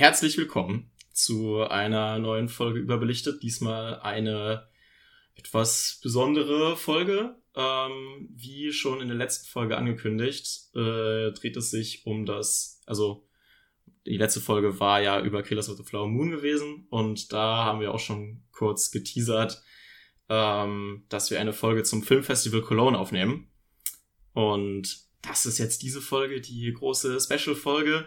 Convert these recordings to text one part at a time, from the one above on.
herzlich willkommen zu einer neuen Folge Überbelichtet. Diesmal eine etwas besondere Folge. Ähm, wie schon in der letzten Folge angekündigt, äh, dreht es sich um das, also die letzte Folge war ja über Killers of the Flower Moon gewesen und da haben wir auch schon kurz geteasert, ähm, dass wir eine Folge zum Filmfestival Cologne aufnehmen. Und das ist jetzt diese Folge, die große Special-Folge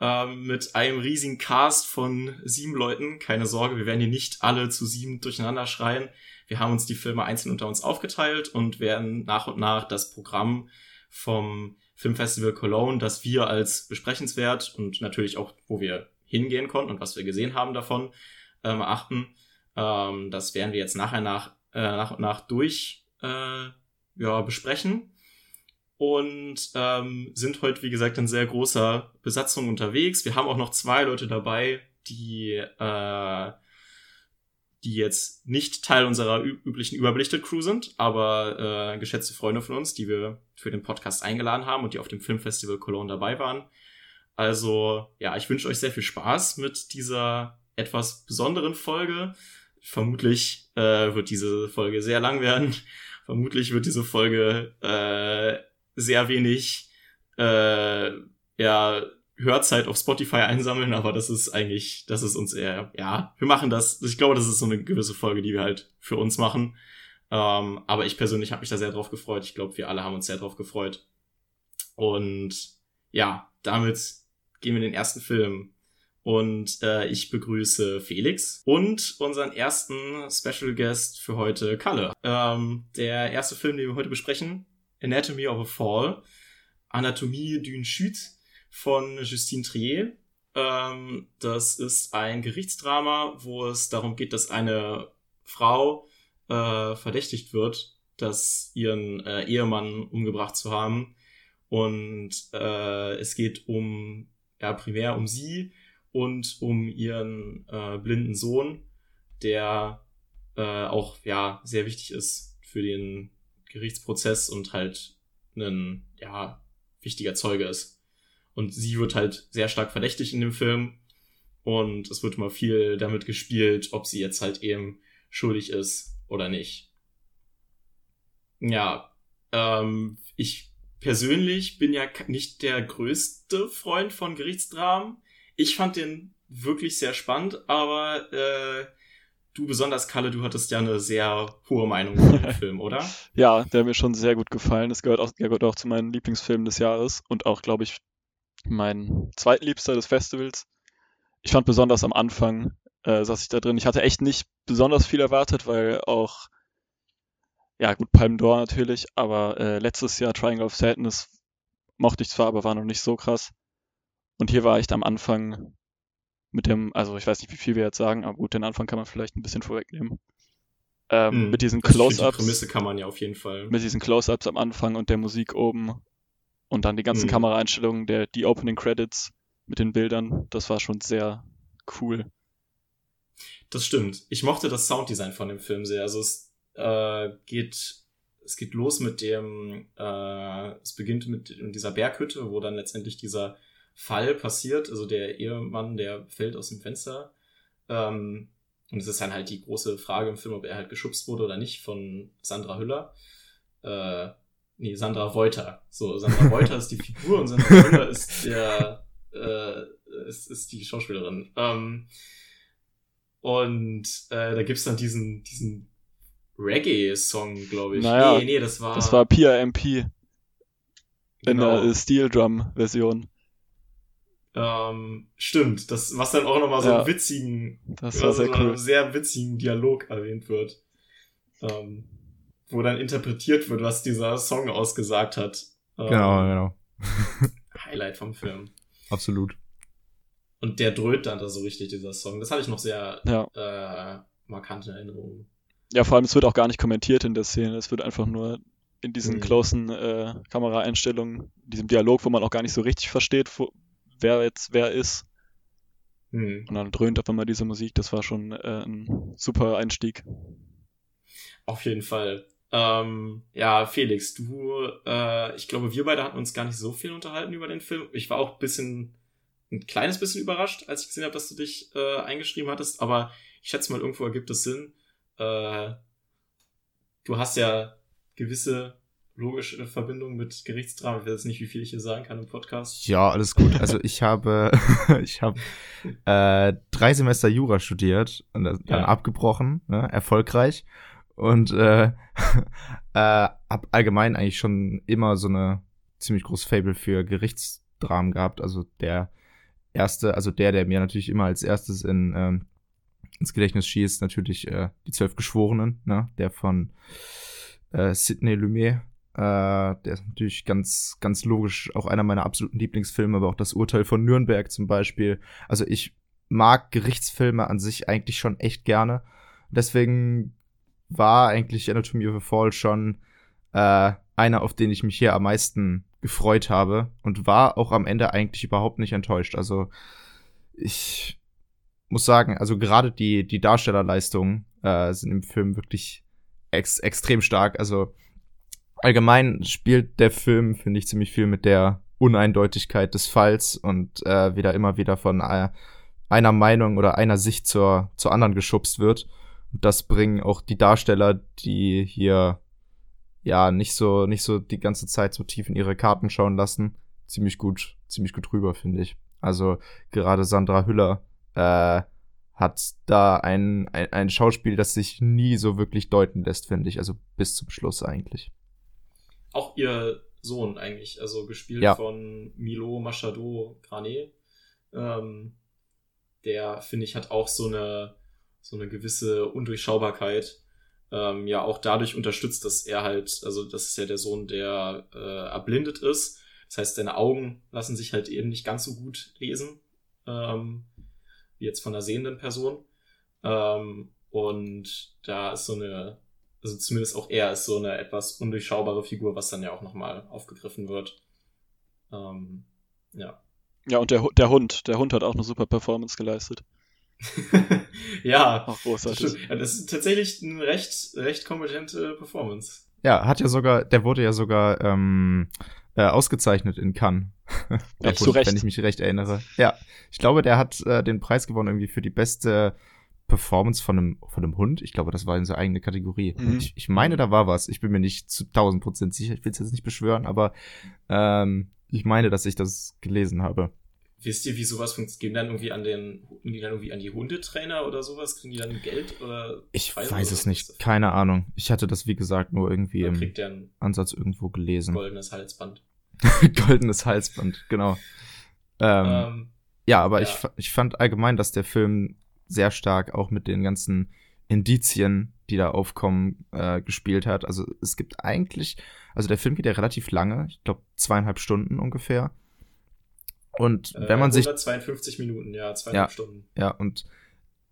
ähm, mit einem riesigen Cast von sieben Leuten. Keine Sorge, wir werden hier nicht alle zu sieben durcheinander schreien. Wir haben uns die Filme einzeln unter uns aufgeteilt und werden nach und nach das Programm vom Filmfestival Cologne, das wir als besprechenswert und natürlich auch, wo wir hingehen konnten und was wir gesehen haben davon, ähm, achten. Ähm, das werden wir jetzt nachher nach, äh, nach und nach durch äh, ja, besprechen und ähm, sind heute, wie gesagt, in sehr großer Besatzung unterwegs. Wir haben auch noch zwei Leute dabei, die, äh, die jetzt nicht Teil unserer üblichen Überbelichtet-Crew sind, aber äh, geschätzte Freunde von uns, die wir für den Podcast eingeladen haben und die auf dem Filmfestival Cologne dabei waren. Also, ja, ich wünsche euch sehr viel Spaß mit dieser etwas besonderen Folge. Vermutlich äh, wird diese Folge sehr lang werden. Vermutlich wird diese Folge äh, sehr wenig äh, ja, Hörzeit auf Spotify einsammeln, aber das ist eigentlich, das ist uns eher, ja, wir machen das. Ich glaube, das ist so eine gewisse Folge, die wir halt für uns machen. Ähm, aber ich persönlich habe mich da sehr drauf gefreut. Ich glaube, wir alle haben uns sehr drauf gefreut. Und ja, damit gehen wir in den ersten Film. Und äh, ich begrüße Felix und unseren ersten Special Guest für heute, Kalle. Ähm, der erste Film, den wir heute besprechen, Anatomy of a Fall, Anatomie d'une Chute von Justine Trier. Ähm, das ist ein Gerichtsdrama, wo es darum geht, dass eine Frau äh, verdächtigt wird, dass ihren äh, Ehemann umgebracht zu haben. Und äh, es geht um, ja, primär um sie und um ihren äh, blinden Sohn, der äh, auch, ja, sehr wichtig ist für den Gerichtsprozess und halt ein, ja, wichtiger Zeuge ist. Und sie wird halt sehr stark verdächtig in dem Film. Und es wird immer viel damit gespielt, ob sie jetzt halt eben schuldig ist oder nicht. Ja, ähm, ich persönlich bin ja nicht der größte Freund von Gerichtsdramen. Ich fand den wirklich sehr spannend, aber äh, du besonders, Kalle, du hattest ja eine sehr hohe Meinung zu dem Film, oder? Ja, der hat mir schon sehr gut gefallen. Es gehört auch, gehört auch zu meinen Lieblingsfilmen des Jahres und auch, glaube ich, mein zweitliebster des Festivals. Ich fand besonders am Anfang, äh, saß ich da drin. Ich hatte echt nicht besonders viel erwartet, weil auch, ja gut, Palm d'Or natürlich, aber äh, letztes Jahr Triangle of Sadness mochte ich zwar, aber war noch nicht so krass. Und hier war echt am Anfang mit dem, also ich weiß nicht, wie viel wir jetzt sagen, aber gut, den Anfang kann man vielleicht ein bisschen vorwegnehmen. Ähm, mm, mit diesen Close-Ups. Die Prämisse kann man ja auf jeden Fall. Mit diesen Close-Ups am Anfang und der Musik oben und dann die ganzen mm. Kameraeinstellungen, der, die Opening Credits mit den Bildern, das war schon sehr cool. Das stimmt. Ich mochte das Sounddesign von dem Film sehr. Also es äh, geht, es geht los mit dem, äh, es beginnt mit dieser Berghütte, wo dann letztendlich dieser Fall passiert. Also der Ehemann, der fällt aus dem Fenster. Ähm, und es ist dann halt die große Frage im Film, ob er halt geschubst wurde oder nicht von Sandra Hüller. Äh, nee, Sandra Reuter. So, Sandra Reuter ist die Figur und Sandra Hüller ist der, äh, ist, ist die Schauspielerin. Ähm, und äh, da gibt's dann diesen, diesen Reggae-Song, glaube ich. Naja, nee, nee, das war. Das war PRMP. In genau. der Steel Drum-Version. Ähm, stimmt, das, was dann auch nochmal so ja, einen witzigen, das war sehr, cool. sehr witzigen Dialog erwähnt wird. Ähm, wo dann interpretiert wird, was dieser Song ausgesagt hat. Ähm, genau, genau. Highlight vom Film. Absolut. Und der dröhnt dann da so richtig, dieser Song. Das hatte ich noch sehr ja. äh, markante Erinnerungen. Ja, vor allem, es wird auch gar nicht kommentiert in der Szene. Es wird einfach nur in diesen mhm. closen äh, Kameraeinstellungen, diesem Dialog, wo man auch gar nicht so richtig versteht, wo, wer jetzt wer ist. Hm. Und dann dröhnt auf einmal diese Musik. Das war schon äh, ein super Einstieg. Auf jeden Fall. Ähm, ja, Felix, du, äh, ich glaube, wir beide hatten uns gar nicht so viel unterhalten über den Film. Ich war auch ein bisschen ein kleines bisschen überrascht, als ich gesehen habe, dass du dich äh, eingeschrieben hattest, aber ich schätze mal, irgendwo ergibt es Sinn. Äh, du hast ja gewisse logische Verbindungen mit Gerichtsdrama. Ich weiß nicht, wie viel ich hier sagen kann im Podcast. Ja, alles gut. Also ich habe, ich habe äh, drei Semester Jura studiert und dann ja. abgebrochen, ne, erfolgreich und äh, äh, habe allgemein eigentlich schon immer so eine ziemlich große Fable für Gerichtsdramen gehabt. Also der erste, also der, der mir natürlich immer als erstes in, ähm, ins Gedächtnis schießt, natürlich äh, die Zwölf Geschworenen, ne? der von äh, Sidney Lumet. Äh, der ist natürlich ganz, ganz logisch auch einer meiner absoluten Lieblingsfilme, aber auch das Urteil von Nürnberg zum Beispiel. Also ich mag Gerichtsfilme an sich eigentlich schon echt gerne. Deswegen war eigentlich Anatomy of a Fall schon äh, einer, auf den ich mich hier am meisten gefreut habe und war auch am Ende eigentlich überhaupt nicht enttäuscht. Also ich muss sagen, also gerade die, die Darstellerleistungen äh, sind im Film wirklich ex extrem stark. Also allgemein spielt der Film, finde ich, ziemlich viel mit der Uneindeutigkeit des Falls und äh, wieder immer wieder von äh, einer Meinung oder einer Sicht zur, zur anderen geschubst wird. Und das bringen auch die Darsteller, die hier ja nicht so nicht so die ganze Zeit so tief in ihre Karten schauen lassen, ziemlich gut ziemlich gut rüber finde ich. Also gerade Sandra Hüller äh, hat da ein, ein, ein Schauspiel, das sich nie so wirklich deuten lässt, finde ich. Also bis zum Schluss eigentlich. Auch ihr Sohn eigentlich, also gespielt ja. von Milo Machado Grané. Ähm, der, finde ich, hat auch so eine, so eine gewisse Undurchschaubarkeit ähm, ja auch dadurch unterstützt, dass er halt, also das ist ja der Sohn, der äh, erblindet ist. Das heißt, seine Augen lassen sich halt eben nicht ganz so gut lesen, ähm, wie jetzt von einer sehenden Person. Ähm, und da ist so eine, also zumindest auch er ist so eine etwas undurchschaubare Figur, was dann ja auch nochmal aufgegriffen wird. Ähm, ja. Ja, und der, der Hund, der Hund hat auch eine super Performance geleistet. ja, Ach, großartig. Das, das ist tatsächlich eine recht, recht kompetente Performance. Ja, hat ja sogar, der wurde ja sogar ähm, äh, ausgezeichnet in Cannes. ja, zu Recht. Wenn ich mich recht erinnere. Ja, ich glaube, der hat äh, den Preis gewonnen irgendwie für die beste Performance von einem, von einem Hund. Ich glaube, das war in seiner eigene Kategorie. Mhm. Ich, ich meine, da war was. Ich bin mir nicht zu 1000 Prozent sicher. Ich will es jetzt nicht beschwören, aber ähm, ich meine, dass ich das gelesen habe. Wisst ihr, wie sowas funktioniert? Gehen dann irgendwie an den, gehen die dann irgendwie an die Hundetrainer oder sowas? Kriegen die dann Geld oder? Ich weiß es nicht. Keine Ahnung. Ich hatte das, wie gesagt, nur irgendwie im Ansatz irgendwo gelesen. Goldenes Halsband. goldenes Halsband, genau. Ähm, ähm, ja, aber ja. Ich, ich fand allgemein, dass der Film sehr stark auch mit den ganzen Indizien, die da aufkommen, äh, gespielt hat. Also es gibt eigentlich, also der Film geht ja relativ lange, ich glaube zweieinhalb Stunden ungefähr. Und wenn man äh, sich. 152 Minuten, ja, zweieinhalb ja, Stunden. Ja, und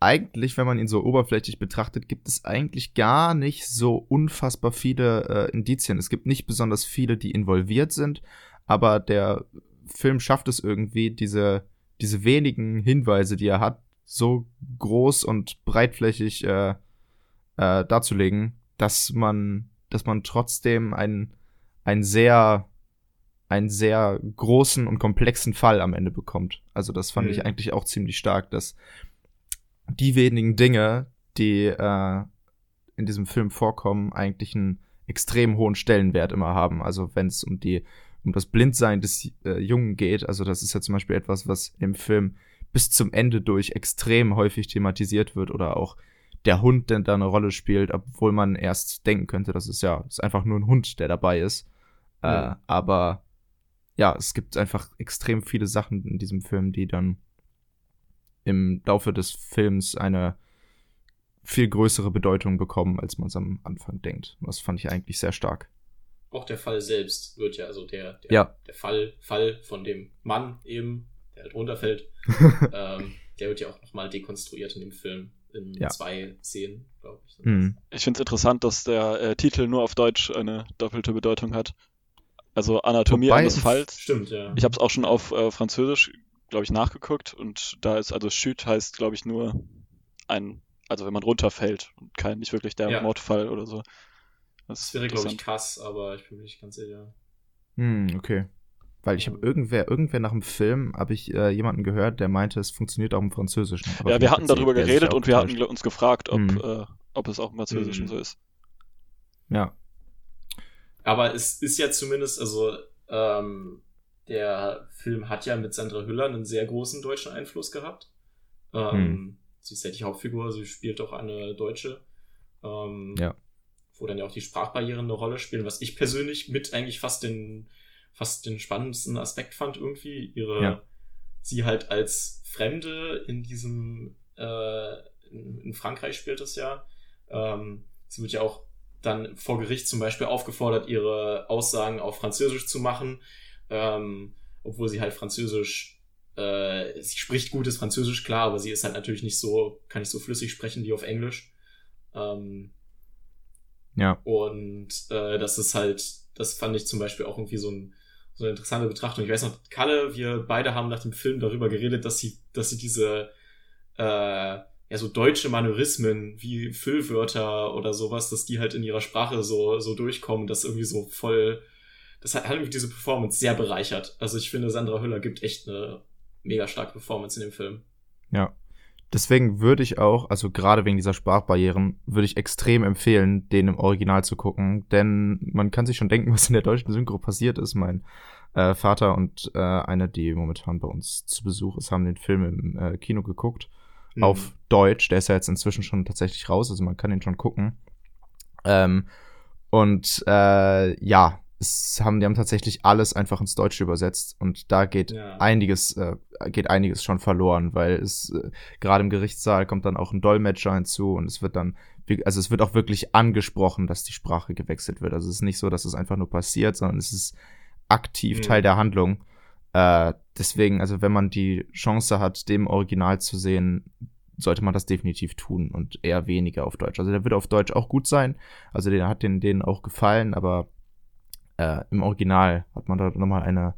eigentlich, wenn man ihn so oberflächlich betrachtet, gibt es eigentlich gar nicht so unfassbar viele äh, Indizien. Es gibt nicht besonders viele, die involviert sind, aber der Film schafft es irgendwie, diese, diese wenigen Hinweise, die er hat, so groß und breitflächig äh, äh, darzulegen, dass man, dass man trotzdem ein, ein sehr einen sehr großen und komplexen Fall am Ende bekommt. Also das fand mhm. ich eigentlich auch ziemlich stark, dass die wenigen Dinge, die äh, in diesem Film vorkommen, eigentlich einen extrem hohen Stellenwert immer haben. Also wenn es um die um das Blindsein des äh, Jungen geht, also das ist ja zum Beispiel etwas, was im Film bis zum Ende durch extrem häufig thematisiert wird oder auch der Hund, der da eine Rolle spielt, obwohl man erst denken könnte, das ist ja ist einfach nur ein Hund, der dabei ist. Mhm. Äh, aber ja, es gibt einfach extrem viele Sachen in diesem Film, die dann im Laufe des Films eine viel größere Bedeutung bekommen, als man es am Anfang denkt. das fand ich eigentlich sehr stark. Auch der Fall selbst wird ja, also der, der, ja. der Fall, Fall von dem Mann eben, der halt runterfällt, ähm, der wird ja auch nochmal dekonstruiert in dem Film in ja. zwei Szenen, glaube ich. Mhm. Ich finde es interessant, dass der äh, Titel nur auf Deutsch eine doppelte Bedeutung hat. Also Anatomie Wobei, eines Falls. Stimmt, ja. Ich habe es auch schon auf äh, Französisch, glaube ich, nachgeguckt und da ist also Chute heißt, glaube ich, nur ein, also wenn man runterfällt und kein nicht wirklich der ja. Mordfall oder so. Das, das wäre, glaube ich, krass, aber ich bin mir nicht ganz sicher. Hm, okay. Weil ich habe irgendwer, irgendwer nach dem Film, habe ich äh, jemanden gehört, der meinte, es funktioniert auch im Französischen. Aber ja, wir hatten darüber geredet und wir hatten uns gefragt, ob, mhm. äh, ob es auch im Französischen mhm. so ist. Ja. Aber es ist ja zumindest, also ähm, der Film hat ja mit Sandra Hüller einen sehr großen deutschen Einfluss gehabt. Ähm, hm. Sie ist ja die Hauptfigur, sie spielt auch eine Deutsche. Ähm, ja. Wo dann ja auch die Sprachbarrieren eine Rolle spielen, was ich persönlich mit eigentlich fast den, fast den spannendsten Aspekt fand irgendwie. Ihre, ja. sie halt als Fremde in diesem, äh, in, in Frankreich spielt es ja. Ähm, sie wird ja auch dann vor Gericht zum Beispiel aufgefordert, ihre Aussagen auf Französisch zu machen, ähm, obwohl sie halt Französisch, äh, sie spricht gutes Französisch, klar, aber sie ist halt natürlich nicht so, kann nicht so flüssig sprechen wie auf Englisch. Ähm, ja. Und äh, das ist halt, das fand ich zum Beispiel auch irgendwie so, ein, so eine interessante Betrachtung. Ich weiß noch, Kalle, wir beide haben nach dem Film darüber geredet, dass sie, dass sie diese äh, ja, so deutsche Manörismen wie Füllwörter oder sowas, dass die halt in ihrer Sprache so, so durchkommen, dass irgendwie so voll, das hat, hat irgendwie diese Performance sehr bereichert. Also ich finde, Sandra Hüller gibt echt eine mega starke Performance in dem Film. Ja. Deswegen würde ich auch, also gerade wegen dieser Sprachbarrieren, würde ich extrem empfehlen, den im Original zu gucken, denn man kann sich schon denken, was in der deutschen Synchro passiert ist. Mein äh, Vater und äh, eine, die momentan bei uns zu Besuch ist, haben den Film im äh, Kino geguckt mhm. auf Deutsch. Der ist ja jetzt inzwischen schon tatsächlich raus, also man kann ihn schon gucken. Ähm, und äh, ja, es haben, die haben tatsächlich alles einfach ins Deutsche übersetzt und da geht ja. einiges, äh, geht einiges schon verloren, weil es äh, gerade im Gerichtssaal kommt dann auch ein Dolmetscher hinzu und es wird dann, also es wird auch wirklich angesprochen, dass die Sprache gewechselt wird. Also es ist nicht so, dass es einfach nur passiert, sondern es ist aktiv mhm. Teil der Handlung. Äh, deswegen, also wenn man die Chance hat, dem Original zu sehen, sollte man das definitiv tun und eher weniger auf Deutsch. Also der wird auf Deutsch auch gut sein. Also der hat den denen auch gefallen, aber äh, im Original hat man da nochmal eine,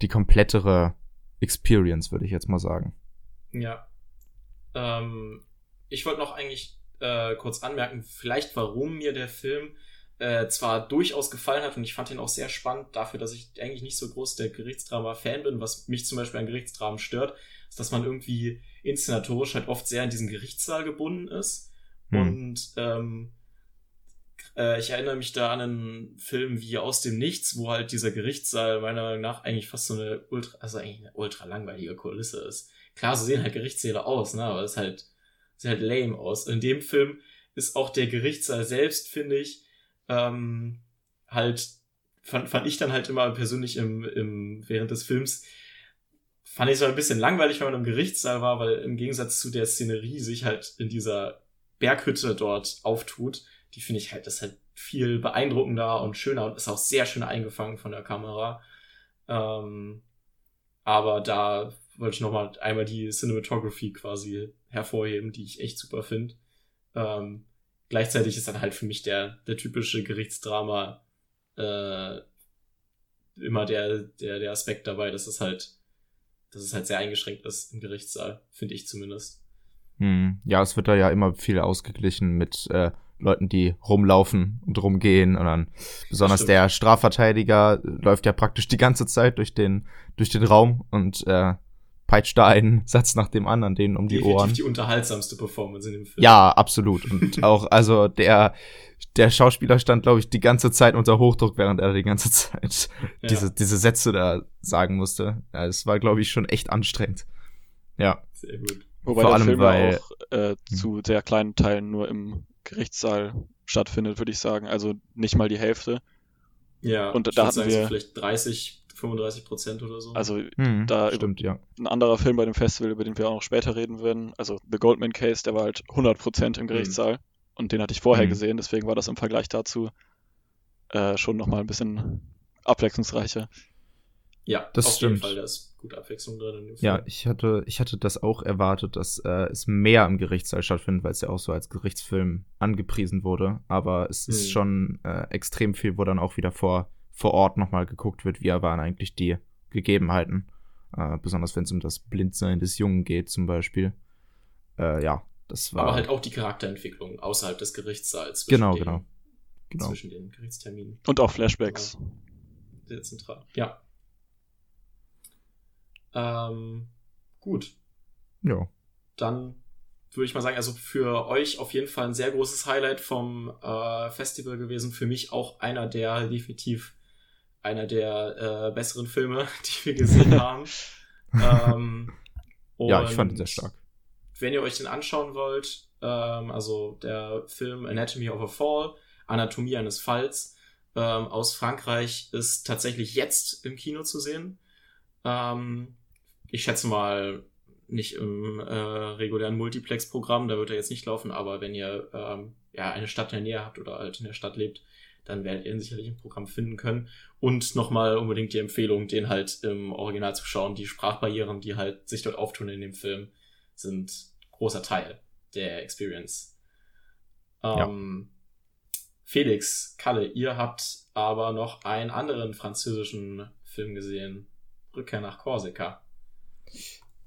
die komplettere Experience, würde ich jetzt mal sagen. Ja. Ähm, ich wollte noch eigentlich äh, kurz anmerken, vielleicht warum mir der Film äh, zwar durchaus gefallen hat und ich fand ihn auch sehr spannend dafür, dass ich eigentlich nicht so groß der Gerichtsdrama-Fan bin. Was mich zum Beispiel an Gerichtsdramen stört, ist, dass man irgendwie inszenatorisch halt oft sehr an diesen Gerichtssaal gebunden ist. Hm. Und ähm, äh, ich erinnere mich da an einen Film wie Aus dem Nichts, wo halt dieser Gerichtssaal meiner Meinung nach eigentlich fast so eine ultra, also eigentlich eine ultra langweilige Kulisse ist. Klar, so sehen halt Gerichtssäle aus, ne, aber es ist halt, sieht halt lame aus. In dem Film ist auch der Gerichtssaal selbst, finde ich, ähm, halt, fand, fand ich dann halt immer persönlich im, im, während des Films, fand ich so ein bisschen langweilig, wenn man im Gerichtssaal war, weil im Gegensatz zu der Szenerie sich halt in dieser Berghütte dort auftut, die finde ich halt, das ist halt viel beeindruckender und schöner und ist auch sehr schön eingefangen von der Kamera. Ähm, aber da wollte ich nochmal einmal die Cinematography quasi hervorheben, die ich echt super finde. Ähm, gleichzeitig ist dann halt für mich der, der typische Gerichtsdrama äh, immer der, der, der Aspekt dabei, dass es halt, dass es halt sehr eingeschränkt ist im Gerichtssaal, finde ich zumindest. Hm. Ja, es wird da ja immer viel ausgeglichen mit äh, Leuten, die rumlaufen und rumgehen und dann besonders der Strafverteidiger läuft ja praktisch die ganze Zeit durch den durch den Raum und äh, peitscht da einen Satz nach dem anderen denen um die Definitiv Ohren. die unterhaltsamste Performance in dem Film. Ja, absolut. Und auch, also der, der Schauspieler stand, glaube ich, die ganze Zeit unter Hochdruck, während er die ganze Zeit ja. diese, diese Sätze da sagen musste. Ja, es war, glaube ich, schon echt anstrengend. Ja. Sehr gut. Wobei Vor der allem, Film weil, auch äh, hm. zu sehr kleinen Teilen nur im Gerichtssaal stattfindet, würde ich sagen. Also nicht mal die Hälfte. Ja, und da hatten wir vielleicht 30 35 Prozent oder so. Also mhm, da stimmt, ja. ein anderer Film bei dem Festival, über den wir auch noch später reden werden, also The Goldman Case, der war halt 100 Prozent im mhm. Gerichtssaal mhm. und den hatte ich vorher mhm. gesehen, deswegen war das im Vergleich dazu äh, schon nochmal ein bisschen abwechslungsreicher. Ja, das auf stimmt. jeden Fall, da ist gut Abwechslung drin. Ja, ich hatte, ich hatte das auch erwartet, dass äh, es mehr im Gerichtssaal stattfindet, weil es ja auch so als Gerichtsfilm angepriesen wurde. Aber es ist mhm. schon äh, extrem viel, wo dann auch wieder vor vor Ort nochmal geguckt wird, wie waren eigentlich die Gegebenheiten. Äh, besonders wenn es um das Blindsein des Jungen geht, zum Beispiel. Äh, ja, das war. Aber halt auch die Charakterentwicklung außerhalb des Gerichtssaals. Genau, den, genau, genau. Zwischen den Gerichtsterminen. Und auch Flashbacks. Sehr zentral. Ja. Ähm, gut. Ja. Dann würde ich mal sagen, also für euch auf jeden Fall ein sehr großes Highlight vom äh, Festival gewesen. Für mich auch einer der definitiv einer der äh, besseren Filme, die wir gesehen haben. ähm, ja, ich fand ihn sehr stark. Wenn ihr euch den anschauen wollt, ähm, also der Film Anatomy of a Fall, Anatomie eines Falls ähm, aus Frankreich ist tatsächlich jetzt im Kino zu sehen. Ähm, ich schätze mal nicht im äh, regulären Multiplex-Programm, da wird er jetzt nicht laufen, aber wenn ihr ähm, ja eine Stadt in der Nähe habt oder halt in der Stadt lebt, dann werdet ihr ihn sicherlich im Programm finden können. Und nochmal unbedingt die Empfehlung, den halt im Original zu schauen. Die Sprachbarrieren, die halt sich dort auftun in dem Film, sind großer Teil der Experience. Ähm, ja. Felix, Kalle, ihr habt aber noch einen anderen französischen Film gesehen. Rückkehr nach Korsika.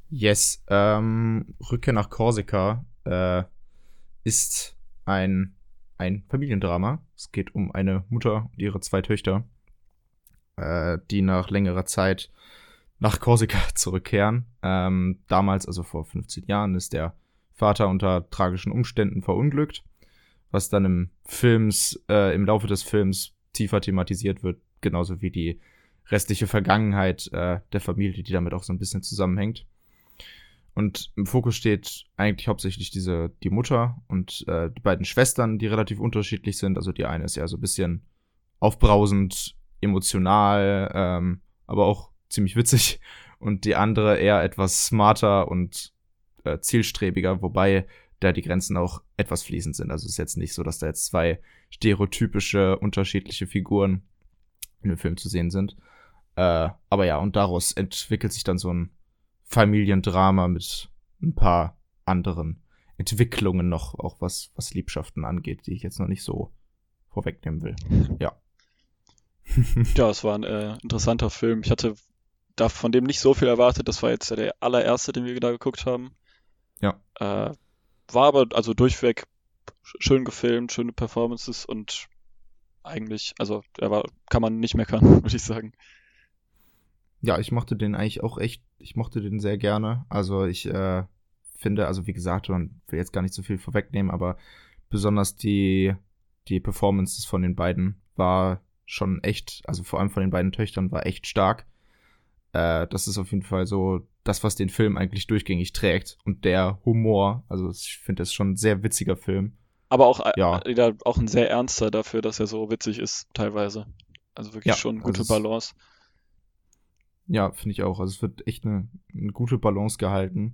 Yes, ähm, Rückkehr nach Korsika äh, ist ein, ein Familiendrama. Es geht um eine Mutter und ihre zwei Töchter, äh, die nach längerer Zeit nach Korsika zurückkehren. Ähm, damals, also vor 15 Jahren, ist der Vater unter tragischen Umständen verunglückt, was dann im Films, äh, im Laufe des Films tiefer thematisiert wird, genauso wie die restliche Vergangenheit äh, der Familie, die damit auch so ein bisschen zusammenhängt. Und im Fokus steht eigentlich hauptsächlich diese, die Mutter und äh, die beiden Schwestern, die relativ unterschiedlich sind. Also die eine ist ja so ein bisschen aufbrausend, emotional, ähm, aber auch ziemlich witzig. Und die andere eher etwas smarter und äh, zielstrebiger, wobei da die Grenzen auch etwas fließend sind. Also es ist jetzt nicht so, dass da jetzt zwei stereotypische, unterschiedliche Figuren in dem Film zu sehen sind. Äh, aber ja, und daraus entwickelt sich dann so ein Familiendrama mit ein paar anderen Entwicklungen noch, auch was, was Liebschaften angeht, die ich jetzt noch nicht so vorwegnehmen will. Ja. ja, es war ein äh, interessanter Film. Ich hatte da von dem nicht so viel erwartet. Das war jetzt der allererste, den wir da geguckt haben. Ja. Äh, war aber also durchweg schön gefilmt, schöne Performances und eigentlich, also er war, kann man nicht meckern, würde ich sagen. Ja, ich mochte den eigentlich auch echt, ich mochte den sehr gerne. Also ich äh, finde, also wie gesagt, man will jetzt gar nicht so viel vorwegnehmen, aber besonders die, die Performances von den beiden war schon echt, also vor allem von den beiden Töchtern war echt stark. Äh, das ist auf jeden Fall so das, was den Film eigentlich durchgängig trägt. Und der Humor, also ich finde das schon ein sehr witziger Film. Aber auch, äh, ja. auch ein sehr ernster dafür, dass er so witzig ist, teilweise. Also wirklich ja, schon gute also Balance. Ja, finde ich auch. Also es wird echt eine, eine gute Balance gehalten.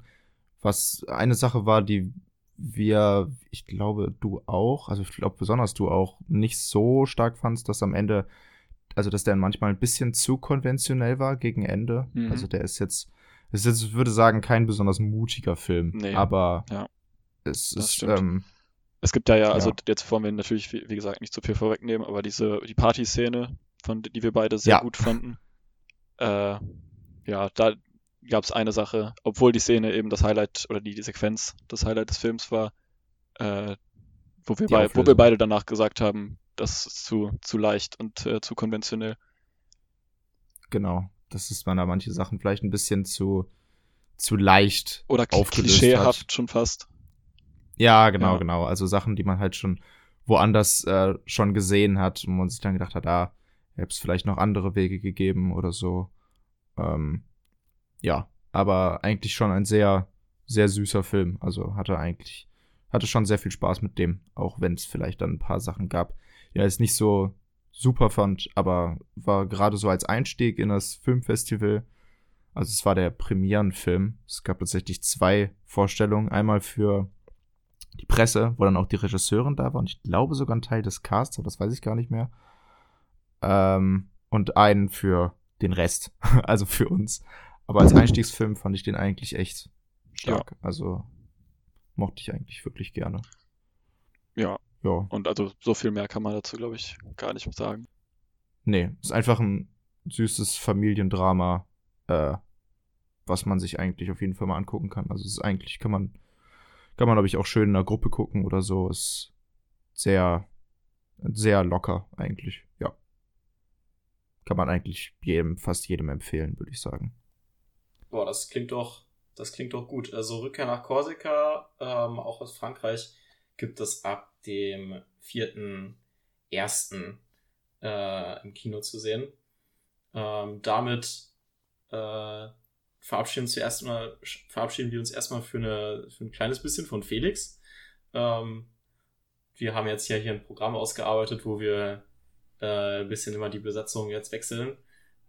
Was eine Sache war, die wir, ich glaube, du auch, also ich glaube besonders du auch, nicht so stark fandst, dass am Ende also dass der manchmal ein bisschen zu konventionell war gegen Ende. Mhm. Also der ist jetzt, ist jetzt, ich würde sagen, kein besonders mutiger Film. Nee, aber ja, es ist. Ähm, es gibt da ja, also ja. jetzt wollen wir natürlich, wie, wie, gesagt, nicht zu viel vorwegnehmen, aber diese, die Party-Szene, von die wir beide sehr ja. gut fanden. Äh, ja, da gab es eine Sache, obwohl die Szene eben das Highlight oder die, die Sequenz das Highlight des Films war, äh, wo, wir bei, wo wir beide danach gesagt haben, das ist zu, zu leicht und äh, zu konventionell. Genau. Das ist man da manche Sachen vielleicht ein bisschen zu, zu leicht Oder klischeehaft hat. schon fast. Ja, genau, ja. genau. Also Sachen, die man halt schon woanders äh, schon gesehen hat und man sich dann gedacht hat, ah, hätte es vielleicht noch andere Wege gegeben oder so. Ähm, ja, aber eigentlich schon ein sehr, sehr süßer Film. Also hatte eigentlich, hatte schon sehr viel Spaß mit dem, auch wenn es vielleicht dann ein paar Sachen gab, ja jetzt nicht so super fand, aber war gerade so als Einstieg in das Filmfestival. Also es war der Premierenfilm. Es gab tatsächlich zwei Vorstellungen. Einmal für die Presse, wo dann auch die Regisseurin da war und ich glaube sogar ein Teil des Casts, aber das weiß ich gar nicht mehr. Ähm, und einen für den Rest, also für uns. Aber als Einstiegsfilm fand ich den eigentlich echt stark. Ja. Also mochte ich eigentlich wirklich gerne. Ja, ja. Und also so viel mehr kann man dazu, glaube ich, gar nicht sagen. Nee, ist einfach ein süßes Familiendrama, äh, was man sich eigentlich auf jeden Fall mal angucken kann. Also es ist eigentlich, kann man, kann man, glaube ich, auch schön in einer Gruppe gucken oder so. Ist sehr, sehr locker eigentlich, ja. Kann man eigentlich jedem, fast jedem empfehlen, würde ich sagen. boah, das klingt doch, das klingt doch gut. Also Rückkehr nach Korsika, ähm, auch aus Frankreich, gibt es ab dem 4.1. Äh, im Kino zu sehen. Ähm, damit äh, verabschieden, zuerst mal, verabschieden wir uns erstmal für, eine, für ein kleines bisschen von Felix. Ähm, wir haben jetzt ja hier ein Programm ausgearbeitet, wo wir äh, ein bisschen immer die Besatzung jetzt wechseln.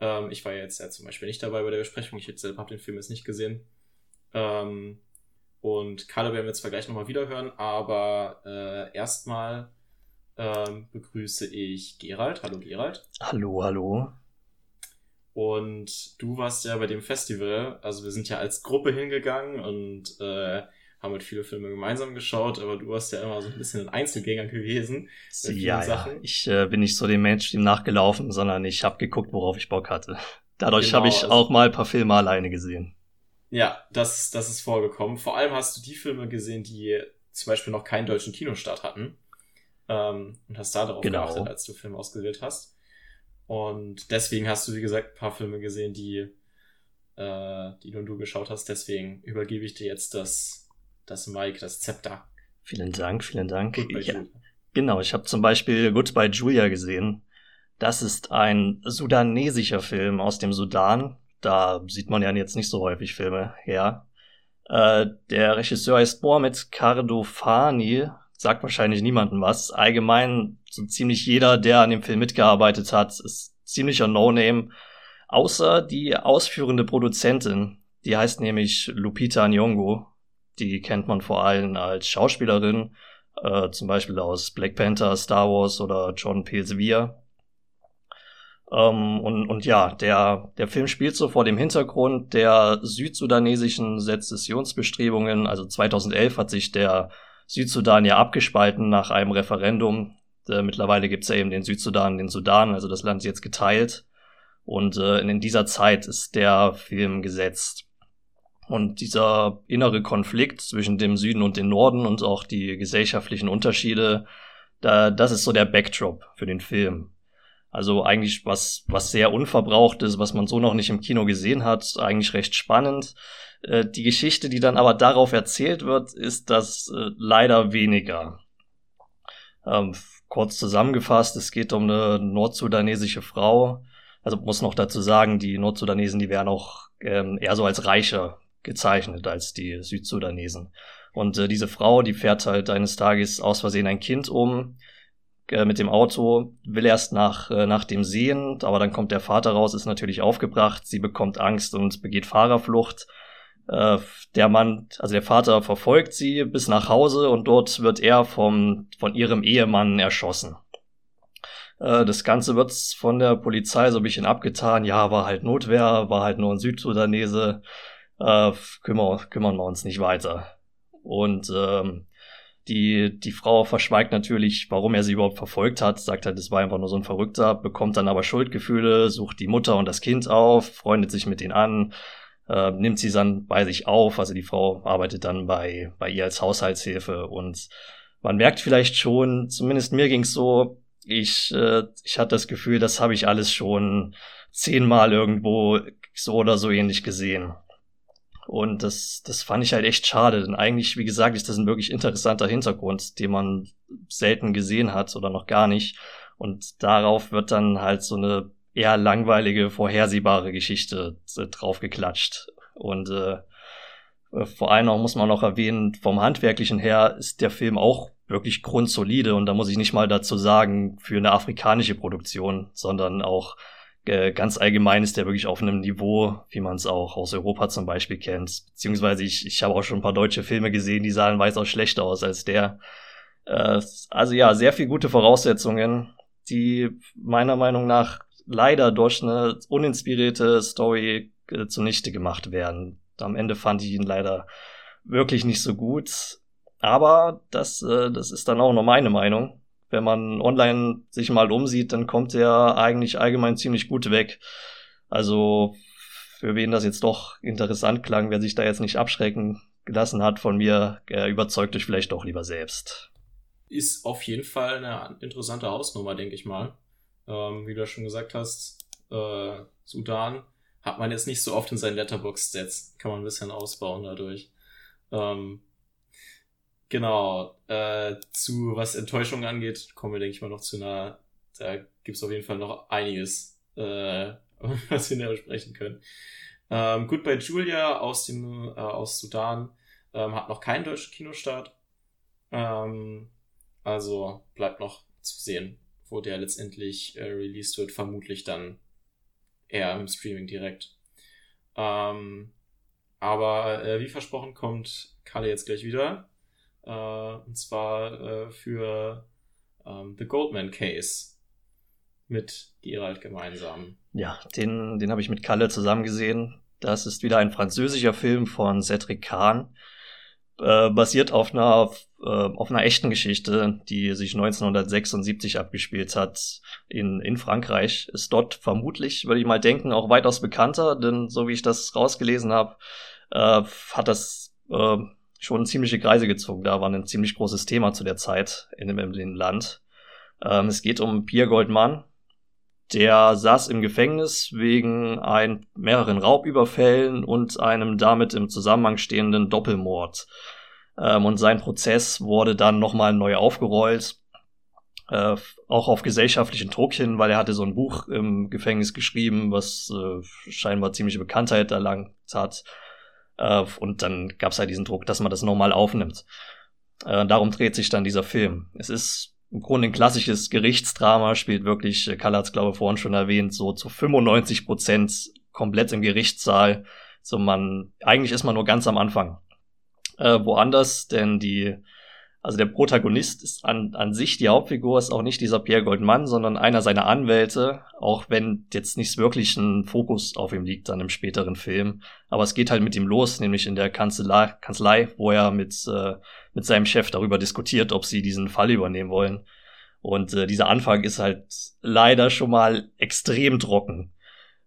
Ähm, ich war jetzt ja zum Beispiel nicht dabei bei der Besprechung. Ich selber habe den Film jetzt nicht gesehen. Ähm, und Kalle werden wir zwar gleich nochmal wiederhören, aber äh, erstmal ähm, begrüße ich Gerald. Hallo Gerald. Hallo, hallo. Und du warst ja bei dem Festival, also wir sind ja als Gruppe hingegangen und äh, haben halt viele Filme gemeinsam geschaut, aber du warst ja immer so ein bisschen ein Einzelgänger gewesen. Ja, ja, ich äh, bin nicht so dem Mainstream nachgelaufen, sondern ich habe geguckt, worauf ich Bock hatte. Dadurch genau, habe ich also, auch mal ein paar Filme alleine gesehen. Ja, das, das ist vorgekommen. Vor allem hast du die Filme gesehen, die zum Beispiel noch keinen deutschen Kinostart hatten. Ähm, und hast da darauf genau. geachtet, als du Filme ausgewählt hast. Und deswegen hast du, wie gesagt, ein paar Filme gesehen, die, äh, die nur du geschaut hast. Deswegen übergebe ich dir jetzt das, das Mic, das Zepter. Vielen Dank, vielen Dank. Ja, genau, ich habe zum Beispiel Goodbye Julia gesehen. Das ist ein sudanesischer Film aus dem Sudan. Da sieht man ja jetzt nicht so häufig Filme her. Äh, der Regisseur heißt Mohamed Kardofani, sagt wahrscheinlich niemandem was. Allgemein so ziemlich jeder, der an dem Film mitgearbeitet hat, ist ziemlicher No-Name. Außer die ausführende Produzentin. Die heißt nämlich Lupita Nyong'o. Die kennt man vor allem als Schauspielerin, äh, zum Beispiel aus Black Panther, Star Wars oder John Peele's Wir. Ähm, und, und ja, der, der Film spielt so vor dem Hintergrund der südsudanesischen Sezessionsbestrebungen. Also 2011 hat sich der Südsudan ja abgespalten nach einem Referendum. Äh, mittlerweile gibt's ja eben den Südsudan, den Sudan, also das Land ist jetzt geteilt. Und äh, in dieser Zeit ist der Film gesetzt. Und dieser innere Konflikt zwischen dem Süden und dem Norden und auch die gesellschaftlichen Unterschiede, da, das ist so der Backdrop für den Film. Also eigentlich was, was sehr unverbraucht ist, was man so noch nicht im Kino gesehen hat, eigentlich recht spannend. Äh, die Geschichte, die dann aber darauf erzählt wird, ist das äh, leider weniger. Ähm, kurz zusammengefasst, es geht um eine nordsudanesische Frau. Also muss noch dazu sagen, die Nordsudanesen, die werden auch ähm, eher so als reicher gezeichnet als die Südsudanesen. Und äh, diese Frau, die fährt halt eines Tages aus Versehen ein Kind um äh, mit dem Auto, will erst nach, äh, nach dem Sehen, aber dann kommt der Vater raus, ist natürlich aufgebracht, sie bekommt Angst und begeht Fahrerflucht äh, der Mann, also der Vater verfolgt sie bis nach Hause und dort wird er vom, von ihrem Ehemann erschossen. Äh, das Ganze wird von der Polizei so ein bisschen abgetan. Ja, war halt Notwehr, war halt nur ein Südsudanese. Äh, kümmern, kümmern wir uns nicht weiter. Und ähm, die, die Frau verschweigt natürlich, warum er sie überhaupt verfolgt hat, sagt halt, es war einfach nur so ein Verrückter, bekommt dann aber Schuldgefühle, sucht die Mutter und das Kind auf, freundet sich mit denen an, äh, nimmt sie dann bei sich auf. Also die Frau arbeitet dann bei, bei ihr als Haushaltshilfe und man merkt vielleicht schon, zumindest mir ging's so, ich, äh, ich hatte das Gefühl, das habe ich alles schon zehnmal irgendwo so oder so ähnlich gesehen. Und das, das fand ich halt echt schade, denn eigentlich, wie gesagt, ist das ein wirklich interessanter Hintergrund, den man selten gesehen hat oder noch gar nicht. Und darauf wird dann halt so eine eher langweilige, vorhersehbare Geschichte äh, draufgeklatscht. Und äh, äh, vor allem auch muss man noch erwähnen, vom Handwerklichen her ist der Film auch wirklich grundsolide und da muss ich nicht mal dazu sagen, für eine afrikanische Produktion, sondern auch äh, ganz allgemein ist der wirklich auf einem Niveau, wie man es auch aus Europa zum Beispiel kennt. Beziehungsweise ich, ich habe auch schon ein paar deutsche Filme gesehen, die sahen weitaus schlechter aus als der. Äh, also ja, sehr viel gute Voraussetzungen, die meiner Meinung nach leider durch eine uninspirierte Story äh, zunichte gemacht werden. Am Ende fand ich ihn leider wirklich nicht so gut. Aber das, äh, das ist dann auch nur meine Meinung. Wenn man online sich mal umsieht, dann kommt er eigentlich allgemein ziemlich gut weg. Also für wen das jetzt doch interessant klang, wer sich da jetzt nicht abschrecken gelassen hat von mir, überzeugt euch vielleicht doch lieber selbst. Ist auf jeden Fall eine interessante Hausnummer, denke ich mal ähm, wie du schon gesagt hast, äh, Sudan. hat man jetzt nicht so oft in seinen Letterbox-Stats. Kann man ein bisschen ausbauen dadurch. Ähm, genau. Äh, zu was Enttäuschung angeht, kommen wir, denke ich mal, noch zu einer. Da gibt's auf jeden Fall noch einiges, äh, was wir näher besprechen können. Ähm, Goodbye Julia aus dem äh, aus Sudan ähm, hat noch keinen deutschen Kinostart. Ähm, also bleibt noch zu sehen, wo der letztendlich äh, released wird. Vermutlich dann eher im Streaming direkt. Ähm, aber äh, wie versprochen kommt Kalle jetzt gleich wieder. Äh, und zwar äh, für ähm, The Goldman Case mit Gerald gemeinsam. Ja, den, den habe ich mit Kalle zusammen gesehen. Das ist wieder ein französischer Film von Cedric Kahn. Äh, basiert auf einer, äh, auf einer echten Geschichte, die sich 1976 abgespielt hat in, in Frankreich. Ist dort vermutlich, würde ich mal denken, auch weitaus bekannter, denn so wie ich das rausgelesen habe, äh, hat das äh, schon ziemliche Kreise gezogen. Da war ein ziemlich großes Thema zu der Zeit in dem, in dem Land. Ähm, es geht um Pierre Goldman, der saß im Gefängnis wegen ein, mehreren Raubüberfällen und einem damit im Zusammenhang stehenden Doppelmord. Ähm, und sein Prozess wurde dann nochmal neu aufgerollt, äh, auch auf gesellschaftlichen Druck hin, weil er hatte so ein Buch im Gefängnis geschrieben, was äh, scheinbar ziemliche Bekanntheit erlangt hat. Äh, und dann gab es halt diesen Druck, dass man das nochmal aufnimmt. Äh, darum dreht sich dann dieser Film. Es ist im Grunde ein klassisches Gerichtsdrama, spielt wirklich, äh, Kalle hat es glaube ich vorhin schon erwähnt, so zu 95 Prozent komplett im Gerichtssaal. So man, eigentlich ist man nur ganz am Anfang. Äh, woanders, denn die, also der Protagonist ist an, an sich, die Hauptfigur ist auch nicht dieser Pierre Goldman, sondern einer seiner Anwälte, auch wenn jetzt nicht wirklich ein Fokus auf ihm liegt dann im späteren Film. Aber es geht halt mit ihm los, nämlich in der Kanzlei, Kanzlei wo er mit äh, mit seinem Chef darüber diskutiert, ob sie diesen Fall übernehmen wollen. Und äh, dieser Anfang ist halt leider schon mal extrem trocken.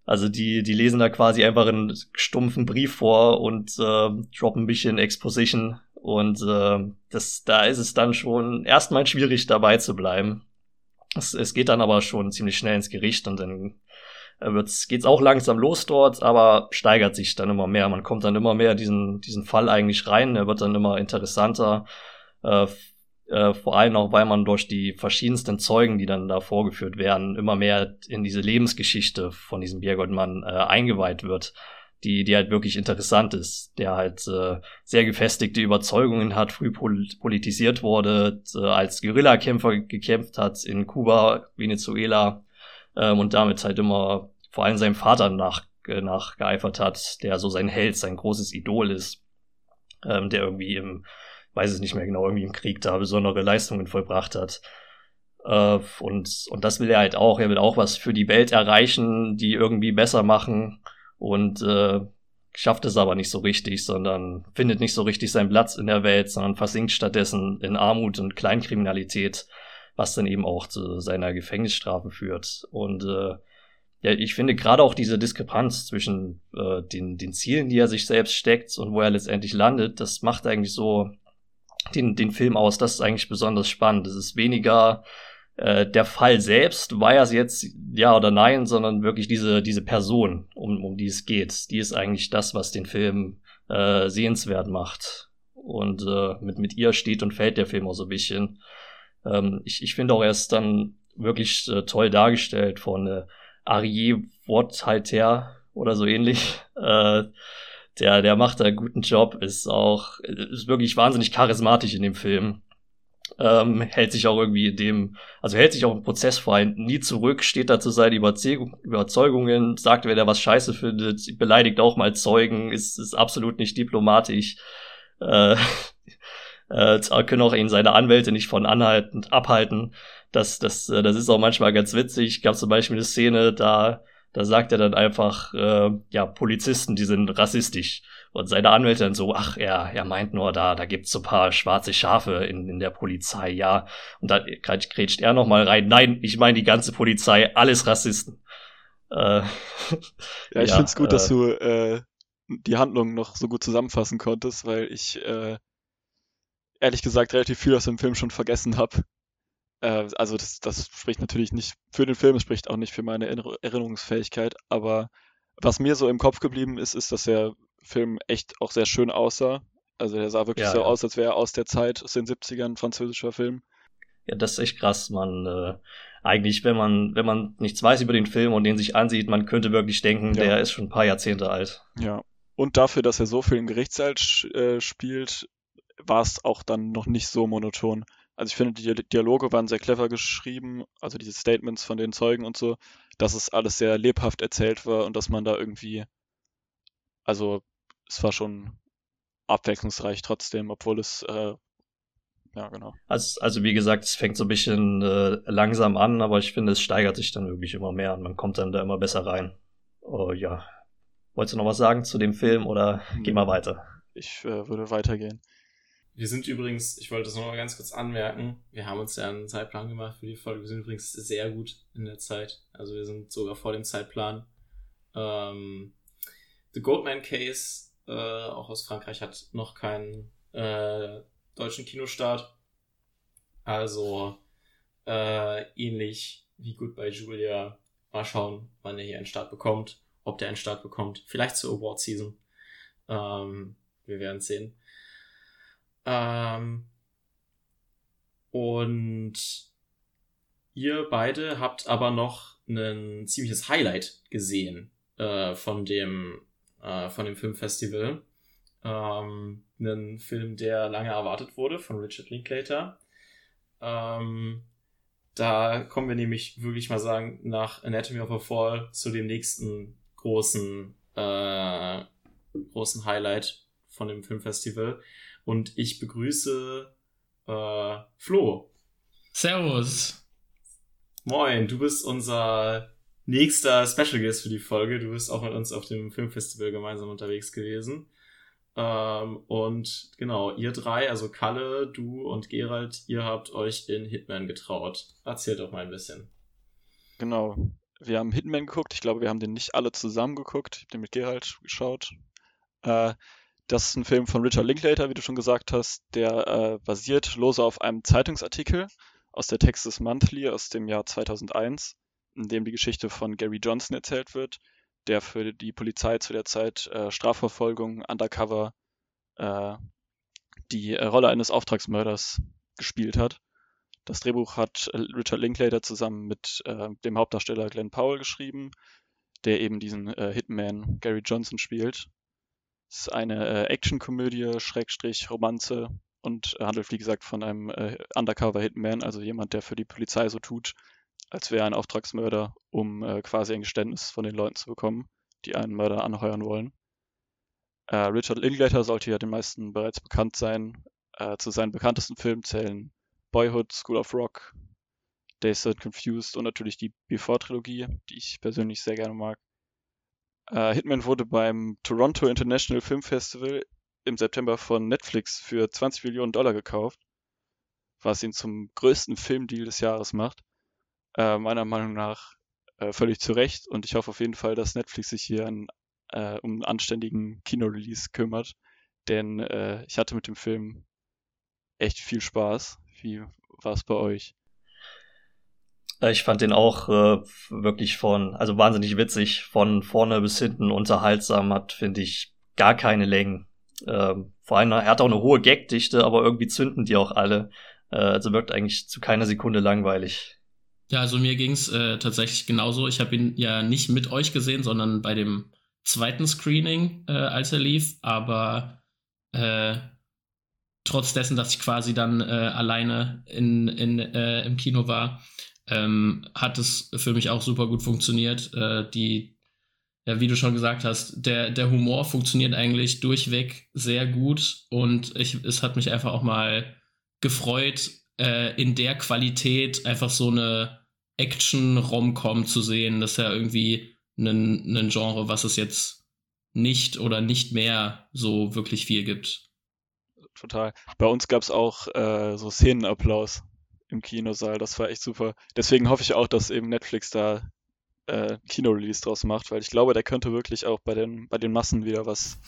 Also die, die lesen da quasi einfach einen stumpfen Brief vor und äh, droppen ein bisschen Exposition. Und äh, das, da ist es dann schon erstmal schwierig dabei zu bleiben. Es, es geht dann aber schon ziemlich schnell ins Gericht und dann äh, wird's, geht's auch langsam los dort, aber steigert sich dann immer mehr. Man kommt dann immer mehr diesen, diesen Fall eigentlich rein. Er wird dann immer interessanter. Äh, äh, vor allem auch, weil man durch die verschiedensten Zeugen, die dann da vorgeführt werden, immer mehr in diese Lebensgeschichte von diesem Biergottmann äh, eingeweiht wird, die, die halt wirklich interessant ist, der halt äh, sehr gefestigte Überzeugungen hat, früh pol politisiert wurde, äh, als Guerillakämpfer gekämpft hat in Kuba, Venezuela, ähm, und damit halt immer vor allem seinem Vater nach, äh, nachgeeifert hat, der so sein Held, sein großes Idol ist, ähm, der irgendwie im, weiß es nicht mehr genau, irgendwie im Krieg da besondere Leistungen vollbracht hat. Äh, und, und das will er halt auch. Er will auch was für die Welt erreichen, die irgendwie besser machen und äh, schafft es aber nicht so richtig, sondern findet nicht so richtig seinen Platz in der Welt, sondern versinkt stattdessen in Armut und Kleinkriminalität was dann eben auch zu seiner Gefängnisstrafe führt. Und äh, ja, ich finde gerade auch diese Diskrepanz zwischen äh, den, den Zielen, die er sich selbst steckt und wo er letztendlich landet, das macht eigentlich so den, den Film aus. Das ist eigentlich besonders spannend. Es ist weniger äh, der Fall selbst, war es jetzt ja oder nein, sondern wirklich diese, diese Person, um, um die es geht. Die ist eigentlich das, was den Film äh, sehenswert macht. Und äh, mit, mit ihr steht und fällt der Film auch so ein bisschen. Ähm, ich ich finde auch, er ist dann wirklich äh, toll dargestellt von äh, Arié Worthalter oder so ähnlich. Äh, der, der macht da einen guten Job, ist auch, ist wirklich wahnsinnig charismatisch in dem Film. Ähm, hält sich auch irgendwie in dem, also hält sich auch im Prozess vor nie zurück, steht da zu seinen Überzeugung, Überzeugungen, sagt, wer der was scheiße findet, beleidigt auch mal Zeugen, ist, ist absolut nicht diplomatisch. Äh, äh, können auch ihn seine Anwälte nicht von anhalten, abhalten. Das, das, äh, das ist auch manchmal ganz witzig. Gab zum Beispiel eine Szene, da, da sagt er dann einfach, äh, ja, Polizisten, die sind rassistisch. Und seine Anwälte dann so, ach, er, er meint nur, da, da gibt's so paar schwarze Schafe in, in der Polizei, ja. Und da grätscht er nochmal rein, nein, ich meine die ganze Polizei, alles Rassisten. Äh, ja, ich ja, find's gut, äh, dass du äh, die Handlung noch so gut zusammenfassen konntest, weil ich äh, ehrlich gesagt relativ viel aus dem Film schon vergessen habe. Äh, also das, das spricht natürlich nicht für den Film, es spricht auch nicht für meine Erinnerungsfähigkeit, aber Was mir so im Kopf geblieben ist, ist, dass der Film echt auch sehr schön aussah. Also der sah wirklich ja, so ja. aus, als wäre er aus der Zeit, aus den 70ern, französischer Film. Ja, das ist echt krass. Man, äh, eigentlich, wenn man, wenn man nichts weiß über den Film und den sich ansieht, man könnte wirklich denken, ja. der ist schon ein paar Jahrzehnte alt. Ja. Und dafür, dass er so viel im Gerichtssaal äh, spielt, war es auch dann noch nicht so monoton. Also ich finde, die Dialoge waren sehr clever geschrieben, also diese Statements von den Zeugen und so, dass es alles sehr lebhaft erzählt war und dass man da irgendwie, also es war schon abwechslungsreich trotzdem, obwohl es, äh, ja genau. Also, also wie gesagt, es fängt so ein bisschen äh, langsam an, aber ich finde, es steigert sich dann wirklich immer mehr und man kommt dann da immer besser rein. Oh ja. Wolltest du noch was sagen zu dem Film oder geh mal weiter? Ich äh, würde weitergehen. Wir sind übrigens, ich wollte das nochmal ganz kurz anmerken, wir haben uns ja einen Zeitplan gemacht für die Folge. Wir sind übrigens sehr gut in der Zeit. Also wir sind sogar vor dem Zeitplan. Ähm, The Goldman Case, äh, auch aus Frankreich, hat noch keinen äh, deutschen Kinostart. Also äh, ähnlich wie gut bei Julia. Mal schauen, wann er hier einen Start bekommt. Ob der einen Start bekommt. Vielleicht zur Award Season. Ähm, wir werden sehen. Ähm, und ihr beide habt aber noch ein ziemliches Highlight gesehen äh, von dem äh, von dem Filmfestival. Ähm, einen Film, der lange erwartet wurde von Richard Linklater. Ähm, da kommen wir nämlich wirklich mal sagen nach Anatomy of a Fall zu dem nächsten großen äh, großen Highlight von dem Filmfestival. Und ich begrüße äh, Flo. Servus. Moin, du bist unser nächster Special Guest für die Folge. Du bist auch mit uns auf dem Filmfestival gemeinsam unterwegs gewesen. Ähm, und genau, ihr drei, also Kalle, du und Gerald, ihr habt euch in Hitman getraut. Erzählt doch mal ein bisschen. Genau. Wir haben Hitman geguckt. Ich glaube, wir haben den nicht alle zusammen geguckt. Ich habe den mit Gerald geschaut. Äh, das ist ein Film von Richard Linklater, wie du schon gesagt hast, der äh, basiert lose auf einem Zeitungsartikel aus der Texas Monthly aus dem Jahr 2001, in dem die Geschichte von Gary Johnson erzählt wird, der für die Polizei zu der Zeit äh, Strafverfolgung, Undercover, äh, die äh, Rolle eines Auftragsmörders gespielt hat. Das Drehbuch hat äh, Richard Linklater zusammen mit äh, dem Hauptdarsteller Glenn Powell geschrieben, der eben diesen Hitman Gary Johnson spielt. Ist eine äh, Actionkomödie, Schrägstrich, Romanze und handelt, wie gesagt, von einem äh, Undercover-Hitman, also jemand, der für die Polizei so tut, als wäre er ein Auftragsmörder, um äh, quasi ein Geständnis von den Leuten zu bekommen, die einen Mörder anheuern wollen. Äh, Richard Linklater sollte ja den meisten bereits bekannt sein. Äh, zu seinen bekanntesten Filmen zählen Boyhood, School of Rock, Days Confused und natürlich die Before-Trilogie, die ich persönlich sehr gerne mag. Äh, Hitman wurde beim Toronto International Film Festival im September von Netflix für 20 Millionen Dollar gekauft, was ihn zum größten Filmdeal des Jahres macht. Äh, meiner Meinung nach äh, völlig zu Recht und ich hoffe auf jeden Fall, dass Netflix sich hier an, äh, um einen anständigen Kinorelease kümmert, denn äh, ich hatte mit dem Film echt viel Spaß. Wie war es bei euch? Äh, ich fand den auch äh, wirklich von, also wahnsinnig witzig, von vorne bis hinten unterhaltsam, hat, finde ich, gar keine Längen. Ähm, vor allem, er hat auch eine hohe Gagdichte, aber irgendwie zünden die auch alle. Äh, also wirkt eigentlich zu keiner Sekunde langweilig. Ja, also mir ging's äh, tatsächlich genauso. Ich habe ihn ja nicht mit euch gesehen, sondern bei dem zweiten Screening, äh, als er lief, aber äh, trotz dessen, dass ich quasi dann äh, alleine in, in, äh, im Kino war, ähm, hat es für mich auch super gut funktioniert. Äh, die, ja, wie du schon gesagt hast, der, der Humor funktioniert eigentlich durchweg sehr gut und ich, es hat mich einfach auch mal gefreut, äh, in der Qualität einfach so eine Action-Rom-Com zu sehen. Das ist ja irgendwie ein, ein Genre, was es jetzt nicht oder nicht mehr so wirklich viel gibt. Total. Bei uns gab es auch äh, so Szenenapplaus im Kinosaal. Das war echt super. Deswegen hoffe ich auch, dass eben Netflix da äh, Kino-Release draus macht, weil ich glaube, der könnte wirklich auch bei den, bei den Massen wieder was.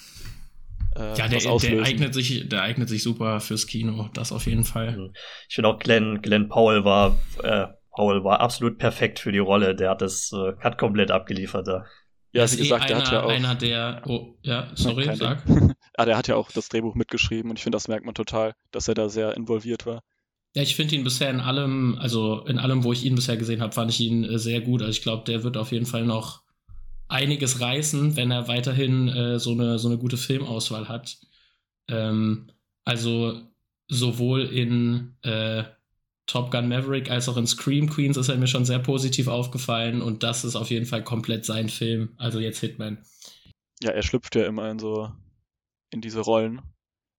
Äh, ja, der, was der, eignet sich, der eignet sich super fürs Kino, das auf jeden Fall. Mhm. Ich finde auch Glenn, Glenn Powell war, äh, Powell war absolut perfekt für die Rolle. Der hat das, äh, hat komplett abgeliefert da. Ja, ist wie gesagt, eh der einer, hat ja auch. einer der. Oh, ja, sorry, sag. Ah, der hat ja auch das Drehbuch mitgeschrieben und ich finde, das merkt man total, dass er da sehr involviert war. Ja, ich finde ihn bisher in allem, also in allem, wo ich ihn bisher gesehen habe, fand ich ihn äh, sehr gut. Also ich glaube, der wird auf jeden Fall noch einiges reißen, wenn er weiterhin äh, so, eine, so eine gute Filmauswahl hat. Ähm, also sowohl in äh, Top Gun Maverick als auch in Scream Queens ist er mir schon sehr positiv aufgefallen und das ist auf jeden Fall komplett sein Film. Also jetzt Hitman. Ja, er schlüpft ja immer in so in diese Rollen,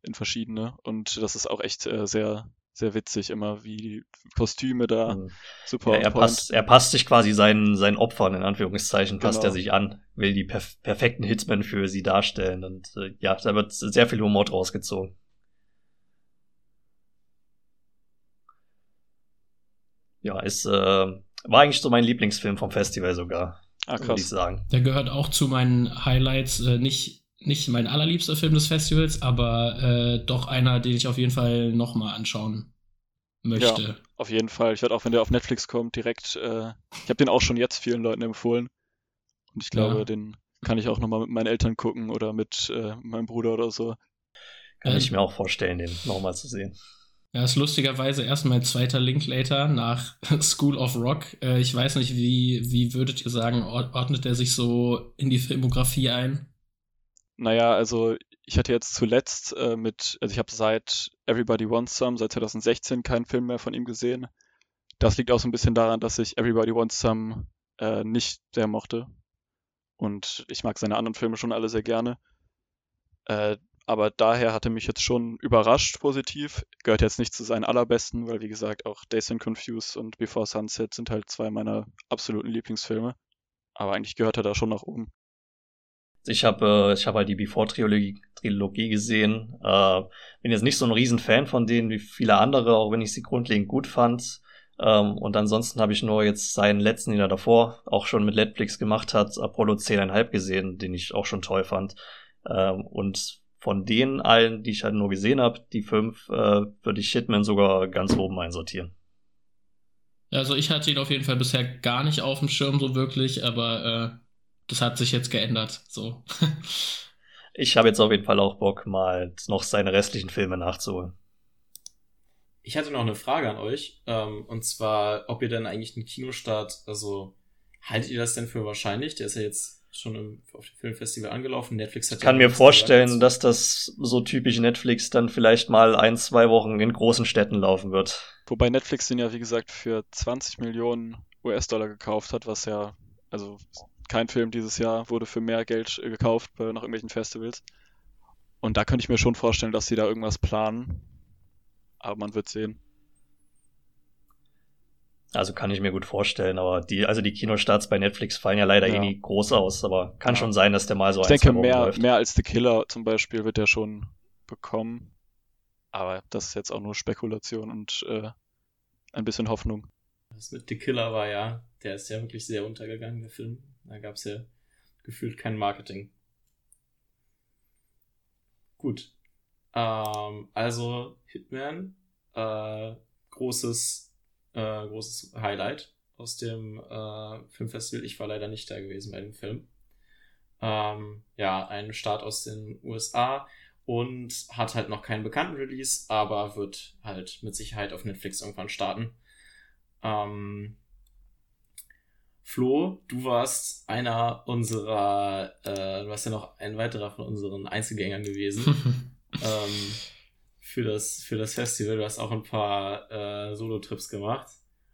in verschiedene. Und das ist auch echt äh, sehr, sehr witzig, immer wie die Kostüme da Mhm. super Ja, er, passt, er passt sich quasi seinen, seinen Opfern, in Anführungszeichen, passt Genau. er sich an, will die perf perfekten Hitmen für sie darstellen. Und äh, ja, da wird sehr viel Humor draus gezogen. Ja, ist, äh, war eigentlich so mein Lieblingsfilm vom Festival sogar, Ah, würde ich krass. sagen. Der gehört auch zu meinen Highlights, äh, nicht, nicht mein allerliebster Film des Festivals, aber äh, doch einer, den ich auf jeden Fall nochmal anschauen möchte. Auf jeden Fall. Ich werde auch, wenn der auf Netflix kommt, direkt. Äh, ich habe den auch schon jetzt vielen Leuten empfohlen. Und ich glaube, Ja. den kann ich auch nochmal mit meinen Eltern gucken oder mit äh, meinem Bruder oder so. Kann Ähm. ich mir auch vorstellen, den nochmal zu sehen. Ja, ist lustigerweise erst mein zweiter Linklater nach School of Rock. Äh, ich weiß nicht, wie, wie würdet ihr sagen, ord- ordnet er sich so in die Filmografie ein? Naja, also ich hatte jetzt zuletzt äh, mit, also ich habe seit Everybody Wants Some, seit 2016 keinen Film mehr von ihm gesehen. Das liegt auch so ein bisschen daran, dass ich Everybody Wants Some äh, nicht sehr mochte. Und ich mag seine anderen Filme schon alle sehr gerne. Äh, aber daher hatte mich jetzt schon überrascht positiv. Gehört jetzt nicht zu seinen allerbesten, weil wie gesagt auch Days and Confused und Before Sunset sind halt zwei meiner absoluten Lieblingsfilme. Aber eigentlich gehört er da schon nach oben. Ich habe äh, ich hab halt die Before-Trilogie Trilogie gesehen. Äh, bin jetzt nicht so ein Riesenfan von denen wie viele andere, auch wenn ich sie grundlegend gut fand. Ähm, und ansonsten habe ich nur jetzt seinen letzten, den er davor auch schon mit Netflix gemacht hat, Apollo 10,5 gesehen, den ich auch schon toll fand. Ähm, und von denen allen, die ich halt nur gesehen habe, die fünf, äh, würde ich Hitman sogar ganz oben einsortieren. Also ich hatte ihn auf jeden Fall bisher gar nicht auf dem Schirm so wirklich, aber äh, das hat sich jetzt geändert. So. Ich habe jetzt auf jeden Fall auch Bock, mal noch seine restlichen Filme nachzuholen. Ich hatte noch eine Frage an euch, ähm, und zwar, ob ihr denn eigentlich einen Kinostart, also haltet ihr das denn für wahrscheinlich? Der ist ja jetzt schon im, auf dem Filmfestival angelaufen. Netflix hat Ich kann ja mir vorstellen, dass das so typisch Netflix dann vielleicht mal ein, zwei Wochen in großen Städten laufen wird. Wobei Netflix den ja, wie gesagt, für 20 Millionen US-Dollar gekauft hat, was ja, also kein Film dieses Jahr wurde für mehr Geld äh, gekauft bei, nach irgendwelchen Festivals. Und da könnte ich mir schon vorstellen, dass sie da irgendwas planen. Aber man wird sehen. Also kann ich mir gut vorstellen, aber die, also die Kinostarts bei Netflix fallen ja leider Ja. eh nie groß aus, aber kann Ja. schon sein, dass der mal so ich ein, denke, mehr, läuft. mehr als The Killer zum Beispiel wird er schon bekommen. Aber das ist jetzt auch nur Spekulation und äh, ein bisschen Hoffnung. Das mit The Killer war ja, der ist ja wirklich sehr untergegangen, der Film. Da gab es ja gefühlt kein Marketing. Gut. Ähm, also Hitman, äh, großes, äh, großes Highlight aus dem äh, Filmfestival. Ich war leider nicht da gewesen bei dem Film. Ähm, ja, ein Start aus den USA und hat halt noch keinen bekannten Release, aber wird halt mit Sicherheit auf Netflix irgendwann starten. Ähm, Flo, du warst einer unserer, äh, du warst ja noch ein weiterer von unseren Einzelgängern gewesen ähm, für, das, für das Festival. Du hast auch ein paar äh, Solo-Trips gemacht.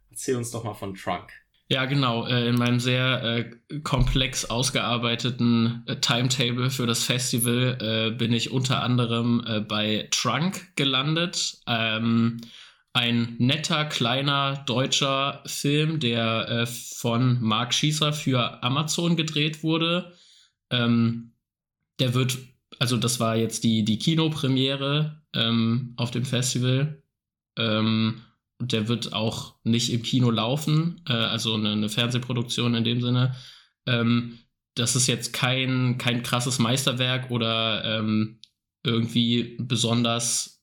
Erzähl uns doch mal von Trunk. Ja, genau. Äh, in meinem sehr äh, komplex ausgearbeiteten äh, Timetable für das Festival äh, bin ich unter anderem äh, bei Trunk gelandet. Ähm, ein netter, kleiner deutscher Film, der äh, von Mark Schießer für Amazon gedreht wurde. Ähm, der wird, also das war jetzt die, die Kinopremiere ähm, auf dem Festival. Ähm, der wird auch nicht im Kino laufen, äh, also eine, eine, Fernsehproduktion in dem Sinne. Ähm, das ist jetzt kein, kein krasses Meisterwerk oder ähm, irgendwie besonders,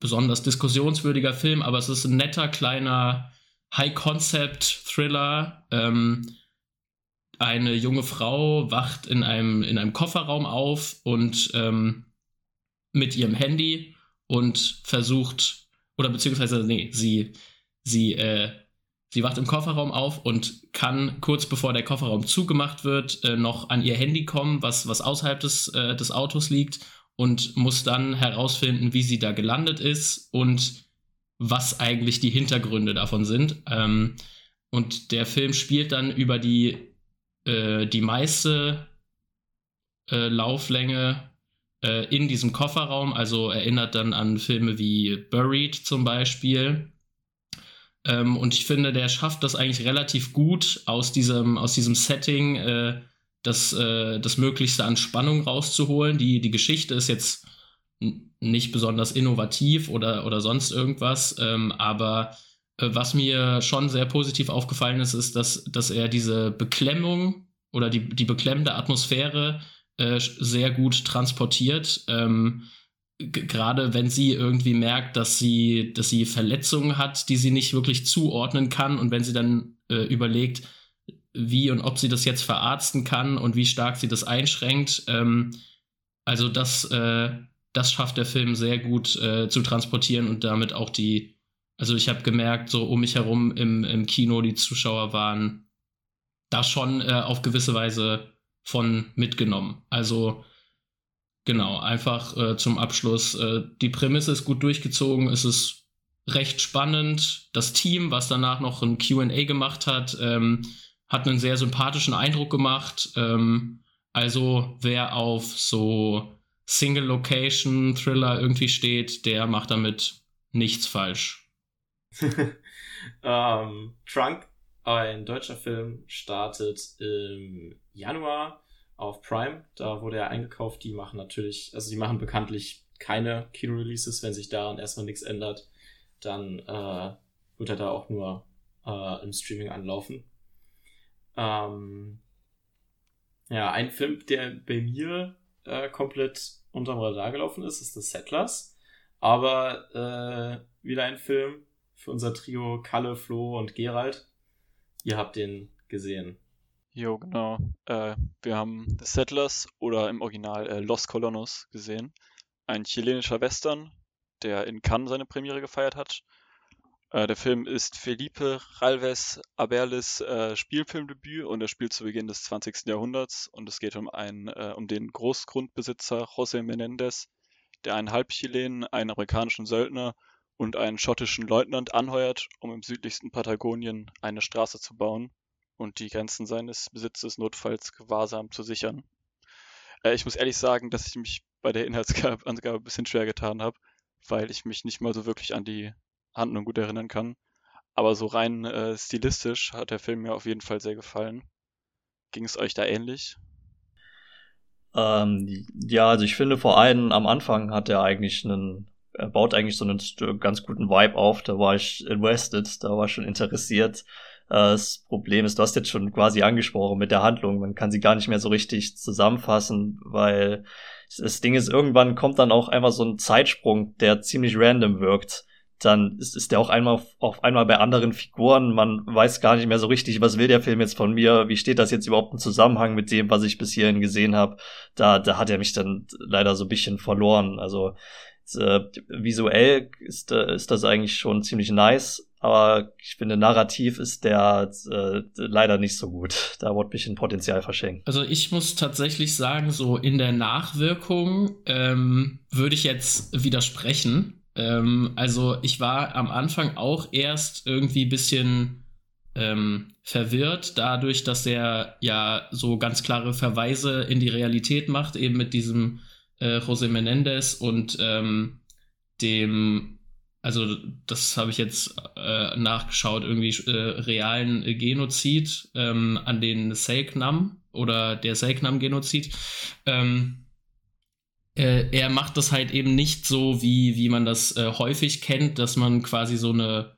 besonders diskussionswürdiger Film, aber es ist ein netter, kleiner High-Concept-Thriller. Ähm, eine junge Frau wacht in einem, in einem Kofferraum auf und ähm, mit ihrem Handy und versucht, oder beziehungsweise, nee, sie, sie, äh, sie wacht im Kofferraum auf und kann kurz bevor der Kofferraum zugemacht wird, äh, noch an ihr Handy kommen, was, was außerhalb des, äh, des Autos liegt und muss dann herausfinden, wie sie da gelandet ist und was eigentlich die Hintergründe davon sind. Ähm, und der Film spielt dann über die, äh, die meiste äh, Lauflänge äh, in diesem Kofferraum, also erinnert dann an Filme wie Buried zum Beispiel. Ähm, und ich finde, der schafft das eigentlich relativ gut aus diesem, aus diesem Setting, äh, das, äh, das Möglichste an Spannung rauszuholen. Die, die Geschichte ist jetzt nicht besonders innovativ oder, oder sonst irgendwas, ähm, aber äh, was mir schon sehr positiv aufgefallen ist, ist, dass, dass er diese Beklemmung oder die, die beklemmende Atmosphäre äh, sehr gut transportiert. Ähm, Gerade wenn sie irgendwie merkt, dass sie, dass sie Verletzungen hat, die sie nicht wirklich zuordnen kann und wenn sie dann äh, überlegt, wie und ob sie das jetzt verarzten kann und wie stark sie das einschränkt. Ähm, also das, äh, das schafft der Film sehr gut äh, zu transportieren und damit auch die, also ich habe gemerkt, so um mich herum im, im Kino, die Zuschauer waren da schon äh, auf gewisse Weise von mitgenommen. Also genau, einfach äh, zum Abschluss. Äh, die Prämisse ist gut durchgezogen, es ist recht spannend. Das Team, was danach noch ein QA gemacht hat, ähm, hat einen sehr sympathischen Eindruck gemacht. Ähm, also wer auf so Single-Location-Thriller irgendwie steht, der macht damit nichts falsch. ähm, Trunk, ein deutscher Film, startet im Januar auf Prime. Da wurde er eingekauft. Die machen natürlich, also die machen bekanntlich keine Kino-Releases. Wenn sich daran erstmal nichts ändert, dann äh, wird er da auch nur äh, im Streaming anlaufen. Ähm, ja, ein Film, der bei mir äh, komplett unterm Radar gelaufen ist, ist The Settlers. Aber äh, wieder ein Film für unser Trio Kalle, Flo und Gerald. Ihr habt den gesehen. Jo, genau. Äh, wir haben The Settlers oder im Original äh, Los Colonos gesehen. Ein chilenischer Western, der in Cannes seine Premiere gefeiert hat. Äh, der Film ist Felipe Ralves Aberles äh, Spielfilmdebüt und er spielt zu Beginn des 20. Jahrhunderts und es geht um einen, äh, um den Großgrundbesitzer José Menendez, der einen Halbchilen, einen amerikanischen Söldner und einen schottischen Leutnant anheuert, um im südlichsten Patagonien eine Straße zu bauen und die Grenzen seines Besitzes notfalls gewahrsam zu sichern. Äh, ich muss ehrlich sagen, dass ich mich bei der Inhaltsangabe ein bisschen schwer getan habe, weil ich mich nicht mal so wirklich an die Handlung gut erinnern kann. Aber so rein äh, stilistisch hat der Film mir auf jeden Fall sehr gefallen. Ging es euch da ähnlich? Ähm, ja, also ich finde vor allem am Anfang hat er eigentlich einen, er baut eigentlich so einen ganz guten Vibe auf. Da war ich invested, da war ich schon interessiert. Äh, das Problem ist, du hast jetzt schon quasi angesprochen mit der Handlung. Man kann sie gar nicht mehr so richtig zusammenfassen, weil das Ding ist, irgendwann kommt dann auch einfach so ein Zeitsprung, der ziemlich random wirkt dann ist, ist der auch einmal auf einmal bei anderen Figuren. Man weiß gar nicht mehr so richtig, was will der Film jetzt von mir? Wie steht das jetzt überhaupt im Zusammenhang mit dem, was ich bis hierhin gesehen habe? Da, da hat er mich dann leider so ein bisschen verloren. Also äh, visuell ist, äh, ist das eigentlich schon ziemlich nice, aber ich finde, narrativ ist der äh, leider nicht so gut. Da wurde ein bisschen Potenzial verschenkt. Also ich muss tatsächlich sagen, so in der Nachwirkung ähm, würde ich jetzt widersprechen ähm, also ich war am Anfang auch erst irgendwie ein bisschen ähm, verwirrt, dadurch, dass er ja so ganz klare Verweise in die Realität macht, eben mit diesem äh, José Menendez und ähm, dem, also das habe ich jetzt äh, nachgeschaut, irgendwie äh, realen Genozid ähm, an den Selknam oder der Selknam-Genozid. Ähm, äh, er macht das halt eben nicht so, wie, wie man das äh, häufig kennt, dass man quasi so eine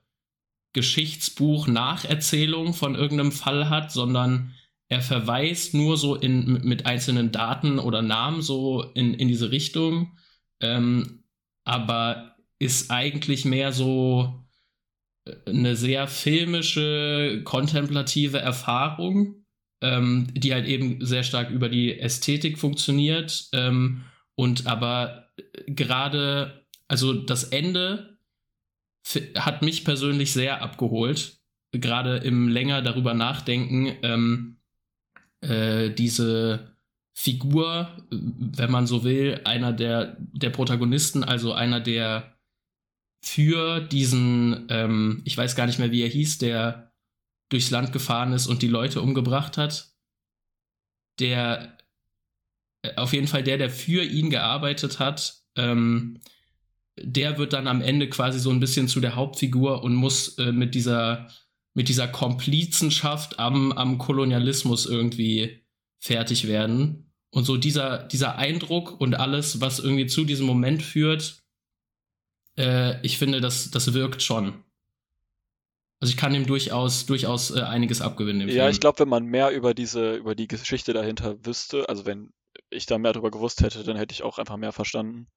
Geschichtsbuch-Nacherzählung von irgendeinem Fall hat, sondern er verweist nur so in, mit einzelnen Daten oder Namen so in, in diese Richtung, ähm, aber ist eigentlich mehr so äh, eine sehr filmische, kontemplative Erfahrung, ähm, die halt eben sehr stark über die Ästhetik funktioniert. Ähm, und aber gerade, also das Ende hat mich persönlich sehr abgeholt, gerade im länger darüber nachdenken, ähm, äh, diese Figur, wenn man so will, einer der, der Protagonisten, also einer der für diesen, ähm, ich weiß gar nicht mehr, wie er hieß, der durchs Land gefahren ist und die Leute umgebracht hat. Der, äh, auf jeden Fall der, der für ihn gearbeitet hat, ähm, der wird dann am Ende quasi so ein bisschen zu der Hauptfigur und muss äh, mit dieser, mit dieser Komplizenschaft am, am Kolonialismus irgendwie fertig werden. Und so dieser, dieser Eindruck und alles, was irgendwie zu diesem Moment führt, äh, ich finde, das, das wirkt schon. Also ich kann ihm durchaus, durchaus äh, einiges abgewinnen. ja, Film. ich glaube, wenn man mehr über diese, über die Geschichte dahinter wüsste, also wenn ich da mehr darüber gewusst hätte, dann hätte ich auch einfach mehr verstanden.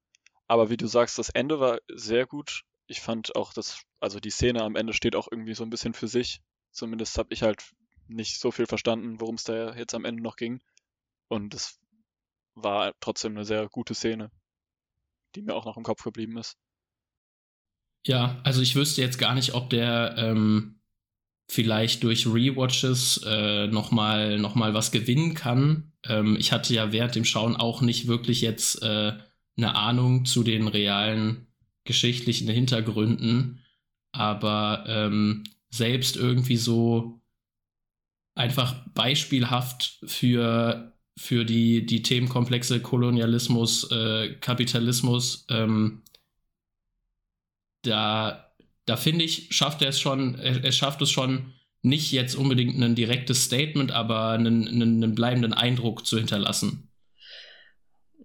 Aber wie du sagst, das Ende war sehr gut. Ich fand auch, dass, also die Szene am Ende steht auch irgendwie so ein bisschen für sich. Zumindest habe ich halt nicht so viel verstanden, worum es da jetzt am Ende noch ging. Und es war trotzdem eine sehr gute Szene, die mir auch noch im Kopf geblieben ist. Ja, also ich wüsste jetzt gar nicht, ob der ähm, vielleicht durch Rewatches äh, nochmal noch mal was gewinnen kann. Ähm, ich hatte ja während dem Schauen auch nicht wirklich jetzt äh, eine Ahnung zu den realen geschichtlichen Hintergründen, aber ähm, selbst irgendwie so einfach beispielhaft für, für die, die Themenkomplexe Kolonialismus, äh, Kapitalismus, ähm, da, da finde ich, schafft er es schon, er, er, schafft es schon, nicht jetzt unbedingt ein direktes Statement, aber einen, einen, einen bleibenden Eindruck zu hinterlassen.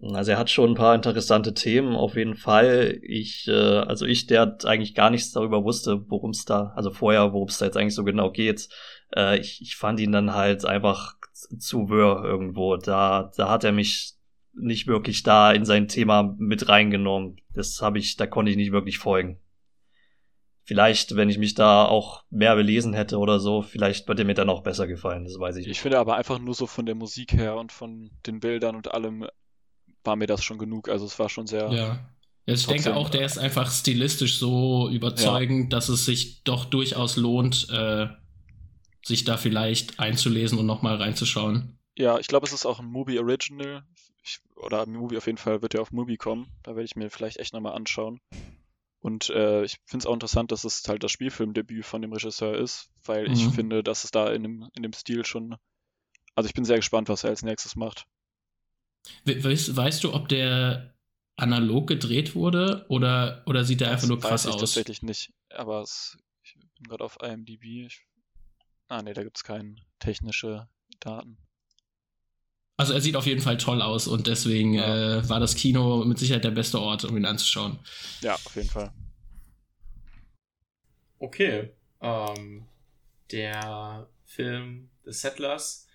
Also er hat schon ein paar interessante Themen auf jeden Fall. Ich, äh, also ich, der eigentlich gar nichts darüber wusste, worum es da, also vorher, worum es da jetzt eigentlich so genau geht. Äh, ich, ich fand ihn dann halt einfach zu wirr irgendwo. Da, da hat er mich nicht wirklich da in sein Thema mit reingenommen. Das habe ich, da konnte ich nicht wirklich folgen vielleicht, wenn ich mich da auch mehr belesen hätte oder so, vielleicht würde mir dann auch besser gefallen, das weiß ich nicht. Ich finde aber einfach nur so von der Musik her und von den Bildern und allem war mir das schon genug. Also es war schon sehr. Ja. ja ich denke auch, der ist einfach stilistisch so überzeugend, ja. dass es sich doch durchaus lohnt, äh, sich da vielleicht einzulesen und nochmal reinzuschauen. Ja, ich glaube, es ist auch ein Movie Original. Ich, oder ein Movie auf jeden Fall wird ja auf Movie kommen. Da werde ich mir vielleicht echt nochmal anschauen. Und äh, ich finde es auch interessant, dass es halt das Spielfilmdebüt von dem Regisseur ist, weil mhm. ich finde, dass es da in dem, in dem Stil schon. Also ich bin sehr gespannt, was er als nächstes macht. Weißt, weißt du, ob der analog gedreht wurde oder, oder sieht der einfach nur krass weiß ich aus? tatsächlich nicht, aber es, ich bin gerade auf IMDb. Ich, ah ne, da gibt es keine technische Daten. Also er sieht auf jeden Fall toll aus und deswegen ja. äh, war das Kino mit Sicherheit der beste Ort, um ihn anzuschauen. Ja, auf jeden Fall. Okay. Ähm, der Film The Settlers,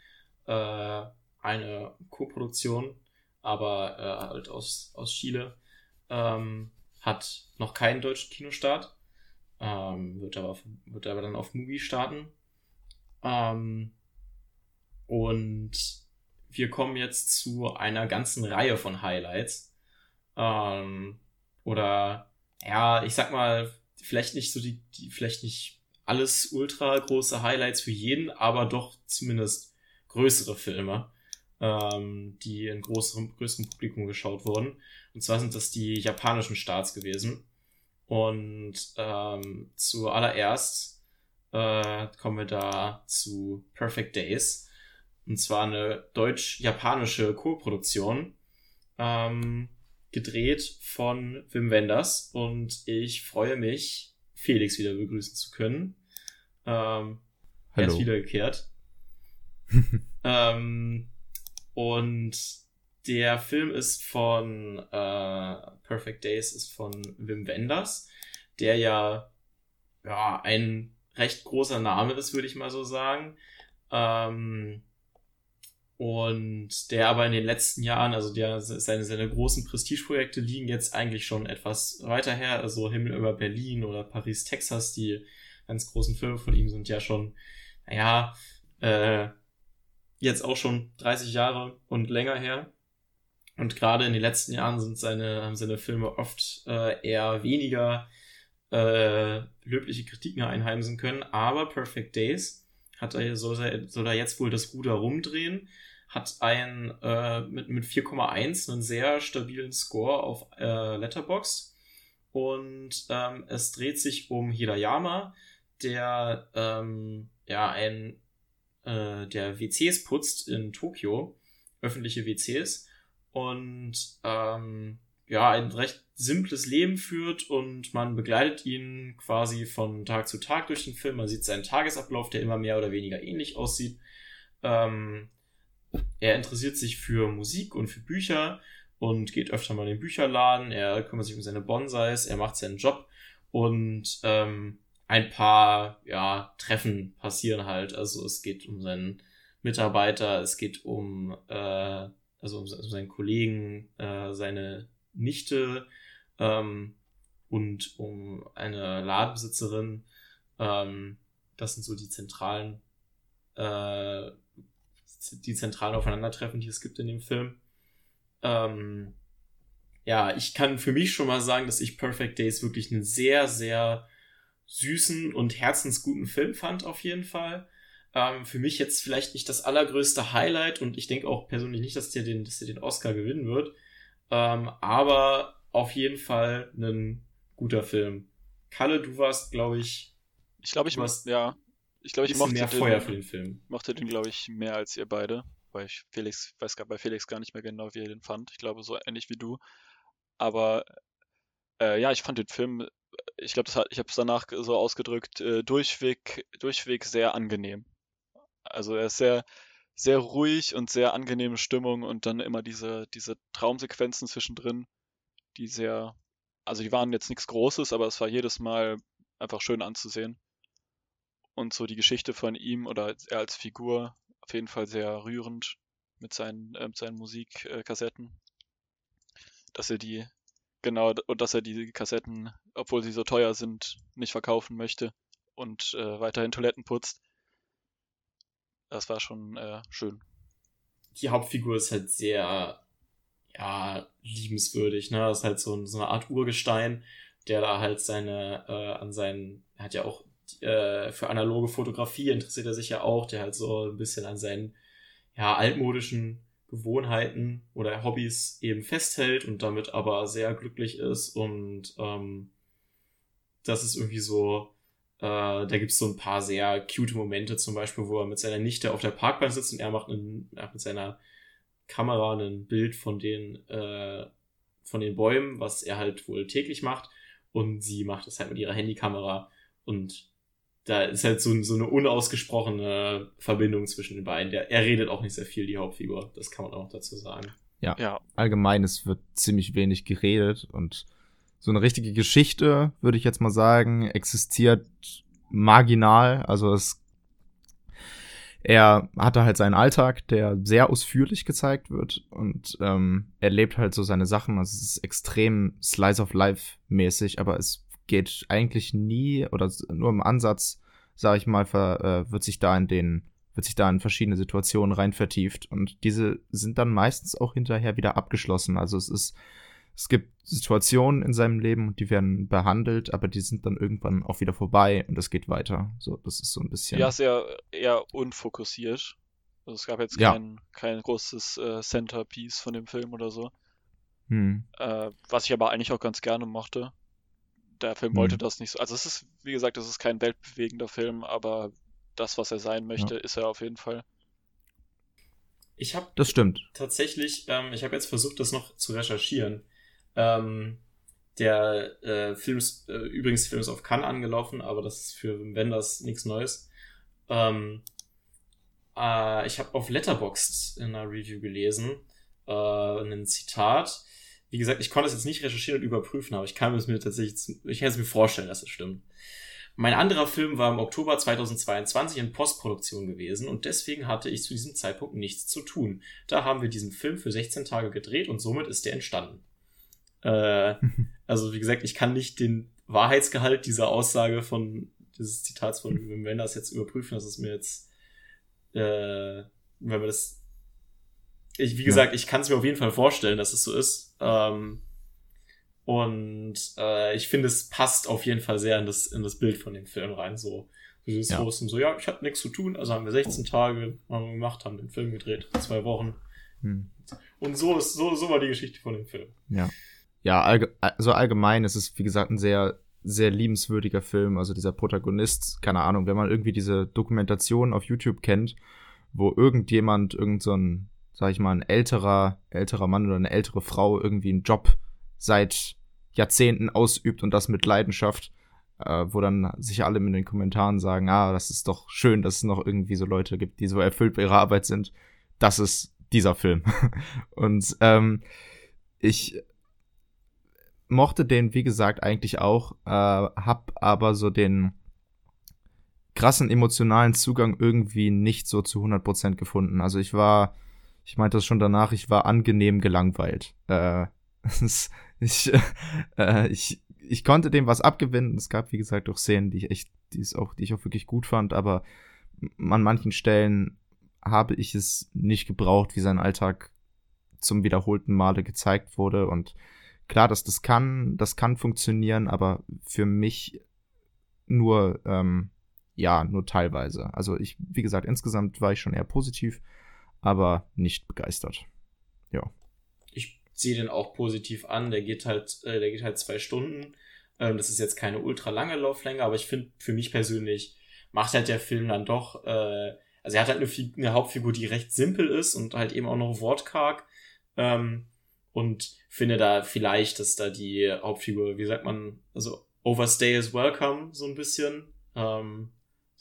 äh, eine Co-Produktion, aber äh, halt aus, aus Chile, ähm, hat noch keinen deutschen Kinostart. Ähm, wird, aber auf, wird aber dann auf Movie starten. Ähm, und wir kommen jetzt zu einer ganzen Reihe von Highlights. Ähm, oder ja, ich sag mal, vielleicht nicht so die, die, vielleicht nicht alles ultra große Highlights für jeden, aber doch zumindest größere Filme, ähm, die in größerem, größerem Publikum geschaut wurden. Und zwar sind das die japanischen Starts gewesen. Und ähm, zuallererst äh, kommen wir da zu Perfect Days und zwar eine deutsch-japanische Co-Produktion. Ähm, gedreht von Wim Wenders. Und ich freue mich, Felix wieder begrüßen zu können. Ähm, er ist wiedergekehrt. ähm, und der Film ist von äh, Perfect Days ist von Wim Wenders, der ja, ja ein recht großer Name ist, würde ich mal so sagen. Ähm, und der aber in den letzten Jahren, also der, seine, seine großen Prestigeprojekte liegen jetzt eigentlich schon etwas weiter her. Also Himmel über Berlin oder Paris, Texas, die ganz großen Filme von ihm sind ja schon, naja, äh, jetzt auch schon 30 Jahre und länger her. Und gerade in den letzten Jahren sind seine, haben seine Filme oft äh, eher weniger äh, löbliche Kritiken einheimsen können. Aber Perfect Days hat er, soll, er, soll er jetzt wohl das Ruder rumdrehen, hat ein äh, mit, mit 4,1 einen sehr stabilen Score auf äh, Letterboxd. Und ähm, es dreht sich um Hirayama, der ähm, ja ein äh, der WCs putzt in Tokio, öffentliche WCs und ähm, ja, ein recht simples Leben führt und man begleitet ihn quasi von Tag zu Tag durch den Film. Man sieht seinen Tagesablauf, der immer mehr oder weniger ähnlich aussieht. Ähm, er interessiert sich für Musik und für Bücher und geht öfter mal in den Bücherladen. Er kümmert sich um seine Bonsais, er macht seinen Job und ähm, ein paar ja, Treffen passieren halt. Also es geht um seinen Mitarbeiter, es geht um, äh, also um, um seinen Kollegen, äh, seine Nichte ähm, und um eine Ladenbesitzerin. Ähm, das sind so die zentralen, äh, die zentralen Aufeinandertreffen, die es gibt in dem Film. Ähm, ja, ich kann für mich schon mal sagen, dass ich Perfect Days wirklich einen sehr, sehr süßen und herzensguten Film fand, auf jeden Fall. Ähm, für mich jetzt vielleicht nicht das allergrößte Highlight und ich denke auch persönlich nicht, dass der den, dass der den Oscar gewinnen wird. Ähm, aber auf jeden Fall ein guter Film. Kalle, du warst, glaube ich. Ich glaube, ich warst, ja. Ich glaube, ich mochte mehr den, Feuer für den Film. Mochte den, glaube ich, mehr als ihr beide. Weil ich Felix, weiß gar bei Felix gar nicht mehr genau, wie er den fand. Ich glaube, so ähnlich wie du. Aber äh, ja, ich fand den Film, ich glaube, ich habe es danach so ausgedrückt, äh, durchweg, durchweg sehr angenehm. Also er ist sehr, sehr ruhig und sehr angenehme Stimmung und dann immer diese, diese Traumsequenzen zwischendrin, die sehr, also die waren jetzt nichts Großes, aber es war jedes Mal einfach schön anzusehen. Und so die Geschichte von ihm oder er als Figur auf jeden Fall sehr rührend mit seinen, äh, mit seinen Musikkassetten. Dass er die, genau, und dass er die Kassetten, obwohl sie so teuer sind, nicht verkaufen möchte und äh, weiterhin Toiletten putzt. Das war schon äh, schön. Die Hauptfigur ist halt sehr, ja, liebenswürdig, ne? Das ist halt so, so eine Art Urgestein, der da halt seine, äh, an seinen, er hat ja auch äh, für analoge Fotografie interessiert er sich ja auch, der halt so ein bisschen an seinen, ja, altmodischen Gewohnheiten oder Hobbys eben festhält und damit aber sehr glücklich ist und ähm, das ist irgendwie so, äh, da gibt es so ein paar sehr cute Momente, zum Beispiel, wo er mit seiner Nichte auf der Parkbank sitzt und er macht, einen, er mit seiner Kamera ein Bild von den, äh, von den Bäumen, was er halt wohl täglich macht und sie macht das halt mit ihrer Handykamera und da ist halt so, so eine unausgesprochene Verbindung zwischen den beiden. Der, er redet auch nicht sehr viel, die Hauptfigur. Das kann man auch dazu sagen. Ja, ja. allgemein, es wird ziemlich wenig geredet und so eine richtige Geschichte, würde ich jetzt mal sagen, existiert marginal. Also es er hatte halt seinen Alltag, der sehr ausführlich gezeigt wird und ähm, er lebt halt so seine Sachen. Also es ist extrem Slice of Life mäßig, aber es geht eigentlich nie oder nur im Ansatz, sage ich mal, ver, äh, wird sich da in den wird sich da in verschiedene Situationen rein vertieft und diese sind dann meistens auch hinterher wieder abgeschlossen. Also es ist es gibt Situationen in seinem Leben und die werden behandelt, aber die sind dann irgendwann auch wieder vorbei und es geht weiter. So, das ist so ein bisschen. Ja, sehr eher unfokussiert. Also es gab jetzt kein, ja. kein großes äh, Centerpiece von dem Film oder so. Hm. Äh, was ich aber eigentlich auch ganz gerne mochte der Film wollte mhm. das nicht so. Also es ist, wie gesagt, es ist kein weltbewegender Film, aber das, was er sein möchte, ja. ist er auf jeden Fall. Ich habe das stimmt tatsächlich. Ähm, ich habe jetzt versucht, das noch zu recherchieren. Ähm, der äh, Film ist äh, übrigens Film ist auf Cannes angelaufen, aber das ist für Wenders nichts Neues. Ähm, äh, ich habe auf Letterboxd in einer Review gelesen äh, ein Zitat wie gesagt, ich konnte es jetzt nicht recherchieren und überprüfen, aber ich kann es mir tatsächlich, ich kann es mir vorstellen, dass es stimmt. Mein anderer Film war im Oktober 2022 in Postproduktion gewesen und deswegen hatte ich zu diesem Zeitpunkt nichts zu tun. Da haben wir diesen Film für 16 Tage gedreht und somit ist der entstanden. Äh, also wie gesagt, ich kann nicht den Wahrheitsgehalt dieser Aussage von dieses Zitats von Wim Wenders jetzt überprüfen. Das ist mir jetzt äh, wenn wir das. Ich, wie gesagt, ja. ich kann es mir auf jeden Fall vorstellen, dass es so ist. Ähm, und äh, ich finde, es passt auf jeden Fall sehr in das, in das Bild von dem Film rein. So, dieses ja. Großen, so, ja, ich hatte nichts zu tun, also haben wir 16 Tage haben wir gemacht, haben den Film gedreht, zwei Wochen. Hm. Und so ist, so, so war die Geschichte von dem Film. Ja. Ja, allge also allgemein ist es, wie gesagt, ein sehr, sehr liebenswürdiger Film. Also dieser Protagonist, keine Ahnung, wenn man irgendwie diese Dokumentation auf YouTube kennt, wo irgendjemand, irgend so ein, sag ich mal, ein älterer, älterer Mann oder eine ältere Frau irgendwie einen Job seit Jahrzehnten ausübt und das mit Leidenschaft, äh, wo dann sich alle in den Kommentaren sagen, ah, das ist doch schön, dass es noch irgendwie so Leute gibt, die so erfüllt bei ihrer Arbeit sind. Das ist dieser Film. und ähm, ich mochte den, wie gesagt, eigentlich auch, äh, hab aber so den krassen emotionalen Zugang irgendwie nicht so zu 100% gefunden. Also ich war, ich meinte das schon danach, ich war angenehm gelangweilt. Äh, ich, äh, ich, ich konnte dem was abgewinnen. Es gab, wie gesagt, auch Szenen, die ich echt, die, es auch, die ich auch wirklich gut fand, aber an manchen Stellen habe ich es nicht gebraucht, wie sein Alltag zum wiederholten Male gezeigt wurde. Und klar, dass das kann, das kann funktionieren, aber für mich nur ähm, ja, nur teilweise. Also ich, wie gesagt, insgesamt war ich schon eher positiv, aber nicht begeistert. Ja. Ich sehe den auch positiv an. Der geht halt, äh, der geht halt zwei Stunden. Ähm, das ist jetzt keine ultra lange Lauflänge, aber ich finde, für mich persönlich macht halt der Film dann doch, äh, also er hat halt eine, eine, Hauptfigur, die recht simpel ist und halt eben auch noch wortkarg. Ähm, und finde da vielleicht, dass da die Hauptfigur, wie sagt man, also Overstay is welcome, so ein bisschen. Ähm,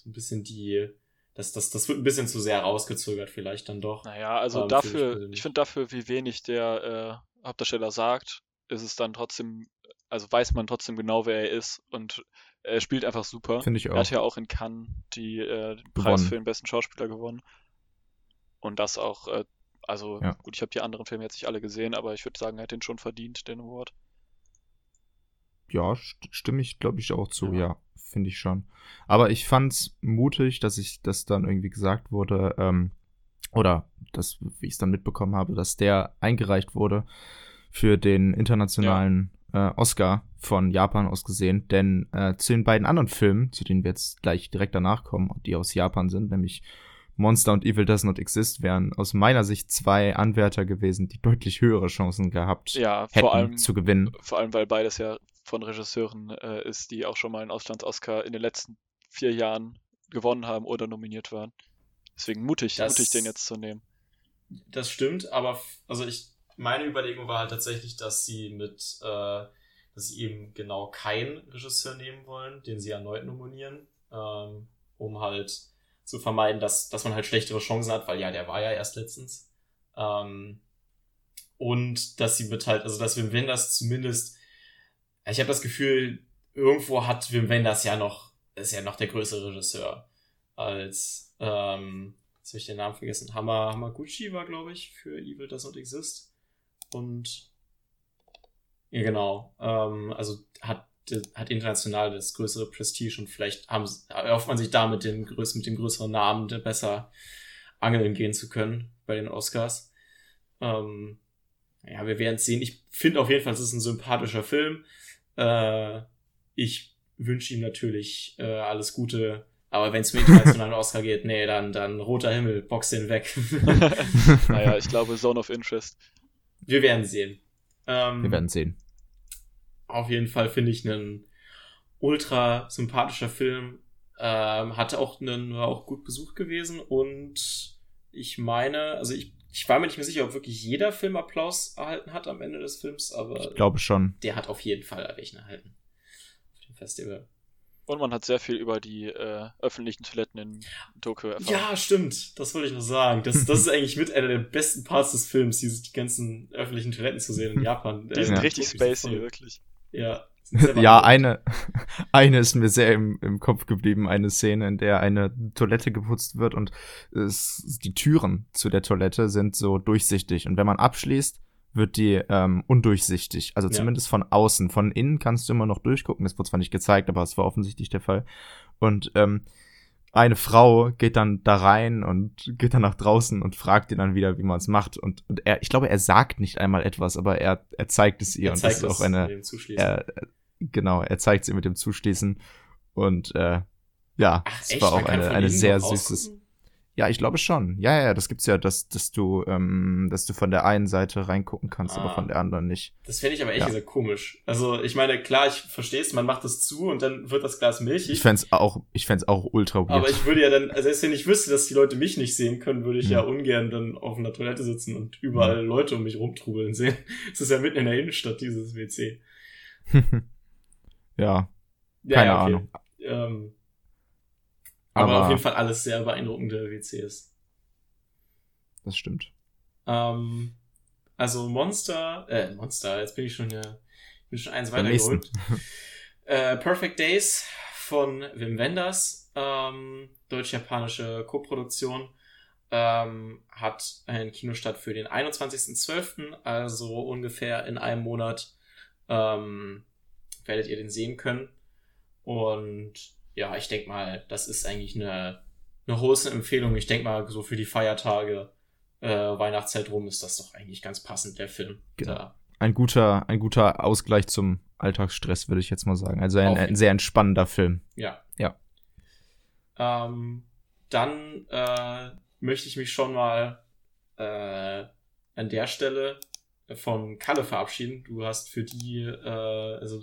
ein bisschen die, das, das, das wird ein bisschen zu sehr rausgezögert, vielleicht dann doch. Naja, also ähm, dafür, ich finde dafür, wie wenig der äh, Hauptdarsteller sagt, ist es dann trotzdem, also weiß man trotzdem genau, wer er ist und er spielt einfach super. Finde ich auch. Er hat ja auch in Cannes die, äh, den Preis für den besten Schauspieler gewonnen. Und das auch, äh, also ja. gut, ich habe die anderen Filme jetzt nicht alle gesehen, aber ich würde sagen, er hat den schon verdient, den Award. Ja, st stimme ich, glaube ich, auch zu, ja. ja finde ich schon. Aber ich fand's mutig, dass ich das dann irgendwie gesagt wurde, ähm, oder das, wie ich es dann mitbekommen habe, dass der eingereicht wurde für den internationalen ja. äh, Oscar von Japan aus gesehen. Denn äh, zu den beiden anderen Filmen, zu denen wir jetzt gleich direkt danach kommen, die aus Japan sind, nämlich Monster und Evil Does Not Exist, wären aus meiner Sicht zwei Anwärter gewesen, die deutlich höhere Chancen gehabt ja, hätten allem, zu gewinnen. Vor allem, weil beides ja von Regisseuren äh, ist, die auch schon mal einen Auslands-Oscar in den letzten vier Jahren gewonnen haben oder nominiert waren. Deswegen mutig, das, mutig den jetzt zu nehmen. Das stimmt, aber also ich, meine Überlegung war halt tatsächlich, dass sie mit, äh, dass sie eben genau keinen Regisseur nehmen wollen, den sie erneut nominieren, ähm, um halt zu vermeiden, dass, dass man halt schlechtere Chancen hat, weil ja, der war ja erst letztens. Ähm, und dass sie mit halt, also dass Wim Wenders zumindest ich habe das Gefühl, irgendwo hat Wim Wenders ja noch, ist ja noch der größere Regisseur als, ähm, jetzt habe ich den Namen vergessen, Hama, Hamaguchi war, glaube ich, für Evil Does Not Exist. Und ja, genau. Ähm, also hat, hat international das größere Prestige und vielleicht haben, erhofft man sich da mit dem, mit dem größeren Namen besser angeln gehen zu können bei den Oscars. Ähm, ja, wir werden es sehen. Ich finde auf jeden Fall, es ist ein sympathischer Film. Äh, ich wünsche ihm natürlich äh, alles Gute. Aber wenn es mit internationalen Oscar geht, nee, dann, dann roter Himmel, box den weg. naja, ich glaube Zone of Interest. Wir werden sehen. Ähm, Wir werden sehen. Auf jeden Fall finde ich einen ultra sympathischer Film. Ähm, hatte auch einen, war auch gut besucht gewesen und ich meine, also ich ich war mir nicht mehr sicher, ob wirklich jeder Film Applaus erhalten hat am Ende des Films, aber ich glaube schon. Der hat auf jeden Fall welchen erhalten. Auf dem Festival. Und man hat sehr viel über die äh, öffentlichen Toiletten in Tokio erfahren. Ja, stimmt. Das wollte ich noch sagen. Das, das ist eigentlich mit einer der besten Parts des Films, diese die ganzen öffentlichen Toiletten zu sehen in Japan. Die sind ja. richtig spacey, wirklich. Ja. Ja, eine, eine ist mir sehr im, im Kopf geblieben, eine Szene, in der eine Toilette geputzt wird und es, die Türen zu der Toilette sind so durchsichtig. Und wenn man abschließt, wird die ähm, undurchsichtig. Also ja. zumindest von außen. Von innen kannst du immer noch durchgucken. Das wurde zwar nicht gezeigt, aber es war offensichtlich der Fall. Und ähm, eine Frau geht dann da rein und geht dann nach draußen und fragt ihn dann wieder, wie man es macht. Und, und er, ich glaube, er sagt nicht einmal etwas, aber er, er zeigt es ihr. Er und das ist auch eine. Er, genau, er zeigt es ihr mit dem Zuschließen. Und äh, ja, Ach, es echt? war auch eine, eine sehr süßes. rausgucken? Ja, ich glaube schon. Ja, ja, das gibt's ja, dass, dass du, ähm, dass du von der einen Seite reingucken kannst, aber Ah. von der anderen nicht. Das finde ich aber ehrlich Ja. komisch. Also, ich meine, klar, ich verstehe es, man macht das zu und dann wird das Glas milchig. Ich fänd's auch, ich fänd's auch ultra weird. aber ich würde ja dann, also selbst wenn ich wüsste, dass die Leute mich nicht sehen können, würde ich Hm. ja ungern dann auf einer Toilette sitzen und überall Leute um mich rumtrubeln sehen. Es ist ja mitten in der Innenstadt, dieses WC. ja, Ja, keine ja, okay. Ahnung. Ähm, aber, Aber- auf jeden Fall alles sehr beeindruckende WCs. Das stimmt. Ähm, also Monster, äh, Monster, jetzt bin ich schon ja, bin schon eins Beim weiter nächsten. gerückt. Äh, Perfect Days von Wim Wenders, ähm, deutsch-japanische Koproduktion, ähm, hat einen Kinostart für den 21.12., also ungefähr in einem Monat ähm, werdet ihr den sehen können. Und ja, ich denke mal, das ist eigentlich eine, eine große Empfehlung. Ich denke mal, so für die Feiertage, äh, Weihnachtszeit rum ist das doch eigentlich ganz passend, der Film. Genau. Da. Ein guter, ein guter Ausgleich zum Alltagsstress, würde ich jetzt mal sagen. Also ein, ein sehr entspannender Film. Ja. Ja. Ähm, dann äh, möchte ich mich schon mal äh, an der Stelle von Kalle verabschieden. Du hast für die, äh, also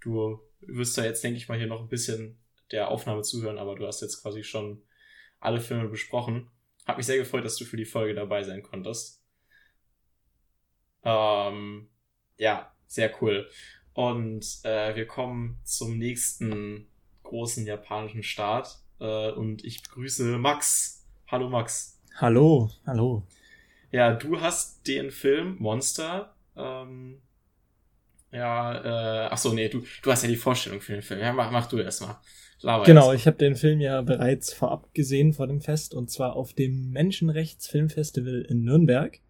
du wirst ja jetzt, denke ich mal, hier noch ein bisschen der Aufnahme zuhören, aber du hast jetzt quasi schon alle Filme besprochen. Hat mich sehr gefreut, dass du für die Folge dabei sein konntest. Ähm, ja, sehr cool. Und äh, wir kommen zum nächsten großen japanischen Staat. Äh, und ich begrüße Max. Hallo Max. Hallo, hallo. Ja, du hast den Film Monster. Ähm, ja, äh, ach so, nee, du, du hast ja die Vorstellung für den Film. Ja, mach, mach du erst Laber Genau, ich habe den Film ja bereits vorab gesehen vor dem Fest und zwar auf dem Menschenrechtsfilmfestival in Nürnberg.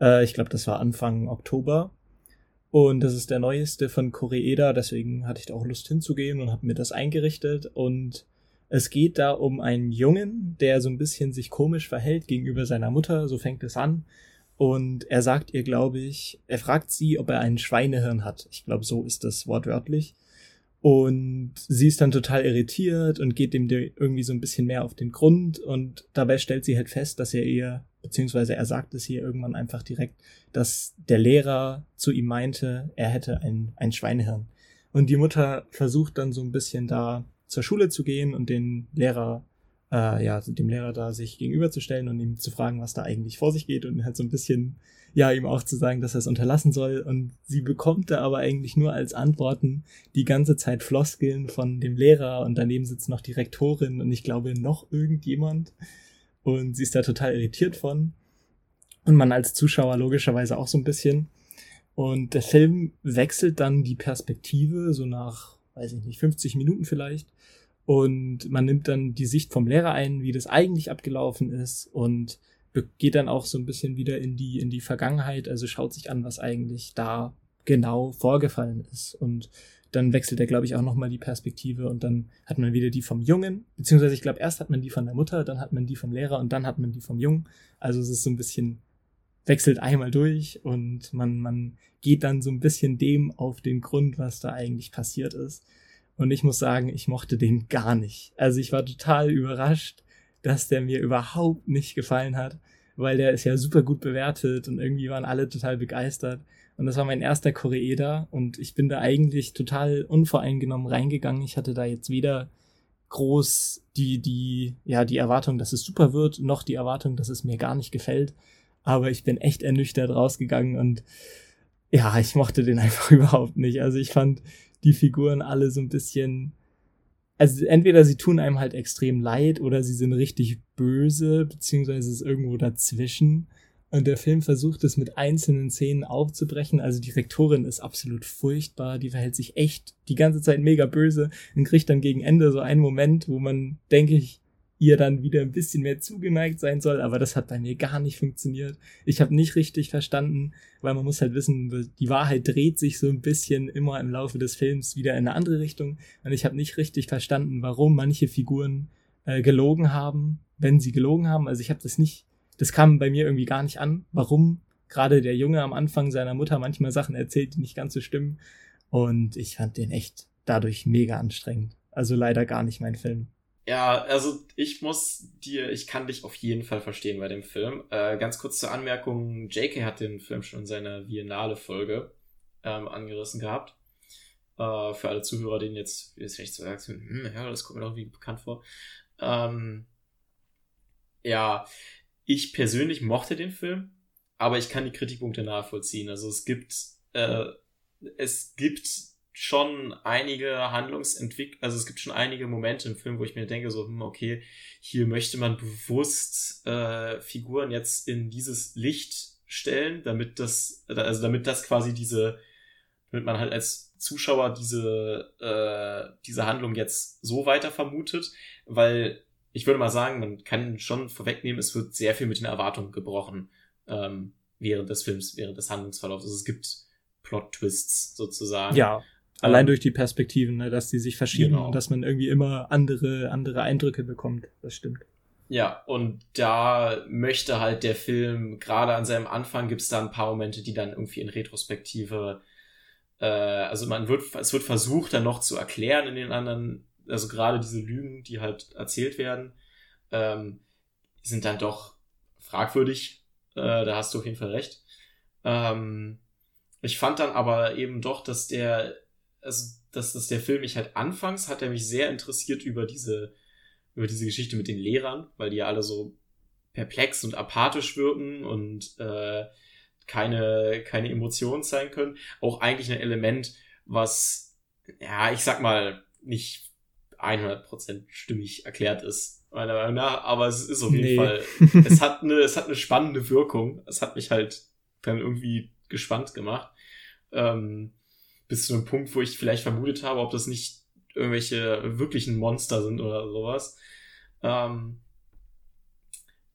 Äh, ich glaube, das war Anfang Oktober. Und das ist der neueste von Koreeda, deswegen hatte ich da auch Lust hinzugehen und habe mir das eingerichtet. Und es geht da um einen Jungen, der so ein bisschen sich komisch verhält gegenüber seiner Mutter, so fängt es an. Und er sagt ihr, glaube ich, er fragt sie, ob er ein Schweinehirn hat. Ich glaube, so ist das wortwörtlich. Und sie ist dann total irritiert und geht dem irgendwie so ein bisschen mehr auf den Grund. Und dabei stellt sie halt fest, dass er ihr, beziehungsweise er sagt es hier irgendwann einfach direkt, dass der Lehrer zu ihm meinte, er hätte ein, ein Schweinehirn. Und die Mutter versucht dann so ein bisschen da zur Schule zu gehen und den Lehrer, äh, ja, dem Lehrer da sich gegenüberzustellen und ihm zu fragen, was da eigentlich vor sich geht und halt so ein bisschen, ja, ihm auch zu sagen, dass er es unterlassen soll. Und sie bekommt da aber eigentlich nur als Antworten die ganze Zeit Floskeln von dem Lehrer und daneben sitzt noch die Rektorin und ich glaube noch irgendjemand. Und sie ist da total irritiert von. Und man als Zuschauer logischerweise auch so ein bisschen. Und der Film wechselt dann die Perspektive, so nach, weiß ich nicht, 50 Minuten vielleicht. Und man nimmt dann die Sicht vom Lehrer ein, wie das eigentlich abgelaufen ist und geht dann auch so ein bisschen wieder in die, in die Vergangenheit, also schaut sich an, was eigentlich da genau vorgefallen ist. Und dann wechselt er, glaube ich, auch nochmal die Perspektive und dann hat man wieder die vom Jungen, beziehungsweise ich glaube, erst hat man die von der Mutter, dann hat man die vom Lehrer und dann hat man die vom Jungen. Also es ist so ein bisschen, wechselt einmal durch und man, man geht dann so ein bisschen dem auf den Grund, was da eigentlich passiert ist. Und ich muss sagen, ich mochte den gar nicht. Also ich war total überrascht, dass der mir überhaupt nicht gefallen hat, weil der ist ja super gut bewertet und irgendwie waren alle total begeistert. Und das war mein erster Koreeda und ich bin da eigentlich total unvoreingenommen reingegangen. Ich hatte da jetzt weder groß die, die, ja, die Erwartung, dass es super wird, noch die Erwartung, dass es mir gar nicht gefällt. Aber ich bin echt ernüchtert rausgegangen und ja, ich mochte den einfach überhaupt nicht. Also ich fand die Figuren alle so ein bisschen, also entweder sie tun einem halt extrem leid oder sie sind richtig böse, beziehungsweise es ist irgendwo dazwischen. Und der Film versucht es mit einzelnen Szenen aufzubrechen. Also die Rektorin ist absolut furchtbar, die verhält sich echt die ganze Zeit mega böse und kriegt dann gegen Ende so einen Moment, wo man, denke ich, ihr dann wieder ein bisschen mehr zugeneigt sein soll, aber das hat bei mir gar nicht funktioniert. Ich habe nicht richtig verstanden, weil man muss halt wissen, die Wahrheit dreht sich so ein bisschen immer im Laufe des Films wieder in eine andere Richtung und ich habe nicht richtig verstanden, warum manche Figuren äh, gelogen haben, wenn sie gelogen haben. Also ich habe das nicht, das kam bei mir irgendwie gar nicht an, warum gerade der Junge am Anfang seiner Mutter manchmal Sachen erzählt, die nicht ganz so stimmen. Und ich fand den echt dadurch mega anstrengend. Also leider gar nicht mein Film. Ja, also ich muss dir, ich kann dich auf jeden Fall verstehen bei dem Film. Äh, ganz kurz zur Anmerkung, JK hat den Film schon in seiner Biennale-Folge ähm, angerissen gehabt. Äh, für alle Zuhörer, denen jetzt, jetzt vielleicht so sagst, hm, ja, das kommt mir doch wie bekannt vor. Ähm, ja, ich persönlich mochte den Film, aber ich kann die Kritikpunkte nachvollziehen. Also es gibt, äh, es gibt schon einige Handlungsentwicklungen, also es gibt schon einige Momente im Film, wo ich mir denke, so, hm, okay, hier möchte man bewusst äh, Figuren jetzt in dieses Licht stellen, damit das, also damit das quasi diese, damit man halt als Zuschauer diese, äh, diese Handlung jetzt so weiter vermutet, weil ich würde mal sagen, man kann schon vorwegnehmen, es wird sehr viel mit den Erwartungen gebrochen ähm, während des Films, während des Handlungsverlaufs. Also es gibt Plot-Twists sozusagen. Ja, Allein ähm, durch die Perspektiven, ne, dass die sich verschieben genau. und dass man irgendwie immer andere, andere Eindrücke bekommt. Das stimmt. Ja, und da möchte halt der Film, gerade an seinem Anfang gibt es da ein paar Momente, die dann irgendwie in Retrospektive, äh, also man wird, es wird versucht, dann noch zu erklären in den anderen, also gerade diese Lügen, die halt erzählt werden, ähm, sind dann doch fragwürdig. Äh, da hast du auf jeden Fall recht. Ähm, ich fand dann aber eben doch, dass der also dass, dass der Film mich halt anfangs hat er mich sehr interessiert über diese, über diese Geschichte mit den Lehrern, weil die ja alle so perplex und apathisch wirken und äh, keine, keine Emotionen zeigen können. Auch eigentlich ein Element, was, ja, ich sag mal, nicht 100% stimmig erklärt ist, meiner Meinung nach, aber es ist auf jeden nee. Fall, es hat eine, es hat eine spannende Wirkung. Es hat mich halt dann irgendwie gespannt gemacht. Ähm, bis zu einem Punkt, wo ich vielleicht vermutet habe, ob das nicht irgendwelche wirklichen Monster sind oder sowas. Ähm,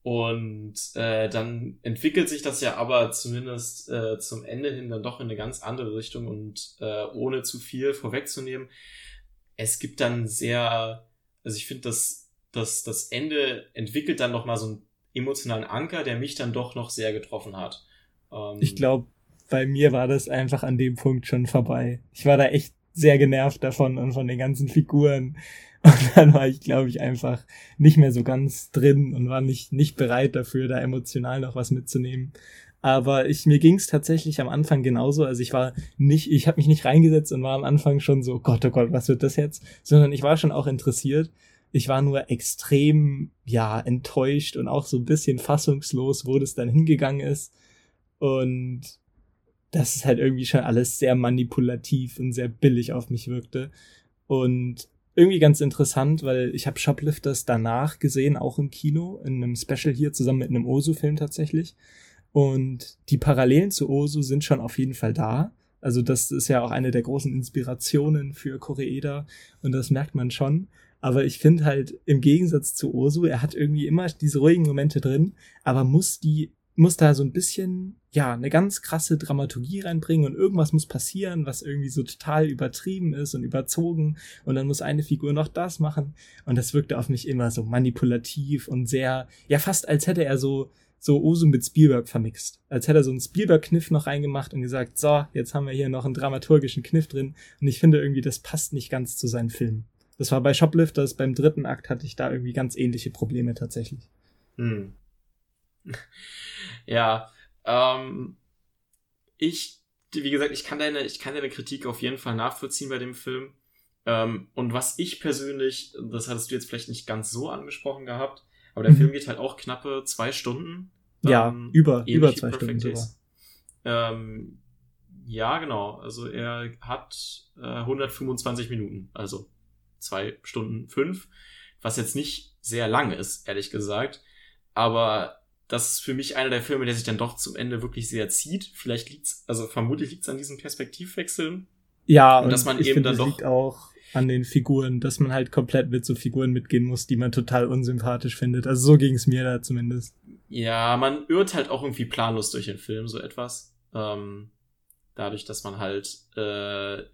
und äh, dann entwickelt sich das ja aber zumindest äh, zum Ende hin dann doch in eine ganz andere Richtung und äh, ohne zu viel vorwegzunehmen, es gibt dann sehr, also ich finde, dass das, das Ende entwickelt dann noch mal so einen emotionalen Anker, der mich dann doch noch sehr getroffen hat. Ähm, ich glaube, bei mir war das einfach an dem Punkt schon vorbei. Ich war da echt sehr genervt davon und von den ganzen Figuren. Und dann war ich, glaube ich, einfach nicht mehr so ganz drin und war nicht, nicht bereit dafür, da emotional noch was mitzunehmen. Aber ich, mir ging es tatsächlich am Anfang genauso. Also ich war nicht, ich habe mich nicht reingesetzt und war am Anfang schon so, Gott, oh Gott, was wird das jetzt? Sondern ich war schon auch interessiert. Ich war nur extrem, ja, enttäuscht und auch so ein bisschen fassungslos, wo das dann hingegangen ist. Und dass es halt irgendwie schon alles sehr manipulativ und sehr billig auf mich wirkte. Und irgendwie ganz interessant, weil ich habe Shoplifters danach gesehen, auch im Kino, in einem Special hier zusammen mit einem Osu-Film tatsächlich. Und die Parallelen zu Osu sind schon auf jeden Fall da. Also das ist ja auch eine der großen Inspirationen für Koreeda und das merkt man schon. Aber ich finde halt im Gegensatz zu Osu, er hat irgendwie immer diese ruhigen Momente drin, aber muss die muss da so ein bisschen, ja, eine ganz krasse Dramaturgie reinbringen und irgendwas muss passieren, was irgendwie so total übertrieben ist und überzogen und dann muss eine Figur noch das machen und das wirkte auf mich immer so manipulativ und sehr, ja, fast als hätte er so, so Osu mit Spielberg vermixt. Als hätte er so einen Spielberg-Kniff noch reingemacht und gesagt, so, jetzt haben wir hier noch einen dramaturgischen Kniff drin und ich finde irgendwie, das passt nicht ganz zu seinen Filmen. Das war bei Shoplifters, beim dritten Akt hatte ich da irgendwie ganz ähnliche Probleme tatsächlich. Hm. Ja, ähm, ich, wie gesagt, ich kann deine, ich kann deine Kritik auf jeden Fall nachvollziehen bei dem Film. Ähm, und was ich persönlich, das hattest du jetzt vielleicht nicht ganz so angesprochen gehabt, aber der mhm. Film geht halt auch knappe zwei Stunden. Ja, ähm, über, über zwei Stunden sogar. Ähm, ja, genau. Also er hat äh, 125 Minuten, also zwei Stunden fünf, was jetzt nicht sehr lang ist, ehrlich gesagt. Aber das ist für mich einer der Filme, der sich dann doch zum Ende wirklich sehr zieht. Vielleicht liegt's, also vermutlich liegt's an diesen Perspektivwechseln. Ja, und, dass man eben finde, dann doch liegt auch an den Figuren, dass man halt komplett mit so Figuren mitgehen muss, die man total unsympathisch findet. Also so ging's mir da zumindest. Ja, man irrt halt auch irgendwie planlos durch den Film so etwas. Ähm, dadurch, dass man halt äh,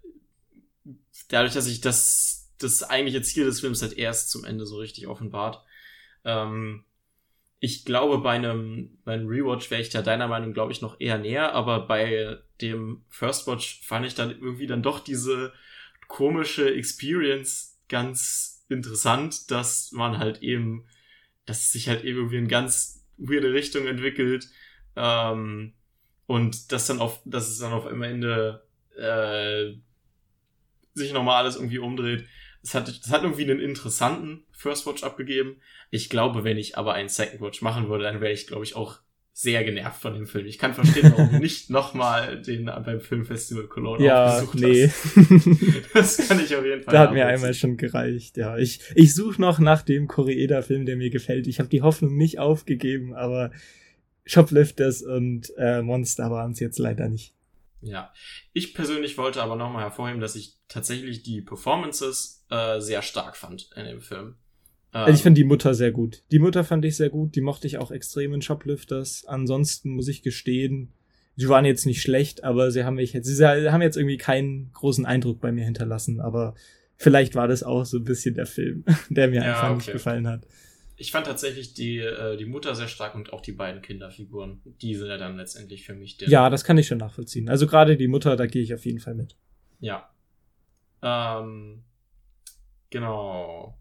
dadurch, dass ich das das eigentliche Ziel des Films halt erst zum Ende so richtig offenbart. Ähm, ich glaube, bei einem, bei einem Rewatch wäre ich da deiner Meinung, glaube ich, noch eher näher, aber bei dem First Watch fand ich dann irgendwie dann doch diese komische Experience ganz interessant, dass man halt eben, dass es sich halt irgendwie in ganz weirde Richtung entwickelt, ähm, und das dann auf, dass es dann auf am Ende äh, sich nochmal alles irgendwie umdreht. Es hat, das hat irgendwie einen interessanten First Watch abgegeben. Ich glaube, wenn ich aber einen Second Watch machen würde, dann wäre ich, glaube ich, auch sehr genervt von dem Film. Ich kann verstehen, warum du nicht nochmal den beim Filmfestival Cologne ja, aufgesucht nee. hast. das kann ich auf jeden Fall. Da hat mir einmal schon gereicht, ja. Ich, ich suche noch nach dem Koreeda-Film, der mir gefällt. Ich habe die Hoffnung nicht aufgegeben, aber Shoplifters und äh, Monster waren es jetzt leider nicht. Ja, ich persönlich wollte aber nochmal hervorheben, dass ich tatsächlich die Performances äh, sehr stark fand in dem Film. Ähm, ich finde die Mutter sehr gut. Die Mutter fand ich sehr gut, die mochte ich auch extrem in Shoplifters. Ansonsten muss ich gestehen, sie waren jetzt nicht schlecht, aber sie haben mich jetzt, sie haben jetzt irgendwie keinen großen Eindruck bei mir hinterlassen, aber vielleicht war das auch so ein bisschen der Film, der mir ja, einfach okay. nicht gefallen hat. Ich fand tatsächlich die, äh, die Mutter sehr stark und auch die beiden Kinderfiguren. Die sind ja dann letztendlich für mich der. Ja, das kann ich schon nachvollziehen. Also gerade die Mutter, da gehe ich auf jeden Fall mit. Ja. Ähm, genau.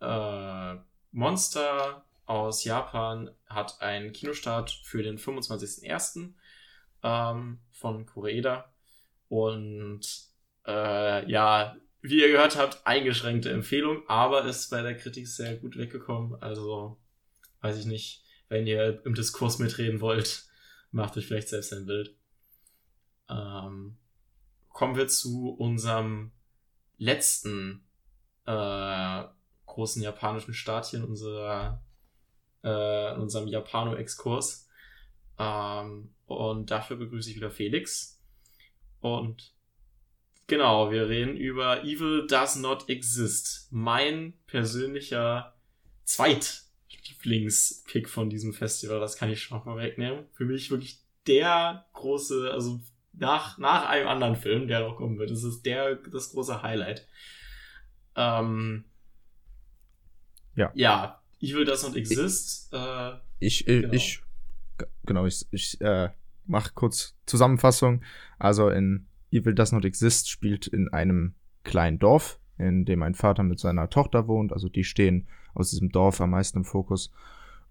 Äh, Monster aus Japan hat einen Kinostart für den 25.01. Ähm, von Koreeda. Und äh, ja, wie ihr gehört habt, eingeschränkte Empfehlung, aber ist bei der Kritik sehr gut weggekommen. Also, weiß ich nicht, wenn ihr im Diskurs mitreden wollt, macht euch vielleicht selbst ein Bild. Ähm, kommen wir zu unserem letzten äh, großen japanischen Start hier in, unserer, äh, in unserem Japano-Exkurs. Ähm, und dafür begrüße ich wieder Felix. Und Genau, wir reden über Evil Does Not Exist. Mein persönlicher Zweitlieblingspick von diesem Festival, das kann ich schon mal wegnehmen. Für mich wirklich der große, also nach, nach einem anderen Film, der noch kommen wird, das ist der, das große Highlight. Ähm, ja. Ja, Evil Does Not Exist. Ich, äh, ich, äh, genau. ich, genau, ich, ich äh, mach kurz Zusammenfassung. Also in Evil Does Not Exist spielt in einem kleinen Dorf, in dem ein Vater mit seiner Tochter wohnt. Also die stehen aus diesem Dorf am meisten im Fokus.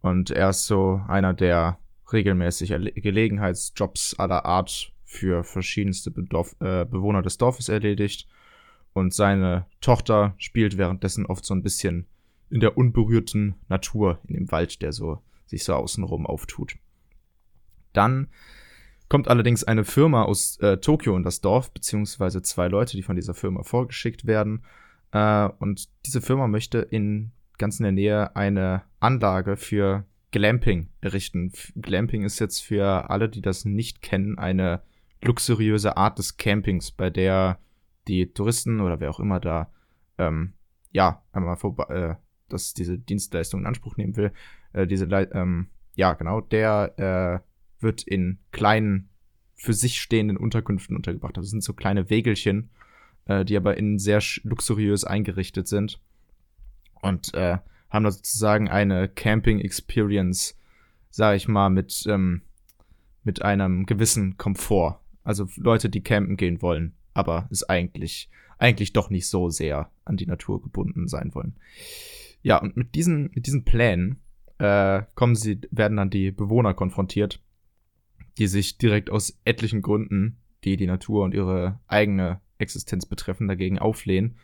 Und er ist so einer, der regelmäßig Gelegenheitsjobs aller Art für verschiedenste Bedorf äh, Bewohner des Dorfes erledigt. Und seine Tochter spielt währenddessen oft so ein bisschen in der unberührten Natur, in dem Wald, der so sich so außenrum auftut. Dann kommt allerdings eine Firma aus äh, Tokio in das Dorf, beziehungsweise zwei Leute, die von dieser Firma vorgeschickt werden. Äh, und diese Firma möchte in ganz in der Nähe eine Anlage für Glamping errichten. Glamping ist jetzt für alle, die das nicht kennen, eine luxuriöse Art des Campings, bei der die Touristen oder wer auch immer da ähm, ja einmal vorbei, äh, dass diese Dienstleistung in Anspruch nehmen will, äh, diese ähm, ja genau, der äh, wird in kleinen, für sich stehenden Unterkünften untergebracht. Das sind so kleine Wägelchen, äh, die aber innen sehr luxuriös eingerichtet sind. Und äh, haben da sozusagen eine Camping-Experience, sag ich mal, mit, ähm, mit einem gewissen Komfort. Also Leute, die campen gehen wollen, aber es eigentlich, eigentlich doch nicht so sehr an die Natur gebunden sein wollen. Ja, und mit diesen, mit diesen Plänen äh, kommen sie, werden dann die Bewohner konfrontiert, die sich direkt aus etlichen Gründen, die die Natur und ihre eigene Existenz betreffen, dagegen auflehnen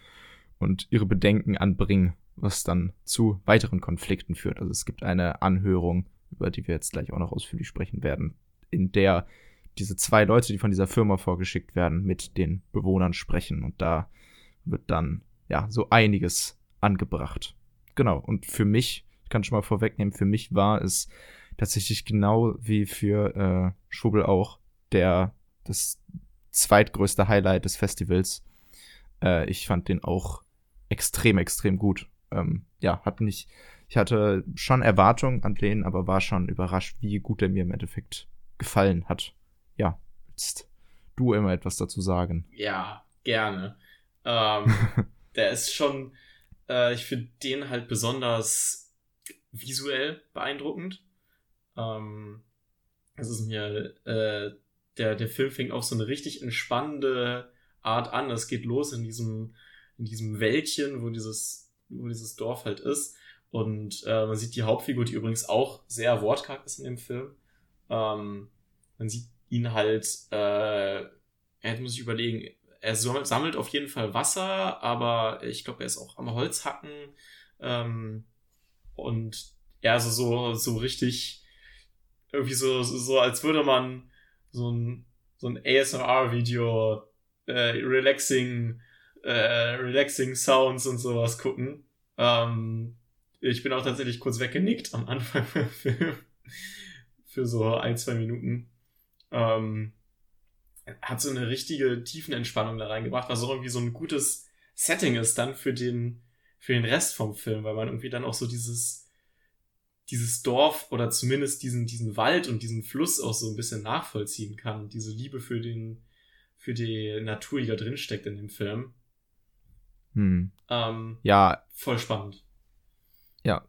und ihre Bedenken anbringen, was dann zu weiteren Konflikten führt. Also es gibt eine Anhörung, über die wir jetzt gleich auch noch ausführlich sprechen werden, in der diese zwei Leute, die von dieser Firma vorgeschickt werden, mit den Bewohnern sprechen und da wird dann ja so einiges angebracht. Genau. Und für mich, ich kann schon mal vorwegnehmen, für mich war es tatsächlich genau wie für äh, Schwubbel auch der das zweitgrößte Highlight des Festivals. Äh, ich fand den auch extrem, extrem gut. Ähm, ja, hat mich, ich hatte schon Erwartungen an den, aber war schon überrascht, wie gut er mir im Endeffekt gefallen hat. Ja, willst du immer etwas dazu sagen? Ja, gerne. Ähm, der ist schon, äh, ich finde den halt besonders visuell beeindruckend. Ähm, es ist mir, äh, der, der Film fängt auf so eine richtig entspannende Art an. Es geht los in diesem, in diesem Wäldchen, wo dieses, wo dieses Dorf halt ist. Und äh, man sieht die Hauptfigur, die übrigens auch sehr wortkarg ist in dem Film. Ähm, man sieht ihn halt, äh, er muss sich überlegen, er sammelt auf jeden Fall Wasser, aber ich glaube, er ist auch am Holz hacken. Ähm, und ja, also so, so richtig, irgendwie so, so, als würde man so ein, so ein ASMR-Video, äh, relaxing, äh, relaxing Sounds und sowas gucken. Ähm, ich bin auch tatsächlich kurz weggenickt am Anfang Film. Für so ein, zwei Minuten. Ähm, hat so eine richtige Tiefenentspannung da reingebracht, was auch irgendwie so ein gutes Setting ist dann für den, für den Rest vom Film, weil man irgendwie dann auch so dieses, dieses Dorf oder zumindest diesen, diesen Wald und diesen Fluss auch so ein bisschen nachvollziehen kann. Diese Liebe für den, für die Natur, die da drin steckt in dem Film. Hm. Ähm, Ja, voll spannend. ja.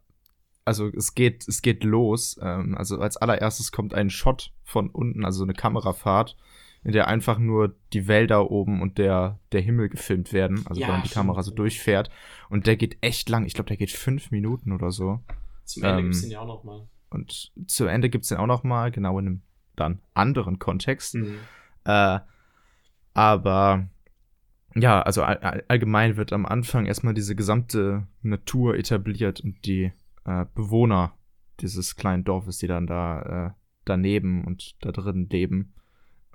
Also es geht, es geht los. Ähm, also als allererstes kommt ein Shot von unten, also so eine Kamerafahrt, in der einfach nur die Wälder oben und der, der Himmel gefilmt werden. Also Ja, wenn die. Kamera so durchfährt. Und der geht echt lang. Ich glaube, der geht fünf Minuten oder so. Zum Ende Ähm, gibt's den ja auch noch mal. Und zu Ende gibt's den auch noch mal, genau in einem dann anderen Kontext. Mhm. Äh, aber ja, also all, allgemein wird am Anfang erstmal diese gesamte Natur etabliert und die äh, Bewohner dieses kleinen Dorfes, die dann da äh, daneben und da drin leben.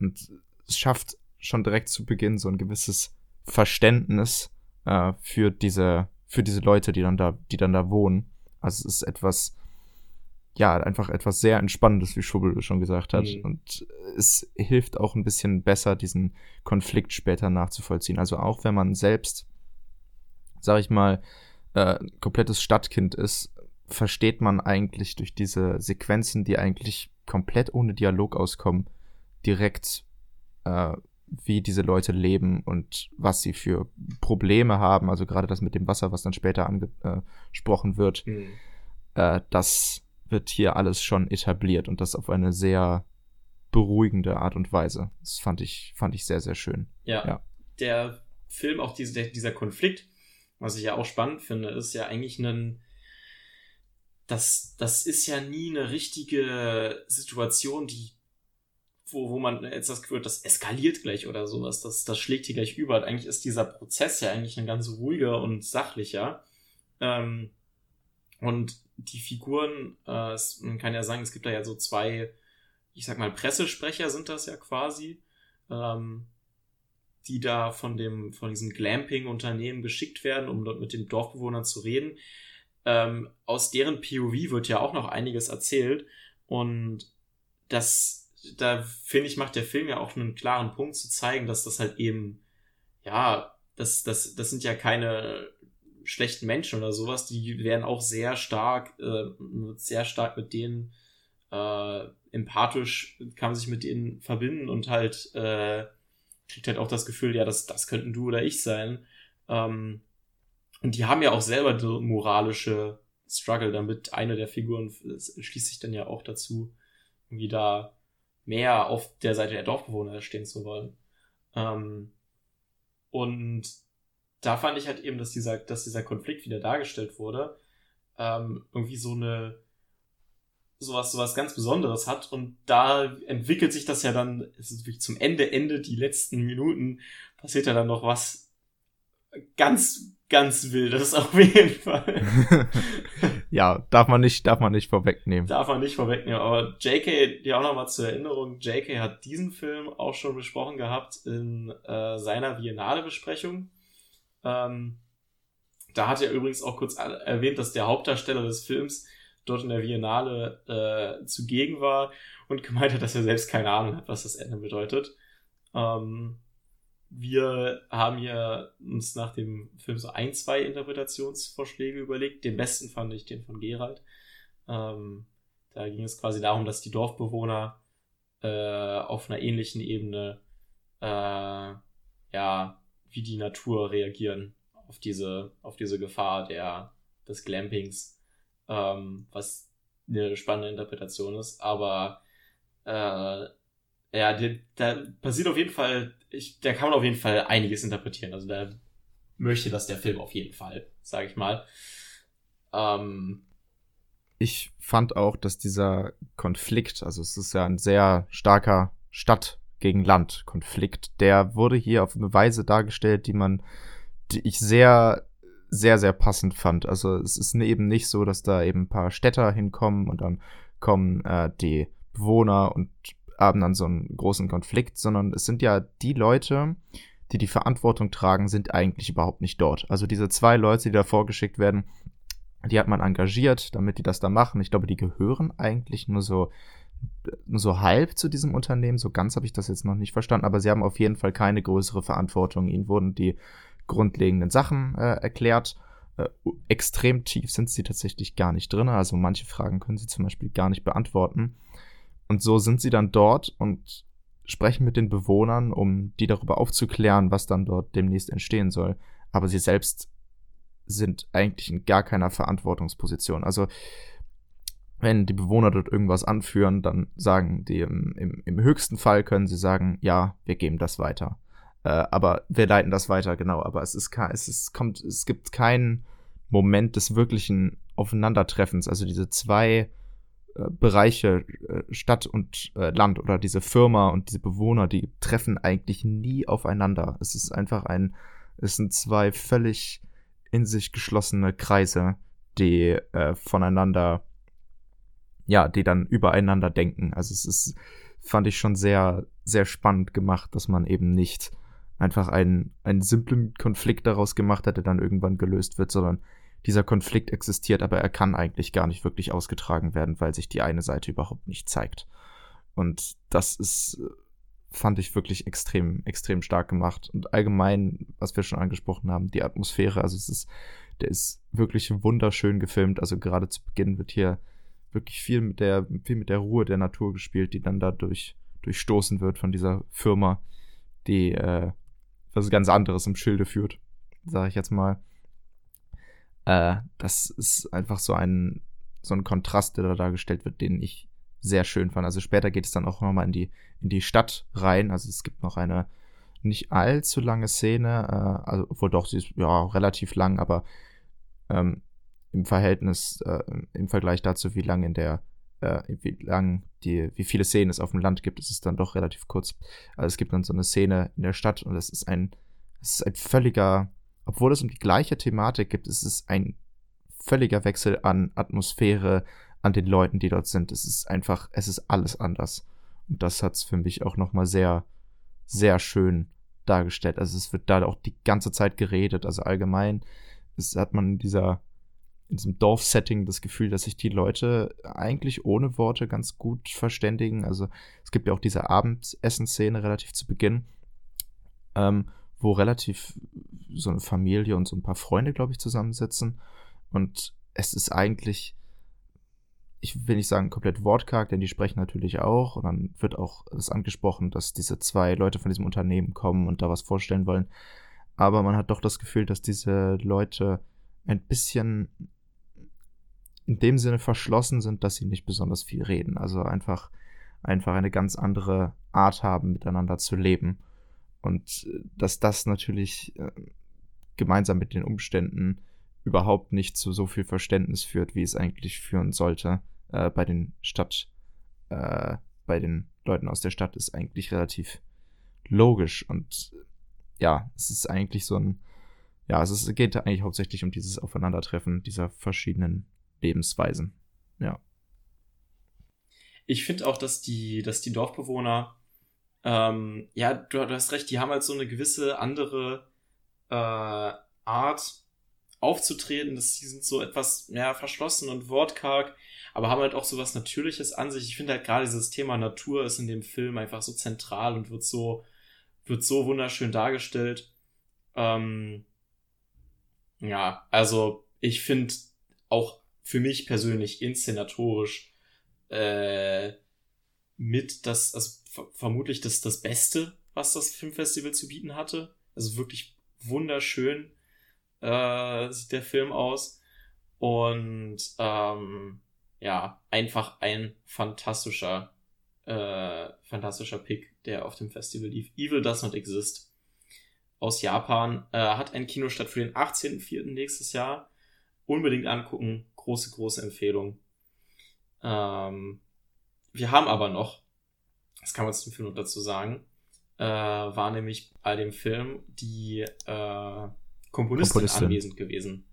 Und es schafft schon direkt zu Beginn so ein gewisses Verständnis äh, für diese für diese Leute, die dann da die dann da wohnen. Also es ist etwas ja, einfach etwas sehr Entspannendes, wie Schubbel schon gesagt hat. Mhm. Und es hilft auch ein bisschen besser, diesen Konflikt später nachzuvollziehen. Also auch wenn man selbst, sag ich mal, äh, komplettes Stadtkind ist, versteht man eigentlich durch diese Sequenzen, die eigentlich komplett ohne Dialog auskommen, direkt, äh, wie diese Leute leben und was sie für Probleme haben. Also gerade das mit dem Wasser, was dann später angesprochen wird Mhm. äh, das wird hier alles schon etabliert und das auf eine sehr beruhigende Art und Weise. Das fand ich, fand ich sehr, sehr schön. Ja. Ja. Der Film, auch diese, dieser Konflikt, was ich ja auch spannend finde, ist ja eigentlich ein. Das, das ist ja nie eine richtige Situation, die, wo, wo man jetzt das Gefühl hat, das eskaliert gleich oder sowas, das, das schlägt hier gleich über. Eigentlich ist dieser Prozess ja eigentlich ein ganz ruhiger und sachlicher. Ähm, und die Figuren, äh, es, man kann ja sagen, es gibt da ja so zwei, ich sag mal, Pressesprecher sind das ja quasi. Ähm, die da von dem, von diesem Glamping-Unternehmen geschickt werden, um dort mit den Dorfbewohnern zu reden. Ähm, aus deren POV wird ja auch noch einiges erzählt und das, da finde ich, macht der Film ja auch einen klaren Punkt zu zeigen, dass das halt eben, ja, das, das, das sind ja keine schlechten Menschen oder sowas, die werden auch sehr stark, äh, sehr stark mit denen äh, empathisch, kann man sich mit denen verbinden und halt äh, kriegt halt auch das Gefühl, ja, das, das könnten du oder ich sein. Ähm, und die haben ja auch selber so moralische Struggle damit. Eine der Figuren schließt sich dann ja auch dazu, irgendwie da mehr auf der Seite der Dorfbewohner stehen zu wollen. Ähm, und da fand ich halt eben, dass dieser, dass dieser Konflikt wieder dargestellt wurde, ähm, irgendwie so eine sowas, sowas ganz Besonderes hat. Und da entwickelt sich das ja dann, es ist wirklich zum Ende, Ende, die letzten Minuten, passiert ja dann noch was ganz, ganz Wildes auf jeden Fall. ja, darf man nicht, darf man nicht vorwegnehmen. Darf man nicht vorwegnehmen. Aber JK, ja auch nochmal zur Erinnerung, JK hat diesen Film auch schon besprochen gehabt in äh, seiner Biennale-Besprechung. Ähm, da hat er übrigens auch kurz erwähnt, dass der Hauptdarsteller des Films dort in der Biennale äh, zugegen war und gemeint hat, dass er selbst keine Ahnung hat, was das Ende bedeutet. Ähm, wir haben hier uns nach dem Film so ein, zwei Interpretationsvorschläge überlegt. Den besten fand ich den von Gerald. Ähm, da ging es quasi darum, dass die Dorfbewohner äh, auf einer ähnlichen Ebene äh, ja wie die Natur reagieren auf diese, auf diese Gefahr der, des Glampings, ähm, was eine spannende Interpretation ist. Aber äh, ja, da passiert auf jeden Fall, ich, da kann man auf jeden Fall einiges interpretieren. Also da möchte das der Film auf jeden Fall, sage ich mal. Ähm, ich fand auch, dass dieser Konflikt, also es ist ja ein sehr starker Stadt gegen Land Konflikt, der wurde hier auf eine Weise dargestellt, die man, die ich sehr, sehr, sehr passend fand. Also es ist eben nicht so, dass da eben ein paar Städter hinkommen und dann kommen äh, die Bewohner und haben dann so einen großen Konflikt, sondern es sind ja die Leute, die die Verantwortung tragen, sind eigentlich überhaupt nicht dort. Also diese zwei Leute, die da vorgeschickt werden, die hat man engagiert, damit die das da machen. Ich glaube, die gehören eigentlich nur so, nur so halb zu diesem Unternehmen. So ganz habe ich das jetzt noch nicht verstanden, aber sie haben auf jeden Fall keine größere Verantwortung. Ihnen wurden die grundlegenden Sachen äh, erklärt. Äh, extrem tief sind sie tatsächlich gar nicht drin. Also manche Fragen können sie zum Beispiel gar nicht beantworten. Und so sind sie dann dort und sprechen mit den Bewohnern, um die darüber aufzuklären, was dann dort demnächst entstehen soll. Aber sie selbst sind eigentlich in gar keiner Verantwortungsposition. Also wenn die Bewohner dort irgendwas anführen, dann sagen die im, im, im höchsten Fall können sie sagen, ja, wir geben das weiter. Äh, aber wir leiten das weiter, genau. Aber es ist, es ist, kommt, es gibt keinen Moment des wirklichen Aufeinandertreffens. Also diese zwei äh, Bereiche, äh, Stadt und äh, Land oder diese Firma und diese Bewohner, die treffen eigentlich nie aufeinander. Es ist einfach ein, es sind zwei völlig in sich geschlossene Kreise, die voneinander, ja, die dann übereinander denken. Also es ist, fand ich schon sehr, sehr spannend gemacht, dass man eben nicht einfach einen, einen simplen Konflikt daraus gemacht hat, der dann irgendwann gelöst wird, sondern dieser Konflikt existiert, aber er kann eigentlich gar nicht wirklich ausgetragen werden, weil sich die eine Seite überhaupt nicht zeigt. Und das ist fand ich wirklich extrem, extrem stark gemacht. Und allgemein, was wir schon angesprochen haben, die Atmosphäre, also es ist, der ist wirklich wunderschön gefilmt. Also gerade zu Beginn wird hier wirklich viel mit der, viel mit der Ruhe der Natur gespielt, die dann dadurch durchstoßen wird von dieser Firma, die äh, was ganz anderes im Schilde führt, sage ich jetzt mal. Äh, das ist einfach so ein, so ein Kontrast, der da dargestellt wird, den ich sehr schön fand. Also später geht es dann auch nochmal in die, in die Stadt rein. Also es gibt noch eine nicht allzu lange Szene, äh, also obwohl doch, sie ist ja relativ lang, aber ähm, im Verhältnis, äh, im Vergleich dazu, wie lang in der, äh, wie lang die, wie viele Szenen es auf dem Land gibt, ist es dann doch relativ kurz. Also es gibt dann so eine Szene in der Stadt und es ist ein, es ist ein völliger, obwohl es um die gleiche Thematik es ist ein völliger Wechsel an Atmosphäre, an den Leuten, die dort sind. Es ist einfach, es ist alles anders. Und das hat es für mich auch nochmal sehr, sehr schön dargestellt. Also es wird da auch die ganze Zeit geredet. Also allgemein es hat man in dieser, in diesem Dorfsetting das Gefühl, dass sich die Leute eigentlich ohne Worte ganz gut verständigen. Also es gibt ja auch diese Abendessenszene relativ zu Beginn, ähm, wo relativ so eine Familie und so ein paar Freunde, glaube ich, zusammensitzen. Und es ist eigentlich ich will nicht sagen komplett wortkarg, denn die sprechen natürlich auch. Und dann wird auch das angesprochen, dass diese zwei Leute von diesem Unternehmen kommen und da was vorstellen wollen. Aber man hat doch das Gefühl, dass diese Leute ein bisschen in dem Sinne verschlossen sind, dass sie nicht besonders viel reden. Also einfach, einfach eine ganz andere Art haben, miteinander zu leben. Und äh, dass das natürlich äh, gemeinsam mit den Umständen überhaupt nicht zu so viel Verständnis führt, wie es eigentlich führen sollte äh, bei den Stadt, äh, bei den Leuten aus der Stadt ist eigentlich relativ logisch und ja, es ist eigentlich so ein, ja, es ist, geht eigentlich hauptsächlich um dieses Aufeinandertreffen dieser verschiedenen Lebensweisen. Ja. Ich finde auch, dass die, dass die Dorfbewohner, ähm, ja, du, du, hast recht, die haben halt so eine gewisse andere äh, Art aufzutreten. Das, die sind so etwas mehr verschlossen und wortkarg aber haben halt auch so was Natürliches an sich. Ich finde halt gerade dieses Thema Natur ist in dem Film einfach so zentral und wird so, wird so wunderschön dargestellt. Ähm, ja, also ich finde auch für mich persönlich inszenatorisch äh, mit das, also vermutlich das, das Beste, was das Filmfestival zu bieten hatte. Also wirklich wunderschön. äh, sieht der Film aus. Und ähm, ja, einfach ein fantastischer, äh, fantastischer Pick, der auf dem Festival lief. Evil Does Not Exist aus Japan. Äh, hat einen Kinostart für den 18.04. nächstes Jahr. Unbedingt angucken. Große, große Empfehlung. Ähm, wir haben aber noch, das kann man zum Film noch dazu sagen, äh, war nämlich bei dem Film die äh, Komponistin, Komponistin anwesend gewesen.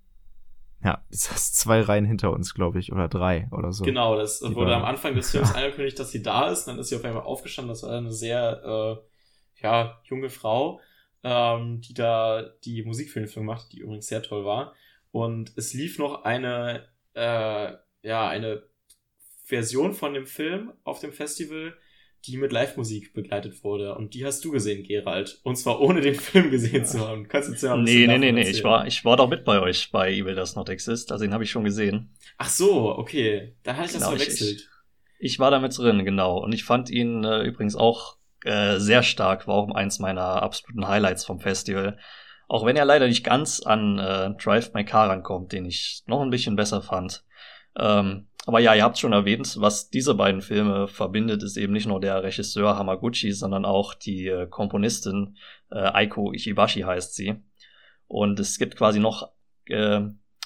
Ja, das ist zwei Reihen hinter uns, glaube ich, oder drei oder so. Genau, das die wurde am Anfang des Films ja. angekündigt, dass sie da ist. Dann ist sie auf einmal aufgestanden. Das war eine sehr äh, ja, junge Frau, ähm, die da die Musik für den Film macht, die übrigens sehr toll war. Und es lief noch eine, äh, ja, eine Version von dem Film auf dem Festival, die mit Live-Musik begleitet wurde. Und die hast du gesehen, Gerald. Und zwar ohne den Film gesehen zu haben. Kannst du uns ja ein Nee, nee, nee, nee. Ich war, ich war doch mit bei euch bei Evil Does Not Exist. Also den habe ich schon gesehen. Ach so, okay. Dann hatte ich genau, das verwechselt. Ich, ich, ich, war damit drin, genau. Und ich fand ihn äh, übrigens auch äh, sehr stark. War auch eins meiner absoluten Highlights vom Festival. Auch wenn er leider nicht ganz an äh, Drive My Car rankommt, den ich noch ein bisschen besser fand. Ähm, aber ja, ihr habt schon erwähnt, was diese beiden Filme verbindet, ist eben nicht nur der Regisseur Hamaguchi, sondern auch die äh, Komponistin äh, Aiko Ichibashi heißt sie. Und es gibt quasi noch, äh,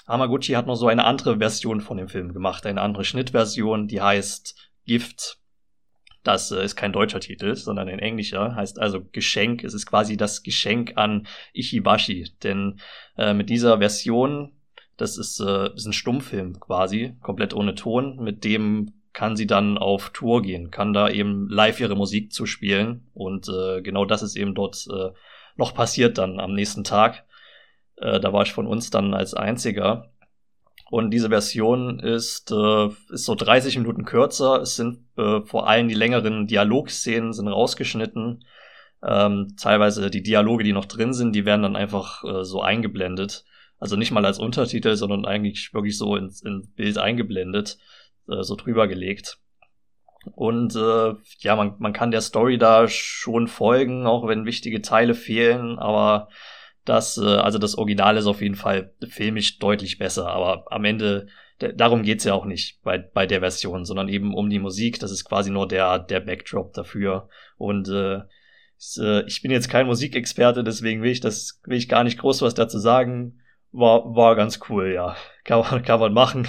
Hamaguchi hat noch so eine andere Version von dem Film gemacht, eine andere Schnittversion, die heißt Gift. Das äh, ist kein deutscher Titel, sondern ein englischer, heißt also Geschenk. Es ist quasi das Geschenk an Ichibashi, denn äh, mit dieser Version das ist, äh, ist ein Stummfilm quasi, komplett ohne Ton. Mit dem kann sie dann auf Tour gehen, kann da eben live ihre Musik zu spielen. Und äh, genau das ist eben dort äh, noch passiert dann am nächsten Tag. Äh, da war ich von uns dann als einziger. Und diese Version ist, äh, ist so 30 Minuten kürzer. Es sind äh, vor allem die längeren Dialogszenen sind rausgeschnitten. Ähm, teilweise die Dialoge, die noch drin sind, die werden dann einfach äh, so eingeblendet. Also nicht mal als Untertitel, sondern eigentlich wirklich so ins, ins Bild eingeblendet, äh, so drüber gelegt. Und äh, ja, man, man kann der Story da schon folgen, auch wenn wichtige Teile fehlen, aber das, äh, also das Original ist auf jeden Fall filmisch deutlich besser, aber am Ende, darum geht's ja auch nicht bei, bei der Version, sondern eben um die Musik, das ist quasi nur der, der Backdrop dafür. Und äh, äh ich bin jetzt kein Musikexperte, deswegen will ich das, will ich gar nicht groß was dazu sagen war, war ganz cool, ja. Kann man, kann man machen.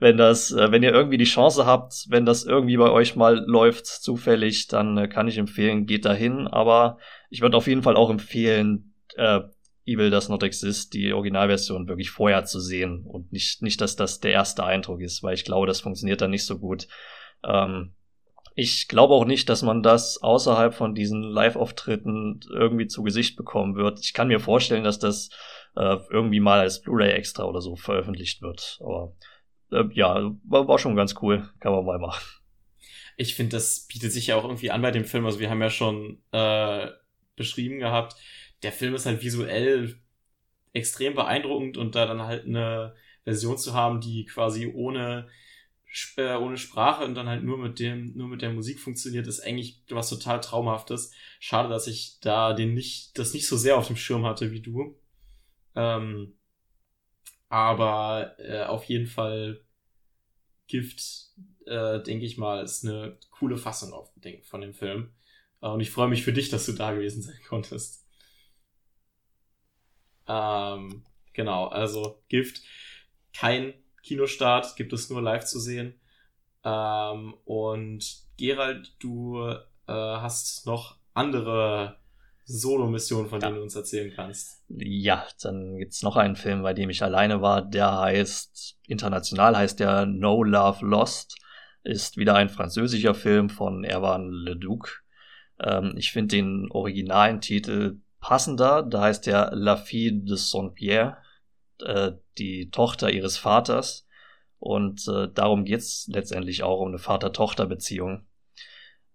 Wenn das, äh, wenn ihr irgendwie die Chance habt, wenn das irgendwie bei euch mal läuft, zufällig, dann äh, kann ich empfehlen, geht dahin. Aber ich würde auf jeden Fall auch empfehlen, äh, Evil Does Not Exist, die Originalversion wirklich vorher zu sehen und nicht, nicht, dass das der erste Eindruck ist, weil ich glaube, das funktioniert dann nicht so gut. Ähm, ich glaube auch nicht, dass man das außerhalb von diesen Live-Auftritten irgendwie zu Gesicht bekommen wird. Ich kann mir vorstellen, dass das äh, irgendwie mal als Blu-ray extra oder so veröffentlicht wird. Aber äh, ja, war, war schon ganz cool. Kann man mal machen. Ich finde, das bietet sich ja auch irgendwie an bei dem Film. Also wir haben ja schon äh, beschrieben gehabt, der Film ist halt visuell extrem beeindruckend und da dann halt eine Version zu haben, die quasi ohne äh, ohne Sprache und dann halt nur mit dem nur mit der Musik funktioniert, ist eigentlich was total traumhaftes. Schade, dass ich da den nicht das nicht so sehr auf dem Schirm hatte wie du. Ähm, aber äh, auf jeden Fall Gift, äh, denke ich mal, ist eine coole Fassung auf, denk, von dem Film. Äh, und ich freue mich für dich, dass du da gewesen sein konntest. Ähm, genau, also Gift, kein Kinostart, gibt es nur live zu sehen. Ähm, und Gerald, du äh, hast noch andere Solo-Mission, von ja. denen du uns erzählen kannst. Ja, dann gibt's noch einen Film, bei dem ich alleine war. Der heißt, international heißt der No Love Lost. Ist wieder ein französischer Film von Erwan Leduc. Ähm, ich finde den originalen Titel passender. Da heißt der La Fille de Saint-Pierre, äh, die Tochter ihres Vaters. Und äh, darum geht's letztendlich auch um eine Vater-Tochter-Beziehung.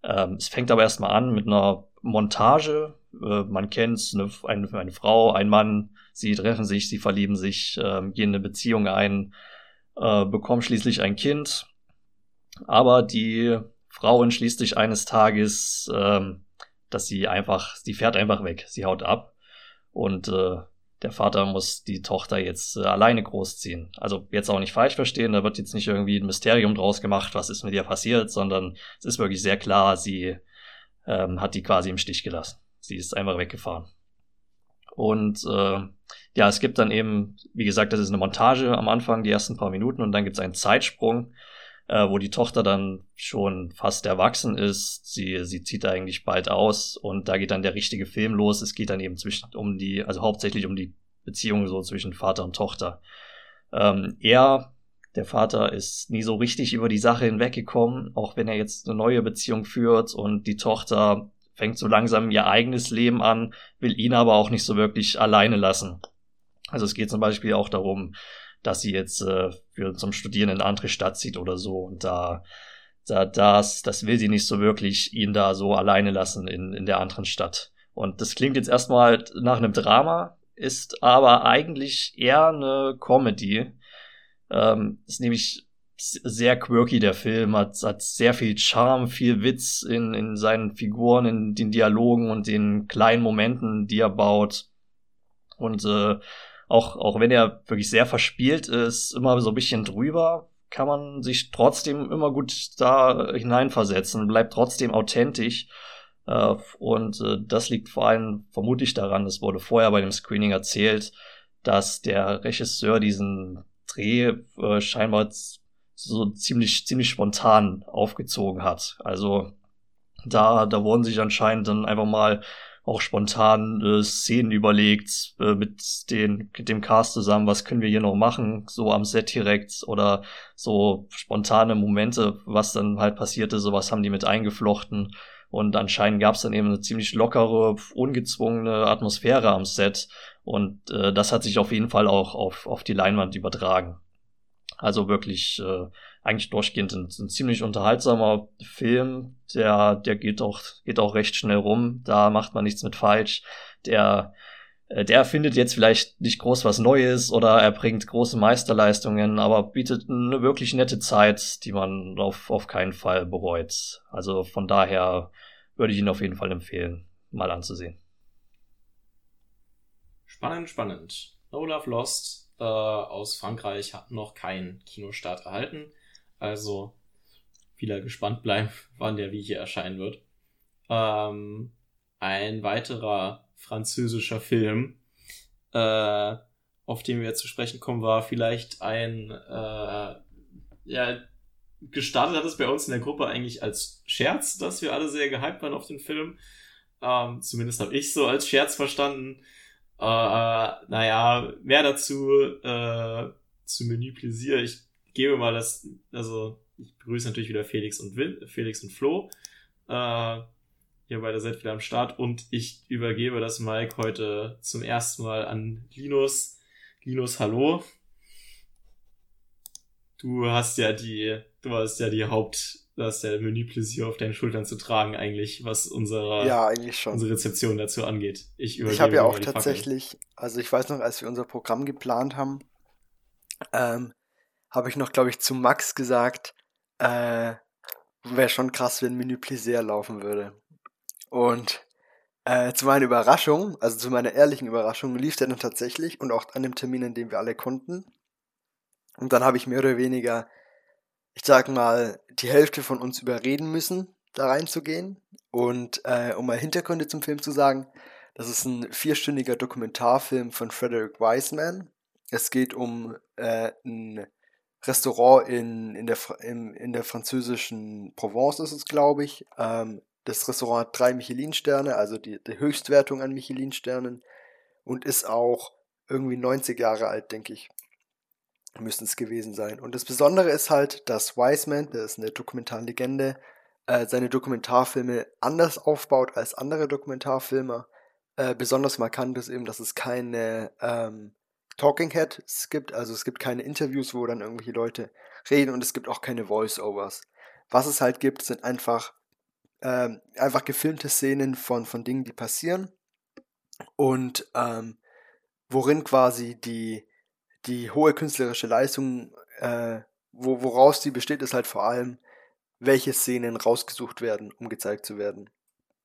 Ähm, es fängt aber erstmal an mit einer Montage. Äh, man kennt's, eine, eine, eine, Frau, ein Mann, sie treffen sich, sie verlieben sich, äh, gehen eine Beziehung ein, äh, bekommen schließlich ein Kind. Aber die Frau entschließt sich eines Tages, äh, dass sie einfach, sie fährt einfach weg, sie haut ab. Und äh, der Vater muss die Tochter jetzt äh, alleine großziehen. Also jetzt auch nicht falsch verstehen, da wird jetzt nicht irgendwie ein Mysterium draus gemacht, was ist mit ihr passiert, sondern es ist wirklich sehr klar, sie ähm, hat die quasi im Stich gelassen. Sie ist einfach weggefahren. Und äh, ja, es gibt dann eben, wie gesagt, das ist eine Montage am Anfang, die ersten paar Minuten, und dann gibt es einen Zeitsprung, äh, wo die Tochter dann schon fast erwachsen ist. Sie, sie zieht eigentlich bald aus und da geht dann der richtige Film los. Es geht dann eben zwischen um die, also hauptsächlich um die Beziehung so zwischen Vater und Tochter. Ähm, er, der Vater, ist nie so richtig über die Sache hinweggekommen, auch wenn er jetzt eine neue Beziehung führt und die Tochter fängt so langsam ihr eigenes Leben an, will ihn aber auch nicht so wirklich alleine lassen. Also es geht zum Beispiel auch darum, dass sie jetzt äh, für zum Studieren in eine andere Stadt zieht oder so und da da das das will sie nicht so wirklich ihn da so alleine lassen in in der anderen Stadt. Und das klingt jetzt erstmal nach einem Drama, ist aber eigentlich eher eine Comedy. Ähm, ist nämlich sehr quirky, der Film, hat, hat sehr viel Charme, viel Witz in, in seinen Figuren, in den Dialogen und den kleinen Momenten, die er baut. Und äh, auch, auch wenn er wirklich sehr verspielt ist, immer so ein bisschen drüber, kann man sich trotzdem immer gut da hineinversetzen, bleibt trotzdem authentisch. Äh, und äh, das liegt vor allem vermutlich daran, das wurde vorher bei dem Screening erzählt, dass der Regisseur diesen Dreh äh, scheinbar so ziemlich, ziemlich spontan aufgezogen hat. Also da, da wurden sich anscheinend dann einfach mal auch spontan äh, Szenen überlegt äh, mit, den, mit dem Cast zusammen, was können wir hier noch machen, so am Set direkt oder so spontane Momente, was dann halt passierte, sowas haben die mit eingeflochten. Und anscheinend gab es dann eben eine ziemlich lockere, ungezwungene Atmosphäre am Set. Und äh, das hat sich auf jeden Fall auch auf, auf die Leinwand übertragen. Also wirklich äh, eigentlich durchgehend ein, ein ziemlich unterhaltsamer Film. Der, der geht auch, geht auch recht schnell rum. Da macht man nichts mit falsch. Der, äh, der findet jetzt vielleicht nicht groß was Neues oder er bringt große Meisterleistungen, aber bietet eine wirklich nette Zeit, die man auf, auf keinen Fall bereut. Also von daher würde ich ihn auf jeden Fall empfehlen, mal anzusehen. Spannend, spannend. No Love Lost äh, aus Frankreich hat noch keinen Kinostart erhalten. Also wieder gespannt bleiben, wann der wie hier erscheinen wird. Ähm, ein weiterer französischer Film, äh, auf den wir zu sprechen kommen, war vielleicht ein, äh, ja, gestartet hat es bei uns in der Gruppe eigentlich als Scherz, dass wir alle sehr gehypt waren auf den Film. Ähm, zumindest habe ich so als Scherz verstanden. Äh, naja, mehr dazu äh, zu Menü Plaisir. Ich gebe mal das, also ich begrüße natürlich wieder Felix und Win, Felix und Flo. Äh, ihr beide seid wieder am Start und ich übergebe das Mike heute zum ersten Mal an Linus. Linus, hallo. Du hast ja die, du hast ja die Haupt, das der Menüpläsier auf deinen Schultern zu tragen, eigentlich, was unsere, ja, eigentlich schon. unsere Rezeption dazu angeht. Ich, ich habe ja auch tatsächlich, also ich weiß noch, als wir unser Programm geplant haben, ähm, habe ich noch, glaube ich, zu Max gesagt, äh, wäre schon krass, wenn Menü Plaisir laufen würde. Und äh, zu meiner Überraschung, also zu meiner ehrlichen Überraschung, lief der dann tatsächlich und auch an dem Termin, an dem wir alle konnten. Und dann habe ich mehr oder weniger ich sag mal, die Hälfte von uns überreden müssen, da reinzugehen. Und äh, um mal Hintergründe zum Film zu sagen, das ist ein vierstündiger Dokumentarfilm von Frederick Wiseman. Es geht um äh, ein Restaurant in, in, der, in, in der französischen Provence, ist es, glaube ich. Ähm, das Restaurant hat drei Michelin-Sterne, also die, die Höchstwertung an Michelin-Sternen. Und ist auch irgendwie 90 Jahre alt, denke ich müssen es gewesen sein. Und das Besondere ist halt, dass Wiseman, der ist eine Dokumentarlegende, äh, seine Dokumentarfilme anders aufbaut als andere Dokumentarfilmer. Äh, besonders markant ist eben, dass es keine ähm, Talking Heads gibt, also es gibt keine Interviews, wo dann irgendwelche Leute reden und es gibt auch keine Voice-Overs. Was es halt gibt, sind einfach, ähm, einfach gefilmte Szenen von, von Dingen, die passieren und ähm, worin quasi die, die hohe künstlerische Leistung, äh, wo, woraus die besteht, ist halt vor allem, welche Szenen rausgesucht werden, um gezeigt zu werden.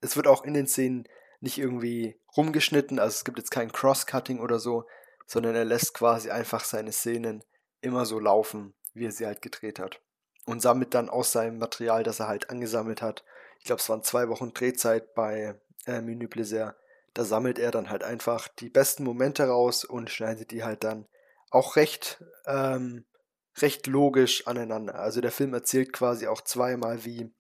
Es wird auch in den Szenen nicht irgendwie rumgeschnitten, also es gibt jetzt kein Cross-Cutting oder so, sondern er lässt quasi einfach seine Szenen immer so laufen, wie er sie halt gedreht hat. Und sammelt dann aus seinem Material, das er halt angesammelt hat, ich glaube, es waren zwei Wochen Drehzeit bei äh, Menü Plaisir, da sammelt er dann halt einfach die besten Momente raus und schneidet die halt dann auch recht, ähm, recht logisch aneinander. Also der Film erzählt quasi auch zweimal, wie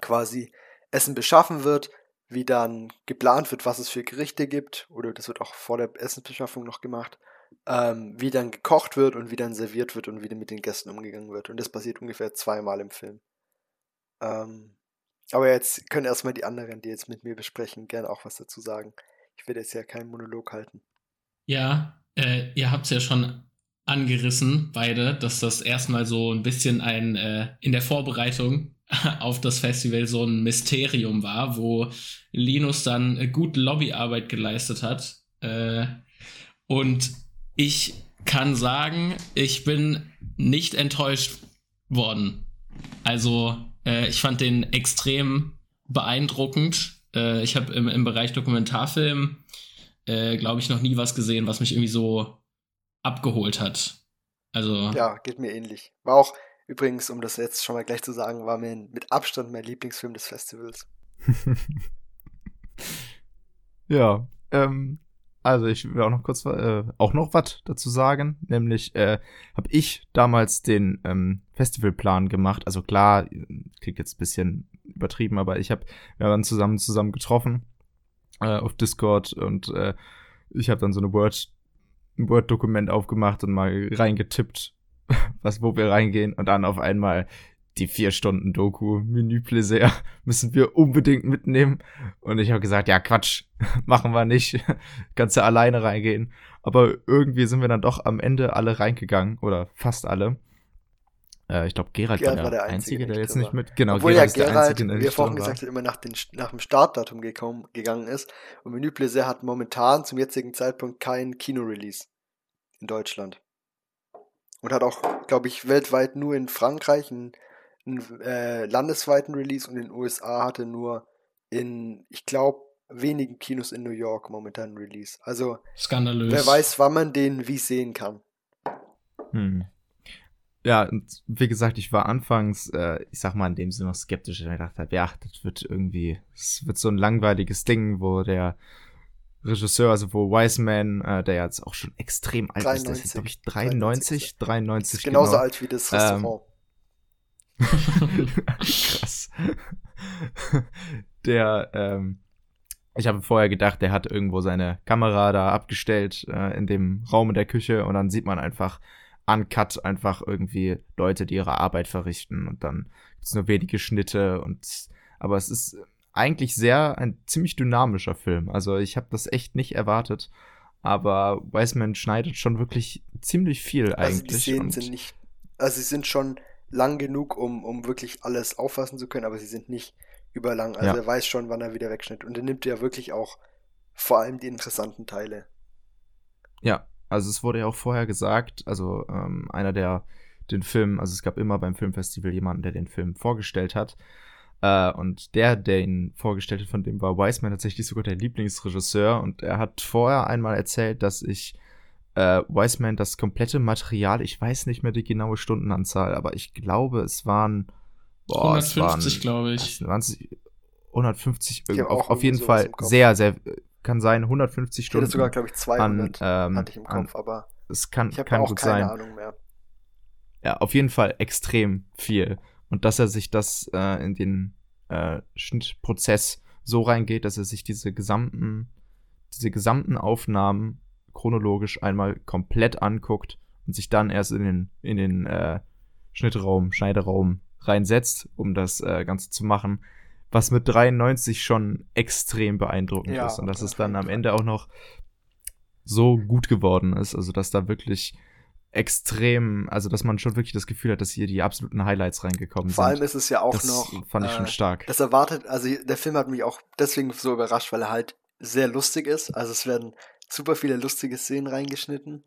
quasi Essen beschaffen wird, wie dann geplant wird, was es für Gerichte gibt, oder das wird auch vor der Essensbeschaffung noch gemacht, ähm, wie dann gekocht wird und wie dann serviert wird und wie dann mit den Gästen umgegangen wird. Und das passiert ungefähr zweimal im Film. Ähm, aber jetzt können erstmal die anderen, die jetzt mit mir besprechen, gerne auch was dazu sagen. Ich werde jetzt ja keinen Monolog halten. Ja, äh, ihr habt es ja schon angerissen, beide, dass das erstmal so ein bisschen ein äh, in der Vorbereitung auf das Festival so ein Mysterium war, wo Linus dann gut Lobbyarbeit geleistet hat. Äh, und ich kann sagen, ich bin nicht enttäuscht worden. Also äh, ich fand den extrem beeindruckend. Äh, ich habe im, im Bereich Dokumentarfilm, äh, glaube ich, noch nie was gesehen, was mich irgendwie so abgeholt hat. Also. Ja, geht mir ähnlich. War auch, übrigens, um das jetzt schon mal gleich zu sagen, war mir mit Abstand mein Lieblingsfilm des Festivals. ja, ähm, also ich will auch noch kurz äh, auch noch was dazu sagen, nämlich äh, habe ich damals den ähm, Festivalplan gemacht. Also klar, klingt jetzt ein bisschen übertrieben, aber ich habe wir haben zusammen zusammen getroffen äh, auf Discord und äh, ich habe dann so eine Word ein Word Dokument aufgemacht und mal reingetippt, was wo wir reingehen und dann auf einmal die vier Stunden Doku, Menü Plaisir, müssen wir unbedingt mitnehmen. Und ich habe gesagt, ja, Quatsch, machen wir nicht. Kannst du alleine reingehen. Aber irgendwie sind wir dann doch am Ende alle reingegangen, oder fast alle. Äh, ich glaube, Gerald, Gerald, war der, der Einzige, der jetzt nicht mit. Genau, Obwohl Gerald, ja Gerald, Einzige, wie er vorhin gesagt hat, immer nach, den, nach dem Startdatum gekommen, gegangen ist. Und Menü Plaisir hat momentan zum jetzigen Zeitpunkt kein Kino-Release in Deutschland. Und hat auch, glaube ich, weltweit nur in Frankreich ein einen äh, landesweiten Release und in den USA hatte nur in, ich glaube, wenigen Kinos in New York momentan Release. Also, Skandalös. wer weiß, wann man den wie sehen kann. Hm. Ja, und wie gesagt, ich war anfangs, äh, ich sag mal in dem Sinne noch skeptisch, weil ich dachte, ja, das wird irgendwie, es wird so ein langweiliges Ding, wo der Regisseur, also wo Wiseman, äh, der jetzt auch schon extrem alt 93, ist, der ist, glaube ich, 93, 93, 93 genauso genau. alt wie das Restaurant. Ähm, Krass. Der, ähm, ich habe vorher gedacht, der hat irgendwo seine Kamera da abgestellt äh, in dem Raum in der Küche und dann sieht man einfach uncut einfach irgendwie Leute, die ihre Arbeit verrichten und dann gibt es nur wenige Schnitte und aber es ist eigentlich sehr ein ziemlich dynamischer Film. Also ich habe das echt nicht erwartet, aber Wiseman schneidet schon wirklich ziemlich viel eigentlich. Also die Szenen sind nicht, also sie sind schon lang genug, um, um wirklich alles auffassen zu können, aber sie sind nicht überlang. Also ja. er weiß schon, wann er wieder wegschnitt. Und er nimmt ja wirklich auch vor allem die interessanten Teile. Ja, also es wurde ja auch vorher gesagt, also ähm, einer der den Film, also es gab immer beim Filmfestival jemanden, der den Film vorgestellt hat. Äh, und der, der ihn vorgestellt hat, von dem war Wiseman tatsächlich sogar der Lieblingsregisseur. Und er hat vorher einmal erzählt, dass ich äh, Wiseman das komplette Material, ich weiß nicht mehr die genaue Stundenanzahl, aber ich glaube, es waren boah, 150, glaube ich. 20, 150, auf, auf jeden Fall sehr, sehr, kann sein, 150 Stunden. Ich sogar, glaube ich, 200 an, ähm, hatte ich im Kopf, an, aber es kann, ich kann auch gut keine sein. Ahnung mehr. Ja, auf jeden Fall extrem viel. Und dass er sich das äh, in den äh, Schnittprozess so reingeht, dass er sich diese gesamten, diese gesamten Aufnahmen chronologisch einmal komplett anguckt und sich dann erst in den, in den äh, Schnittraum, Schneideraum reinsetzt, um das äh, Ganze zu machen, was mit 93 schon extrem beeindruckend ja, ist. Und dass es dann am Ende auch noch so gut geworden ist, also dass da wirklich extrem, also dass man schon wirklich das Gefühl hat, dass hier die absoluten Highlights reingekommen Vor sind. Vor allem ist es ja auch das noch. Fand ich äh, schon stark. Das erwartet, also der Film hat mich auch deswegen so überrascht, weil er halt sehr lustig ist. Also es werden super viele lustige Szenen reingeschnitten.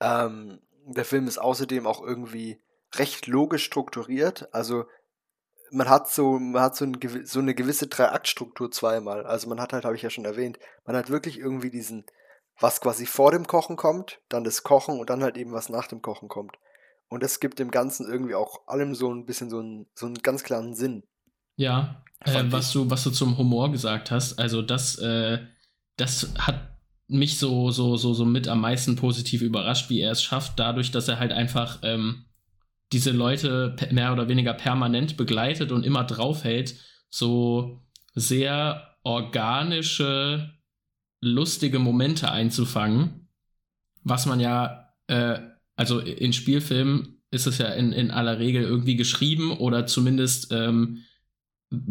Ähm, der Film ist außerdem auch irgendwie recht logisch strukturiert. Also man hat so, man hat so, ein, so eine gewisse Drei-Akt-Struktur zweimal. Also man hat halt, habe ich ja schon erwähnt, man hat wirklich irgendwie diesen, was quasi vor dem Kochen kommt, dann das Kochen und dann halt eben was nach dem Kochen kommt. Und das gibt dem Ganzen irgendwie auch allem so ein bisschen so einen, so einen ganz klaren Sinn. Ja, äh, was, du, was du zum Humor gesagt hast, also das, äh, das hat mich so, so, so, so mit am meisten positiv überrascht, wie er es schafft, dadurch, dass er halt einfach ähm, diese Leute mehr oder weniger permanent begleitet und immer draufhält, so sehr organische, lustige Momente einzufangen, was man ja, äh, also in Spielfilmen ist es ja in, in aller Regel irgendwie geschrieben oder zumindest ähm,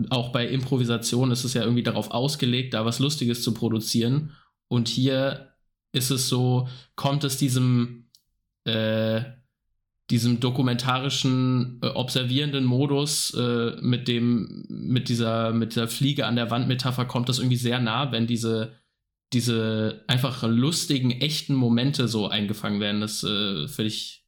auch bei Improvisation ist es ja irgendwie darauf ausgelegt, da was Lustiges zu produzieren. Und hier ist es so, kommt es diesem, äh, diesem dokumentarischen, äh, observierenden Modus äh, mit dem, mit dieser, mit der Fliege an der Wand Metapher kommt das irgendwie sehr nah, wenn diese, diese einfach lustigen, echten Momente so eingefangen werden. Das äh, finde ich,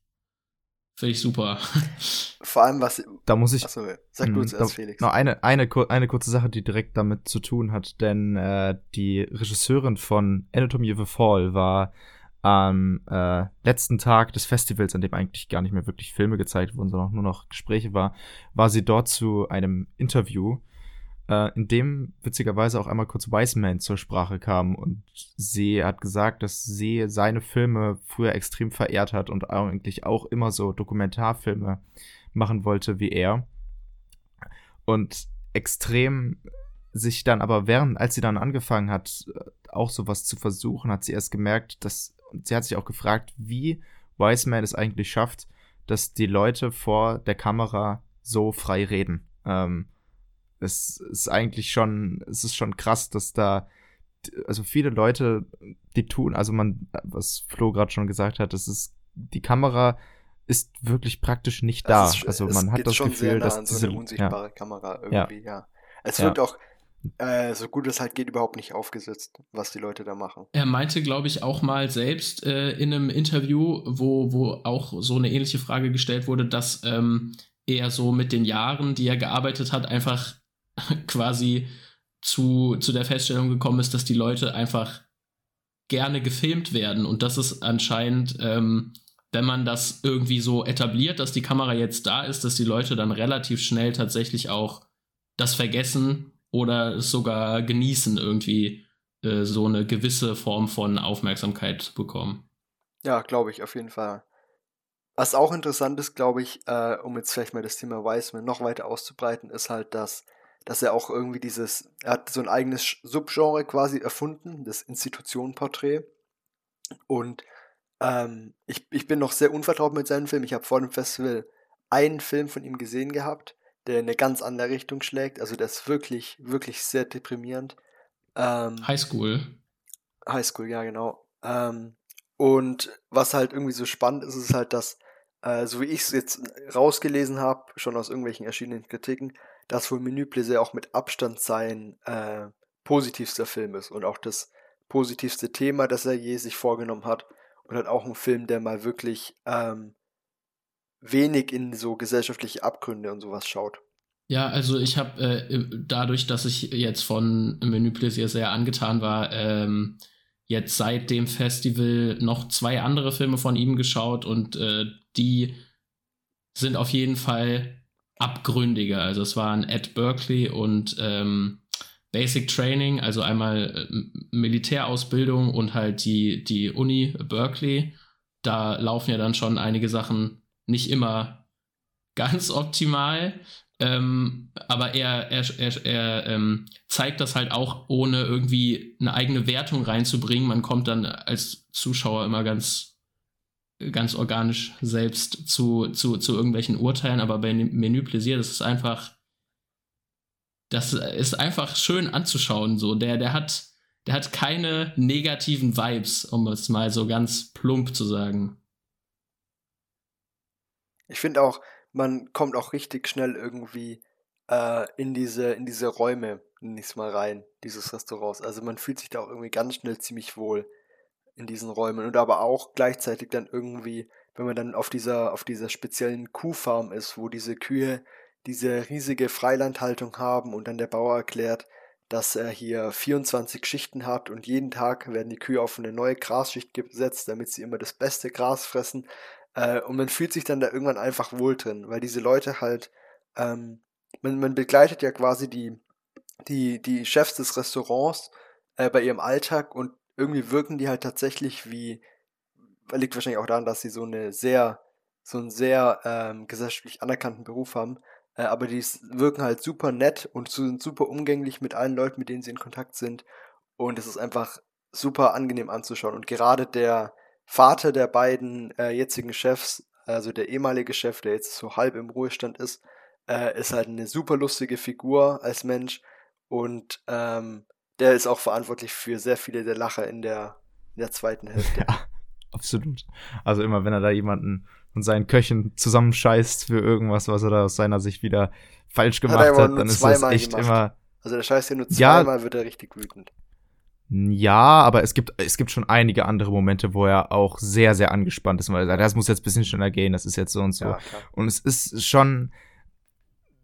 finde ich super. Vor allem was. Da muss ich. Achso, sag du zuerst, Felix. Noch eine, eine, eine kurze Sache, die direkt damit zu tun hat, denn äh, die Regisseurin von Anatomy of a Fall war am äh, letzten Tag des Festivals, an dem eigentlich gar nicht mehr wirklich Filme gezeigt wurden, sondern nur noch Gespräche war, war sie dort zu einem Interview, äh, in dem witzigerweise auch einmal kurz Wiseman zur Sprache kam und sie hat gesagt, dass sie seine Filme früher extrem verehrt hat und eigentlich auch immer so Dokumentarfilme machen wollte wie er. Und extrem sich dann aber während, als sie dann angefangen hat, auch sowas zu versuchen, hat sie erst gemerkt, dass und sie hat sich auch gefragt, wie Wiseman es eigentlich schafft, dass die Leute vor der Kamera so frei reden. Ähm, es ist eigentlich schon, es ist schon krass, dass da, also viele Leute, die tun, also man, was Flo gerade schon gesagt hat, das ist, die Kamera ist wirklich praktisch nicht da. Ist, also man hat das Gefühl, dass diese so eine unsichtbare ja. Kamera irgendwie, ja. ja. Es wird auch, äh, so gut es halt geht, überhaupt nicht aufgesetzt, was die Leute da machen. Er meinte, glaube ich, auch mal selbst äh, in einem Interview, wo, wo auch so eine ähnliche Frage gestellt wurde, dass ähm, er so mit den Jahren, die er gearbeitet hat, einfach quasi zu, zu der Feststellung gekommen ist, dass die Leute einfach gerne gefilmt werden und das ist anscheinend, ähm, wenn man das irgendwie so etabliert, dass die Kamera jetzt da ist, dass die Leute dann relativ schnell tatsächlich auch das vergessen oder es sogar genießen, irgendwie äh, so eine gewisse Form von Aufmerksamkeit zu bekommen. Ja, glaube ich, auf jeden Fall. Was auch interessant ist, glaube ich, äh, um jetzt vielleicht mal das Thema Wiseman noch weiter auszubreiten, ist halt, dass, dass er auch irgendwie dieses, er hat so ein eigenes Subgenre quasi erfunden, das Institutionenporträt. Und ähm, ich, ich bin noch sehr unvertraut mit seinem Film. Ich habe vor dem Festival einen Film von ihm gesehen gehabt der in eine ganz andere Richtung schlägt. Also der ist wirklich, wirklich sehr deprimierend. Ähm, Highschool. Highschool, ja, genau. Ähm, und was halt irgendwie so spannend ist, ist halt, dass, äh, so wie ich es jetzt rausgelesen habe, schon aus irgendwelchen erschienenen Kritiken, dass wohl Menü Plaisir auch mit Abstand sein äh, positivster Film ist und auch das positivste Thema, das er je sich vorgenommen hat. Und halt auch ein Film, der mal wirklich ähm, wenig in so gesellschaftliche Abgründe und sowas schaut. Ja, also ich habe äh, dadurch, dass ich jetzt von Menü Plaisir sehr angetan war, ähm, jetzt seit dem Festival noch zwei andere Filme von ihm geschaut und äh, die sind auf jeden Fall abgründiger. Also es waren Ed Berkeley und ähm, Basic Training, also einmal äh, Militärausbildung und halt die, die Uni Berkeley. Da laufen ja dann schon einige Sachen nicht immer ganz optimal. Ähm, aber er, er, er, er ähm, zeigt das halt auch, ohne irgendwie eine eigene Wertung reinzubringen. Man kommt dann als Zuschauer immer ganz, ganz organisch selbst zu, zu, zu irgendwelchen Urteilen. Aber bei Menü Pläsier, das ist einfach, das ist einfach schön anzuschauen. So, der, der hat, der hat keine negativen Vibes, um es mal so ganz plump zu sagen. Ich finde auch, man kommt auch richtig schnell irgendwie äh, in diese, in diese Räume, nicht mal rein, dieses Restaurants. Also man fühlt sich da auch irgendwie ganz schnell ziemlich wohl in diesen Räumen und aber auch gleichzeitig dann irgendwie, wenn man dann auf dieser, auf dieser speziellen Kuhfarm ist, wo diese Kühe diese riesige Freilandhaltung haben und dann der Bauer erklärt, dass er hier 24 Schichten hat und jeden Tag werden die Kühe auf eine neue Grasschicht gesetzt, damit sie immer das beste Gras fressen. Äh, und man fühlt sich dann da irgendwann einfach wohl drin, weil diese Leute halt, ähm, man, man begleitet ja quasi die, die, die Chefs des Restaurants äh, bei ihrem Alltag und irgendwie wirken die halt tatsächlich wie, liegt wahrscheinlich auch daran, dass sie so eine sehr, so einen sehr ähm, gesellschaftlich anerkannten Beruf haben, äh, aber die wirken halt super nett und sind super umgänglich mit allen Leuten, mit denen sie in Kontakt sind. Und es ist einfach super angenehm anzuschauen. Und gerade der Vater der beiden äh, jetzigen Chefs, also der ehemalige Chef, der jetzt so halb im Ruhestand ist, äh, ist halt eine super lustige Figur als Mensch und ähm, der ist auch verantwortlich für sehr viele der Lacher in der, in der zweiten Hälfte. Ja, absolut. Also immer, wenn er da jemanden und seinen Köchen zusammenscheißt für irgendwas, was er da aus seiner Sicht wieder falsch gemacht hat, hat dann ist das echt gemacht. immer. Also der scheißt ja nur zweimal, ja, wird er richtig wütend. Ja, aber es gibt, es gibt schon einige andere Momente, wo er auch sehr, sehr angespannt ist, weil er sagt, das muss jetzt ein bisschen schneller gehen, das ist jetzt so und so. Ja, und es ist schon,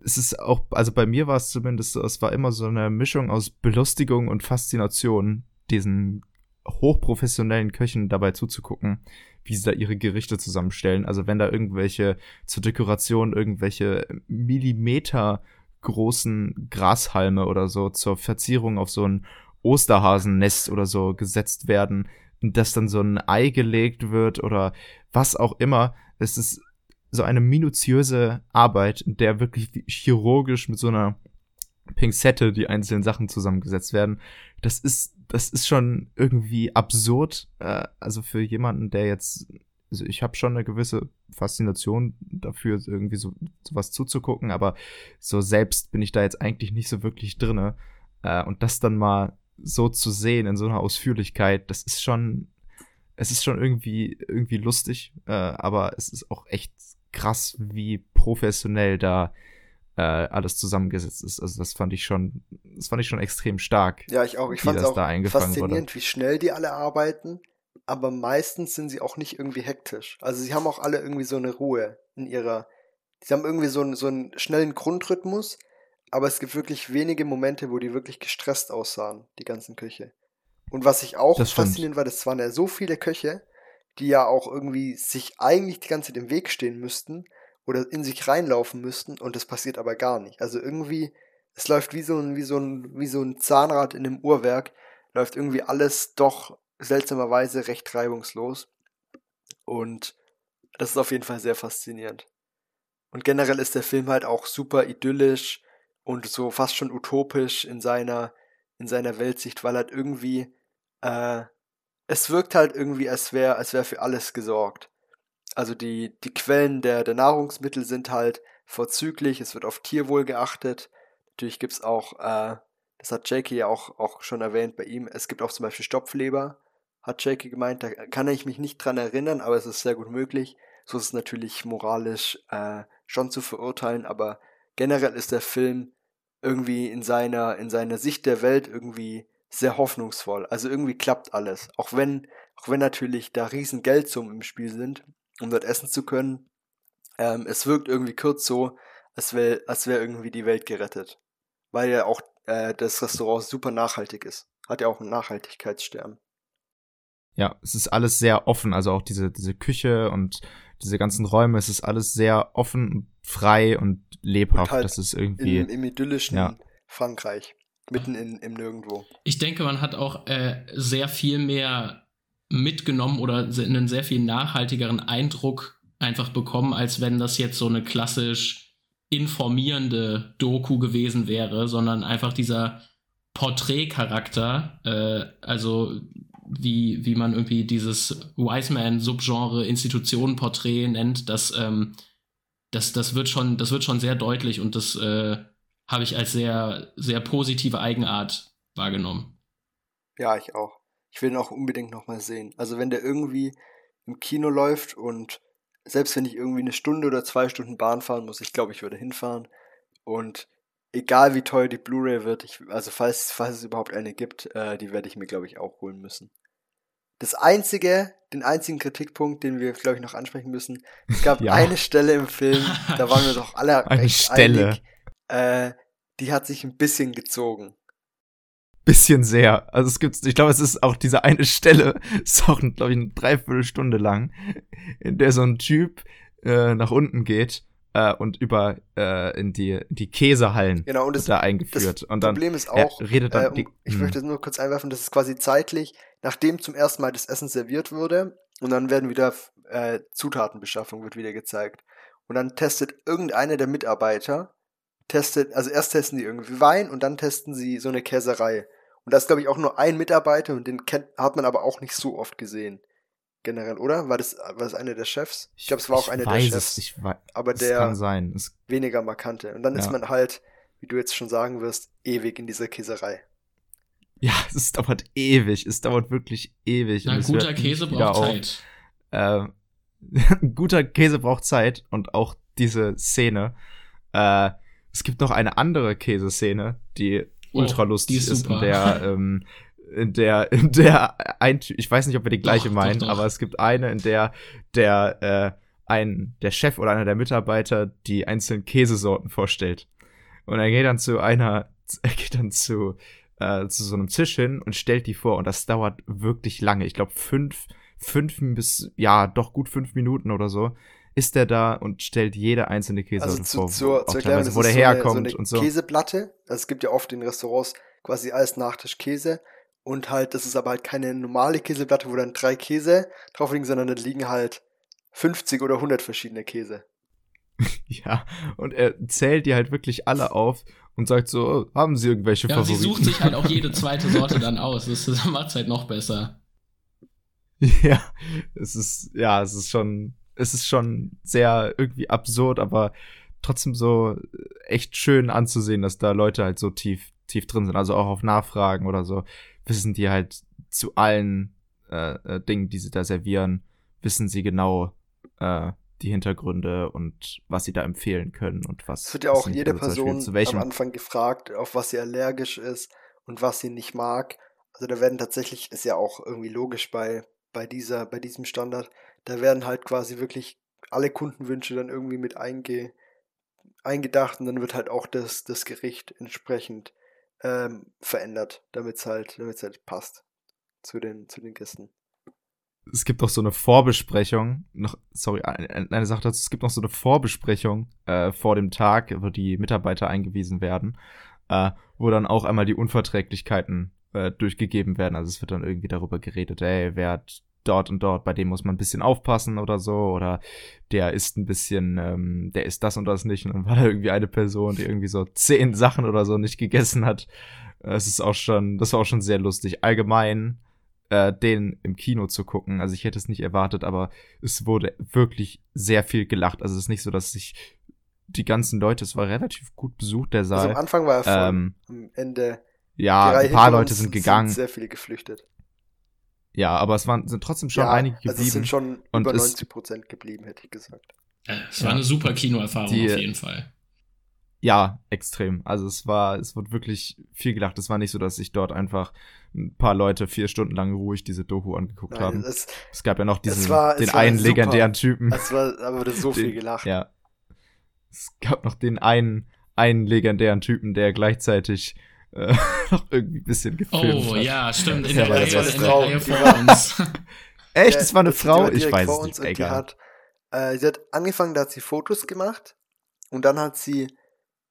es ist auch, also bei mir war es zumindest so, es war immer so eine Mischung aus Belustigung und Faszination, diesen hochprofessionellen Köchen dabei zuzugucken, wie sie da ihre Gerichte zusammenstellen. Also wenn da irgendwelche zur Dekoration irgendwelche Millimeter großen Grashalme oder so zur Verzierung auf so ein Osterhasennest oder so gesetzt werden, dass dann so ein Ei gelegt wird oder was auch immer. Es ist so eine minutiöse Arbeit, in der wirklich chirurgisch mit so einer Pinzette die einzelnen Sachen zusammengesetzt werden. Das ist, das ist schon irgendwie absurd. Äh, also für jemanden, der jetzt, also ich habe schon eine gewisse Faszination dafür, irgendwie so sowas zuzugucken, aber so selbst bin ich da jetzt eigentlich nicht so wirklich drinne. Äh, und das dann mal so zu sehen in so einer Ausführlichkeit, das ist schon, es ist schon irgendwie, irgendwie lustig, äh, aber es ist auch echt krass, wie professionell da äh, alles zusammengesetzt ist. Also das fand ich schon, das fand ich schon extrem stark. Ja, ich auch. Ich fand es auch faszinierend, wurde. wie schnell die alle arbeiten. Aber meistens sind sie auch nicht irgendwie hektisch. Also sie haben auch alle irgendwie so eine Ruhe in ihrer. Sie haben irgendwie so einen, so einen schnellen Grundrhythmus, aber es gibt wirklich wenige Momente, wo die wirklich gestresst aussahen, die ganzen Köche. Und was ich auch faszinierend war, das waren ja so viele Köche, die ja auch irgendwie sich eigentlich die ganze Zeit im Weg stehen müssten oder in sich reinlaufen müssten und das passiert aber gar nicht. Also irgendwie, es läuft wie so ein, wie so ein, wie so ein Zahnrad in einem Uhrwerk, läuft irgendwie alles doch seltsamerweise recht reibungslos. Und das ist auf jeden Fall sehr faszinierend. Und generell ist der Film halt auch super idyllisch und so fast schon utopisch in seiner, in seiner Weltsicht, weil halt irgendwie äh, es wirkt halt irgendwie, als wäre als wär für alles gesorgt. Also die, die Quellen der, der Nahrungsmittel sind halt vorzüglich, es wird auf Tierwohl geachtet. Natürlich gibt's auch, äh, das hat Jakey ja auch, auch schon erwähnt bei ihm, es gibt auch zum Beispiel Stopfleber, hat Jakey gemeint, da kann ich mich nicht dran erinnern, aber es ist sehr gut möglich. So ist es natürlich moralisch äh, schon zu verurteilen, aber generell ist der Film irgendwie in seiner, in seiner Sicht der Welt irgendwie sehr hoffnungsvoll. Also irgendwie klappt alles. Auch wenn, auch wenn natürlich da riesen Geldsummen im Spiel sind, um dort essen zu können. Ähm, es wirkt irgendwie kurz so, als wäre als wär irgendwie die Welt gerettet. Weil ja auch äh, das Restaurant super nachhaltig ist. Hat ja auch einen Nachhaltigkeitsstern. Ja, es ist alles sehr offen, also auch diese, diese Küche und diese ganzen Räume, es ist alles sehr offen, frei und lebhaft. Halt das ist irgendwie. Im, im idyllischen ja. Frankreich mitten in, im Nirgendwo. Ich denke, man hat auch äh, sehr viel mehr mitgenommen oder einen sehr viel nachhaltigeren Eindruck einfach bekommen, als wenn das jetzt so eine klassisch informierende Doku gewesen wäre, sondern einfach dieser Porträtcharakter, äh, also wie, wie man irgendwie dieses Wiseman-Subgenre Institutionen-Porträt nennt, das, ähm, das, das, wird schon, das wird schon sehr deutlich und das äh, habe ich als sehr, sehr positive Eigenart wahrgenommen. Ja, ich auch. Ich will ihn auch unbedingt nochmal sehen. Also wenn der irgendwie im Kino läuft und selbst wenn ich irgendwie eine Stunde oder zwei Stunden Bahn fahren muss, ich glaube, ich würde hinfahren. Und egal wie teuer die Blu-ray wird, ich, also falls, falls es überhaupt eine gibt, äh, die werde ich mir, glaube ich, auch holen müssen. Das einzige, den einzigen Kritikpunkt, den wir, glaube ich, noch ansprechen müssen, es gab ja. eine Stelle im Film, da waren wir doch alle eine recht Stelle. einig, äh, die hat sich ein bisschen gezogen. Bisschen sehr. Also es gibt, ich glaube, es ist auch diese eine Stelle, ist auch, glaube ich, eine Dreiviertelstunde lang, in der so ein Typ äh, nach unten geht äh, und über äh, in die die Käsehallen genau, und das, da eingeführt. Das und dann Problem ist auch, redet dann, um, ich hm. möchte nur kurz einwerfen, das ist quasi zeitlich, nachdem zum ersten Mal das Essen serviert wurde und dann werden wieder äh, Zutatenbeschaffung wird wieder gezeigt und dann testet irgendeiner der Mitarbeiter testet, also erst testen die irgendwie Wein und dann testen sie so eine Käserei. Und da ist, glaube ich, auch nur ein Mitarbeiter und den kennt, hat man aber auch nicht so oft gesehen generell, oder? War das, war das einer der Chefs? Ich glaube, es war auch einer der Chefs. Es, ich weiß, aber der kann sein. Es, weniger markante. Und dann ja. ist man halt, wie du jetzt schon sagen wirst, ewig in dieser Käserei. Ja, es dauert ewig. Es dauert wirklich ewig. Ein guter Käse braucht Zeit. Äh, guter Käse braucht Zeit und auch diese Szene. Äh, es gibt noch eine andere Käseszene, die oh, ultra lustig ist, ist, in der ähm, in der, in der ein, ich weiß nicht, ob wir die gleiche doch, meinen, doch, doch. aber es gibt eine, in der der äh, ein der Chef oder einer der Mitarbeiter die einzelnen Käsesorten vorstellt. Und er geht dann zu einer, er geht dann zu äh, zu so einem Tisch hin und stellt die vor und das dauert wirklich lange. Ich glaube fünf fünf bis ja doch gut fünf Minuten oder so ist er da und stellt jede einzelne Käsesorte also zu, vor, zur, zur Erklärung, wo der so herkommt eine, so eine und so. Käseplatte. Also es gibt ja oft in Restaurants quasi als Nachtisch Käse und halt, das ist aber halt keine normale Käseplatte, wo dann drei Käse drauf liegen, sondern da liegen halt 50 oder 100 verschiedene Käse. ja, und er zählt die halt wirklich alle auf und sagt so, oh, haben Sie irgendwelche ja, Favoriten? sie sucht sich halt auch jede zweite Sorte dann aus. Das, das macht es halt noch besser. Ja, es ist, ja, es ist schon, es ist schon sehr irgendwie absurd, aber trotzdem so echt schön anzusehen, dass da Leute halt so tief, tief drin sind. Also auch auf Nachfragen oder so wissen die halt zu allen äh, äh, Dingen, die sie da servieren, wissen sie genau äh, die Hintergründe und was sie da empfehlen können und was. Es wird ja auch jede Person am Anfang gefragt, auf was sie allergisch ist und was sie nicht mag. Also da werden tatsächlich, ist ja auch irgendwie logisch bei, bei dieser, bei diesem Standard, da werden halt quasi wirklich alle Kundenwünsche dann irgendwie mit einge, eingedacht und dann wird halt auch das, das Gericht entsprechend ähm, verändert, damit es halt, damit's halt passt zu den, zu den Gästen. Es gibt auch so eine Vorbesprechung, noch, sorry, eine, eine Sache dazu, es gibt noch so eine Vorbesprechung äh, vor dem Tag, wo die Mitarbeiter eingewiesen werden, äh, wo dann auch einmal die Unverträglichkeiten äh, durchgegeben werden. Also es wird dann irgendwie darüber geredet, ey, wer hat dort und dort, bei dem muss man ein bisschen aufpassen oder so, oder der ist ein bisschen, ähm, der ist das und das nicht. Und dann war da irgendwie eine Person, die irgendwie so zehn Sachen oder so nicht gegessen hat. Es ist auch schon, das war auch schon sehr lustig. Allgemein, äh, den im Kino zu gucken. Also ich hätte es nicht erwartet, aber es wurde wirklich sehr viel gelacht. Also es ist nicht so, dass sich die ganzen Leute, es war relativ gut besucht, der Saal. Also am Anfang war er voll, ähm, am Ende. Ja, ein paar Leute sind gegangen. Sind sehr viele geflüchtet. Ja, aber es waren, sind trotzdem schon ja, einige geblieben. Also es sind schon und über 90 Prozent geblieben, hätte ich gesagt. Es war ja. eine super Kinoerfahrung Die, auf jeden Fall. Ja, extrem. Also es war, es wurde wirklich viel gelacht. Es war nicht so, dass sich dort einfach ein paar Leute vier Stunden lang ruhig diese Doku angeguckt Nein, haben. Es, es, gab ja noch diesen, war, den einen super. legendären Typen. Es war, aber das so den, viel gelacht. Ja. Es gab noch den einen, einen legendären Typen, der gleichzeitig äh, noch irgendwie ein bisschen gefilmt Oh hat. ja, stimmt. In, der, Reihe, in der Reihe vor uns. Echt? Das war eine Frau? Ich weiß es nicht. Egal. Hat, äh, sie hat angefangen, da hat sie Fotos gemacht und dann hat sie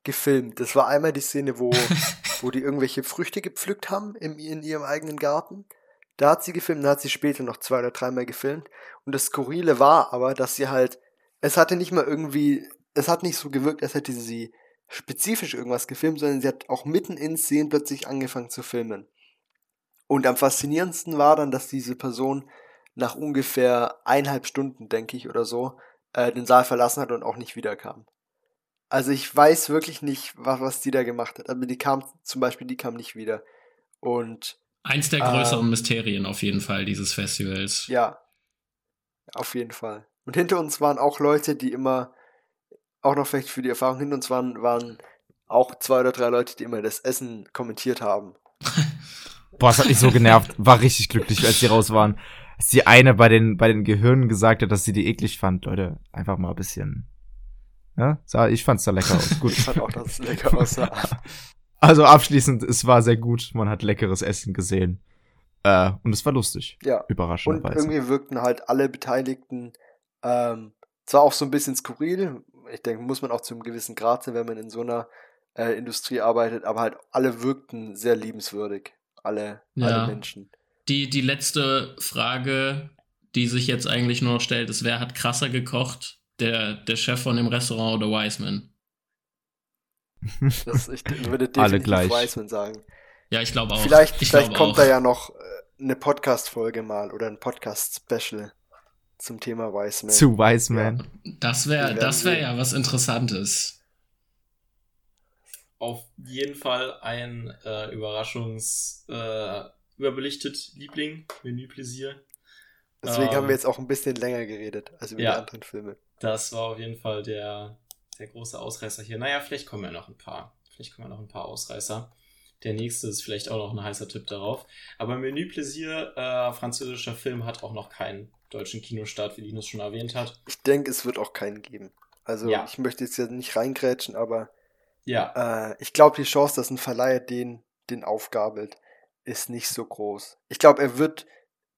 gefilmt. Das war einmal die Szene, wo, wo die irgendwelche Früchte gepflückt haben im, in ihrem eigenen Garten. Da hat sie gefilmt, da hat sie später noch zwei oder dreimal gefilmt. Und das Skurrile war aber, dass sie halt, es hatte nicht mal irgendwie, es hat nicht so gewirkt, als hätte sie spezifisch irgendwas gefilmt, sondern sie hat auch mitten in Szenen plötzlich angefangen zu filmen. Und am faszinierendsten war dann, dass diese Person nach ungefähr eineinhalb Stunden, denke ich, oder so, äh, den Saal verlassen hat und auch nicht wiederkam. Also ich weiß wirklich nicht, was, was die da gemacht hat. Aber die kam zum Beispiel, die kam nicht wieder. Und eins der größeren ähm, Mysterien auf jeden Fall dieses Festivals. Ja, auf jeden Fall. Und hinter uns waren auch Leute, die immer auch noch vielleicht für die Erfahrung hinter uns waren, waren auch zwei oder drei Leute, die immer das Essen kommentiert haben. Boah, es hat mich so genervt. War richtig glücklich, als sie raus waren. Als die eine bei den, bei den Gehirnen gesagt hat, dass sie die eklig fand. Leute, einfach mal ein bisschen. Ja, ich fand's da lecker aus. Gut. ich fand auch, dass es lecker aussah. Also abschließend, es war sehr gut. Man hat leckeres Essen gesehen. Äh, und es war lustig. Ja. Überraschenderweise. Und irgendwie wirkten halt alle Beteiligten ähm, zwar auch so ein bisschen skurril. Ich denke, muss man auch zu einem gewissen Grad sein, wenn man in so einer äh, Industrie arbeitet, aber halt alle wirkten sehr liebenswürdig. Alle, ja. alle Menschen. Die, die letzte Frage, die sich jetzt eigentlich nur noch stellt, ist, wer hat krasser gekocht? Der, der Chef von dem Restaurant oder Wiseman? Das, ich würde definitiv Wiseman sagen. Ja, ich glaube auch. Vielleicht, ich vielleicht kommt auch. da ja noch äh, eine Podcast-Folge mal oder ein Podcast-Special zum Thema Wiseman. Zu Wiseman. Ja. Das wäre das wär ja was Interessantes. Auf jeden Fall ein äh, Überraschungs äh, überbelichtet Liebling, Menüpläsier. Deswegen ähm, haben wir jetzt auch ein bisschen länger geredet als über ja, die anderen Filme. Das war auf jeden Fall der, der große Ausreißer hier. Naja, vielleicht kommen ja noch ein paar. Vielleicht kommen ja noch ein paar Ausreißer. Der nächste ist vielleicht auch noch ein heißer Tipp darauf. Aber Menü Plaisir, äh, französischer Film, hat auch noch keinen deutschen Kinostart, wie Linus schon erwähnt hat. Ich denke, es wird auch keinen geben. Also ja. ich möchte jetzt ja nicht reingrätschen, aber ja. Äh, ich glaube, die Chance, dass ein Verleiher den, den aufgabelt, ist nicht so groß. Ich glaube, er wird,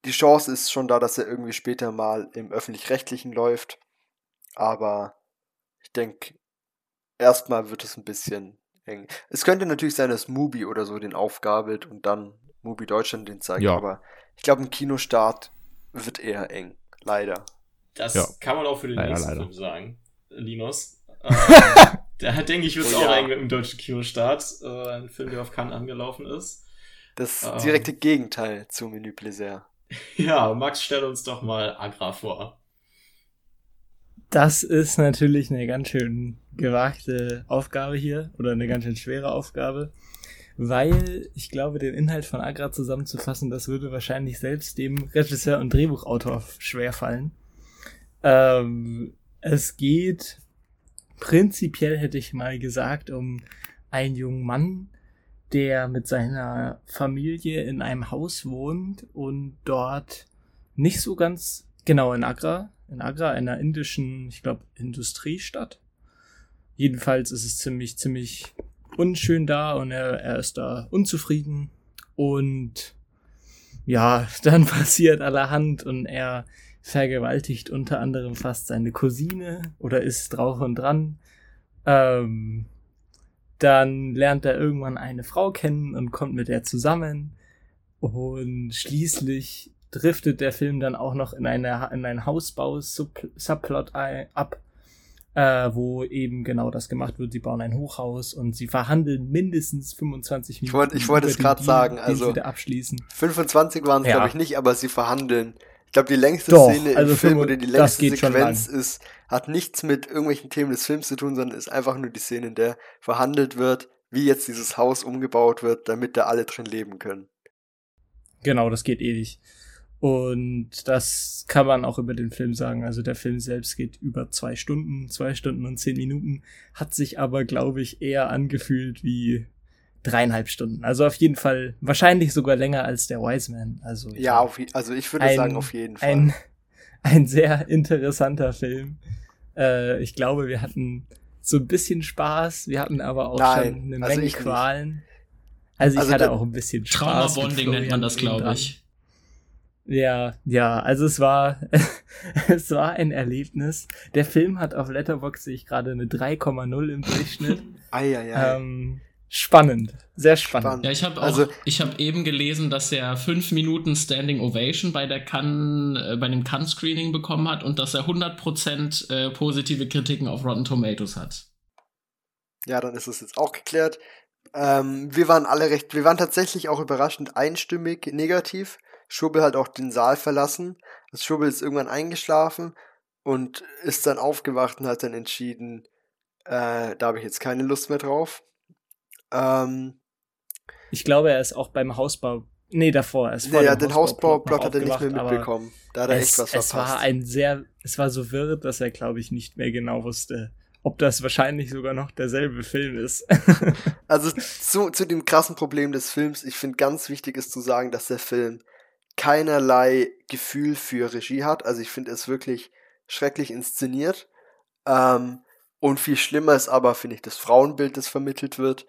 die Chance ist schon da, dass er irgendwie später mal im öffentlich-rechtlichen läuft. Aber ich denke, erstmal wird es ein bisschen eng. Es könnte natürlich sein, dass Mubi oder so den aufgabelt und dann Mubi Deutschland den zeigt, ja. aber ich glaube, ein Kinostart wird eher eng. Leider. Das ja. kann man auch für den leider, nächsten leider. Film sagen, Linus. Ähm, da denke ich, wird es oh, auch ja. eng mit dem deutschen Kinostart. Äh, ein Film, der auf Cannes angelaufen ist. Das ähm, direkte Gegenteil zu Menü Plaisir. Ja, Max, stell uns doch mal Agra vor. Das ist natürlich eine ganz schön gewagte Aufgabe hier oder eine ganz schön schwere Aufgabe, weil ich glaube, den Inhalt von Agra zusammenzufassen, das würde wahrscheinlich selbst dem Regisseur und Drehbuchautor schwerfallen. Ähm, es geht prinzipiell, hätte ich mal gesagt, um einen jungen Mann, der mit seiner Familie in einem Haus wohnt und dort nicht so ganz genau in Agra in Agra, einer indischen, ich glaube, Industriestadt. Jedenfalls ist es ziemlich, ziemlich unschön da und er, er ist da unzufrieden. Und ja, dann passiert allerhand und er vergewaltigt unter anderem fast seine Cousine oder ist drauf und dran. Ähm, dann lernt er irgendwann eine Frau kennen und kommt mit der zusammen. Und schließlich driftet der Film dann auch noch in, eine, in einen Hausbau-Subplot ab, äh, wo eben genau das gemacht wird. Sie bauen ein Hochhaus und sie verhandeln mindestens 25 Minuten. Ich wollte, ich wollte es gerade sagen, also abschließen. 25 waren es, ja. glaube ich, nicht, aber sie verhandeln. Ich glaube, die längste Doch, Szene im also Film oder die längste Sequenz ist, hat nichts mit irgendwelchen Themen des Films zu tun, sondern ist einfach nur die Szene, in der verhandelt wird, wie jetzt dieses Haus umgebaut wird, damit da alle drin leben können. Genau, das geht ewig. Und das kann man auch über den Film sagen. Also der Film selbst geht über zwei Stunden, zwei Stunden und zehn Minuten, hat sich aber, glaube ich, eher angefühlt wie dreieinhalb Stunden. Also auf jeden Fall, wahrscheinlich sogar länger als der Wiseman. Also ja, auf, also ich würde ein, sagen, auf jeden Fall. Ein, ein sehr interessanter Film. Äh, ich glaube, wir hatten so ein bisschen Spaß, wir hatten aber auch Nein, schon eine also Menge Qualen. Also ich also hatte auch ein bisschen Spaß. Trauma-Bonding nennt man das, glaube ich. Ja, ja, also es war, es war ein Erlebnis. Der Film hat auf Letterboxd sehe ich gerade eine 3,0 im Durchschnitt. ei, ei, ei. Ähm, spannend, sehr spannend. Ja, ich habe also, ich habe eben gelesen, dass er fünf Minuten Standing Ovation bei der Cannes, äh, bei dem Cannes Screening bekommen hat und dass er 100% äh, positive Kritiken auf Rotten Tomatoes hat. Ja, dann ist es jetzt auch geklärt. Ähm, wir waren alle recht, wir waren tatsächlich auch überraschend einstimmig negativ. Schubbel hat auch den Saal verlassen. Das Schubbel ist irgendwann eingeschlafen und ist dann aufgewacht und hat dann entschieden, äh, da habe ich jetzt keine Lust mehr drauf. Ähm, ich glaube, er ist auch beim Hausbau. Nee, davor. Er ist nee, ja, den Hausbauplot hat er nicht mehr mitbekommen. Da hat er es, echt was verpasst. Es war ein sehr, es war so wirr, dass er, glaube ich, nicht mehr genau wusste, ob das wahrscheinlich sogar noch derselbe Film ist. also zu, zu dem krassen Problem des Films, ich finde ganz wichtig ist zu sagen, dass der Film keinerlei Gefühl für Regie hat. Also ich finde es wirklich schrecklich inszeniert. Ähm, und viel schlimmer ist aber, finde ich, das Frauenbild, das vermittelt wird.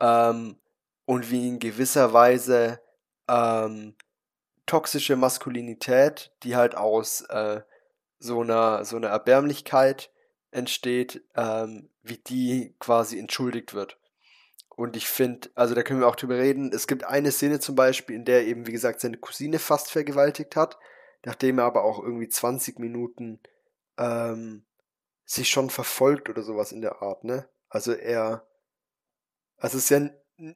Ähm, und wie in gewisser Weise ähm, toxische Maskulinität, die halt aus äh, so einer so einer Erbärmlichkeit entsteht, ähm, wie die quasi entschuldigt wird. Und ich finde, also da können wir auch drüber reden. Es gibt eine Szene zum Beispiel, in der eben, wie gesagt, seine Cousine fast vergewaltigt hat, nachdem er aber auch irgendwie 20 Minuten ähm, sich schon verfolgt oder sowas in der Art, ne? Also er, also es ist ja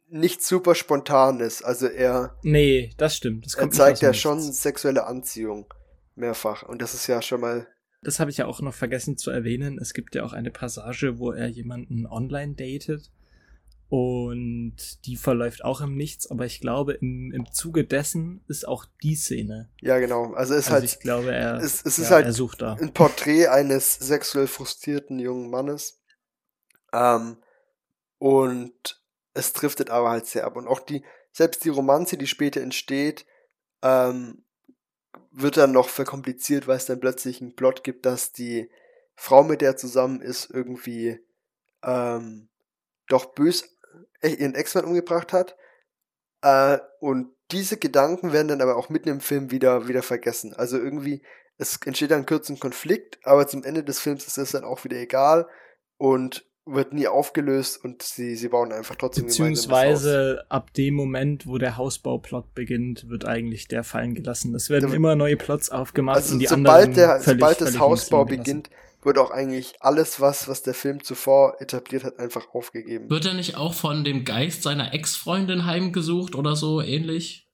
nichts super Spontanes, also er. Nee, das stimmt. Das er zeigt ja schon sexuelle Anziehung mehrfach und das ist ja schon mal das habe ich ja auch noch vergessen zu erwähnen. Es gibt ja auch eine Passage, wo er jemanden online datet. Und die verläuft auch im Nichts, aber ich glaube, im, im Zuge dessen ist auch die Szene. Ja, genau. Also es ist also halt. Ich glaube, er, es, es ja, ist halt er sucht da. ein Porträt eines sexuell frustrierten jungen Mannes. Ähm, und es driftet aber halt sehr ab. Und auch die, selbst die Romanze, die später entsteht, ähm, wird dann noch verkompliziert, weil es dann plötzlich einen Plot gibt, dass die Frau, mit der er zusammen ist, irgendwie ähm, doch bös ihren Ex-Mann umgebracht hat. Äh, und diese Gedanken werden dann aber auch mitten im Film wieder, wieder vergessen. Also irgendwie, es entsteht dann kurz ein Konflikt, aber zum Ende des Films ist es dann auch wieder egal. Und wird nie aufgelöst und sie, sie bauen einfach trotzdem Beziehungsweise ab dem Moment, wo der Hausbauplot beginnt, wird eigentlich der fallen gelassen. Es werden der, immer neue Plots aufgemacht also und die sobald anderen der, völlig, Sobald das Hausbau beginnt, wird auch eigentlich alles, was, was der Film zuvor etabliert hat, einfach aufgegeben. Wird er nicht auch von dem Geist seiner Ex-Freundin heimgesucht oder so ähnlich?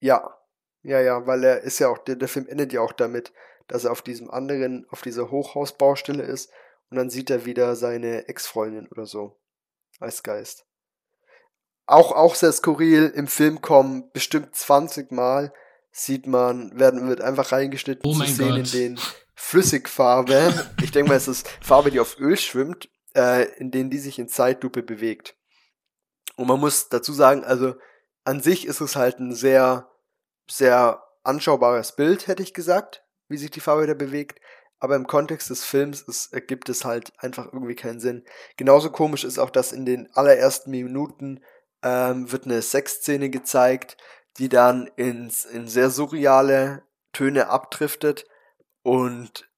Ja. Ja, ja, weil er ist ja auch, der, der Film endet ja auch damit, dass er auf diesem anderen, auf dieser Hochhausbaustelle ist und dann sieht er wieder seine Ex-Freundin oder so als Geist. Auch, auch sehr skurril, im Film kommen bestimmt 20 Mal, sieht man, werden, wird einfach reingeschnitten oh zu sehen Gott. in den Flüssigfarbe. ich denke mal, es ist Farbe, die auf Öl schwimmt, äh, in denen die sich in Zeitlupe bewegt. Und man muss dazu sagen, also an sich ist es halt ein sehr, sehr anschaubares Bild, hätte ich gesagt, wie sich die Farbe da bewegt aber im Kontext des Films ist, ergibt es halt einfach irgendwie keinen Sinn. Genauso komisch ist auch, dass in den allerersten Minuten ähm, wird eine Sexszene gezeigt, die dann ins, in sehr surreale Töne abdriftet und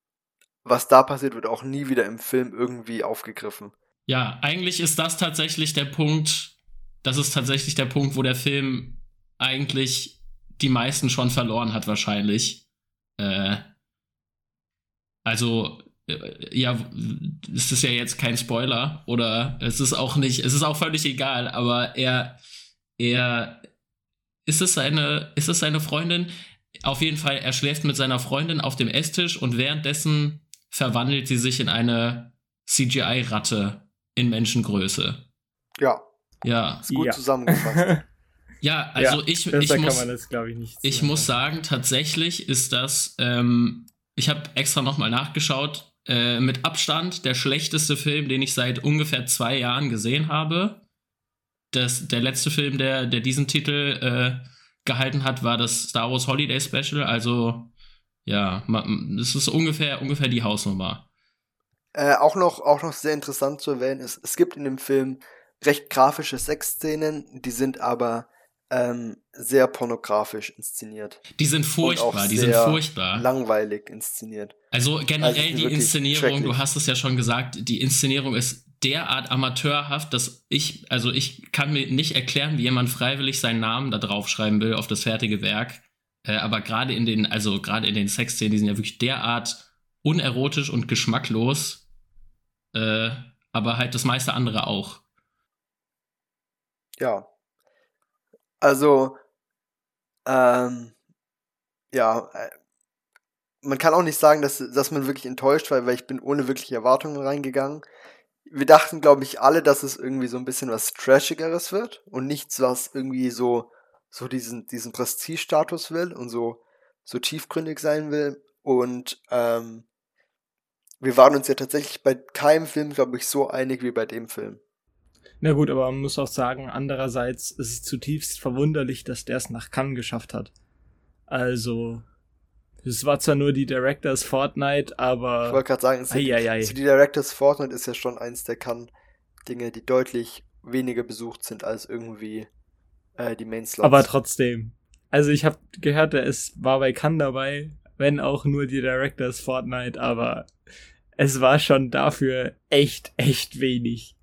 was da passiert, wird auch nie wieder im Film irgendwie aufgegriffen. Ja, eigentlich ist das tatsächlich der Punkt, das ist tatsächlich der Punkt, wo der Film eigentlich die meisten schon verloren hat, wahrscheinlich. Äh, also, äh, ja, es ist ja jetzt kein Spoiler oder es ist auch nicht, es ist auch völlig egal, aber er, er, ist es seine, ist es seine Freundin? Auf jeden Fall, er schläft mit seiner Freundin auf dem Esstisch und währenddessen verwandelt sie sich in eine CGI-Ratte in Menschengröße. Ja. Ja. Ist gut Ja. zusammengefasst. Ja, also Ja, ich, ich kann muss, man das, glaube ich, nicht ich sagen. muss sagen, tatsächlich ist das, ähm, ich habe extra nochmal nachgeschaut, äh, mit Abstand der schlechteste Film, den ich seit ungefähr zwei Jahren gesehen habe. Das, der letzte Film, der, der diesen Titel äh, gehalten hat, war das Star Wars Holiday Special. Also, ja, das ist ungefähr, ungefähr die Hausnummer. Äh, auch, noch, auch noch sehr interessant zu erwähnen ist, es gibt in dem Film recht grafische Sexszenen, die sind aber ähm, sehr pornografisch inszeniert. Die sind furchtbar, die sind furchtbar. Langweilig inszeniert. Also Also generell die sind die Inszenierung, du hast es ja schon gesagt, die Inszenierung ist derart amateurhaft, dass ich, also ich kann mir nicht erklären, wie jemand freiwillig seinen Namen da draufschreiben will auf das fertige Werk. Äh, aber gerade in den, also gerade in den Sexszenen, die sind ja wirklich derart unerotisch und geschmacklos. Äh, aber halt das meiste andere auch. Ja. Also, ähm, ja, äh, man kann auch nicht sagen, dass, dass man wirklich enttäuscht war, weil ich bin ohne wirkliche Erwartungen reingegangen. Wir dachten, glaube ich, alle, dass es irgendwie so ein bisschen was Trashigeres wird und nichts, was irgendwie so, so diesen, diesen Prestige-Status will und so, so tiefgründig sein will. Und ähm, wir waren uns ja tatsächlich bei keinem Film, glaube ich, so einig wie bei dem Film. Na gut, aber man muss auch sagen, andererseits ist es zutiefst verwunderlich, dass der es nach Cannes geschafft hat. Also, es war zwar nur die Directors Fortnite, aber. Ich wollte gerade sagen, es ei, ei, ei. Also die Directors Fortnite ist ja schon eins der Cannes-Dinge, die deutlich weniger besucht sind als irgendwie äh, die Main Slots. Aber trotzdem. Also ich habe gehört, es war bei Cannes dabei, wenn auch nur die Directors Fortnite, aber es war schon dafür echt, echt wenig.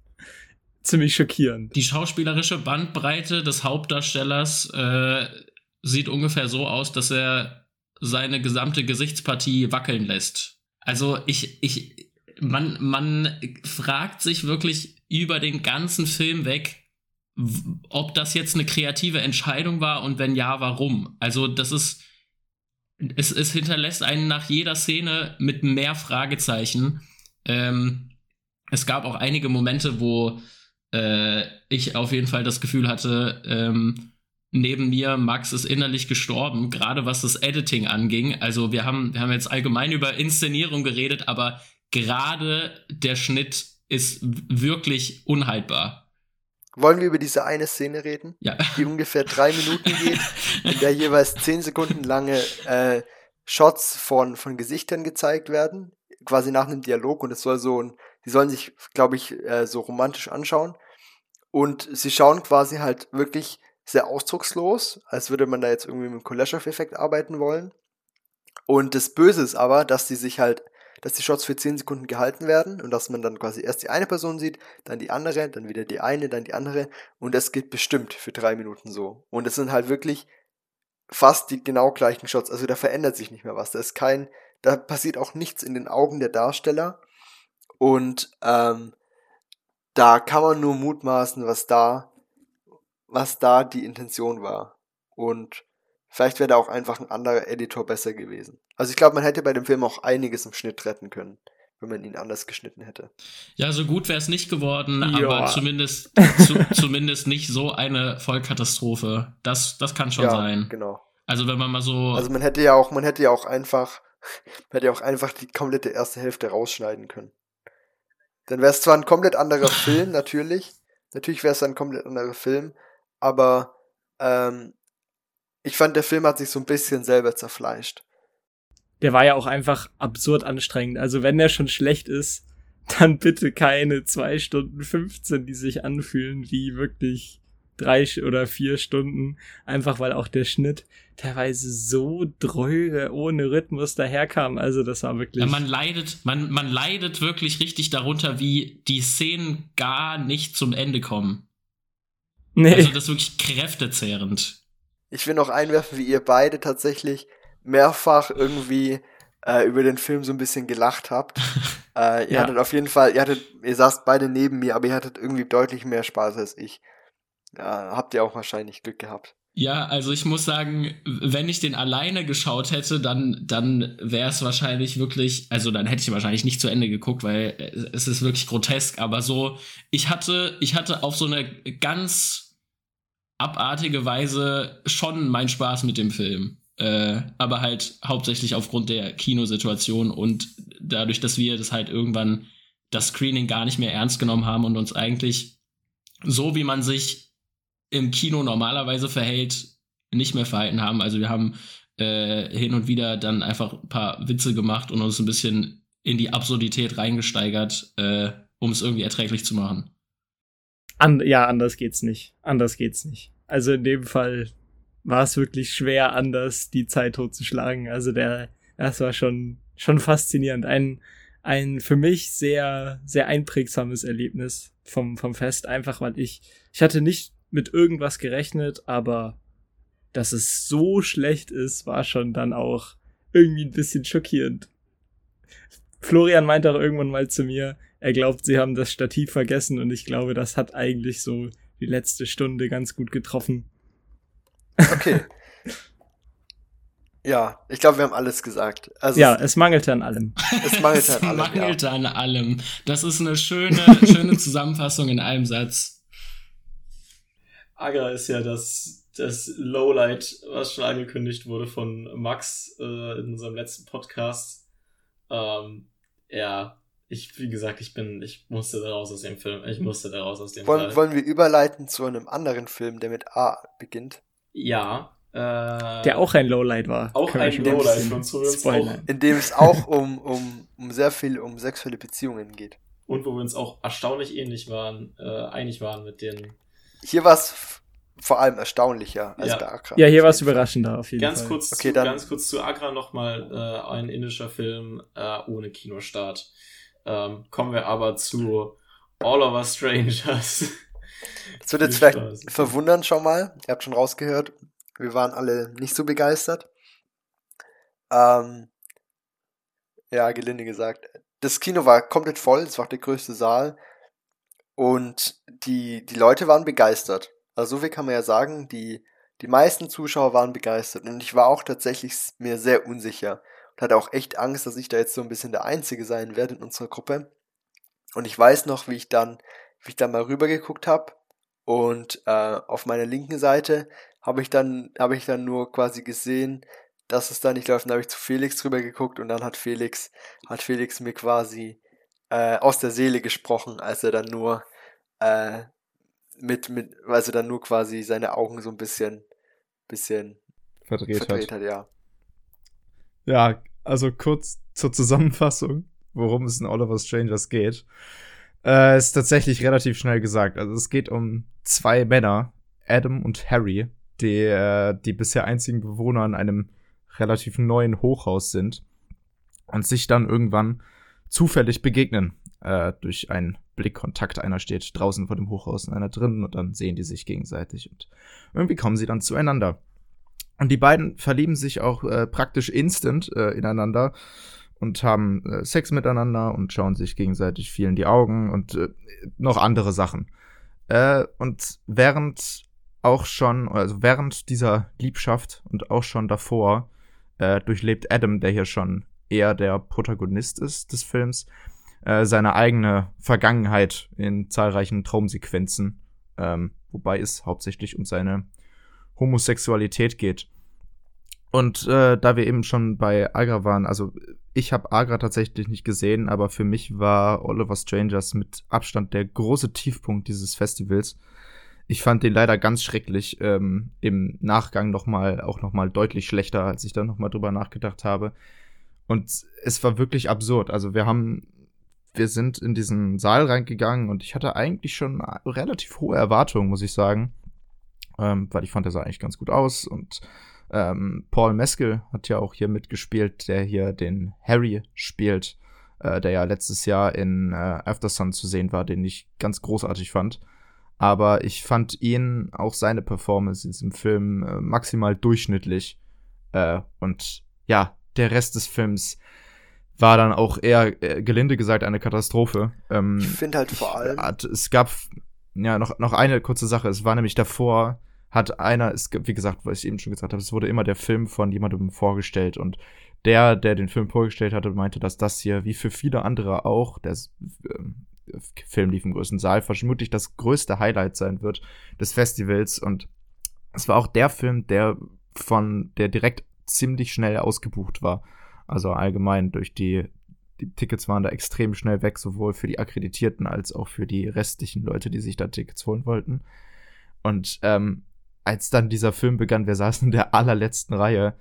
Ziemlich schockierend. Die schauspielerische Bandbreite des Hauptdarstellers äh, sieht ungefähr so aus, dass er seine gesamte Gesichtspartie wackeln lässt. Also ich, ich, man, man fragt sich wirklich über den ganzen Film weg, ob das jetzt eine kreative Entscheidung war und wenn ja, warum. Also das ist, es, es hinterlässt einen nach jeder Szene mit mehr Fragezeichen. Ähm, es gab auch einige Momente, wo äh, ich auf jeden Fall das Gefühl hatte, ähm, neben mir, Max ist innerlich gestorben, gerade was das Editing anging. Also wir haben, wir haben jetzt allgemein über Inszenierung geredet, aber gerade der Schnitt ist wirklich unhaltbar. Wollen wir über diese eine Szene reden, ja. die ungefähr drei Minuten geht, in der jeweils zehn Sekunden lange äh, Shots von, von Gesichtern gezeigt werden, quasi nach einem Dialog und es soll so ein, die sollen sich, glaube ich, äh, so romantisch anschauen und sie schauen quasi halt wirklich sehr ausdruckslos, als würde man da jetzt irgendwie mit dem Kuleshov-Effekt arbeiten wollen. Und das Böse ist aber, dass die sich halt dass die Shots für 10 Sekunden gehalten werden und dass man dann quasi erst die eine Person sieht, dann die andere, dann wieder die eine, dann die andere und das geht bestimmt für drei Minuten so. Und es sind halt wirklich fast die genau gleichen Shots, also da verändert sich nicht mehr was. Da ist kein, da passiert auch nichts in den Augen der Darsteller und ähm, da kann man nur mutmaßen, was da, was da die Intention war. Und Vielleicht wäre da auch einfach ein anderer Editor besser gewesen. Also ich glaube, man hätte bei dem Film auch einiges im Schnitt retten können, wenn man ihn anders geschnitten hätte. Ja, so gut wäre es nicht geworden, ja. aber zumindest, zu, zumindest nicht so eine Vollkatastrophe. Das, das kann schon ja, sein. Genau. Also wenn man mal so. Also man hätte ja auch, man hätte ja auch einfach, man hätte ja auch einfach die komplette erste Hälfte rausschneiden können. Dann wäre es zwar ein komplett anderer Film, natürlich. Natürlich wäre es ein komplett anderer Film, aber ähm, ich fand, der Film hat sich so ein bisschen selber zerfleischt. Der war ja auch einfach absurd anstrengend. Also wenn der schon schlecht ist, dann bitte keine zwei Stunden 15, die sich anfühlen wie wirklich drei oder vier Stunden. Einfach weil auch der Schnitt teilweise so dröge ohne Rhythmus daherkam. Also das war wirklich. Ja, man leidet, man, man leidet wirklich richtig darunter, wie die Szenen gar nicht zum Ende kommen. Nee. Also das ist wirklich kräftezehrend. Ich will noch einwerfen, wie ihr beide tatsächlich mehrfach irgendwie äh, über den Film so ein bisschen gelacht habt. äh, ihr ja. hattet auf jeden Fall, ihr hattet, ihr saßt beide neben mir, aber ihr hattet irgendwie deutlich mehr Spaß als ich. Ja, habt ihr auch wahrscheinlich Glück gehabt. Ja, also ich muss sagen, wenn ich den alleine geschaut hätte, dann, dann wäre es wahrscheinlich wirklich, also dann hätte ich wahrscheinlich nicht zu Ende geguckt, weil es ist wirklich grotesk, aber so, ich hatte, ich hatte auf so eine ganz abartige Weise schon mein Spaß mit dem Film. Äh, aber halt hauptsächlich aufgrund der Kinosituation und dadurch, dass wir das halt irgendwann das Screening gar nicht mehr ernst genommen haben und uns eigentlich so, wie man sich im Kino normalerweise verhält, nicht mehr verhalten haben. Also wir haben äh, hin und wieder dann einfach ein paar Witze gemacht und uns ein bisschen in die Absurdität reingesteigert, äh, um es irgendwie erträglich zu machen. An ja, anders geht's nicht. Anders geht's nicht. Also in dem Fall war es wirklich schwer, anders die Zeit totzuschlagen. Also der, das war schon, schon faszinierend. Ein, ein für mich sehr, sehr einprägsames Erlebnis vom, vom Fest. Einfach weil ich, ich hatte nicht mit irgendwas gerechnet, aber dass es so schlecht ist, war schon dann auch irgendwie ein bisschen schockierend. Florian meinte auch irgendwann mal zu mir, er glaubt, sie haben das Stativ vergessen und ich glaube, das hat eigentlich so die letzte Stunde ganz gut getroffen. Okay. ja, ich glaube, wir haben alles gesagt. Also ja, es mangelte an allem. Es mangelte an allem. Es mangelte ja. an allem. Das ist eine schöne, schöne Zusammenfassung in einem Satz. Agra ist ja das, das Lowlight, was schon angekündigt wurde von Max äh, in unserem letzten Podcast. Ähm, ja, ich, wie gesagt, ich bin, ich musste da raus aus dem Film. Ich musste da raus aus dem wollen, Fall. Wollen wir überleiten zu einem anderen Film, der mit A beginnt? Ja. Äh, der auch ein Lowlight war. Auch ein Lowlight von uns auch. In dem es auch um, um, um sehr viel um sexuelle Beziehungen geht. Und wo wir uns auch erstaunlich ähnlich waren, äh, einig waren mit den. Hier war es vor allem erstaunlicher als ja. bei Agra. Ja, hier war es überraschender auf jeden ganz Fall. Kurz okay, zu, dann ganz kurz zu Agra nochmal äh, ein indischer Film äh, ohne Kinostart. Ähm, kommen wir aber zu All of Us Strangers. Das wird jetzt vielleicht Spaß. verwundern schon mal. Ihr habt schon rausgehört. Wir waren alle nicht so begeistert. Ähm, ja, gelinde gesagt. Das Kino war komplett voll. Es war der größte Saal. Und die, die Leute waren begeistert. Also so viel kann man ja sagen, die, die meisten Zuschauer waren begeistert und ich war auch tatsächlich mir sehr unsicher und hatte auch echt Angst, dass ich da jetzt so ein bisschen der Einzige sein werde in unserer Gruppe. Und ich weiß noch, wie ich dann, wie ich dann mal rübergeguckt habe und äh, auf meiner linken Seite habe ich dann, ich dann nur quasi gesehen, dass es da nicht läuft. Dann habe ich zu Felix rüber geguckt und dann hat Felix, hat Felix mir quasi äh, aus der Seele gesprochen, als er dann nur äh, mit, mit, weil sie dann nur quasi seine Augen so ein bisschen, bisschen verdreht, verdreht hat. hat. ja. Ja, also kurz zur Zusammenfassung, worum es in Oliver Strangers geht. Äh, ist tatsächlich relativ schnell gesagt. Also es geht um zwei Männer, Adam und Harry, die äh, die bisher einzigen Bewohner in einem relativ neuen Hochhaus sind und sich dann irgendwann zufällig begegnen äh, durch einen Blickkontakt. Einer steht draußen vor dem Hochhaus und einer drinnen und dann sehen die sich gegenseitig und irgendwie kommen sie dann zueinander. Und die beiden verlieben sich auch äh, praktisch instant äh, ineinander und haben äh, Sex miteinander und schauen sich gegenseitig viel in die Augen und äh, noch andere Sachen. Äh, und während auch schon, also während dieser Liebschaft und auch schon davor, äh, durchlebt Adam, der hier schon eher der Protagonist ist des Films, äh, seine eigene Vergangenheit in zahlreichen Traumsequenzen, ähm, wobei es hauptsächlich um seine Homosexualität geht. Und äh, da wir eben schon bei Agra waren, also ich habe Agra tatsächlich nicht gesehen, aber für mich war Oliver Strangers mit Abstand der große Tiefpunkt dieses Festivals. Ich fand den leider ganz schrecklich. Ähm, Im Nachgang noch mal, auch noch mal deutlich schlechter, als ich da noch mal drüber nachgedacht habe. Und es war wirklich absurd. Also wir haben wir sind in diesen Saal reingegangen und ich hatte eigentlich schon relativ hohe Erwartungen, muss ich sagen. Ähm, weil ich fand, der sah eigentlich ganz gut aus und ähm, Paul Meskel hat ja auch hier mitgespielt, der hier den Harry spielt, äh, der ja letztes Jahr in äh, After Sun zu sehen war, den ich ganz großartig fand. Aber ich fand ihn, auch seine Performance in diesem Film, äh, maximal durchschnittlich. Äh, und ja, der Rest des Films war dann auch eher, äh, gelinde gesagt, eine Katastrophe. Ähm, ich finde halt vor allem. Hat, es gab ja noch, noch eine kurze Sache. Es war nämlich davor, hat einer, es, wie gesagt, was ich eben schon gesagt habe, es wurde immer der Film von jemandem vorgestellt und der, der den Film vorgestellt hatte, meinte, dass das hier, wie für viele andere auch, der äh, Film lief im größten Saal, vermutlich das größte Highlight sein wird des Festivals und es war auch der Film, der von, der direkt ziemlich schnell ausgebucht war. Also allgemein durch die, die Tickets waren da extrem schnell weg, sowohl für die Akkreditierten als auch für die restlichen Leute, die sich da Tickets holen wollten. Und ähm, als dann dieser Film begann, wir saßen in der allerletzten Reihe,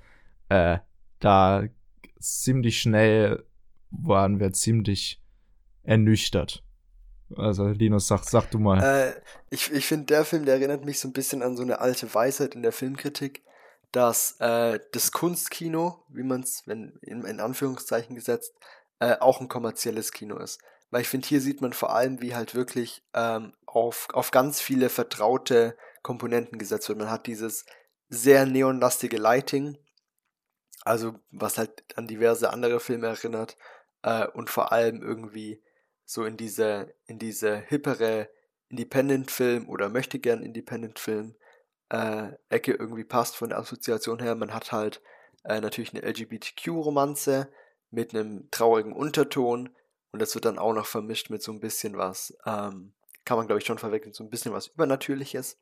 äh, da ziemlich schnell waren wir ziemlich ernüchtert. Also, Linus, sag, sag du mal. Äh, ich ich finde, der Film, der erinnert mich so ein bisschen an so eine alte Weisheit in der Filmkritik dass äh, das Kunstkino, wie man es in, in Anführungszeichen gesetzt, äh, auch ein kommerzielles Kino ist. Weil ich finde, hier sieht man vor allem, wie halt wirklich ähm, auf, auf ganz viele vertraute Komponenten gesetzt wird. Man hat dieses sehr neonlastige Lighting, also was halt an diverse andere Filme erinnert äh, und vor allem irgendwie so in diese, in diese hippere Independent-Film oder möchte gern Independent-Film äh, Ecke irgendwie passt von der Assoziation her. Man hat halt äh, natürlich eine LGBTQ-Romanze mit einem traurigen Unterton und das wird dann auch noch vermischt mit so ein bisschen was, ähm, kann man glaube ich schon verwechseln, so ein bisschen was Übernatürliches.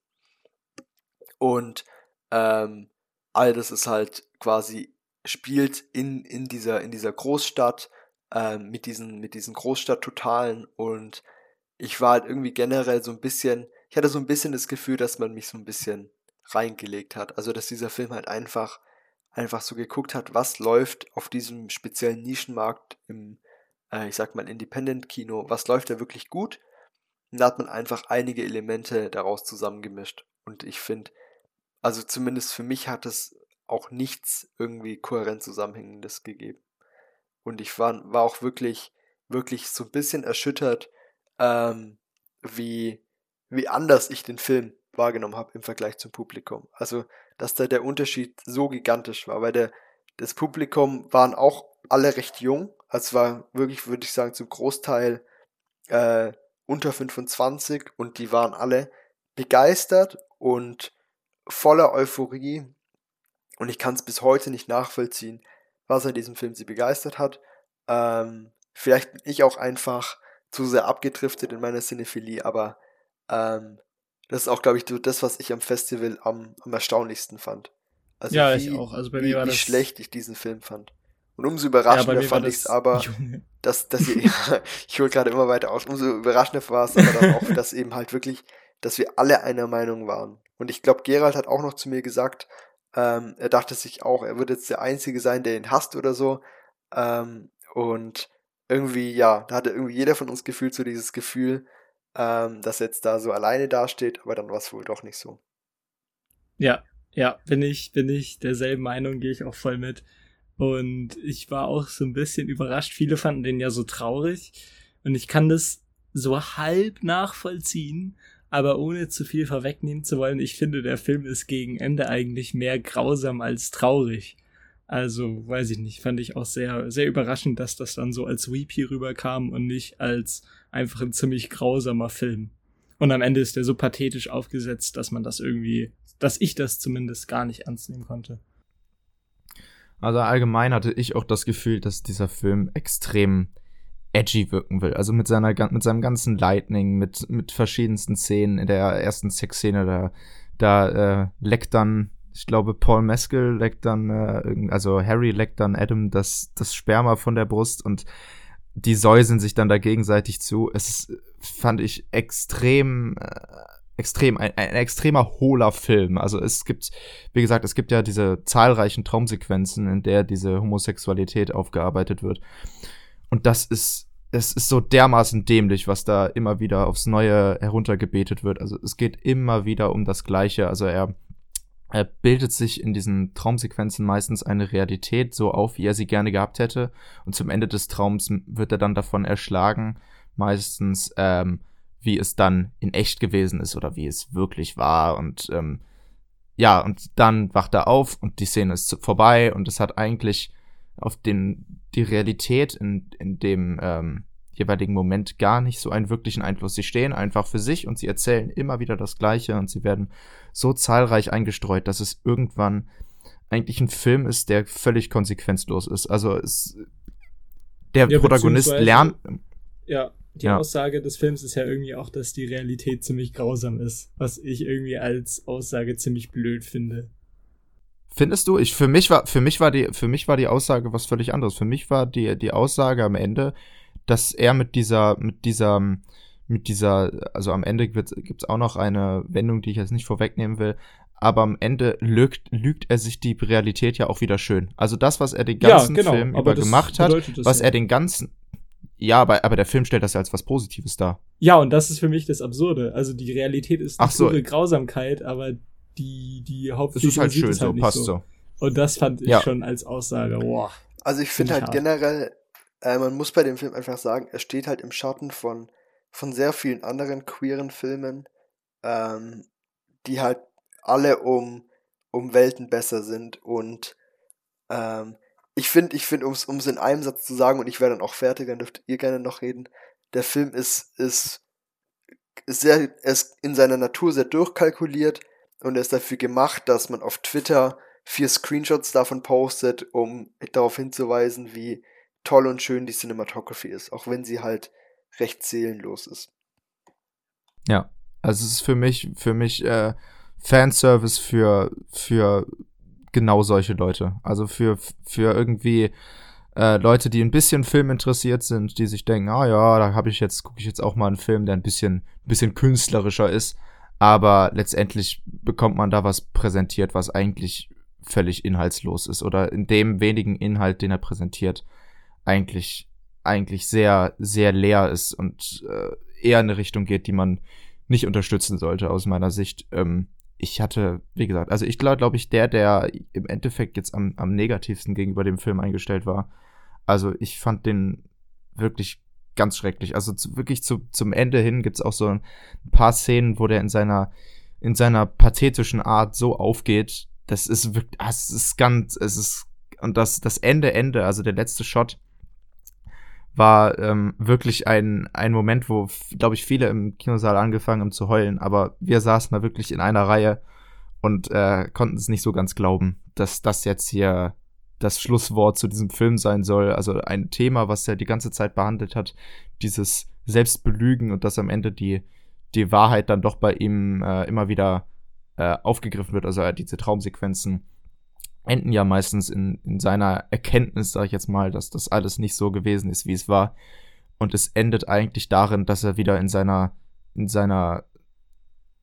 Und ähm, all das ist halt quasi spielt in, in, dieser, in dieser Großstadt äh, mit diesen, mit diesen Großstadttotalen und ich war halt irgendwie generell so ein bisschen, ich hatte so ein bisschen das Gefühl, dass man mich so ein bisschen reingelegt hat. Also, dass dieser Film halt einfach, einfach so geguckt hat, was läuft auf diesem speziellen Nischenmarkt im, äh, ich sag mal, Independent-Kino, was läuft da wirklich gut? Und da hat man einfach einige Elemente daraus zusammengemischt. Und ich finde, also zumindest für mich hat es auch nichts irgendwie kohärent Zusammenhängendes gegeben. Und ich war, war auch wirklich, wirklich so ein bisschen erschüttert, ähm, wie, wie anders ich den Film wahrgenommen habe im Vergleich zum Publikum. Also, dass da der Unterschied so gigantisch war, weil der, das Publikum waren auch alle recht jung. Also war wirklich, würde ich sagen, zum Großteil äh, unter 25 und die waren alle begeistert und voller Euphorie. Und ich kann es bis heute nicht nachvollziehen, was an diesem Film sie begeistert hat. Ähm, vielleicht bin ich auch einfach zu sehr abgedriftet in meiner Cinephilie, aber ähm, das ist auch, glaube ich, das, was ich am Festival am, am erstaunlichsten fand. Also ja, wie, ich auch. Also bei wie, mir wie das schlecht ich diesen Film fand. Und umso überraschender ja, fand ich es aber, dass, dass ihr, ich hole gerade immer weiter aus, umso überraschender war es aber dann auch, dass eben halt wirklich, dass wir alle einer Meinung waren. Und ich glaube, Gerald hat auch noch zu mir gesagt, ähm, er dachte sich auch, er würde jetzt der Einzige sein, der ihn hasst oder so. Ähm, und irgendwie, ja, da hatte irgendwie jeder von uns gefühlt so dieses Gefühl, ähm, dass er jetzt da so alleine dasteht, aber dann war es wohl doch nicht so. Ja, ja, bin ich, bin ich derselben Meinung, gehe ich auch voll mit. Und ich war auch so ein bisschen überrascht. Viele fanden den ja so traurig. Und ich kann das so halb nachvollziehen, aber ohne zu viel vorwegnehmen zu wollen. Ich finde, der Film ist gegen Ende eigentlich mehr grausam als traurig. Also, weiß ich nicht, fand ich auch sehr, sehr überraschend, dass das dann so als Weepy rüberkam und nicht als einfach ein ziemlich grausamer Film. Und am Ende ist der so pathetisch aufgesetzt, dass man das irgendwie, dass ich das zumindest gar nicht ernst nehmen konnte. Also allgemein hatte ich auch das Gefühl, dass dieser Film extrem edgy wirken will. Also mit seiner mit seinem ganzen Lightning, mit mit verschiedensten Szenen. In der ersten Sexszene da da äh, leckt dann ich glaube, Paul Mescal leckt dann, äh, also Harry leckt dann Adam das, das Sperma von der Brust und die säuseln sich dann da gegenseitig zu. Es fand ich extrem, äh, extrem, ein, ein extremer hohler Film. Also es gibt, wie gesagt, es gibt ja diese zahlreichen Traumsequenzen, in der diese Homosexualität aufgearbeitet wird. Und das ist, es ist so dermaßen dämlich, was da immer wieder aufs Neue heruntergebetet wird. Also es geht immer wieder um das Gleiche. Also er bildet sich in diesen Traumsequenzen meistens eine Realität so auf, wie er sie gerne gehabt hätte. Und zum Ende des Traums wird er dann davon erschlagen, meistens, ähm, wie es dann in echt gewesen ist oder wie es wirklich war. Und ähm, ja, und dann wacht er auf und die Szene ist vorbei und es hat eigentlich auf den die Realität in, in dem ähm, jeweiligen Moment gar nicht so einen wirklichen Einfluss. Sie stehen einfach für sich und sie erzählen immer wieder das Gleiche und sie werden so zahlreich eingestreut, dass es irgendwann eigentlich ein Film ist, der völlig konsequenzlos ist. Also es, der ja, Protagonist lernt. Ja, die ja. Aussage des Films ist ja irgendwie auch, dass die Realität ziemlich grausam ist, was ich irgendwie als Aussage ziemlich blöd finde. Findest du? Ich für mich war für mich war die für mich war die Aussage was völlig anderes. Für mich war die die Aussage am Ende, dass er mit dieser, mit dieser, mit dieser, also am Ende gibt es auch noch eine Wendung, die ich jetzt nicht vorwegnehmen will, aber am Ende lügt, lügt er sich die Realität ja auch wieder schön. Also das, was er den ganzen ja, genau, Film über gemacht hat, was ja. er den ganzen, ja, aber, aber der Film stellt das ja als was Positives dar. Ja, und das ist für mich das Absurde. Also die Realität ist eine so. Grausamkeit, aber die, die Hauptfigur Es ist halt schön halt so, passt so. so. Und das fand ich ja. schon als Aussage, boah. Also ich finde halt hart. generell, äh, man muss bei dem Film einfach sagen, er steht halt im Schatten von, von sehr vielen anderen queeren Filmen, ähm, die halt alle um, um Welten besser sind. Und ähm, ich finde, ich finde, um es in einem Satz zu sagen, und ich werde dann auch fertig, dann dürft ihr gerne noch reden, der Film ist, ist, sehr, ist in seiner Natur sehr durchkalkuliert und er ist dafür gemacht, dass man auf Twitter vier Screenshots davon postet, um darauf hinzuweisen, wie toll und schön die Cinematography ist, auch wenn sie halt recht seelenlos ist. Ja, also es ist für mich, für mich äh, Fanservice für, für genau solche Leute. Also für, für irgendwie äh, Leute, die ein bisschen Film interessiert sind, die sich denken, ah ja, da habe ich jetzt, gucke ich jetzt auch mal einen Film, der ein bisschen, ein bisschen künstlerischer ist. Aber letztendlich bekommt man da was präsentiert, was eigentlich völlig inhaltslos ist oder in dem wenigen Inhalt, den er präsentiert, eigentlich, eigentlich sehr, sehr leer ist und äh, eher in eine Richtung geht, die man nicht unterstützen sollte aus meiner Sicht. Ähm, ich hatte, wie gesagt, also ich glaube, glaube ich, der, der im Endeffekt jetzt am, am negativsten gegenüber dem Film eingestellt war. Also ich fand den wirklich ganz schrecklich. Also zu, wirklich zu, zum Ende hin gibt's auch so ein paar Szenen, wo der in seiner, in seiner pathetischen Art so aufgeht. Das ist wirklich, ah, es ist ganz, es ist, und das, das Ende, Ende, also der letzte Shot, war ähm, wirklich ein, ein Moment, wo, glaube ich, viele im Kinosaal angefangen haben zu heulen, aber wir saßen da wirklich in einer Reihe und äh, konnten es nicht so ganz glauben, dass das jetzt hier das Schlusswort zu diesem Film sein soll. Also ein Thema, was er die ganze Zeit behandelt hat, dieses Selbstbelügen und dass am Ende die, die Wahrheit dann doch bei ihm äh, immer wieder äh, aufgegriffen wird. Also diese Traumsequenzen enden ja meistens in, in seiner Erkenntnis, sage ich jetzt mal, dass das alles nicht so gewesen ist, wie es war. Und es endet eigentlich darin, dass er wieder in seiner, in seiner,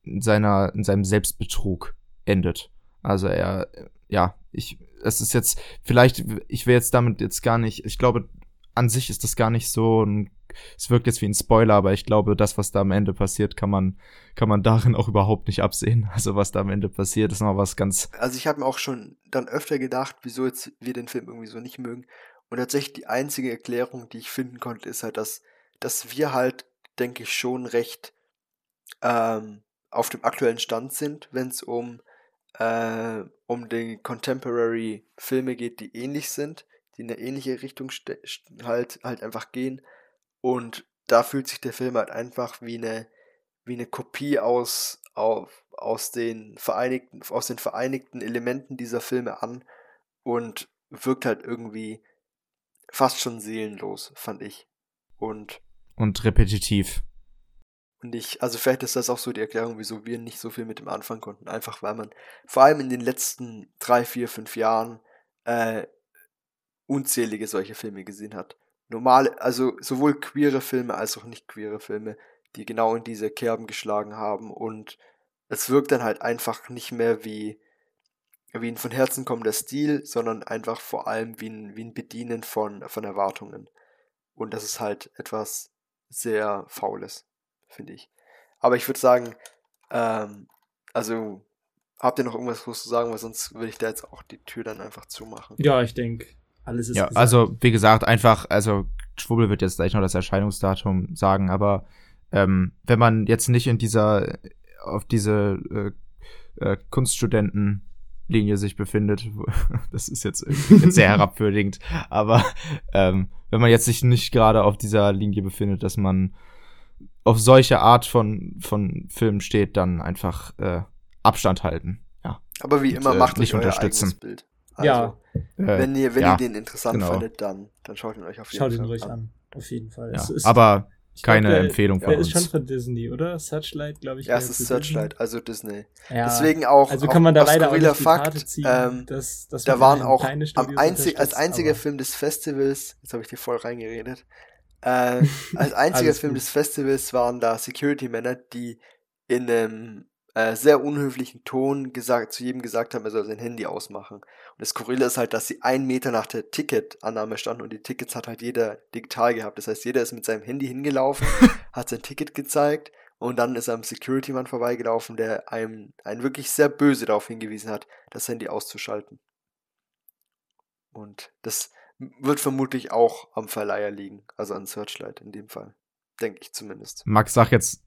in seiner, in seinem Selbstbetrug endet. Also er, ja, ich, es ist jetzt, vielleicht, ich will jetzt damit jetzt gar nicht, ich glaube, an sich ist das gar nicht so ein, es wirkt jetzt wie ein Spoiler, aber ich glaube, das, was da am Ende passiert, kann man, kann man darin auch überhaupt nicht absehen. Also was da am Ende passiert, ist noch was ganz. Also ich habe mir auch schon dann öfter gedacht, wieso jetzt wir den Film irgendwie so nicht mögen. Und tatsächlich die einzige Erklärung, die ich finden konnte, ist halt, dass, dass wir halt, denke ich, schon recht ähm, auf dem aktuellen Stand sind, wenn es um äh, um die Contemporary Filme geht, die ähnlich sind, die in eine ähnliche Richtung halt, halt einfach gehen. Und da fühlt sich der Film halt einfach wie eine, wie eine Kopie aus, auf, aus, den vereinigten, aus den vereinigten Elementen dieser Filme an und wirkt halt irgendwie fast schon seelenlos, fand ich. Und. Und repetitiv. Und ich, also vielleicht ist das auch so die Erklärung, wieso wir nicht so viel mit dem anfangen konnten. Einfach weil man vor allem in den letzten drei, vier, fünf Jahren äh, unzählige solche Filme gesehen hat. Normale, also sowohl queere Filme als auch nicht queere Filme, die genau in diese Kerben geschlagen haben und es wirkt dann halt einfach nicht mehr wie, wie ein von Herzen kommender Stil, sondern einfach vor allem wie ein, wie ein Bedienen von, von Erwartungen. Und das ist halt etwas sehr Faules finde ich. Aber ich würde sagen, ähm, also habt ihr noch irgendwas groß zu sagen, weil sonst würde ich da jetzt auch die Tür dann einfach zumachen. Ja, ich denke, alles ist. Ja, gesagt. also wie gesagt, einfach, also Schwubbel wird jetzt gleich noch das Erscheinungsdatum sagen, aber ähm, wenn man jetzt nicht in dieser, auf diese äh, äh, Kunststudenten Linie sich befindet. Das ist jetzt, jetzt sehr herabwürdigend. Aber ähm, wenn man jetzt sich nicht gerade auf dieser Linie befindet, dass man auf solche Art von, von Filmen steht, dann einfach äh, Abstand halten. Ja. Aber wie immer, Und, äh, macht nicht unterstützen. Bild. Also, ja. Wenn ihr, wenn ja, ihr den interessant genau. findet, dann, dann schaut ihn euch auf jeden schaut Fall an. Schaut ihn ruhig an. Auf jeden Fall. Ja. Ist, aber keine glaub, der, Empfehlung von der uns. ist schon von Disney, oder? Searchlight, glaube ich. Ja, es ist Searchlight, Disney. also Disney. Ja. Deswegen auch. Also kann man da leider auch nicht Fakt, ziehen, ähm, dass, dass da waren auch am einzig, als einziger Film des Festivals, jetzt habe ich dir voll reingeredet, äh, als einziger Film gut. des Festivals waren da Security-Männer, die in einem äh, sehr unhöflichen Ton gesagt, zu jedem gesagt haben, er soll sein Handy ausmachen. Und das Skurrile ist halt, dass sie einen Meter nach der Ticketannahme standen und die Tickets hat halt jeder digital gehabt. Das heißt, jeder ist mit seinem Handy hingelaufen, hat sein Ticket gezeigt und dann ist am Security-Mann vorbeigelaufen, der einem, einen wirklich sehr böse darauf hingewiesen hat, das Handy auszuschalten. Und das, wird vermutlich auch am Verleiher liegen, also an Searchlight in dem Fall. Denke ich zumindest. Max, sag jetzt,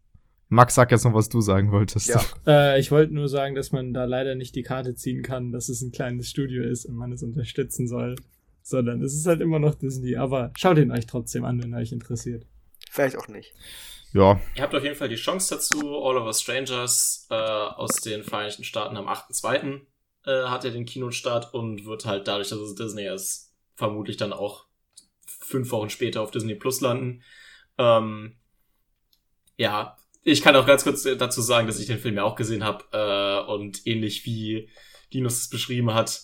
Max, sag jetzt noch, was du sagen wolltest. Ja. äh, ich wollte nur sagen, dass man da leider nicht die Karte ziehen kann, dass es ein kleines Studio ist und man es unterstützen soll. Sondern es ist halt immer noch Disney. Aber schaut ihn euch trotzdem an, wenn euch interessiert. Vielleicht auch nicht. Ja. Ihr habt auf jeden Fall die Chance dazu. All of Us Strangers äh, aus den Vereinigten Staaten am 8.2. Äh, hat er den Kinostart und wird halt dadurch, dass es Disney ist, vermutlich dann auch fünf Wochen später auf Disney Plus landen. Ähm, ja, ich kann auch ganz kurz dazu sagen, dass ich den Film ja auch gesehen habe äh, und ähnlich wie Linus es beschrieben hat,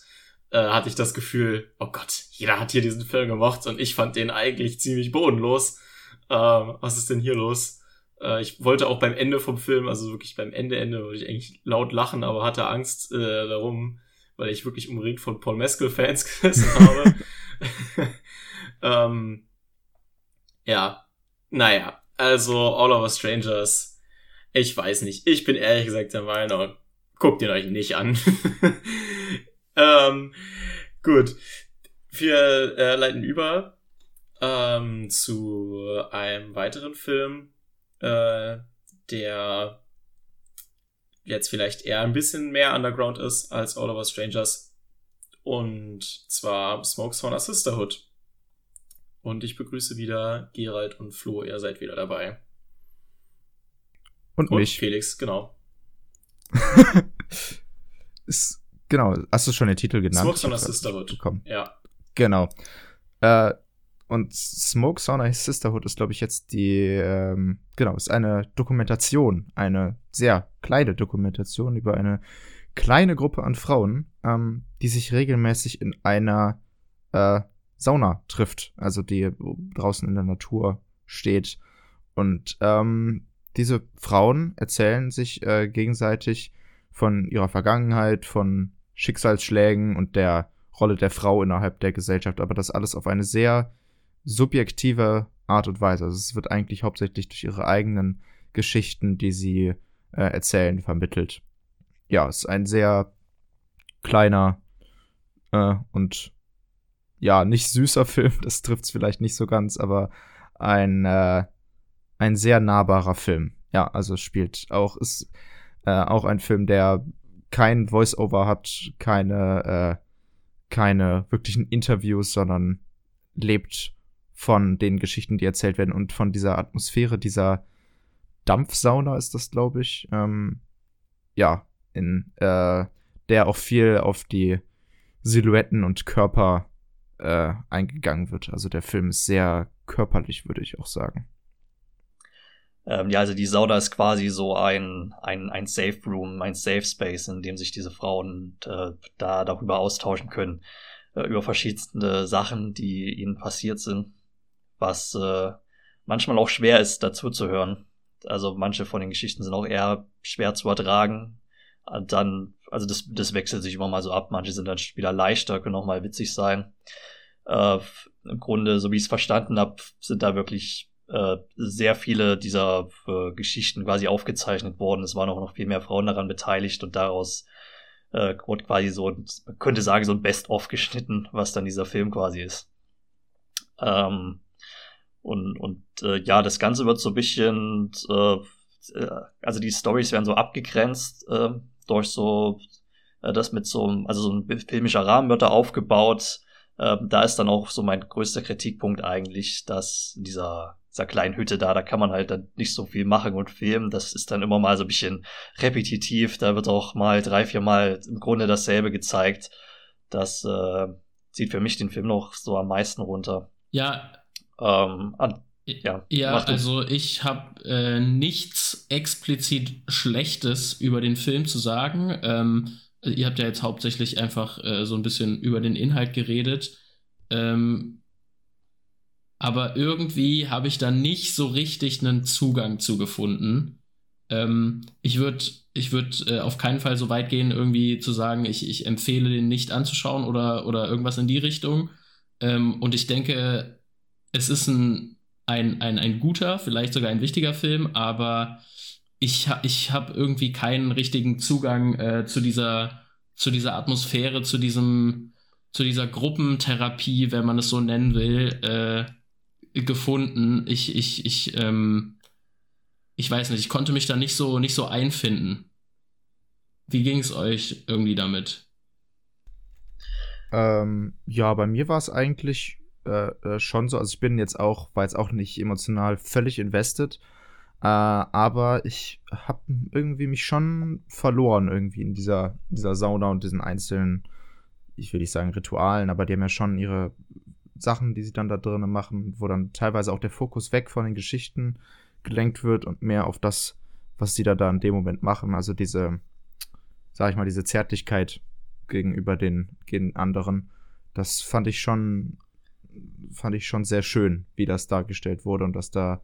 äh, hatte ich das Gefühl, oh Gott, jeder hat hier diesen Film gemocht und ich fand den eigentlich ziemlich bodenlos. Äh, was ist denn hier los? Äh, ich wollte auch beim Ende vom Film, also wirklich beim Ende, Ende, wollte ich eigentlich laut lachen, aber hatte Angst äh, darum, weil ich wirklich umringt von Paul Mescal-Fans gesessen habe. ähm, ja, naja, also All of Us Strangers, ich weiß nicht. Ich bin ehrlich gesagt der Meinung, guckt ihn euch nicht an. ähm, gut, wir äh, leiten über ähm, zu einem weiteren Film, äh, der jetzt vielleicht eher ein bisschen mehr underground ist als All of Us Strangers. Und zwar Smoke Sauna Sisterhood. Und ich begrüße wieder Gerald und Flo, ihr seid wieder dabei. Und, und mich. Felix, genau. ist, genau, hast du schon den Titel genannt? Smoke Sauna Sisterhood. Bekommen. Ja. Genau. Äh, und Smoke Sauna Sisterhood ist, glaube ich, jetzt die, ähm, genau, ist eine Dokumentation, eine sehr kleine Dokumentation über eine kleine Gruppe an Frauen, ähm, die sich regelmäßig in einer äh, Sauna trifft, also die draußen in der Natur steht. Und ähm, diese Frauen erzählen sich äh, gegenseitig von ihrer Vergangenheit, von Schicksalsschlägen und der Rolle der Frau innerhalb der Gesellschaft, aber das alles auf eine sehr subjektive Art und Weise. Also es wird eigentlich hauptsächlich durch ihre eigenen Geschichten, die sie äh, erzählen, vermittelt. Ja, es ist ein sehr kleiner äh, und ja, nicht süßer Film, das trifft es vielleicht nicht so ganz, aber ein, äh, ein sehr nahbarer Film. Ja, also spielt auch, ist äh, auch ein Film, der kein Voice-Over hat, keine, äh, keine wirklichen Interviews, sondern lebt von den Geschichten, die erzählt werden und von dieser Atmosphäre, dieser Dampfsauna ist das, glaube ich. Ähm, ja, in äh, der auch viel auf die Silhouetten und Körper äh, eingegangen wird. Also der Film ist sehr körperlich, würde ich auch sagen. Ähm, ja, also die Sauna ist quasi so ein, ein, ein Safe Room, ein Safe Space, in dem sich diese Frauen äh, da darüber austauschen können, äh, über verschiedenste Sachen, die ihnen passiert sind, was äh, manchmal auch schwer ist, dazu zu hören. Also manche von den Geschichten sind auch eher schwer zu ertragen. Und dann, also das, das wechselt sich immer mal so ab. Manche sind dann wieder leichter, können auch mal witzig sein. Äh, Im Grunde, so wie ich es verstanden habe, sind da wirklich äh, sehr viele dieser äh, Geschichten quasi aufgezeichnet worden. Es waren auch noch viel mehr Frauen daran beteiligt und daraus äh, wurde quasi so, man könnte sagen, so ein Best-of geschnitten, was dann dieser Film quasi ist. Ähm, und und äh, ja, das Ganze wird so ein bisschen, äh, äh also die Stories werden so abgegrenzt äh, durch so, äh, das mit so, also so ein filmischer Rahmen wird da aufgebaut, ähm, da ist dann auch so mein größter Kritikpunkt eigentlich, dass dieser, dieser kleinen Hütte da, da kann man halt dann nicht so viel machen und filmen. Das ist dann immer mal so ein bisschen repetitiv. Da wird auch mal drei, vier Mal im Grunde dasselbe gezeigt. Das äh, zieht für mich den Film noch so am meisten runter. Ja. Ähm, an, ja, ja also ich habe äh, nichts explizit Schlechtes über den Film zu sagen. Ähm, ihr habt ja jetzt hauptsächlich einfach äh, so ein bisschen über den Inhalt geredet. Ähm, aber irgendwie habe ich da nicht so richtig einen Zugang zu gefunden. Ähm, ich würde ich würd, äh, auf keinen Fall so weit gehen, irgendwie zu sagen, ich, ich empfehle den nicht anzuschauen oder, oder irgendwas in die Richtung. Ähm, und ich denke, es ist ein, ein, ein, ein guter, vielleicht sogar ein wichtiger Film, aber ich, ich habe irgendwie keinen richtigen Zugang äh, zu dieser zu dieser Atmosphäre, zu diesem zu dieser Gruppentherapie, wenn man es so nennen will, äh, gefunden. Ich ich ich ähm, ich weiß nicht, ich konnte mich da nicht so nicht so einfinden. Wie ging es euch irgendwie damit? Ähm, ja, bei mir war es eigentlich äh, äh, schon so. Also ich bin jetzt auch, war jetzt auch nicht emotional völlig invested. Äh, aber ich habe irgendwie mich schon verloren irgendwie in dieser, dieser Sauna und diesen einzelnen, ich will nicht sagen Ritualen, aber die haben ja schon ihre Sachen, die sie dann da drinnen machen, wo dann teilweise auch der Fokus weg von den Geschichten gelenkt wird und mehr auf das, was sie da, da in dem Moment machen. Also diese, sag ich mal, diese Zärtlichkeit gegenüber den, den anderen. Das fand ich schon, fand ich schon sehr schön, wie das dargestellt wurde und dass da,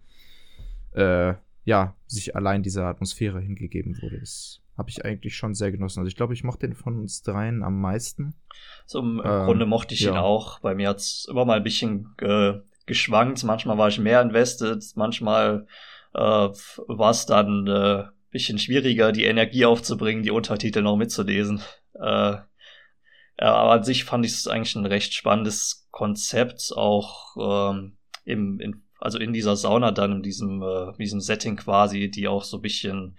äh, ja, sich allein dieser Atmosphäre hingegeben wurde. Das habe ich eigentlich schon sehr genossen. Also ich glaube, ich mochte den von uns dreien am meisten. So im ähm, Grunde mochte ich ja. ihn auch. Bei mir hat es immer mal ein bisschen äh, geschwankt. Manchmal war ich mehr invested, manchmal äh, war es dann äh, bisschen schwieriger, die Energie aufzubringen, die Untertitel noch mitzulesen. Äh, aber an sich fand ich es eigentlich ein recht spannendes Konzept, auch ähm, im, in, also in dieser Sauna dann, in diesem, äh, diesem Setting quasi, die auch so ein bisschen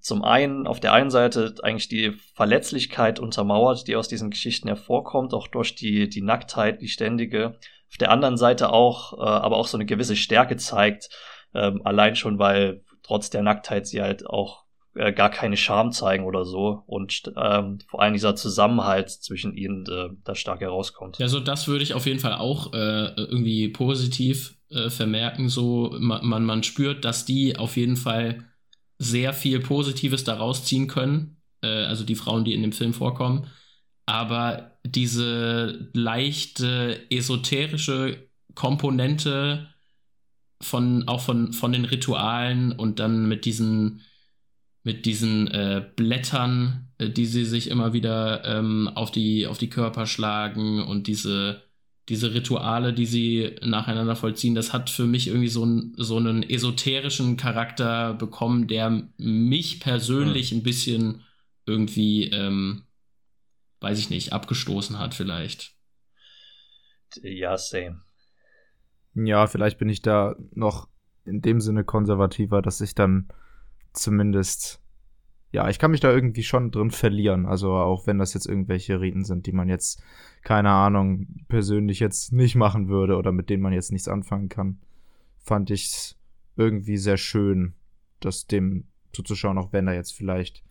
zum einen auf der einen Seite eigentlich die Verletzlichkeit untermauert, die aus diesen Geschichten hervorkommt, auch durch die, die Nacktheit, die ständige. Auf der anderen Seite auch, äh, aber auch so eine gewisse Stärke zeigt, ähm, allein schon, weil trotz der Nacktheit sie halt auch äh, gar keine Scham zeigen oder so und ähm, vor allem dieser Zusammenhalt zwischen ihnen äh, da stark herauskommt. Ja, so das würde ich auf jeden Fall auch äh, irgendwie positiv äh, vermerken. So man, man spürt, dass die auf jeden Fall sehr viel Positives daraus ziehen können. Äh, also die Frauen, die in dem Film vorkommen. Aber diese leichte esoterische Komponente von auch von, von den Ritualen und dann mit diesen mit diesen äh, Blättern, äh, die sie sich immer wieder ähm, auf, die, auf die Körper schlagen und diese, diese Rituale, die sie nacheinander vollziehen, das hat für mich irgendwie so, ein, so einen esoterischen Charakter bekommen, der mich persönlich ein bisschen irgendwie, ähm, weiß ich nicht, abgestoßen hat vielleicht. Ja, same. Ja, vielleicht bin ich da noch in dem Sinne konservativer, dass ich dann zumindest, ja, ich kann mich da irgendwie schon drin verlieren. Also auch wenn das jetzt irgendwelche Riten sind, die man jetzt, keine Ahnung, persönlich jetzt nicht machen würde oder mit denen man jetzt nichts anfangen kann, fand ich es irgendwie sehr schön, das dem zuzuschauen, auch wenn da jetzt vielleicht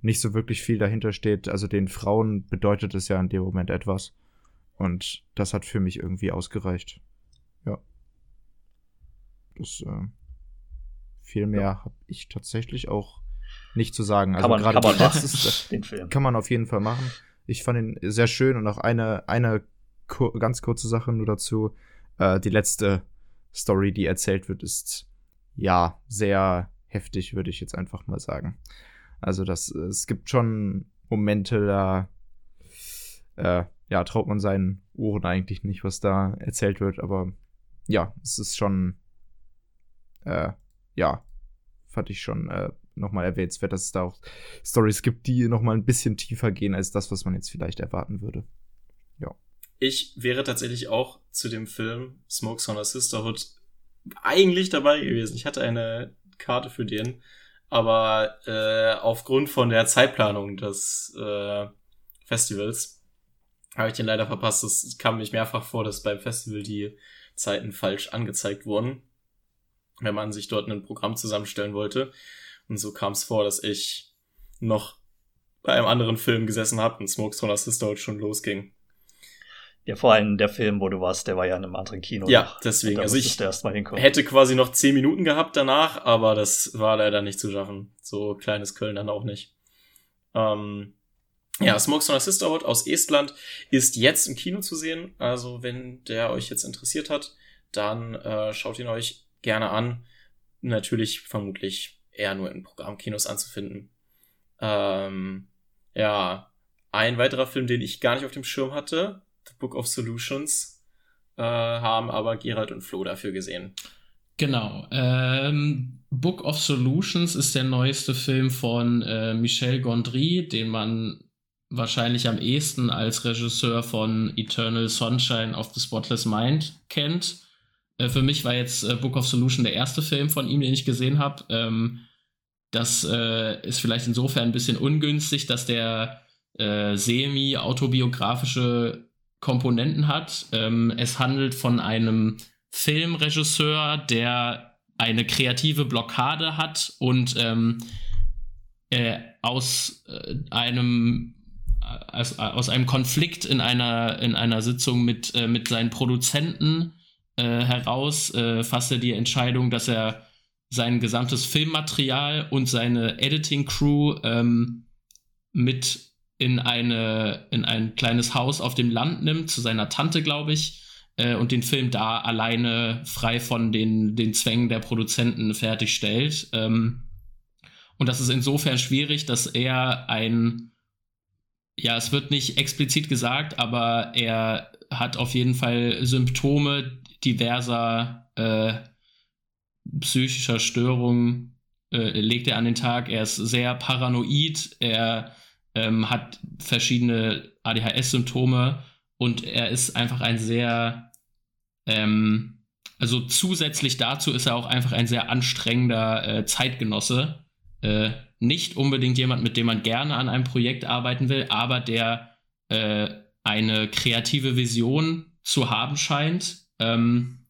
nicht so wirklich viel dahinter steht. Also den Frauen bedeutet es ja in dem Moment etwas. Und das hat für mich irgendwie ausgereicht. Ja. Das äh, viel mehr ja. habe ich tatsächlich auch nicht zu sagen. Also kann man, gerade das ist, den Film. kann man auf jeden Fall machen. Ich fand ihn sehr schön und auch eine, eine kur ganz kurze Sache nur dazu. Äh, die letzte Story, die erzählt wird, ist ja sehr heftig, würde ich jetzt einfach mal sagen. Also das, es gibt schon Momente, da äh, ja, traut man seinen Ohren eigentlich nicht, was da erzählt wird, aber ja, es ist schon äh, ja, fand ich schon äh, nochmal erwähnenswert, dass es da auch Stories gibt, die nochmal ein bisschen tiefer gehen als das, was man jetzt vielleicht erwarten würde. Ja. Ich wäre tatsächlich auch zu dem Film Smokes on a Sisterhood eigentlich dabei gewesen. Ich hatte eine Karte für den, aber äh, aufgrund von der Zeitplanung des äh, Festivals habe ich den leider verpasst. Es kam mich mehrfach vor, dass beim Festival die Zeiten falsch angezeigt wurden wenn man sich dort ein Programm zusammenstellen wollte. Und so kam es vor, dass ich noch bei einem anderen Film gesessen habe und Smokes on Sisterhood schon losging. Ja, vor allem der Film, wo du warst, der war ja in einem anderen Kino. Ja, deswegen. Also ich hätte quasi noch zehn Minuten gehabt danach, aber das war leider nicht zu schaffen. So kleines Köln dann auch nicht. Ähm, ja, Smokes on a Sisterhood aus Estland ist jetzt im Kino zu sehen. Also wenn der euch jetzt interessiert hat, dann äh, schaut ihn euch gerne an. Natürlich vermutlich eher nur in Programmkinos anzufinden. Ähm, ja, ein weiterer Film, den ich gar nicht auf dem Schirm hatte, The Book of Solutions, äh, haben aber Gerald und Flo dafür gesehen. Genau. Ähm, Book of Solutions ist der neueste Film von äh, Michel Gondry, den man wahrscheinlich am ehesten als Regisseur von Eternal Sunshine of the Spotless Mind kennt. Äh, für mich war jetzt äh, Book of Solution der erste Film von ihm, den ich gesehen habe. Ähm, das äh, ist vielleicht insofern ein bisschen ungünstig, dass der äh, semi-autobiografische Komponenten hat. Ähm, es handelt von einem Filmregisseur, der eine kreative Blockade hat und ähm, äh, aus äh, einem aus, aus einem Konflikt in einer in einer Sitzung mit mit seinen Produzenten äh, heraus äh, er die Entscheidung, dass er sein gesamtes Filmmaterial und seine Editing-Crew ähm, mit in, eine, in ein kleines Haus auf dem Land nimmt, zu seiner Tante, glaube ich, äh, und den Film da alleine frei von den, den Zwängen der Produzenten fertigstellt. Ähm, und das ist insofern schwierig, dass er ein, ja, es wird nicht explizit gesagt, aber er hat auf jeden Fall Symptome diverser äh, psychischer Störungen, äh, legt er an den Tag. Er ist sehr paranoid, er ähm, hat verschiedene ADHS-Symptome und er ist einfach ein sehr, ähm, also zusätzlich dazu ist er auch einfach ein sehr anstrengender äh, Zeitgenosse äh, nicht unbedingt jemand, mit dem man gerne an einem Projekt arbeiten will, aber der äh, eine kreative Vision zu haben scheint. Ähm,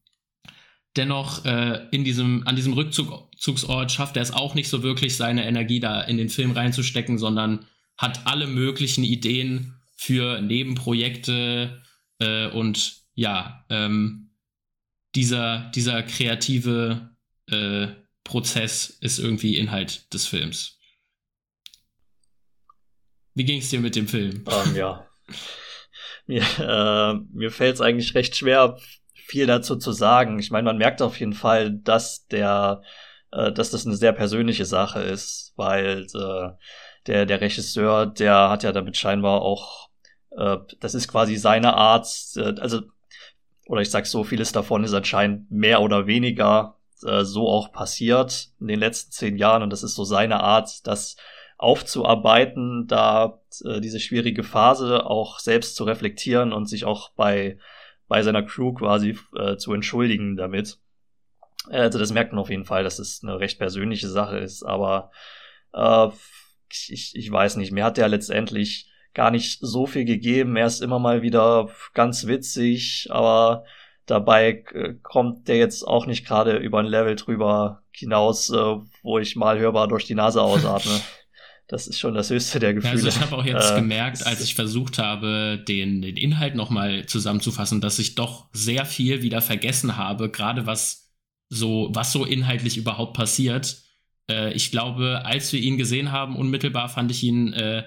dennoch äh, in diesem, an diesem Rückzugsort schafft er es auch nicht so wirklich, seine Energie da in den Film reinzustecken, sondern hat alle möglichen Ideen für Nebenprojekte äh, und ja, ähm, dieser, dieser kreative äh, Prozess ist irgendwie Inhalt des Films. Wie ging es dir mit dem Film? Um, ähm, ja. mir äh, mir fällt es eigentlich recht schwer, viel dazu zu sagen. Ich meine, man merkt auf jeden Fall, dass der, äh, dass das eine sehr persönliche Sache ist, weil äh, der, der Regisseur, der hat ja damit scheinbar auch, äh, das ist quasi seine Art, äh, also, oder ich sag so, vieles davon ist anscheinend mehr oder weniger äh, so auch passiert in den letzten zehn Jahren und das ist so seine Art, das aufzuarbeiten, da äh, diese schwierige Phase auch selbst zu reflektieren und sich auch bei, bei seiner Crew quasi äh, zu entschuldigen damit. Äh, also das merkt man auf jeden Fall, dass es eine recht persönliche Sache ist, aber äh, ich, ich weiß nicht, mir hat der letztendlich gar nicht so viel gegeben. Er ist immer mal wieder ganz witzig, aber Dabei äh, kommt der jetzt auch nicht gerade über ein Level drüber hinaus, äh, wo ich mal hörbar durch die Nase ausatme. Das ist schon das höchste der Gefühle. Also ich habe auch jetzt äh, gemerkt, als ich versucht habe, den, den Inhalt nochmal zusammenzufassen, dass ich doch sehr viel wieder vergessen habe, gerade was so, was so inhaltlich überhaupt passiert. Äh, ich glaube, als wir ihn gesehen haben, unmittelbar fand ich ihn äh,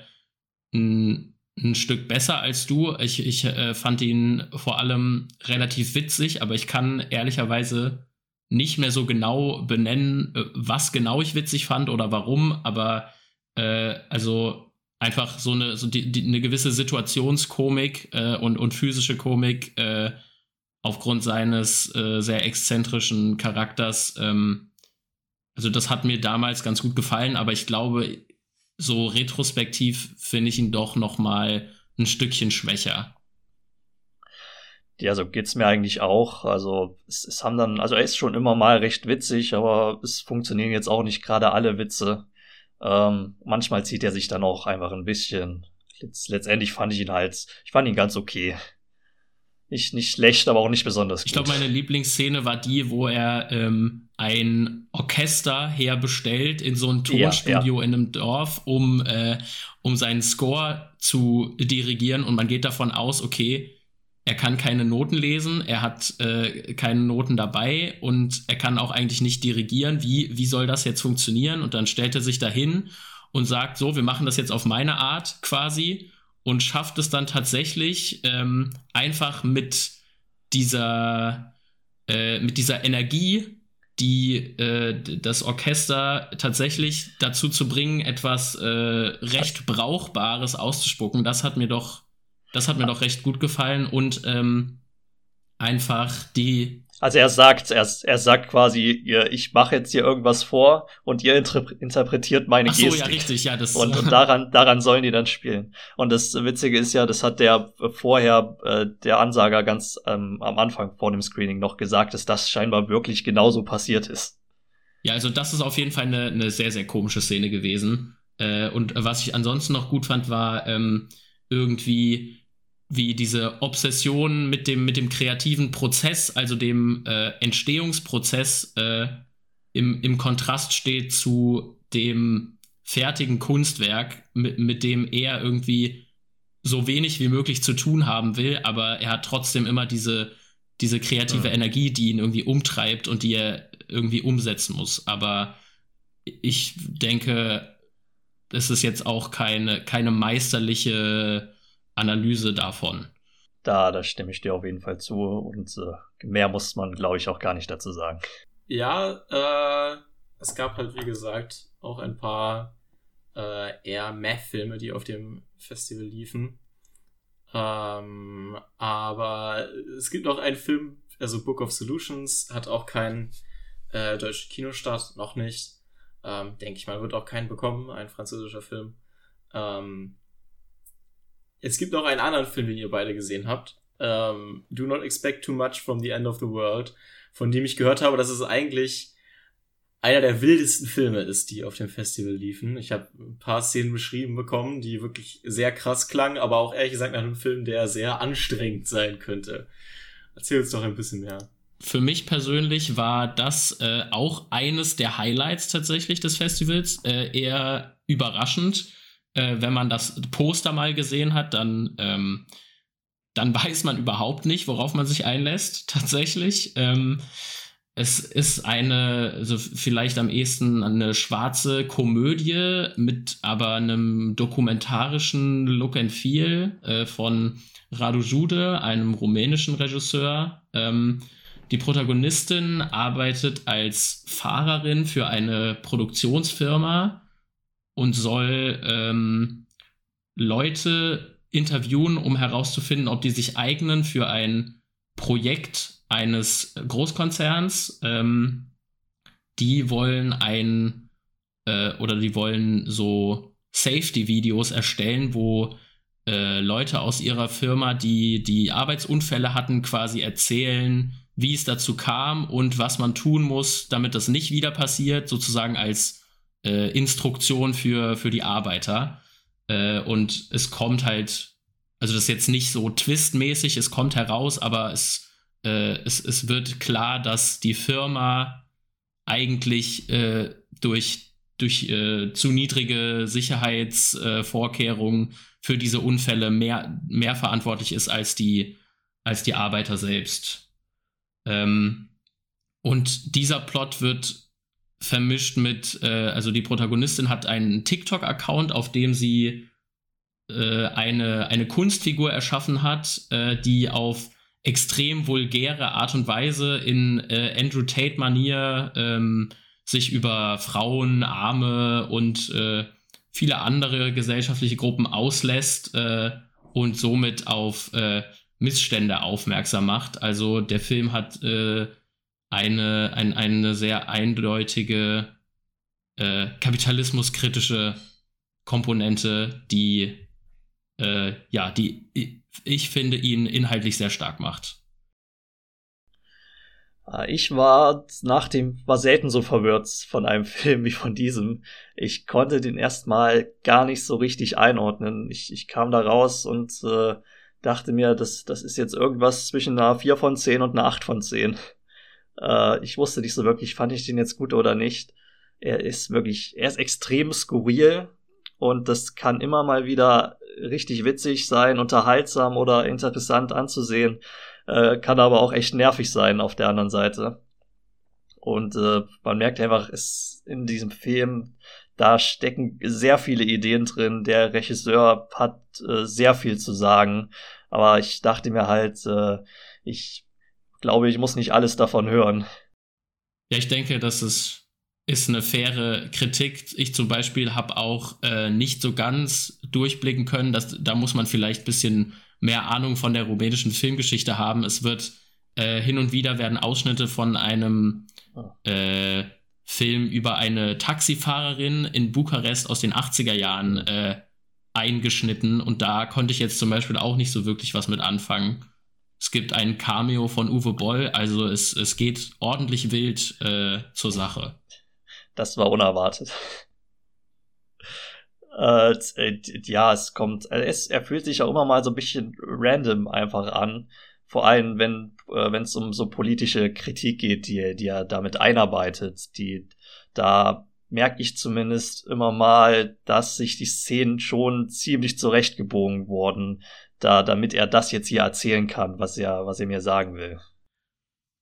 ein ein Stück besser als du. Ich, ich äh, fand ihn vor allem relativ witzig, aber ich kann ehrlicherweise nicht mehr so genau benennen, äh, was genau ich witzig fand oder warum, aber äh, also einfach so eine, so die, die, eine gewisse Situationskomik äh, und, und physische Komik äh, aufgrund seines äh, sehr exzentrischen Charakters. Ähm, also das hat mir damals ganz gut gefallen, aber ich glaube, so retrospektiv finde ich ihn doch noch mal ein Stückchen schwächer. Ja, so geht's mir eigentlich auch. Also es, es haben dann, also er ist schon immer mal recht witzig, aber es funktionieren jetzt auch nicht gerade alle Witze. Ähm, manchmal zieht er sich dann auch einfach ein bisschen. Letz, letztendlich fand ich ihn halt, ich fand ihn ganz okay nicht, nicht schlecht, aber auch nicht besonders gut. Ich glaube, meine Lieblingsszene war die, wo er ähm, ein Orchester herbestellt in so ein Tonstudio ja, ja. in einem Dorf, um, äh, um seinen Score zu dirigieren. Und man geht davon aus, okay, er kann keine Noten lesen, er hat äh, keine Noten dabei und er kann auch eigentlich nicht dirigieren. Wie, wie soll das jetzt funktionieren? Und dann stellt er sich dahin und sagt, so, wir machen das jetzt auf meine Art quasi und schafft es dann tatsächlich ähm, einfach mit dieser, äh, mit dieser Energie, die äh, das Orchester tatsächlich dazu zu bringen, etwas äh, recht Brauchbares auszuspucken. Das hat mir doch, das hat mir doch recht gut gefallen und ähm, einfach die also er sagt, er, er sagt quasi, ihr, ich mache jetzt hier irgendwas vor und ihr interpretiert meine Ach so, Gestik. ja, richtig, ja, das und, und daran, daran sollen die dann spielen. Und das Witzige ist ja, das hat der vorher äh, der Ansager ganz ähm, am Anfang vor dem Screening noch gesagt, dass das scheinbar wirklich genauso passiert ist. Ja, also das ist auf jeden Fall eine, eine sehr, sehr komische Szene gewesen. Äh, und was ich ansonsten noch gut fand, war ähm, irgendwie wie diese Obsession mit dem, mit dem kreativen Prozess, also dem äh, Entstehungsprozess, äh, im, im Kontrast steht zu dem fertigen Kunstwerk, mit, mit dem er irgendwie so wenig wie möglich zu tun haben will, aber er hat trotzdem immer diese, diese kreative ja. Energie, die ihn irgendwie umtreibt und die er irgendwie umsetzen muss. Aber ich denke, es ist jetzt auch keine, keine meisterliche Analyse davon. Da, da stimme ich dir auf jeden Fall zu und äh, mehr muss man, glaube ich, auch gar nicht dazu sagen. Ja, äh, es gab halt, wie gesagt, auch ein paar äh, eher Meth-Filme, die auf dem Festival liefen. Ähm, aber es gibt noch einen Film, also Book of Solutions, hat auch keinen äh, deutschen Kinostart, noch nicht. Ähm, Denke ich mal, wird auch keinen bekommen, ein französischer Film. Ähm, es gibt noch einen anderen Film, den ihr beide gesehen habt. Ähm, Do Not Expect Too Much from the End of the World, von dem ich gehört habe, dass es eigentlich einer der wildesten Filme ist, die auf dem Festival liefen. Ich habe ein paar Szenen beschrieben bekommen, die wirklich sehr krass klangen, aber auch ehrlich gesagt nach einem Film, der sehr anstrengend sein könnte. Erzähl uns doch ein bisschen mehr. Für mich persönlich war das äh, auch eines der Highlights tatsächlich des Festivals. Äh, eher überraschend. Äh, wenn man das Poster mal gesehen hat, dann, ähm, dann weiß man überhaupt nicht, worauf man sich einlässt, tatsächlich. Ähm, es ist eine, also vielleicht am ehesten eine schwarze Komödie mit aber einem dokumentarischen Look and Feel äh, von Radu Jude, einem rumänischen Regisseur. Ähm, die Protagonistin arbeitet als Fahrerin für eine Produktionsfirma und soll ähm, Leute interviewen, um herauszufinden, ob die sich eignen für ein Projekt eines Großkonzerns. Ähm, die wollen ein äh, oder die wollen so Safety-Videos erstellen, wo äh, Leute aus ihrer Firma, die die Arbeitsunfälle hatten, quasi erzählen, wie es dazu kam und was man tun muss, damit das nicht wieder passiert, sozusagen als äh, Instruktion für, für die Arbeiter. Äh, und es kommt halt, also das ist jetzt nicht so twistmäßig, es kommt heraus, aber es äh, es, es wird klar, dass die Firma eigentlich äh, durch, durch äh, zu niedrige Sicherheitsvorkehrungen für diese Unfälle mehr, mehr verantwortlich ist als die, als die Arbeiter selbst. Ähm, und dieser Plot wird vermischt mit, äh, also die Protagonistin hat einen TikTok-Account, auf dem sie äh, eine, eine Kunstfigur erschaffen hat, die auf extrem vulgäre Art und Weise in äh, Andrew Tate-Manier ähm, sich über Frauen, Arme und äh, viele andere gesellschaftliche Gruppen auslässt äh, und somit auf äh, Missstände aufmerksam macht. Also der Film hat äh, eine, ein, eine sehr eindeutige äh, kapitalismuskritische Komponente, die ja, die ich finde, ihn inhaltlich sehr stark macht. Ah, ich war nach dem, war selten so verwirrt von einem Film wie von diesem. Ich konnte den erstmal gar nicht so richtig einordnen. Ich, ich kam da raus und äh, dachte mir, das, das ist jetzt irgendwas zwischen einer 4 von 10 und einer 8 von 10. Äh, ich wusste nicht so wirklich, fand ich den jetzt gut oder nicht. Er ist wirklich, er ist extrem skurril und das kann immer mal wieder richtig witzig sein, unterhaltsam oder interessant anzusehen, äh, kann aber auch echt nervig sein auf der anderen Seite. Und äh, man merkt einfach, es in diesem Film, da stecken sehr viele Ideen drin. Der Regisseur hat äh, sehr viel zu sagen. Aber ich dachte mir halt, äh, ich glaube, ich muss nicht alles davon hören. Ja, ich denke, dass es ist eine faire Kritik. Ich zum Beispiel habe auch äh, nicht so ganz durchblicken können, dass da muss man vielleicht ein bisschen mehr Ahnung von der rumänischen Filmgeschichte haben. Es wird äh, hin und wieder werden Ausschnitte von einem äh, Film über eine Taxifahrerin in Bukarest aus den 80er Jahren äh, eingeschnitten und da konnte ich jetzt zum Beispiel auch nicht so wirklich was mit anfangen. Es gibt ein Cameo von Uwe Boll, also es, es geht ordentlich wild äh, zur Sache. Das war unerwartet. Äh, äh ja, es kommt, äh, es, er fühlt sich auch immer mal so ein bisschen random einfach an. Vor allem, wenn äh, es um so politische Kritik geht, die, die er damit einarbeitet, die da merke ich zumindest immer mal, dass sich die Szenen schon ziemlich zurechtgebogen wurden, da, damit er das jetzt hier erzählen kann, was er, was er mir sagen will.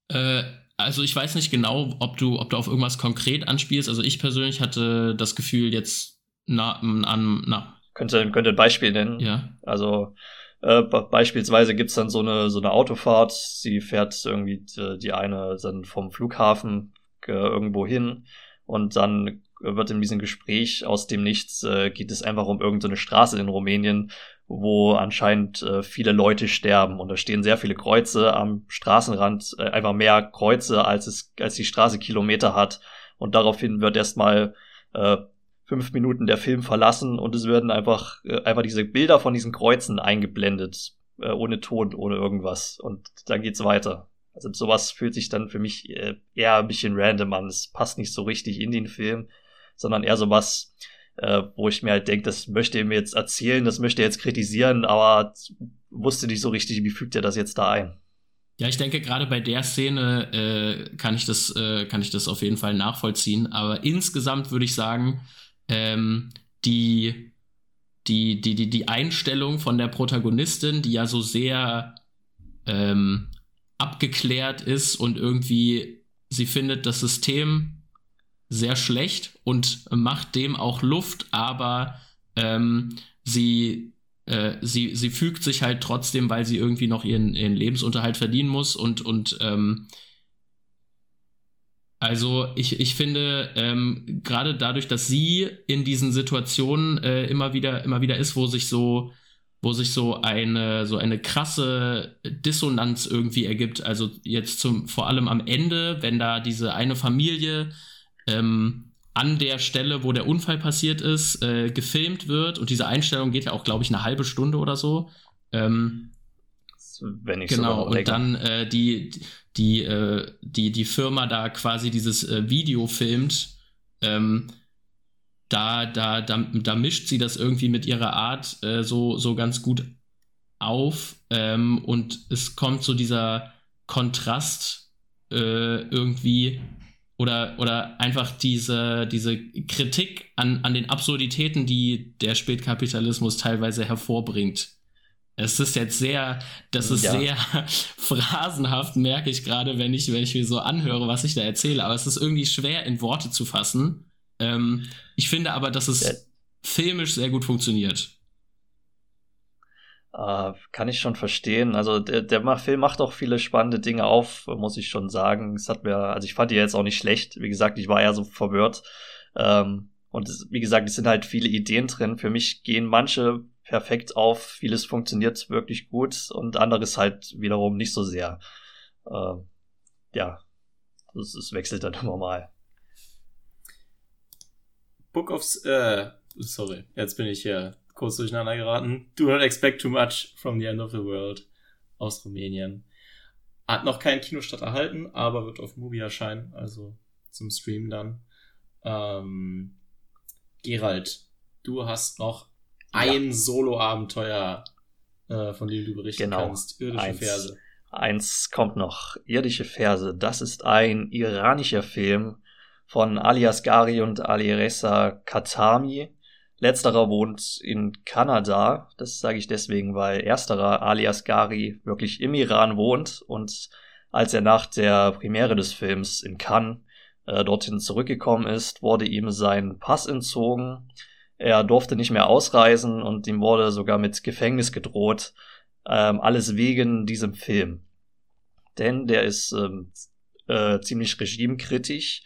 Äh, also ich weiß nicht genau, ob du, ob du auf irgendwas konkret anspielst. Also ich persönlich hatte das Gefühl, jetzt Na, an, na. Könnte, könnte ein Beispiel nennen. Ja. Also äh, beispielsweise gibt's dann so eine, so eine Autofahrt, sie fährt irgendwie die, die eine dann vom Flughafen äh, irgendwo hin und dann wird in diesem Gespräch aus dem Nichts äh, geht es einfach um irgendeine Straße in Rumänien, wo anscheinend äh, viele Leute sterben und da stehen sehr viele Kreuze am Straßenrand, äh, einfach mehr Kreuze als es als die Straße Kilometer hat und daraufhin wird erstmal äh, fünf Minuten der Film verlassen und es werden einfach äh, einfach diese Bilder von diesen Kreuzen eingeblendet äh, ohne Ton, ohne irgendwas und dann geht's weiter. Also sowas fühlt sich dann für mich äh, eher ein bisschen random an. Es passt nicht so richtig in den Film sondern eher so was, äh, wo ich mir halt denke, das möchte er mir jetzt erzählen, das möchte er jetzt kritisieren, aber wusste nicht so richtig, wie fügt er das jetzt da ein. Ja, ich denke, gerade bei der Szene äh, kann, ich das, äh, kann ich das auf jeden Fall nachvollziehen. Aber insgesamt würde ich sagen, ähm, die, die, die, die, die Einstellung von der Protagonistin, die ja so sehr ähm, abgeklärt ist und irgendwie sie findet das System sehr schlecht und macht dem auch Luft, aber ähm, sie, äh, sie, sie fügt sich halt trotzdem, weil sie irgendwie noch ihren, ihren Lebensunterhalt verdienen muss und, und ähm, also ich, ich finde, ähm, gerade dadurch, dass sie in diesen Situationen äh, immer wieder, immer wieder ist, wo sich so, wo sich so eine, so eine krasse Dissonanz irgendwie ergibt. Also jetzt zum, vor allem am Ende, wenn da diese eine Familie ähm, an der Stelle, wo der Unfall passiert ist, äh, gefilmt wird. Und diese Einstellung geht ja auch, glaube ich, eine halbe Stunde oder so. Ähm, Wenn ich genau, und dann äh, die, die, äh, die, die Firma da quasi dieses äh, Video filmt. Ähm, da, da, da, da mischt sie das irgendwie mit ihrer Art äh, so, so ganz gut auf. Ähm, und es kommt so dieser Kontrast äh, irgendwie oder, oder einfach diese, diese Kritik an, an den Absurditäten, die der Spätkapitalismus teilweise hervorbringt. Es ist jetzt sehr, das ist ja. sehr phrasenhaft, merke ich gerade, wenn ich, wenn ich mir so anhöre, was ich da erzähle. Aber es ist irgendwie schwer in Worte zu fassen. Ähm, ich finde aber, dass es ja. filmisch sehr gut funktioniert. Uh, kann ich schon verstehen. Also der, der Film macht auch viele spannende Dinge auf, muss ich schon sagen. Es hat mir, also ich fand die jetzt auch nicht schlecht. Wie gesagt, ich war ja so verwirrt. Ähm, und es, wie gesagt, es sind halt viele Ideen drin. Für mich gehen manche perfekt auf, vieles funktioniert wirklich gut und anderes halt wiederum nicht so sehr. Äh, ja, es wechselt dann immer mal. Book of, äh, sorry, jetzt bin ich hier kurz durcheinander geraten. Do not expect too much from the end of the world aus Rumänien. Hat noch keinen Kinostart erhalten, aber wird auf Movie erscheinen, also zum Stream dann. Ähm, Gerald, du hast noch ein ja. Solo-Abenteuer, äh, von dem du berichten genau. kannst. Irdische eins, Verse. Eins kommt noch. Irdische Verse. Das ist ein iranischer Film von Ali Asghari und Ali Reza Katami. Letzterer wohnt in Kanada. Das sage ich deswegen, weil ersterer alias Gari wirklich im Iran wohnt und als er nach der Premiere des Films in Cannes äh, dorthin zurückgekommen ist, wurde ihm sein Pass entzogen. Er durfte nicht mehr ausreisen und ihm wurde sogar mit Gefängnis gedroht. Ähm, alles wegen diesem Film. Denn der ist ähm, äh, ziemlich regimekritisch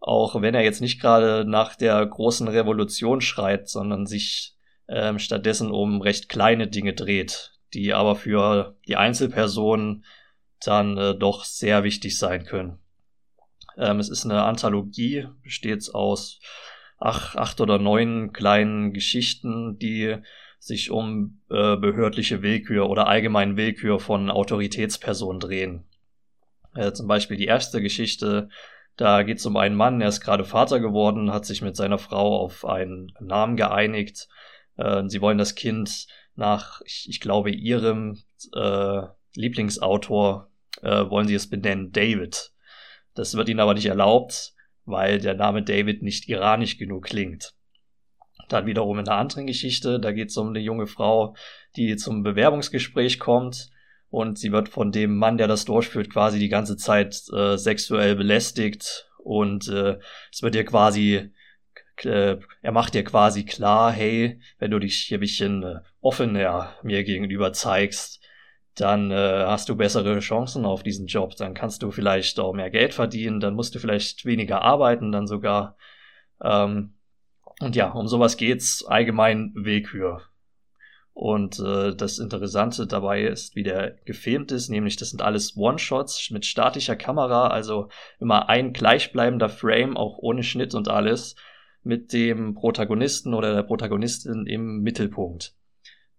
auch wenn er jetzt nicht gerade nach der großen Revolution schreit, sondern sich ähm, stattdessen um recht kleine Dinge dreht, die aber für die Einzelpersonen dann äh, doch sehr wichtig sein können. Ähm, es ist eine Anthologie, besteht aus acht, acht oder neun kleinen Geschichten, die sich um äh, behördliche Willkür oder allgemein Willkür von Autoritätspersonen drehen. Äh, zum Beispiel die erste Geschichte da geht es um einen Mann, er ist gerade Vater geworden, hat sich mit seiner Frau auf einen Namen geeinigt. Äh, sie wollen das Kind nach, ich, ich glaube, ihrem äh, Lieblingsautor, äh, wollen sie es benennen, David. Das wird ihnen aber nicht erlaubt, weil der Name David nicht iranisch genug klingt. Dann wiederum in einer anderen Geschichte, da geht es um eine junge Frau, die zum Bewerbungsgespräch kommt und sie wird von dem Mann, der das durchführt, quasi die ganze Zeit äh, sexuell belästigt und äh, es wird ihr quasi äh, er macht dir quasi klar, hey, wenn du dich hier ein bisschen äh, offener mir gegenüber zeigst, dann äh, hast du bessere Chancen auf diesen Job, dann kannst du vielleicht auch mehr Geld verdienen, dann musst du vielleicht weniger arbeiten, dann sogar. Ähm, und ja, um sowas geht's allgemein Willkür. Und äh, das Interessante dabei ist, wie der gefilmt ist, nämlich das sind alles One-Shots mit statischer Kamera, also immer ein gleichbleibender Frame, auch ohne Schnitt und alles, mit dem Protagonisten oder der Protagonistin im Mittelpunkt.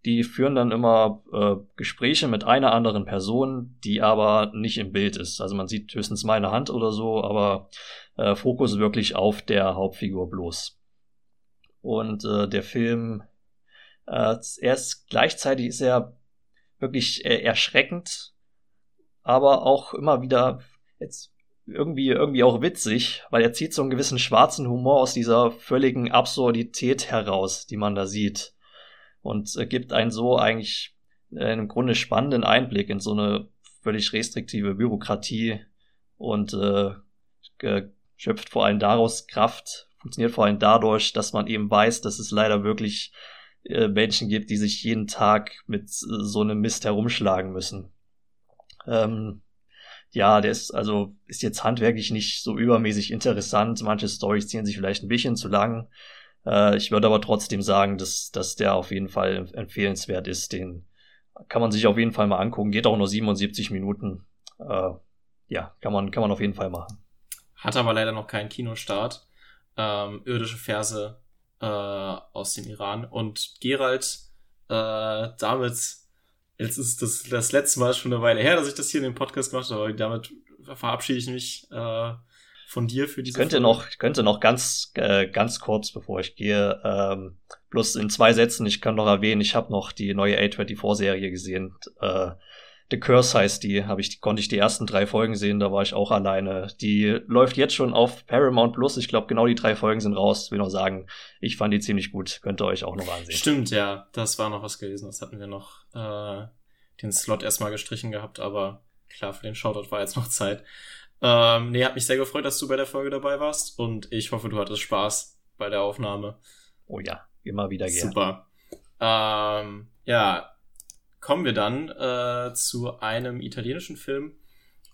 Die führen dann immer äh, Gespräche mit einer anderen Person, die aber nicht im Bild ist. Also man sieht höchstens meine Hand oder so, aber äh, Fokus wirklich auf der Hauptfigur bloß. Und äh, der Film äh, er ist gleichzeitig ist er wirklich äh, erschreckend, aber auch immer wieder jetzt irgendwie irgendwie auch witzig, weil er zieht so einen gewissen schwarzen Humor aus dieser völligen Absurdität heraus, die man da sieht und äh, gibt einen so eigentlich äh, im Grunde spannenden Einblick in so eine völlig restriktive Bürokratie und äh, schöpft vor allem daraus Kraft, funktioniert vor allem dadurch, dass man eben weiß, dass es leider wirklich äh, Menschen gibt, die sich jeden Tag mit äh, so einem Mist herumschlagen müssen. Ähm, ja, der ist also ist jetzt handwerklich nicht so übermäßig interessant. Manche Storys ziehen sich vielleicht ein bisschen zu lang. Äh, ich würde aber trotzdem sagen, dass, dass der auf jeden Fall empfehlenswert ist. Den kann man sich auf jeden Fall mal angucken. Geht auch nur 77 Minuten. Äh, ja, kann man, kann man auf jeden Fall machen. Hat aber leider noch keinen Kinostart. Ähm, irdische Verse äh, aus dem Iran. Und Gerald, äh, damit, jetzt ist das das letzte Mal schon eine Weile her, dass ich das hier in dem Podcast gemacht habe, aber damit verabschiede ich mich äh, von dir für diese könnte Folge. noch könnte noch ganz äh, ganz kurz bevor ich gehe ähm, bloß in zwei Sätzen ich kann noch erwähnen ich habe noch die neue A24 Serie gesehen äh, The Curse heißt die, habe ich, konnte ich die ersten drei Folgen sehen, da war ich auch alleine. Die läuft jetzt schon auf Paramount Plus. Ich glaube, genau die drei Folgen sind raus. Ich will noch sagen, ich fand die ziemlich gut. Könnt ihr euch auch noch ansehen. Stimmt, ja. Das war noch was gewesen. Das hatten wir noch äh, den Slot erstmal gestrichen gehabt, aber klar, für den Shoutout war jetzt noch Zeit. Ähm, nee, hat mich sehr gefreut, dass du bei der Folge dabei warst und ich hoffe, du hattest Spaß bei der Aufnahme. Oh ja, immer wieder gerne. Super. Ähm, ja, kommen wir dann äh, zu einem italienischen Film,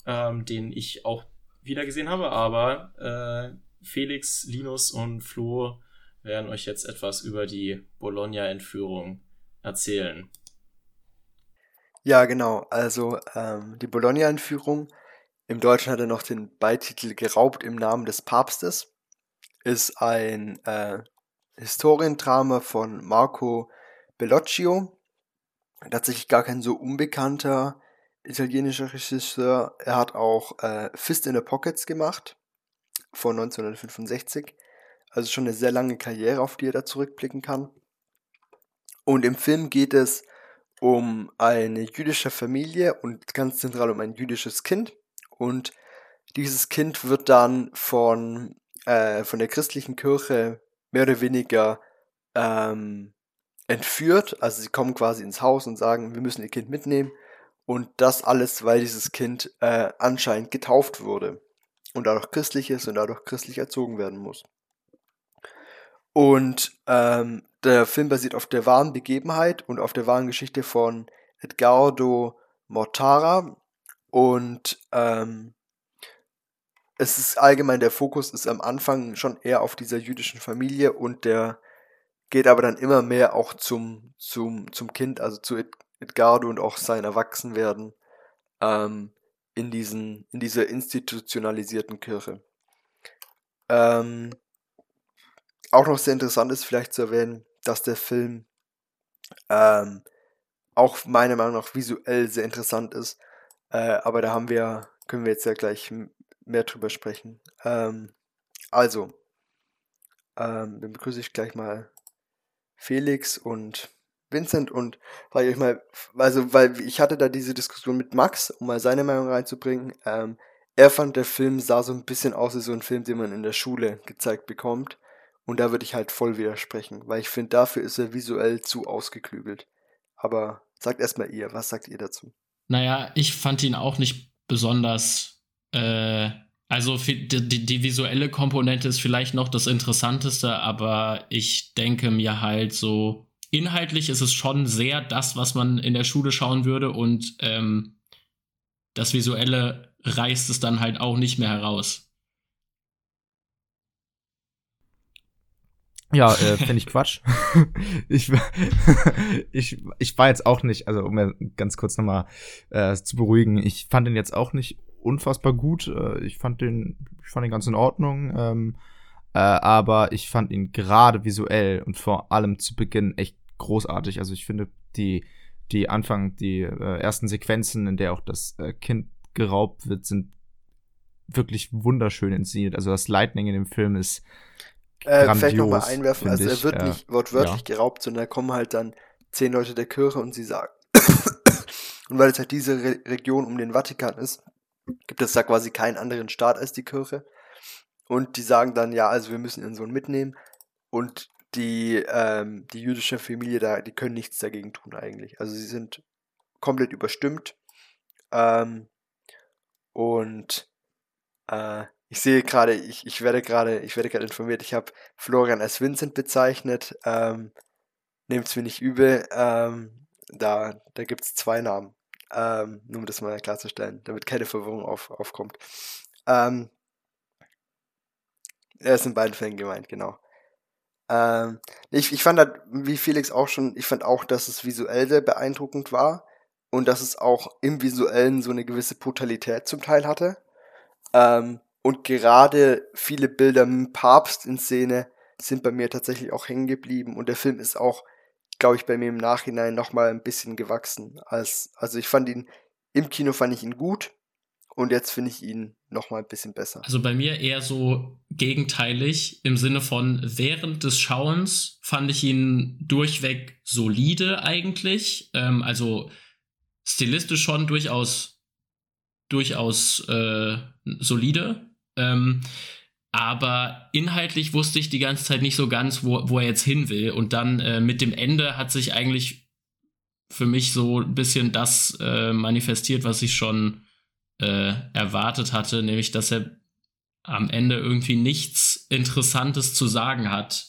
ähm, den ich auch wieder gesehen habe, aber äh, Felix, Linus und Flo werden euch jetzt etwas über die Bologna-Entführung erzählen. Ja, genau. Also ähm, die Bologna-Entführung, im Deutschen hat er noch den Beititel Geraubt im Namen des Papstes, ist ein äh, Historiendrama von Marco Bellocchio, tatsächlich gar kein so unbekannter italienischer Regisseur. Er hat auch äh, Fist in the Pockets gemacht von 1965. Also schon eine sehr lange Karriere, auf die er da zurückblicken kann. Und im Film geht es um eine jüdische Familie und ganz zentral um ein jüdisches Kind. Und dieses Kind wird dann von, äh, von der christlichen Kirche mehr oder weniger ähm, entführt. Also sie kommen quasi ins Haus und sagen, wir müssen ihr Kind mitnehmen. Und das alles, weil dieses Kind äh, anscheinend getauft wurde und dadurch christlich ist und dadurch christlich erzogen werden muss. Und ähm, der Film basiert auf der wahren Begebenheit und auf der wahren Geschichte von Edgardo Mortara. Und ähm, es ist allgemein, der Fokus ist am Anfang schon eher auf dieser jüdischen Familie und der geht aber dann immer mehr auch zum, zum, zum Kind, also zu Edgardo und auch sein Erwachsenwerden ähm, in, diesen, in dieser institutionalisierten Kirche. Ähm, auch noch sehr interessant ist vielleicht zu erwähnen, dass der Film ähm, auch meiner Meinung nach visuell sehr interessant ist. Äh, aber da haben wir, können wir jetzt ja gleich mehr drüber sprechen. Ähm, also, ähm, dann begrüße ich gleich mal Felix und Vincent und weil ich mal, also weil ich hatte da diese Diskussion mit Max, um mal seine Meinung reinzubringen. Ähm, er fand, der Film sah so ein bisschen aus wie so ein Film, den man in der Schule gezeigt bekommt. Und da würde ich halt voll widersprechen, weil ich finde, dafür ist er visuell zu ausgeklügelt. Aber sagt erstmal ihr, was sagt ihr dazu? Naja, ich fand ihn auch nicht besonders äh, Also die, die, die, visuelle Komponente ist vielleicht noch das Interessanteste, aber ich denke mir halt so, inhaltlich ist es schon sehr das, was man in der Schule schauen würde und ähm, das Visuelle reißt es dann halt auch nicht mehr heraus. Ja, äh, finde ich Quatsch. ich, ich, ich war jetzt auch nicht, also um mir ganz kurz nochmal äh, zu beruhigen, ich fand den jetzt auch nicht unfassbar gut. Äh, ich fand den, ich fand den ganz in Ordnung. Ähm, äh, aber ich fand ihn gerade visuell und vor allem zu Beginn echt großartig. Also ich finde die, die Anfang, die äh, ersten Sequenzen, in der auch das äh, Kind geraubt wird, sind wirklich wunderschön inszeniert. Also das Lightning in dem Film ist äh, vielleicht nochmal einwerfen, also er wird äh, nicht wortwörtlich ja. geraubt, sondern da kommen halt dann zehn Leute der Kirche und sie sagen, und weil es halt diese Re Region um den Vatikan ist, gibt es da quasi keinen anderen Staat als die Kirche. Und die sagen dann, ja, also wir müssen ihren Sohn mitnehmen. Und die, ähm, die jüdische Familie da, die können nichts dagegen tun eigentlich. Also sie sind komplett überstimmt. Ähm, und äh, ich sehe gerade, ich, ich werde gerade, ich werde gerade informiert, ich habe Florian als Vincent bezeichnet. Ähm, Nehmt es mir nicht übel. Ähm, da da gibt es zwei Namen. Ähm, nur um das mal klarzustellen, damit keine Verwirrung auf, aufkommt. Ähm, er ist in beiden Fällen gemeint, genau. Ähm, ich, ich fand halt, wie Felix auch schon, ich fand auch, dass es visuell sehr beeindruckend war und dass es auch im Visuellen so eine gewisse Brutalität zum Teil hatte. Ähm, und gerade viele Bilder mit Papst in Szene sind bei mir tatsächlich auch hängen geblieben. Und der Film ist auch, glaube ich, bei mir im Nachhinein nochmal ein bisschen gewachsen. Als, also ich fand ihn, im Kino fand ich ihn gut. Und jetzt finde ich ihn nochmal ein bisschen besser. Also bei mir eher so gegenteilig im Sinne von während des Schauens fand ich ihn durchweg solide eigentlich. Ähm, also stilistisch schon durchaus durchaus äh, solide. Ähm, aber inhaltlich wusste ich die ganze Zeit nicht so ganz, wo, wo er jetzt hin will. Und dann äh, mit dem Ende hat sich eigentlich für mich so ein bisschen das äh, manifestiert, was ich schon äh, erwartet hatte, nämlich dass er am Ende irgendwie nichts Interessantes zu sagen hat.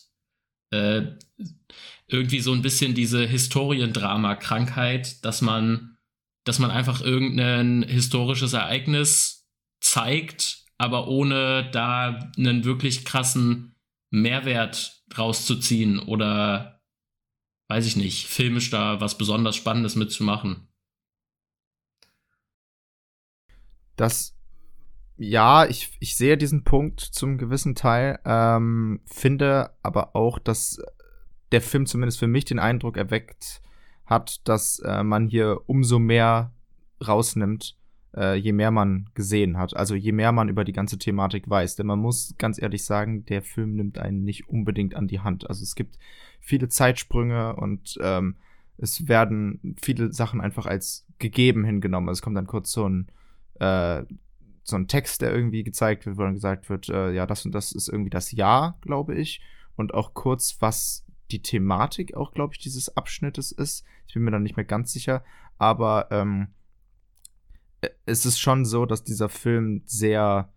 Äh, irgendwie so ein bisschen diese Historiendrama-Krankheit, dass man, dass man einfach irgendein historisches Ereignis zeigt aber ohne da einen wirklich krassen Mehrwert rauszuziehen oder weiß ich nicht, filmisch da was besonders Spannendes mitzumachen. Das, ja, ich, ich sehe diesen Punkt zum gewissen Teil, ähm, finde aber auch, dass der Film zumindest für mich den Eindruck erweckt hat, dass äh, man hier umso mehr rausnimmt, äh, je mehr man gesehen hat. Also je mehr man über die ganze Thematik weiß. Denn man muss ganz ehrlich sagen, der Film nimmt einen nicht unbedingt an die Hand. Also es gibt viele Zeitsprünge und ähm, es werden viele Sachen einfach als gegeben hingenommen. Es kommt dann kurz so ein, äh, so ein Text, der irgendwie gezeigt wird, wo dann gesagt wird, äh, ja, das und das ist irgendwie das Ja, glaube ich. Und auch kurz, was die Thematik auch, glaube ich, dieses Abschnittes ist. Ich bin mir dann nicht mehr ganz sicher. Aber ähm, es ist schon so, dass dieser Film sehr,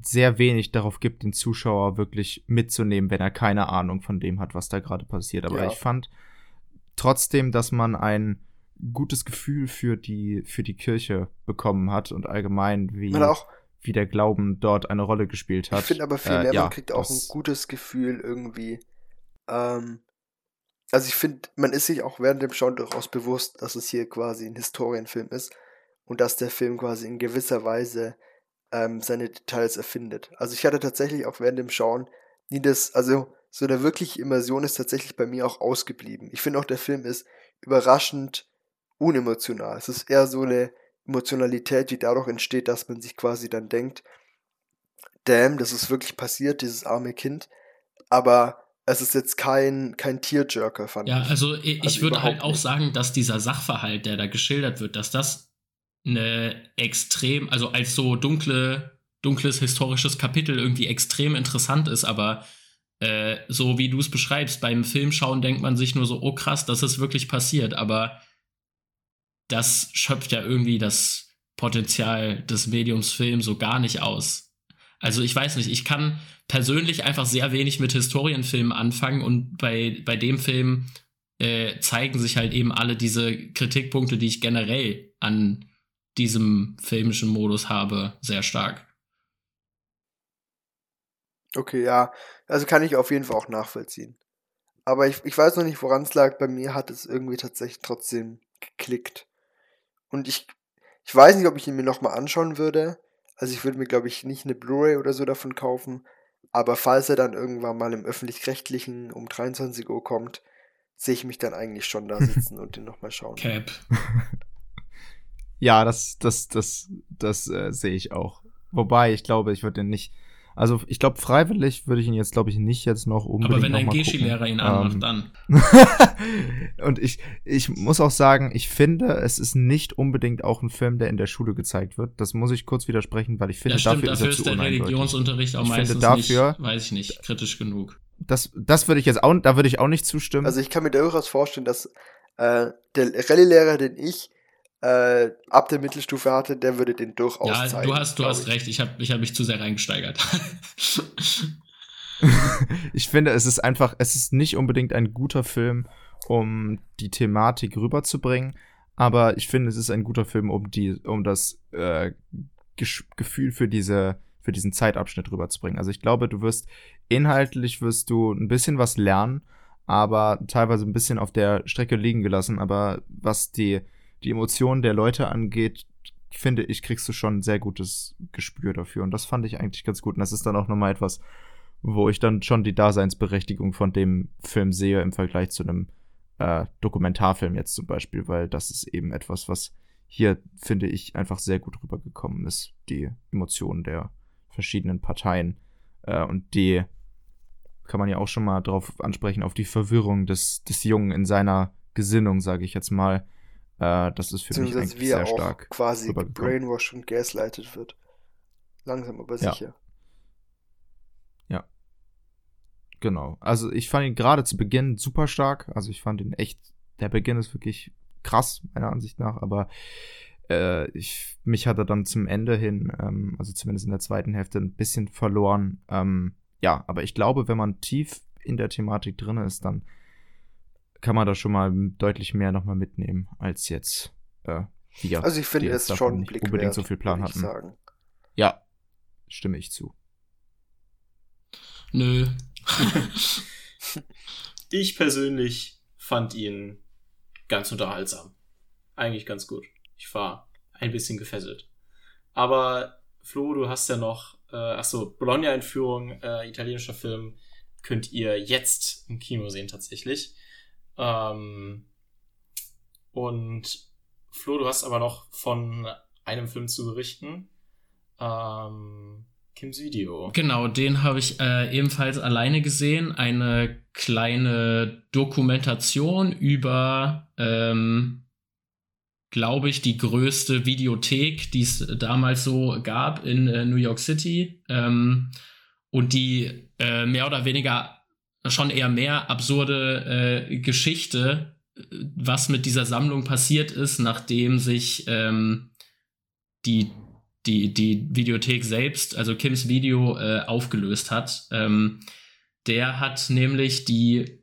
sehr wenig darauf gibt, den Zuschauer wirklich mitzunehmen, wenn er keine Ahnung von dem hat, was da gerade passiert. Aber ja. ich fand trotzdem, dass man ein gutes Gefühl für die, für die Kirche bekommen hat und allgemein, wie, wie der Glauben dort eine Rolle gespielt hat. Ich finde aber viel äh, mehr, äh, ja, man kriegt auch ein gutes Gefühl irgendwie. Ähm, also ich finde, man ist sich auch während dem Schauen durchaus bewusst, dass es hier quasi ein Historienfilm ist und dass der Film quasi in gewisser Weise ähm, seine Details erfindet. Also ich hatte tatsächlich auch während dem Schauen nie das, also so eine wirkliche Immersion ist tatsächlich bei mir auch ausgeblieben. Ich finde auch, der Film ist überraschend unemotional. Es ist eher so eine Emotionalität, die dadurch entsteht, dass man sich quasi dann denkt, damn, das ist wirklich passiert, dieses arme Kind. Aber es ist jetzt kein, kein Tearjerker, fand ja, ich. Ja, also ich, also würde halt auch nicht. sagen, dass dieser Sachverhalt, der da geschildert wird, dass das eine extrem, also als so dunkle, dunkles historisches Kapitel irgendwie extrem interessant ist, aber äh, so wie du es beschreibst, beim Filmschauen denkt man sich nur so, oh krass, das ist wirklich passiert, aber das schöpft ja irgendwie das Potenzial des Mediums Film so gar nicht aus. Also ich weiß nicht, ich kann persönlich einfach sehr wenig mit Historienfilmen anfangen und bei, bei dem Film äh, zeigen sich halt eben alle diese Kritikpunkte, die ich generell an diesem filmischen Modus habe, sehr stark. Okay, ja. Also kann ich auf jeden Fall auch nachvollziehen. Aber ich, ich weiß noch nicht, woran es lag. Bei mir hat es irgendwie tatsächlich trotzdem geklickt. Und ich, ich weiß nicht, ob ich ihn mir nochmal anschauen würde. Also ich würde mir, glaube ich, nicht eine Blu-ray oder so davon kaufen. Aber falls er dann irgendwann mal im öffentlich-rechtlichen um 23 Uhr kommt, sehe ich mich dann eigentlich schon da sitzen und den nochmal schauen. Cap. ja, das, das, das, das äh, sehe ich auch. Wobei, ich glaube, ich würde den nicht also ich glaube, freiwillig würde ich ihn jetzt, glaube ich, nicht jetzt noch unbedingt Aber wenn ein Geschi-Lehrer ihn anmacht, ähm, dann. und ich, ich muss auch sagen, ich finde, es ist nicht unbedingt auch ein Film, der in der Schule gezeigt wird. Das muss ich kurz widersprechen, weil ich finde, ja, stimmt, dafür, dafür ist, ist der Religionsunterricht auch ich meistens finde dafür, nicht, weiß ich nicht, kritisch genug. Das, das würde ich jetzt auch, da würde ich auch nicht zustimmen. Also ich kann mir durchaus vorstellen, dass äh, der Rallye-Lehrer, den ich äh, ab der Mittelstufe hatte, der würde den durchaus ja, zeigen. du hast, du hast recht, ich habe ich hab mich zu sehr reingesteigert. ich finde, es ist einfach, es ist nicht unbedingt ein guter Film, um die Thematik rüberzubringen, aber ich finde, es ist ein guter Film, um die, um das äh, Gefühl für diese, für diesen Zeitabschnitt rüberzubringen. Also ich glaube, du wirst inhaltlich wirst du ein bisschen was lernen, aber teilweise ein bisschen auf der Strecke liegen gelassen. Aber was die die Emotionen der Leute angeht, finde ich, kriegst du schon ein sehr gutes Gespür dafür. Und das fand ich eigentlich ganz gut. Und das ist dann auch nochmal etwas, wo ich dann schon die Daseinsberechtigung von dem Film sehe im Vergleich zu einem äh, Dokumentarfilm jetzt zum Beispiel, weil das ist eben etwas, was hier, finde ich, einfach sehr gut rübergekommen ist. Die Emotionen der verschiedenen Parteien. Äh, und die kann man ja auch schon mal drauf ansprechen, auf die Verwirrung des, des Jungen in seiner Gesinnung, sage ich jetzt mal, äh, das ist für mich eigentlich wie sehr stark. quasi brainwashed und gaslightet wird. Langsam aber ja. sicher. Ja. Genau. Also ich fand ihn gerade zu Beginn super stark. Also ich fand ihn echt, der Beginn ist wirklich krass, meiner Ansicht nach, aber äh, ich, mich hat er dann zum Ende hin, ähm, also zumindest in der zweiten Hälfte, ein bisschen verloren. Ähm, ja, aber ich glaube, wenn man tief in der Thematik drin ist, dann kann man da schon mal deutlich mehr nochmal mitnehmen, als jetzt äh, wir. Also ich finde es schon nicht Blick unbedingt wert, so viel Plan hatten. Sagen. Ja, stimme ich zu. Nö. ich persönlich fand ihn ganz unterhaltsam. Eigentlich ganz gut. Ich war ein bisschen gefesselt. Aber Flo, du hast ja noch, äh, achso, Bologna-Einführung, äh, italienischer Film, könnt ihr jetzt im Kino sehen tatsächlich. Ähm, und Flo, du hast aber noch von einem Film zu berichten. Ähm, Kims Video. Genau, den habe ich äh, ebenfalls alleine gesehen. Eine kleine Dokumentation über, ähm, glaube ich, die größte Videothek, die es damals so gab in äh, New York City. Ähm, und die äh, mehr oder weniger schon eher mehr absurde äh, Geschichte, was mit dieser Sammlung passiert ist, nachdem sich ähm, die, die, die Videothek selbst, also Kims Video, äh, aufgelöst hat. Ähm, der hat nämlich die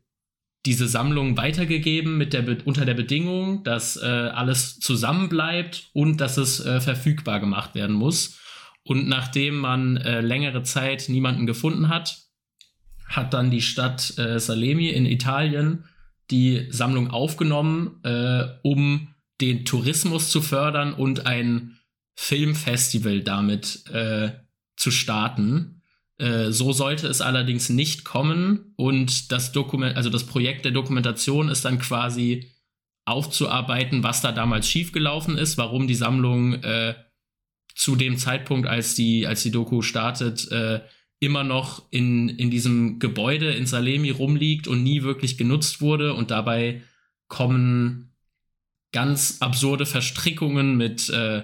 diese Sammlung weitergegeben mit der unter der Bedingung, dass äh, alles zusammenbleibt und dass es äh, verfügbar gemacht werden muss. Und nachdem man äh, längere Zeit niemanden gefunden hat, hat dann die Stadt äh, Salemi in Italien die Sammlung aufgenommen, äh, um den Tourismus zu fördern und ein Filmfestival damit äh, zu starten. Äh, so sollte es allerdings nicht kommen und das Dokument, also das Projekt der Dokumentation ist dann quasi aufzuarbeiten, was da damals schiefgelaufen ist, warum die Sammlung äh, zu dem Zeitpunkt, als die, als die Doku startet, äh, immer noch in, in diesem Gebäude in Salemi rumliegt und nie wirklich genutzt wurde. Und dabei kommen ganz absurde Verstrickungen mit äh,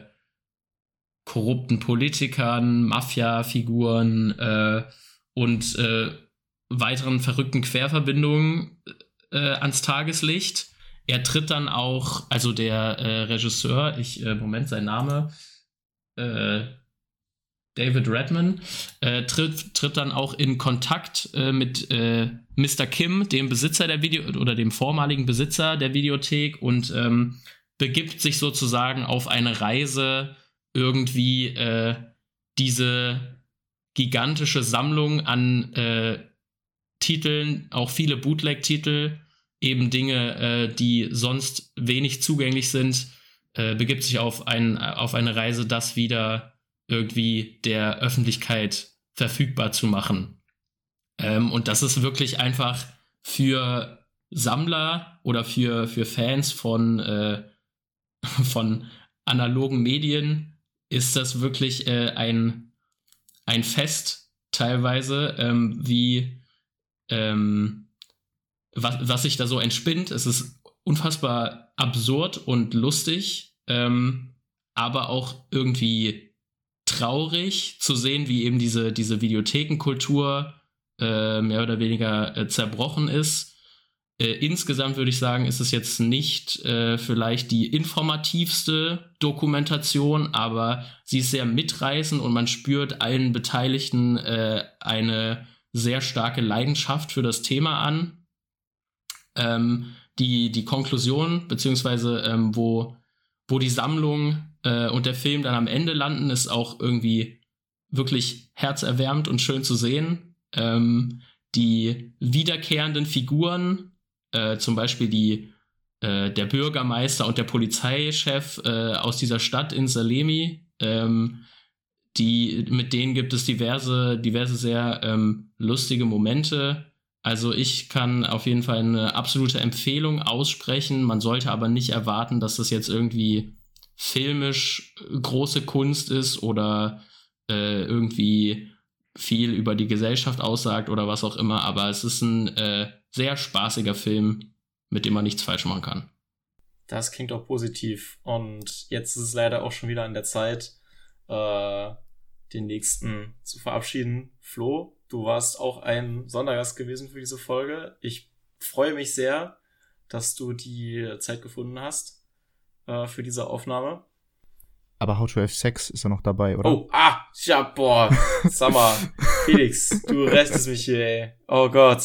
korrupten Politikern, Mafia-Figuren äh, und äh, weiteren verrückten Querverbindungen äh, ans Tageslicht. Er tritt dann auch, also der äh, Regisseur, ich, äh, Moment, sein Name, äh, David Redman, äh, tritt, tritt dann auch in Kontakt äh, mit äh, Mr. Kim, dem Besitzer der Video oder dem vormaligen Besitzer der Videothek und ähm, begibt sich sozusagen auf eine Reise, irgendwie äh, diese gigantische Sammlung an äh, Titeln, auch viele Bootleg-Titel, eben Dinge, äh, die sonst wenig zugänglich sind, begibt sich auf, ein, auf eine Reise, das wieder irgendwie der Öffentlichkeit verfügbar zu machen. Ähm, und das ist wirklich einfach für Sammler oder für, für Fans von, äh, von analogen Medien ist das wirklich äh, ein, ein Fest teilweise, ähm, wie ähm, was, was sich da so entspinnt. Es ist unfassbar absurd und lustig, ähm, aber auch irgendwie traurig zu sehen, wie eben diese, diese Videothekenkultur äh, mehr oder weniger äh, zerbrochen ist. Äh, insgesamt würde ich sagen, ist es jetzt nicht äh, vielleicht die informativste Dokumentation, aber sie ist sehr mitreißend und man spürt allen Beteiligten äh, eine sehr starke Leidenschaft für das Thema an. Ähm, die, die Konklusion, beziehungsweise ähm, wo, wo die Sammlung äh, und der Film dann am Ende landen, ist auch irgendwie wirklich herzerwärmend und schön zu sehen. Ähm, die wiederkehrenden Figuren, äh, zum Beispiel die, äh, der Bürgermeister und der Polizeichef äh, aus dieser Stadt in Salemi, ähm, die, mit denen gibt es diverse, diverse sehr ähm, lustige Momente. Also ich kann auf jeden Fall eine absolute Empfehlung aussprechen. Man sollte aber nicht erwarten, dass das jetzt irgendwie filmisch große Kunst ist oder äh, irgendwie viel über die Gesellschaft aussagt oder was auch immer, aber es ist ein äh, sehr spaßiger Film, mit dem man nichts falsch machen kann. Das klingt auch positiv. Und jetzt ist es leider auch schon wieder an der Zeit, äh, den nächsten zu verabschieden. Flo, du warst auch ein Sondergast gewesen für diese Folge. Ich freue mich sehr, dass du die Zeit gefunden hast äh, für diese Aufnahme. Aber How to Have Sex ist ja noch dabei, oder? Oh, ah, ja, boah, sag mal, Felix, du restest mich hier, ey. Oh Gott.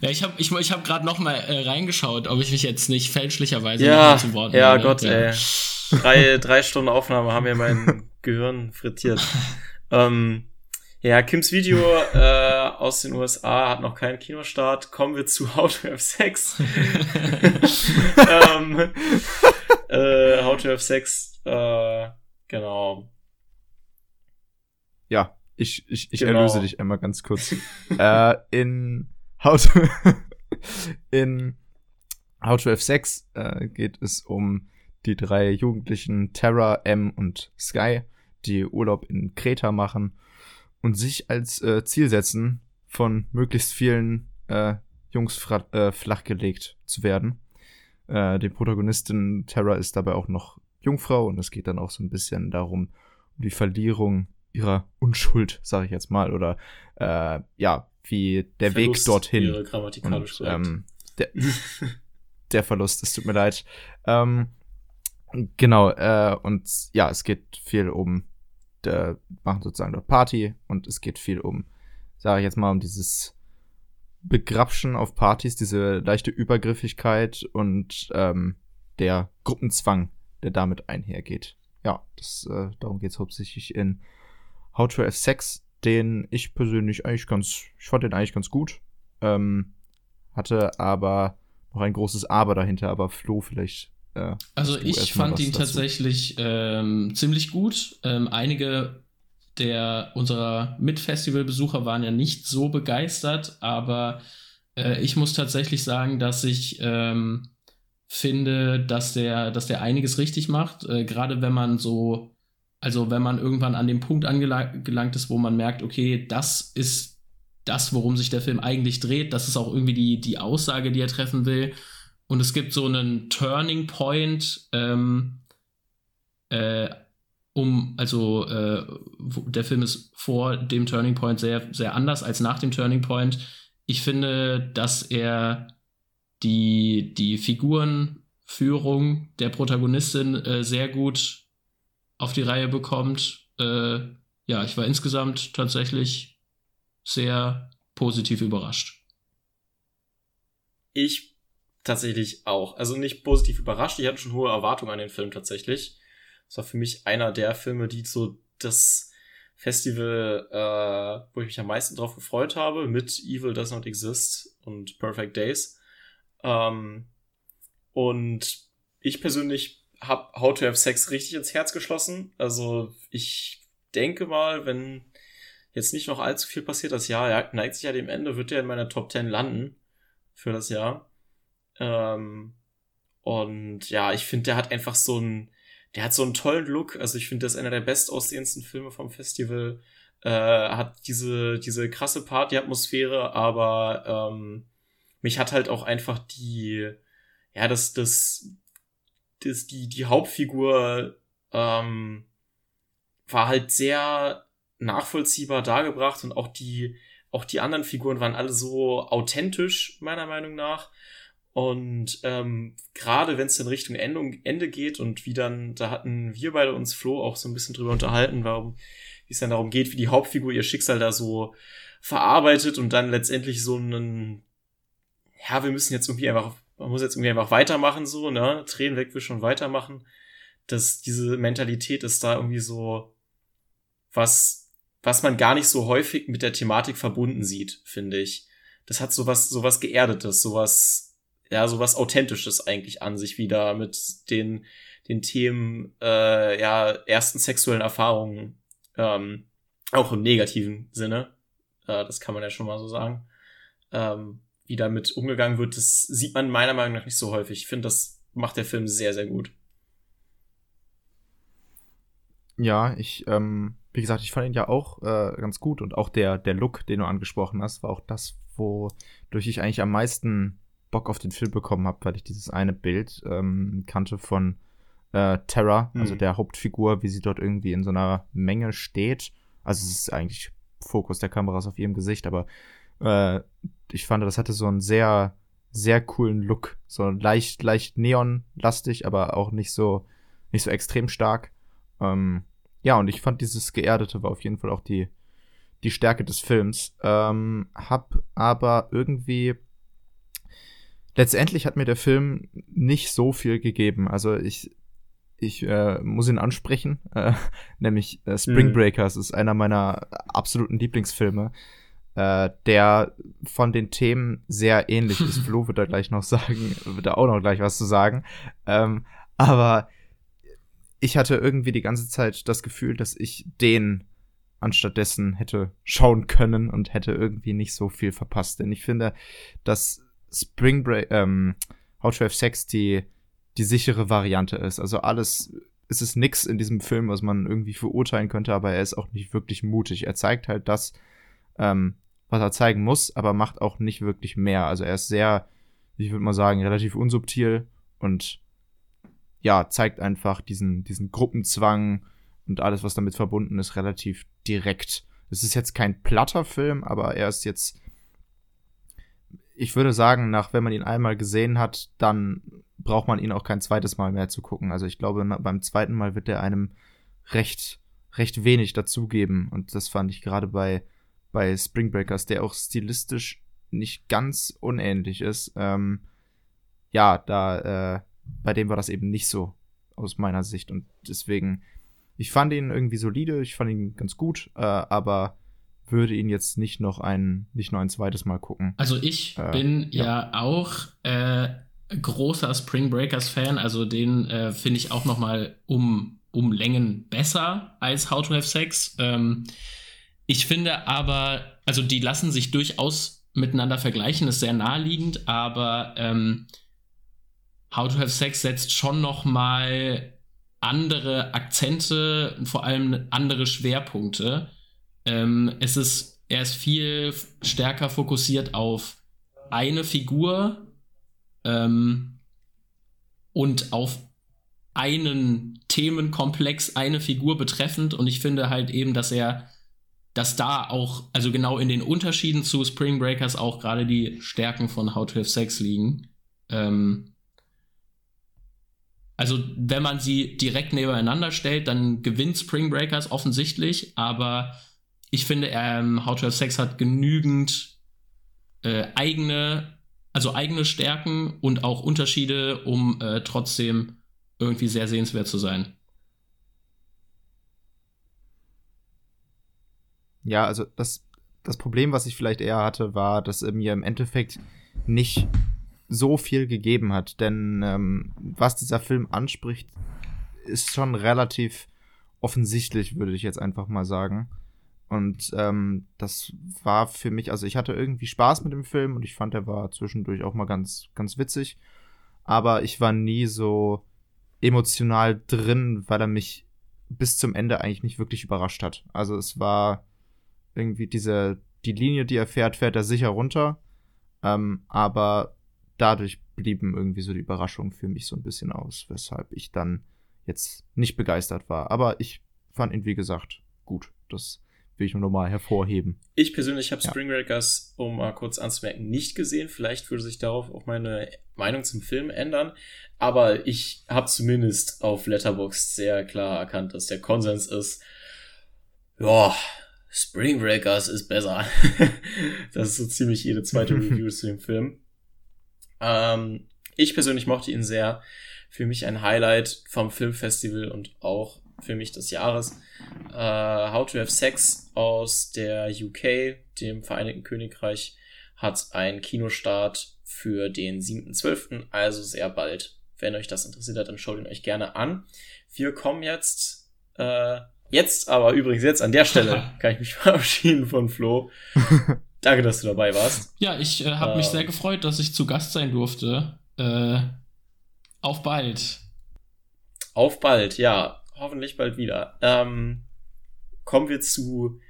Ja, ich habe ich, ich hab gerade noch mal äh, reingeschaut, ob ich mich jetzt nicht fälschlicherweise ja, zu Wort Ja, nehme. Gott, ja. ey. Drei, drei Stunden Aufnahme haben mir mein Gehirn frittiert. ähm, ja, Kims Video äh, aus den USA hat noch keinen Kinostart. Kommen wir zu How to Have Sex. ähm, äh, How to Have Sex, äh, genau. Ja, ich, ich, ich genau. erlöse dich einmal ganz kurz. äh, in How to, in How to Have Sex äh, geht es um die drei Jugendlichen Terra, M und Sky, die Urlaub in Kreta machen und sich als äh, Ziel setzen, von möglichst vielen äh, Jungs äh, flachgelegt zu werden. Äh, die Protagonistin Terra ist dabei auch noch Jungfrau und es geht dann auch so ein bisschen darum, um die Verlierung ihrer Unschuld, sage ich jetzt mal, oder äh, ja, wie der Verlust Weg dorthin. Und, ähm, der, der Verlust, es tut mir leid. Ähm, genau, äh, und ja, es geht viel um, äh, machen sozusagen dort Party und es geht viel um, sage ich jetzt mal, um dieses Begrapschen auf Partys, diese leichte Übergriffigkeit und ähm, der Gruppenzwang, der damit einhergeht. Ja, das, äh, darum geht es hauptsächlich in How to Have Sex, den ich persönlich eigentlich ganz, ich fand den eigentlich ganz gut. Ähm, hatte aber noch ein großes Aber dahinter, aber Flo vielleicht. Äh, also ich fand ihn dazu. tatsächlich ähm, ziemlich gut. Ähm, einige der unserer Mitfestivalbesucher waren ja nicht so begeistert, aber äh, ich muss tatsächlich sagen, dass ich ähm, finde, dass der, dass der einiges richtig macht, äh, gerade wenn man so, also wenn man irgendwann an dem Punkt angelangt ist, wo man merkt, okay, das ist das, worum sich der Film eigentlich dreht, das ist auch irgendwie die, die Aussage, die er treffen will. Und es gibt so einen Turning Point, ähm, äh, um, also äh, der Film ist vor dem Turning Point sehr, sehr anders als nach dem Turning Point. Ich finde, dass er die, die Figurenführung der Protagonistin äh, sehr gut auf die Reihe bekommt. äh, ja, ich war insgesamt tatsächlich sehr positiv überrascht. Ich tatsächlich auch. Also nicht positiv überrascht. Ich hatte schon hohe Erwartungen an den Film tatsächlich. Es war für mich einer der Filme, die so das Festival, äh, wo ich mich am meisten drauf gefreut habe, mit Evil Does Not Exist und Perfect Days. Ähm, und ich persönlich habe How to Have Sex richtig ins Herz geschlossen. Also ich denke mal, wenn jetzt nicht noch allzu viel passiert, das Jahr ja, neigt sich ja dem Ende, wird er in meiner Top 10 landen für das Jahr. Ähm, und ja, ich finde, der hat einfach so einen, der hat so einen tollen Look. Also ich finde, das ist einer der bestaussehendsten Filme vom Festival. Äh, hat diese, diese krasse Party-Atmosphäre, aber ähm, mich hat halt auch einfach die, ja, das, das, das, die, die Hauptfigur ähm, war halt sehr nachvollziehbar dargebracht und auch die, auch die anderen Figuren waren alle so authentisch, meiner Meinung nach. Und ähm, gerade wenn es in Richtung Ende, Ende geht und wie dann, da hatten wir beide uns Flo auch so ein bisschen drüber unterhalten, warum, wie es dann darum geht, wie die Hauptfigur ihr Schicksal da so verarbeitet und dann letztendlich so einen, ja, wir müssen jetzt irgendwie einfach, man muss jetzt irgendwie einfach weitermachen, so, ne? Tränen weg, wir schon weitermachen. Dass diese Mentalität ist da irgendwie so was, was man gar nicht so häufig mit der Thematik verbunden sieht, finde ich. Das hat sowas, sowas Geerdetes, sowas, ja, so was Authentisches eigentlich an sich wieder mit den, den Themen, äh, ja, ersten sexuellen Erfahrungen, ähm, auch im negativen Sinne, äh, das kann man ja schon mal so sagen, ähm, wie damit umgegangen wird, das sieht man meiner Meinung nach nicht so häufig. Ich finde, das macht der Film sehr, sehr gut. Ja, ich, ähm, wie gesagt, ich fand ihn ja auch äh, ganz gut und auch der, der Look, den du angesprochen hast, war auch das, wodurch ich eigentlich am meisten Bock auf den Film bekommen habe, weil ich dieses eine Bild ähm, kannte von äh, Terra, mhm. also der Hauptfigur, wie sie dort irgendwie in so einer Menge steht. Also es ist eigentlich Fokus der Kamera ist auf ihrem Gesicht, aber äh, ich fand, das hatte so einen sehr, sehr coolen Look. So leicht, leicht neonlastig, aber auch nicht so, nicht so extrem stark. Ähm, ja, und ich fand dieses Geerdete war auf jeden Fall auch die, die Stärke des Films. Ähm, hab aber irgendwie letztendlich hat mir der Film nicht so viel gegeben. Also ich, ich äh, muss ihn ansprechen, äh, nämlich äh, Spring mhm. Breakers ist einer meiner absoluten Lieblingsfilme, äh, der von den Themen sehr ähnlich ist. Flo wird da gleich noch sagen, wird da auch noch gleich was zu sagen. Ähm, aber ich hatte irgendwie die ganze Zeit das Gefühl, dass ich den anstattdessen hätte schauen können und hätte irgendwie nicht so viel verpasst. Denn ich finde, dass Spring Break, ähm, How to Have Sex die, die sichere Variante ist. Also alles, es ist nix in diesem Film, was man irgendwie verurteilen könnte, aber er ist auch nicht wirklich mutig. Er zeigt halt das, ähm, was er zeigen muss, aber macht auch nicht wirklich mehr. Also er ist sehr, ich würde mal sagen, relativ unsubtil und ja, zeigt einfach diesen, diesen Gruppenzwang und alles, was damit verbunden ist, relativ direkt. Es ist jetzt kein platter Film, aber er ist jetzt ich würde sagen, nach wenn man ihn einmal gesehen hat, dann braucht man ihn auch kein zweites Mal mehr zu gucken. Also ich glaube, beim zweiten Mal wird er einem recht, recht wenig dazugeben. Und das fand ich gerade bei, bei Spring Breakers, der auch stilistisch nicht ganz unähnlich ist. Ähm, ja, da, äh, bei dem war das eben nicht so aus meiner Sicht. Und deswegen, ich fand ihn irgendwie solide, ich fand ihn ganz gut, äh, aber würde ihn jetzt nicht noch ein, nicht noch ein zweites Mal gucken. Also ich äh, bin ja. ja, auch äh, großer Spring Breakers Fan, also den äh, finde ich auch noch mal um, um Längen besser als How to Have Sex. Ähm, ich finde aber, also die lassen sich durchaus miteinander vergleichen, ist sehr naheliegend, aber ähm, How to Have Sex setzt schon noch mal andere Akzente, vor allem andere Schwerpunkte. Ähm, es ist, er ist viel stärker fokussiert auf eine Figur ähm, und auf einen Themenkomplex, eine Figur betreffend. Und ich finde halt eben, dass er, dass da auch, also genau in den Unterschieden zu Spring Breakers auch gerade die Stärken von How to Have Sex liegen. Ähm, Also, wenn man sie direkt nebeneinander stellt, dann gewinnt Spring Breakers offensichtlich, aber ich finde, ähm, How to Have Sex hat genügend äh, eigene, also eigene Stärken und auch Unterschiede, um äh, trotzdem irgendwie sehr sehenswert zu sein. Ja, also das, das Problem, was ich vielleicht eher hatte, war, dass er mir im Endeffekt nicht so viel gegeben hat. Denn ähm, was dieser Film anspricht, ist schon relativ offensichtlich, würde ich jetzt einfach mal sagen. Und ähm, das war für mich, also ich hatte irgendwie Spaß mit dem Film und ich fand, er war zwischendurch auch mal ganz, ganz witzig. Aber ich war nie so emotional drin, weil er mich bis zum Ende eigentlich nicht wirklich überrascht hat. Also es war irgendwie diese, die Linie, die er fährt, fährt er sicher runter. Ähm, aber dadurch blieben irgendwie so die Überraschungen für mich so ein bisschen aus, weshalb ich dann jetzt nicht begeistert war. Aber ich fand ihn, wie gesagt, gut. Das will ich nur nochmal hervorheben. Ich persönlich habe ja. Spring Breakers, um mal kurz anzumerken, nicht gesehen. Vielleicht würde sich darauf auch meine Meinung zum Film ändern. Aber ich habe zumindest auf Letterboxd sehr klar erkannt, dass der Konsens ist, ja, Spring Breakers ist besser. das ist so ziemlich jede zweite Review zu dem Film. Ähm, ich persönlich mochte ihn sehr. Für mich ein Highlight vom Filmfestival und auch für mich des Jahres. Äh, How to Have Sex aus der UK, dem Vereinigten Königreich, hat einen Kinostart für den 7.12., also sehr bald. Wenn euch das interessiert hat, dann schaut ihn euch gerne an. Wir kommen jetzt, äh, jetzt aber übrigens jetzt an der Stelle kann ich mich verabschieden von Flo. Danke, dass du dabei warst. Ja, ich äh, habe äh, mich sehr gefreut, dass ich zu Gast sein durfte. Äh, auf bald. Auf bald, ja. Hoffentlich bald wieder. Ähm, kommen wir zu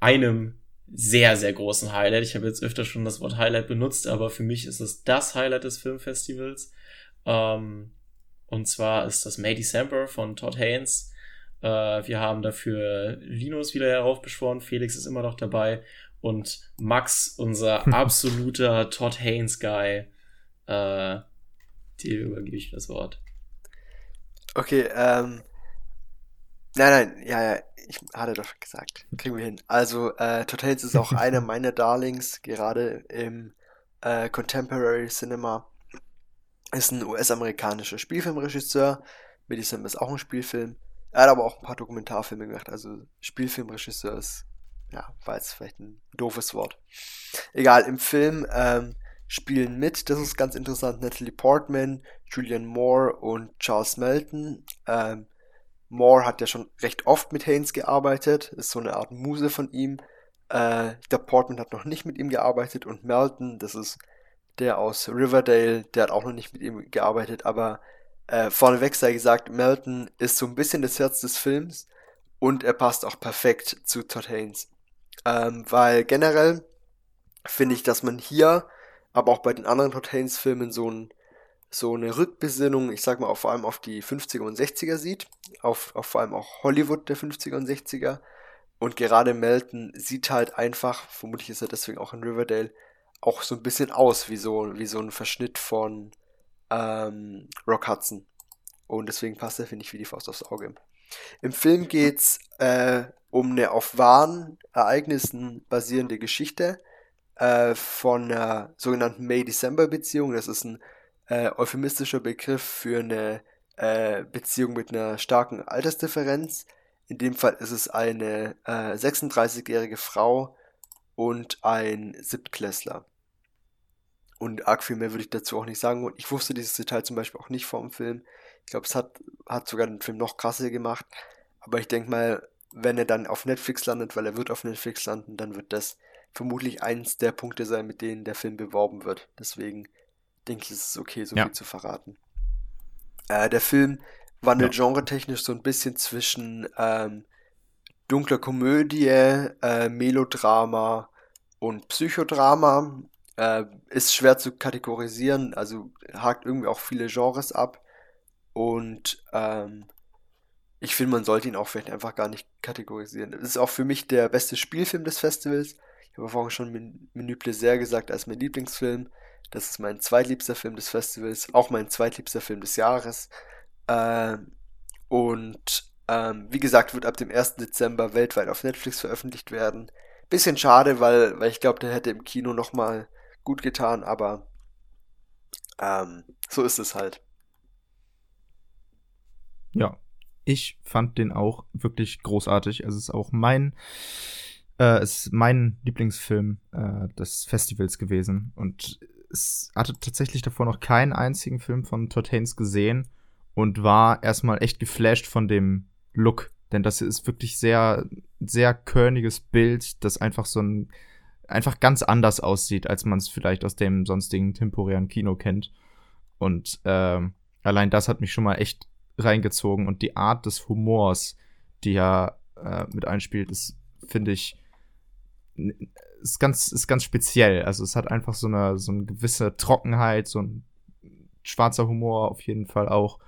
einem sehr, sehr großen Highlight. Ich habe jetzt öfter schon das Wort Highlight benutzt, aber für mich ist es das Highlight des Filmfestivals. Ähm, und zwar ist das May December von Todd Haynes. Äh, wir haben dafür Linus wieder heraufbeschworen. Felix ist immer noch dabei. Und Max, unser absoluter Todd Haynes Guy, äh, dir übergebe ich das Wort. Okay, ähm. Nein, nein, ja, ja, ich hatte doch gesagt. Kriegen wir hin. Also, äh, Todd Haynes ist auch einer meiner Darlings, gerade im äh, Contemporary Cinema. Ist ein US-amerikanischer Spielfilmregisseur. Medicine ist auch ein Spielfilm. Er hat aber auch ein paar Dokumentarfilme gemacht. Also, Spielfilmregisseur ist ja, war jetzt vielleicht ein doofes Wort. Egal, im Film ähm, spielen mit, das ist ganz interessant, Natalie Portman, Julian Moore und Charles Melton. Ähm, Moore hat ja schon recht oft mit Haynes gearbeitet, ist so eine Art Muse von ihm. Äh, glaube, Portman hat noch nicht mit ihm gearbeitet und Melton, das ist der aus Riverdale, der hat auch noch nicht mit ihm gearbeitet, aber äh, vorneweg sei gesagt, Melton ist so ein bisschen das Herz des Films und er passt auch perfekt zu Todd Haynes. Ähm, weil generell finde ich, dass man hier, aber auch bei den anderen Todd Haynes Filmen so, ein, so eine Rückbesinnung, ich sag mal, auch vor allem auf die 50er und 60er sieht, auf, auf vor allem auch Hollywood der 50er und 60er. Und gerade Melton sieht halt einfach, vermutlich ist er deswegen auch in Riverdale, auch so ein bisschen aus wie so, wie so ein Verschnitt von ähm, Rock Hudson. Und deswegen passt er, finde ich, wie die Faust aufs Auge. Im Film geht's äh, um eine auf wahren Ereignissen basierende Geschichte äh, von einer sogenannten May-December-Beziehung. Das ist ein äh, euphemistischer Begriff für eine äh, Beziehung mit einer starken Altersdifferenz. In dem Fall ist es eine äh, 36-jährige Frau und ein Siebtklässler. Und arg viel mehr würde ich dazu auch nicht sagen. Und ich wusste dieses Detail zum Beispiel auch nicht vor dem Film. Ich glaube, es hat, hat sogar den Film noch krasser gemacht. Aber ich denke mal, wenn er dann auf Netflix landet, weil er wird auf Netflix landen, dann wird das vermutlich eins der Punkte sein, mit denen der Film beworben wird. Deswegen denke ich, ist es okay, so ja. viel zu verraten. Äh, der Film wandelt ja. genretechnisch so ein bisschen zwischen ähm, dunkler Komödie, äh, Melodrama und Psychodrama. Äh, ist schwer zu kategorisieren, also hakt irgendwie auch viele Genres ab. Und ähm, ich finde, man sollte ihn auch vielleicht einfach gar nicht kategorisieren. Es ist auch für mich der beste Spielfilm des Festivals. Ich habe vorhin schon Menü Plaisir gesagt als mein Lieblingsfilm. Das ist mein zweitliebster Film des Festivals, auch mein zweitliebster Film des Jahres. Äh, und ähm, wie gesagt, wird ab dem 1. Dezember weltweit auf Netflix veröffentlicht werden. Bisschen schade, weil, weil ich glaube, der hätte im Kino nochmal gut getan, aber ähm, so ist es halt. Ja, ich fand den auch wirklich großartig. Es ist auch mein, äh, ist mein Lieblingsfilm äh, des Festivals gewesen. Und es hatte tatsächlich davor noch keinen einzigen Film von Todd Haynes gesehen und war erstmal echt geflasht von dem Look. Denn das ist wirklich sehr, sehr körniges Bild, das einfach so ein, einfach ganz anders aussieht, als man es vielleicht aus dem sonstigen temporären Kino kennt. Und äh, allein das hat mich schon mal echt reingezogen und die Art des Humors, die er äh, mit einspielt, ist, finde ich, ist ganz, ist ganz speziell. Also es hat einfach so eine, so eine gewisse Trockenheit, so ein schwarzer Humor auf jeden Fall auch.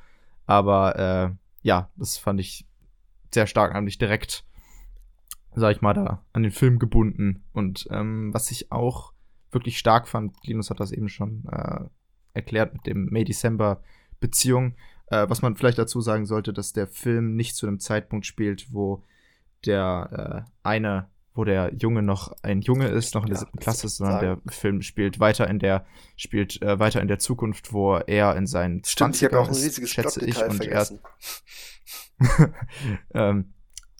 Aber äh, ja, das fand ich sehr stark, nämlich direkt, sag ich mal, da an den Film gebunden. Und ähm, was ich auch wirklich stark fand, Linus hat das eben schon äh, erklärt mit dem May-December-Beziehung, äh, was man vielleicht dazu sagen sollte, dass der Film nicht zu einem Zeitpunkt spielt, wo der äh, eine, wo der Junge noch ein Junge ist, noch in der siebten Klasse ist, sondern sagen. der Film spielt weiter in der, spielt äh, weiter in der Zukunft, wo er in seinen Stimmt, 20 ich auch ein riesiges schätze ich, und vergessen. er, ähm,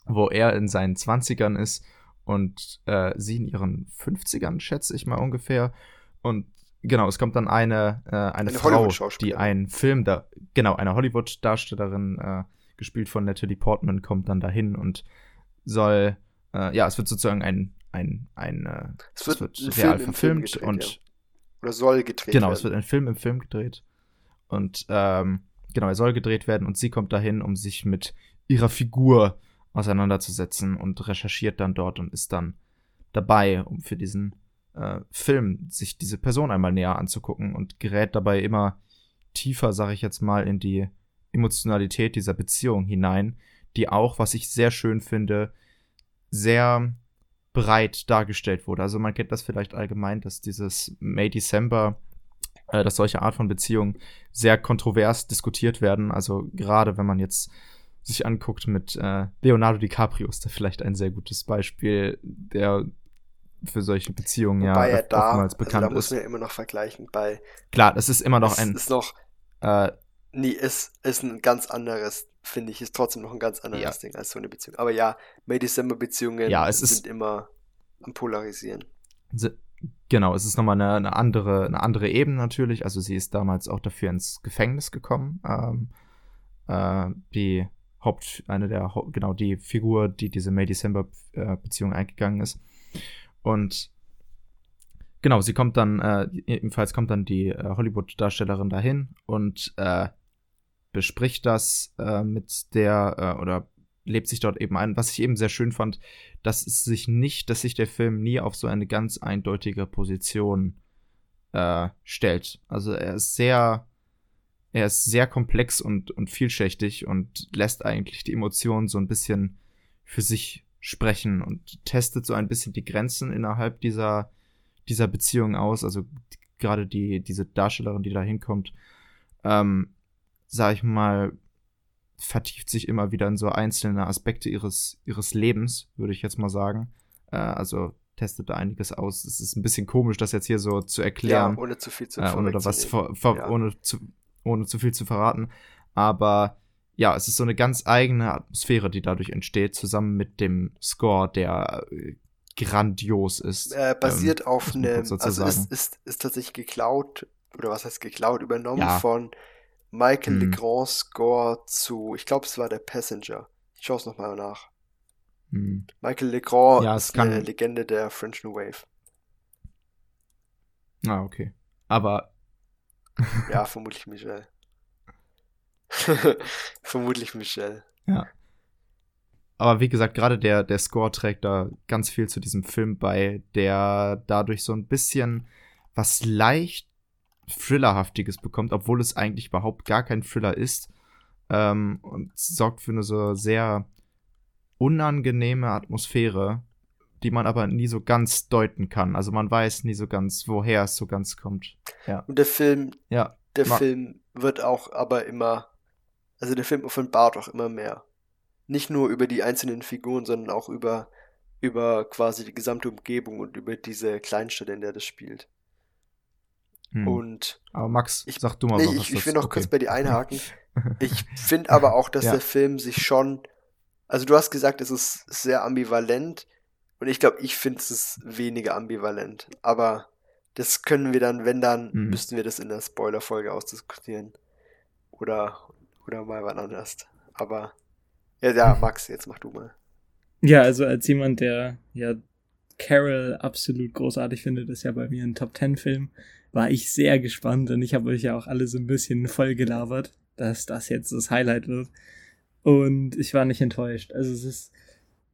wo er in seinen 20ern ist und äh, sie in ihren 50ern, schätze ich mal ungefähr. Und Genau, es kommt dann eine, äh, eine, eine Frau, die einen Film da, genau, eine Hollywood-Darstellerin, äh, gespielt von Natalie Portman, kommt dann dahin und soll, äh, ja, es wird sozusagen ein, ein, ein, äh, es wird, es wird real verfilmt gedreht, und ja. oder soll gedreht genau, werden. es wird ein Film im Film gedreht und ähm, genau, er soll gedreht werden und sie kommt dahin, um sich mit ihrer Figur auseinanderzusetzen und recherchiert dann dort und ist dann dabei, um für diesen äh, Film sich diese Person einmal näher anzugucken und gerät dabei immer tiefer, sage ich jetzt mal, in die Emotionalität dieser Beziehung hinein, die auch, was ich sehr schön finde, sehr breit dargestellt wurde. Also man kennt das vielleicht allgemein, dass dieses May December, äh, dass solche Art von Beziehungen sehr kontrovers diskutiert werden. Also gerade wenn man jetzt sich anguckt mit äh, Leonardo DiCaprio ist da vielleicht ein sehr gutes Beispiel, der für solche Beziehungen Wobei ja da, oftmals bekannt also da muss man ja immer noch vergleichen bei. Klar, das ist immer noch es ein. Ist noch. Äh, nee, ist, ist ein ganz anderes, finde ich, ist trotzdem noch ein ganz anderes ja. Ding als so eine Beziehung. Aber ja, May December Beziehungen ja, sind ist, immer am Polarisieren. Genau, es ist nochmal eine, eine, andere, eine andere Ebene natürlich. Also sie ist damals auch dafür ins Gefängnis gekommen. Ähm, äh, die Haupt, eine der, genau, die Figur, die diese May December äh, Beziehung eingegangen ist. Und genau, sie kommt dann, äh, ebenfalls kommt dann die äh, Hollywood-Darstellerin dahin und äh, bespricht das äh, mit der, äh, oder lebt sich dort eben ein. Was ich eben sehr schön fand, dass es sich nicht, dass sich der Film nie auf so eine ganz eindeutige Position äh, stellt. Also er ist sehr, er ist sehr komplex und, und vielschichtig und lässt eigentlich die Emotionen so ein bisschen für sich sprechen und testet so ein bisschen die Grenzen innerhalb dieser, dieser Beziehung aus. Also gerade die, diese Darstellerin, die da hinkommt, ähm, sag ich mal, vertieft sich immer wieder in so einzelne Aspekte ihres, ihres Lebens, würde ich jetzt mal sagen. Äh, also testet da einiges aus. Es ist ein bisschen komisch, das jetzt hier so zu erklären. Ja, ohne zu viel zu äh, ohne, was vor, vor, ja. ohne, zu, ohne zu viel zu verraten. Aber ja, es ist so eine ganz eigene Atmosphäre, die dadurch entsteht, zusammen mit dem Score, der äh, grandios ist. Äh, basiert ähm, auf einem, also ist, ist, ist tatsächlich geklaut, oder was heißt geklaut, übernommen ja. von Michael hm. Legrand Score zu, ich glaube, es war der Passenger. Ich schaue es nochmal nach. Hm. Michael Legrand ja, ist kann... eine Legende der French New Wave. Ah, okay. Aber. ja, vermutlich Michel. Vermutlich Michelle. Ja. Aber wie gesagt, gerade der, der Score trägt da ganz viel zu diesem Film bei, der dadurch so ein bisschen was leicht Thrillerhaftiges bekommt, obwohl es eigentlich überhaupt gar kein Thriller ist. Ähm, und sorgt für eine so sehr unangenehme Atmosphäre, die man aber nie so ganz deuten kann. Also man weiß nie so ganz, woher es so ganz kommt. Ja. Und der Film, ja. der Film wird auch aber immer Also der Film offenbart auch immer mehr. Nicht nur über die einzelnen Figuren, sondern auch über, über quasi die gesamte Umgebung und über diese Kleinstadt, in der das spielt. Hm. Und aber Max, ich, sag du mal nee, was ich, ich will noch okay. kurz bei dir einhaken. Ich finde aber auch, dass ja. der Film sich schon, also du hast gesagt, es ist sehr ambivalent und ich glaube, ich finde es ist weniger ambivalent. Aber das können wir dann, wenn dann, mhm. müssten wir das in der Spoiler-Folge ausdiskutieren. Oder, oder mal wann anders. Aber, ja, ja, Max, jetzt mach du mal. Ja, also als jemand, der ja Carol absolut großartig findet, ist ja bei mir ein Top Ten Film, war ich sehr gespannt und ich habe euch ja auch alle so ein bisschen voll gelabert, dass das jetzt das Highlight wird. Und ich war nicht enttäuscht. Also es ist,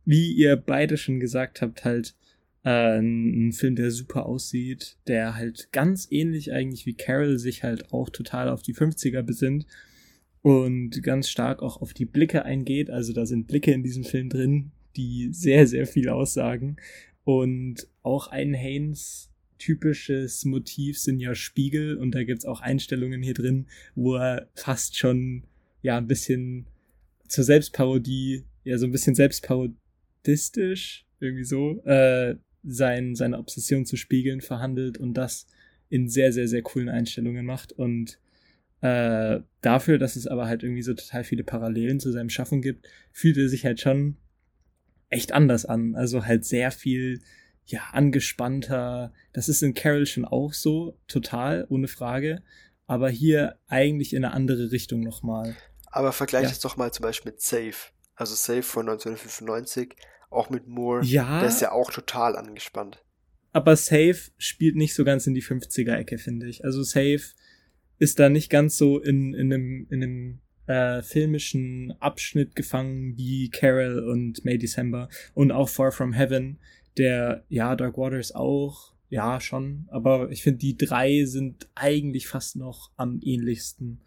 wie ihr beide schon gesagt habt, halt äh, ein, Film, der super aussieht, der halt ganz ähnlich eigentlich wie Carol sich halt auch total auf die 50er besinnt und ganz stark auch auf die Blicke eingeht. Also da sind Blicke in diesem Film drin, die sehr, sehr viel aussagen. Und auch ein Haynes typisches Motiv sind ja Spiegel und da gibt's auch Einstellungen hier drin, wo er fast schon ja ein bisschen zur Selbstparodie, ja so ein bisschen selbstparodistisch irgendwie so äh, sein, seine Obsession zu spiegeln verhandelt und das in sehr, sehr, sehr coolen Einstellungen macht. Und äh, dafür, dass es aber halt irgendwie so total viele Parallelen zu seinem Schaffen gibt, fühlt er sich halt schon echt anders an. Also halt sehr viel, ja, angespannter. Das ist in Carol schon auch so, total, ohne Frage. Aber hier eigentlich in eine andere Richtung nochmal. Aber vergleich ja. es doch mal zum Beispiel mit Safe. Also Safe von 1995 auch mit Moore. Ja. Der ist ja auch total angespannt. Aber Safe spielt nicht so ganz in die 50er-Ecke, finde ich. Also Safe ist da nicht ganz so in, in einem, in einem äh, filmischen Abschnitt gefangen wie Carol und May December und auch Far From Heaven, der, ja, Dark Waters auch, ja, schon, aber ich finde, die drei sind eigentlich fast noch am ähnlichsten.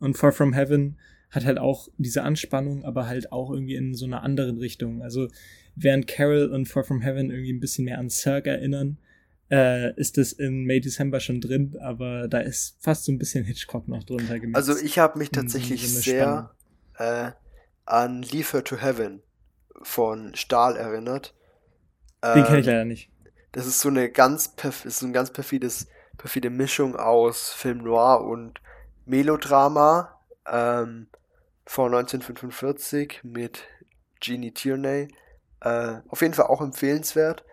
Und Far From Heaven hat halt auch diese Anspannung, aber halt auch irgendwie in so einer anderen Richtung. Also während Carol und Far From Heaven irgendwie ein bisschen mehr an Cirque erinnern, äh, ist es in May December schon drin, aber da ist fast so ein bisschen Hitchcock noch drunter gemixt. Also ich habe mich tatsächlich so sehr äh, an Leave Her to Heaven von Stahl erinnert. Den ähm, kenne ich leider nicht. Das ist so eine ganz perf ist so ein ganz perfides, perfide Mischung aus Film Noir und Melodrama ähm, von 1945 mit Jeannie Tierney. Äh, auf jeden Fall auch empfehlenswert.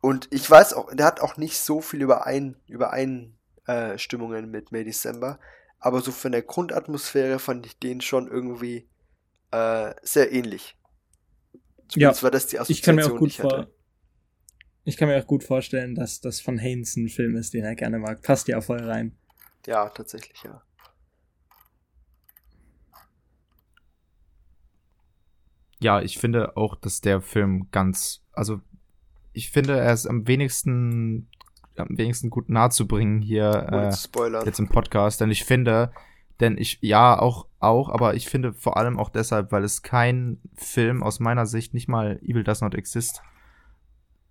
Und ich weiß auch, der hat auch nicht so viel Überein, Übereinstimmungen mit May December. Aber so von der Grundatmosphäre fand ich den schon irgendwie äh, sehr ähnlich. Zumindest ja, war das die Assoziation, ich kann mir auch gut vor Ich kann mir auch gut vorstellen, dass das von Haynes ein Film ist, den er gerne mag. Passt ja voll rein. Ja, tatsächlich, ja. ja, ich finde auch, dass der Film ganz, also ich finde, er ist am wenigsten, am wenigsten gut nahezubringen hier äh, jetzt im Podcast, denn ich finde, denn ich, ja, auch, auch, aber ich finde vor allem auch deshalb, weil es kein Film aus meiner Sicht, nicht mal Evil Does Not Exist,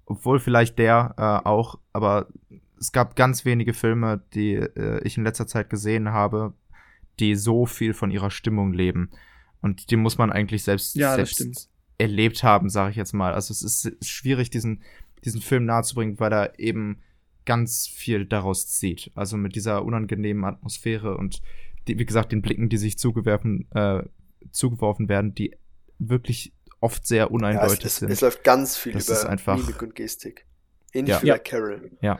obwohl vielleicht der äh, auch, aber es gab ganz wenige Filme, die äh, ich in letzter Zeit gesehen habe, die so viel von ihrer Stimmung leben. Und die muss man eigentlich selbst, ja, selbst erlebt haben, sage ich jetzt mal. Also es ist schwierig, diesen, diesen Film nahezubringen, weil er eben ganz viel daraus zieht. Also mit dieser unangenehmen Atmosphäre und die, wie gesagt, den Blicken, die sich zugewerfen, äh, zugeworfen werden, die wirklich oft sehr uneindeutig ja, es, es, sind. Es läuft ganz viel das über einfach, Mimik und Gestik. Ähnlich ja. wie bei Carol. Ja.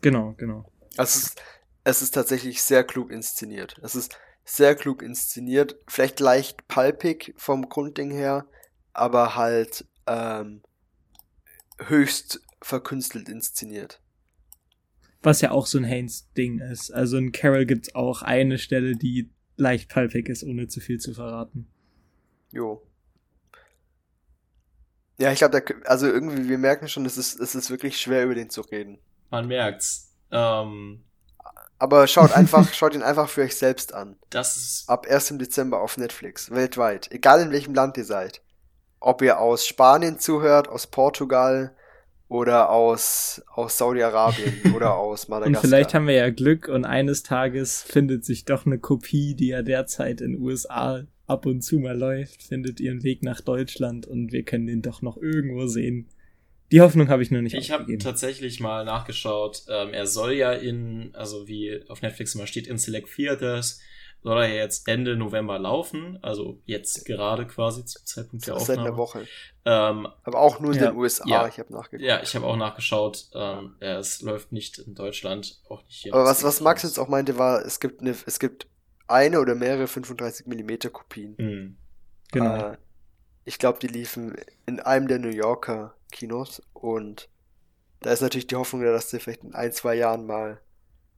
Genau, genau. Also es ist, es ist tatsächlich sehr klug inszeniert. Es ist sehr klug inszeniert, vielleicht leicht palpig vom Grundding her, aber halt ähm, höchst verkünstelt inszeniert. Was ja auch so ein Haynes-Ding ist. Also in Carol gibt's auch eine Stelle, die leicht palpig ist, ohne zu viel zu verraten. Jo. Ja, ich glaube, also irgendwie, wir merken schon, es ist, es ist wirklich schwer, über den zu reden. Man merkt's. Ähm, aber schaut einfach, schaut ihn einfach für euch selbst an. Das ist. Ab 1. Dezember auf Netflix, weltweit. Egal in welchem Land ihr seid. Ob ihr aus Spanien zuhört, aus Portugal oder aus, aus Saudi-Arabien oder aus Madagaskar. Und vielleicht haben wir ja Glück und eines Tages findet sich doch eine Kopie, die ja derzeit in USA ab und zu mal läuft, findet ihren Weg nach Deutschland und wir können ihn doch noch irgendwo sehen. Die Hoffnung habe ich nur nicht. Ich habe tatsächlich mal nachgeschaut. Ähm, er soll ja in, also wie auf Netflix immer steht, in Select Theaters, soll er jetzt Ende November laufen. Also jetzt gerade quasi zum Zeitpunkt der Aufnahme. Seit einer Woche. Ähm, Aber auch nur in ja, den USA. Ja, ich habe nachgeguckt. Ja, ich habe auch nachgeschaut. Ähm, ja, es läuft nicht in Deutschland, auch nicht hier. Aber was, was Max jetzt auch meinte, war, es gibt eine, es gibt eine oder mehrere 35 mm Kopien. Mhm. Genau. Äh, ich glaube, die liefen in einem der New Yorker Kinos und da ist natürlich die Hoffnung, dass der vielleicht in ein, zwei Jahren mal,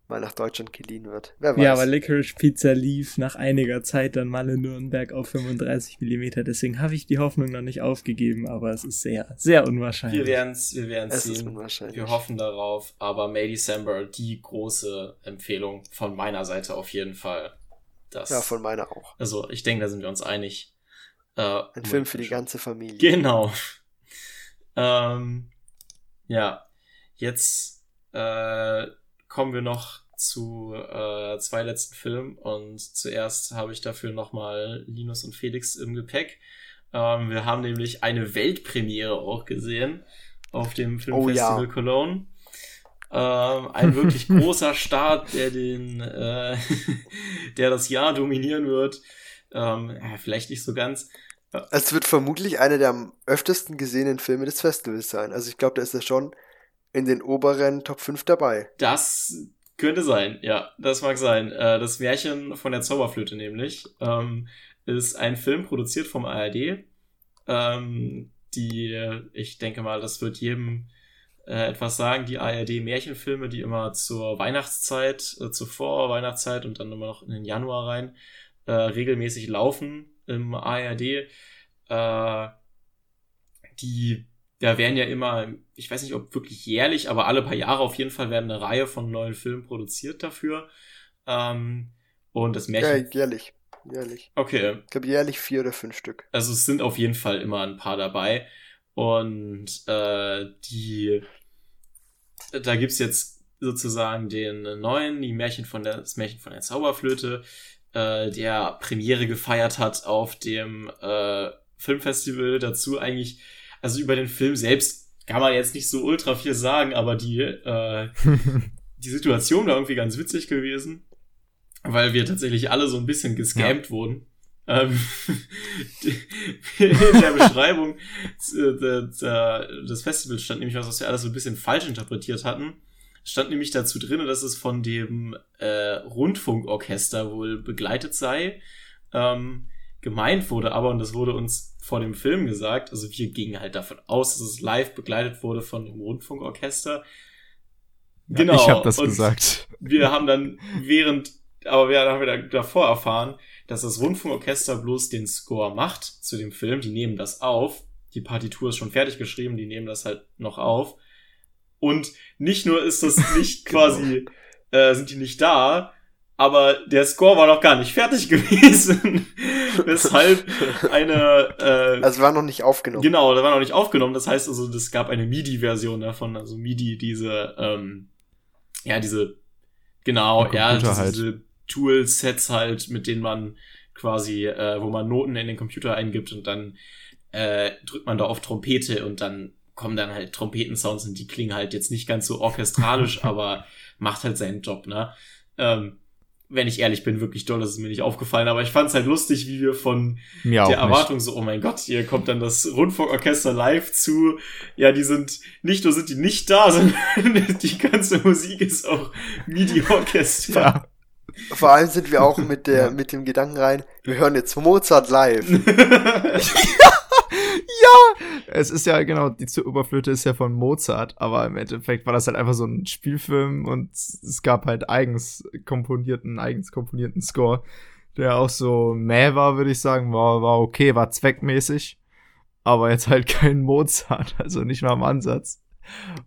mal nach Deutschland geliehen wird. Wer weiß. Ja, aber Licorice Pizza lief nach einiger Zeit dann mal in Nürnberg auf 35 mm. Deswegen habe ich die Hoffnung noch nicht aufgegeben, aber es ist sehr, sehr unwahrscheinlich. Wir werden es wir werden's sehen. Wir hoffen darauf. Aber May December, die große Empfehlung von meiner Seite auf jeden Fall. Das, ja, von meiner auch. Also ich denke, da sind wir uns einig. Äh, Ein Film für die ganze Familie. Genau. ähm, ja, jetzt äh, kommen wir noch zu äh, zwei letzten Filmen und zuerst habe ich dafür nochmal Linus und Felix im Gepäck. Ähm, wir haben nämlich eine Weltpremiere auch gesehen auf dem Filmfestival oh, ja. Cologne. Ähm, ein wirklich großer Start, der den, äh, der das Jahr dominieren wird. Ähm, ja, vielleicht nicht so ganz. Es wird vermutlich einer der am öftesten gesehenen Filme des Festivals sein. Also ich glaube, da ist er schon in den oberen Top 5 dabei. Das könnte sein, ja, das mag sein. Äh, das Märchen von der Zauberflöte nämlich ähm, ist ein Film produziert vom ARD. Ähm, die, ich denke mal, das wird jedem äh, etwas sagen, die ARD-Märchenfilme, die immer zur Weihnachtszeit, äh, zur Vorweihnachtszeit und dann immer noch in den Januar rein äh, regelmäßig laufen im ARD. Äh, die, da werden ja immer, ich weiß nicht, ob wirklich jährlich, aber alle paar Jahre auf jeden Fall werden eine Reihe von neuen Filmen produziert dafür. Ähm, und das Märchen. Ja, jährlich. Jährlich. Okay. Ich glaube jährlich vier oder fünf Stück. Also es sind auf jeden Fall immer ein paar dabei. Und äh, die da gibt's jetzt sozusagen den neuen, die Märchen von der, das Märchen von der Zauberflöte, äh, der Premiere gefeiert hat auf dem äh, Filmfestival. Dazu eigentlich, also über den Film selbst kann man jetzt nicht so ultra viel sagen, aber die, äh, die Situation war irgendwie ganz witzig gewesen, weil wir tatsächlich alle so ein bisschen gescampt ja. wurden. Ähm, in der Beschreibung des Festivals stand nämlich was, was wir alles so ein bisschen falsch interpretiert hatten. Stand nämlich dazu drin, dass es von dem äh, Rundfunkorchester wohl begleitet sei. Ähm, gemeint wurde aber, und das wurde uns vor dem Film gesagt, also wir gingen halt davon aus, dass es live begleitet wurde von dem Rundfunkorchester. Ja, genau. Ich habe das und gesagt. Wir haben dann während, aber wir haben wir davor erfahren, dass das Rundfunkorchester bloß den Score macht zu dem Film. Die nehmen das auf. Die Partitur ist schon fertig geschrieben, die nehmen das halt noch auf. Und nicht nur ist das nicht quasi, genau. äh, sind die nicht da, aber der Score war noch gar nicht fertig gewesen. Weshalb eine. Äh, also war noch nicht aufgenommen. Genau, der war noch nicht aufgenommen. Das heißt also, es gab eine MIDI-Version davon. Also MIDI, diese, ähm, ja, diese, genau, ja, diese, halt. diese Toolsets halt, mit denen man quasi, äh, wo man Noten in den Computer eingibt und dann äh, drückt man da auf Trompete und dann kommen dann halt Trompetensounds und die klingen halt jetzt nicht ganz so orchestralisch, aber macht halt seinen Job, ne? Ähm, wenn ich ehrlich bin, wirklich doll, das ist mir nicht aufgefallen, aber ich fand es halt lustig, wie wir von mir der Erwartung nicht. so, oh mein Gott, hier kommt dann das Rundfunkorchester live zu. Ja, die sind, nicht nur sind die nicht da, sondern die ganze Musik ist auch MIDI-Orchester. Ja. Vor allem sind wir auch mit der, mit dem Gedanken rein, wir hören jetzt Mozart live. ja, es ist ja genau, die Oberflöte ist ja von Mozart, aber im Endeffekt war das halt einfach so ein Spielfilm und es gab halt eigens komponierten, eigens komponierten Score, der auch so mäh war, würde ich sagen, war, war okay, war zweckmäßig, aber jetzt halt kein Mozart, also nicht mal im Ansatz.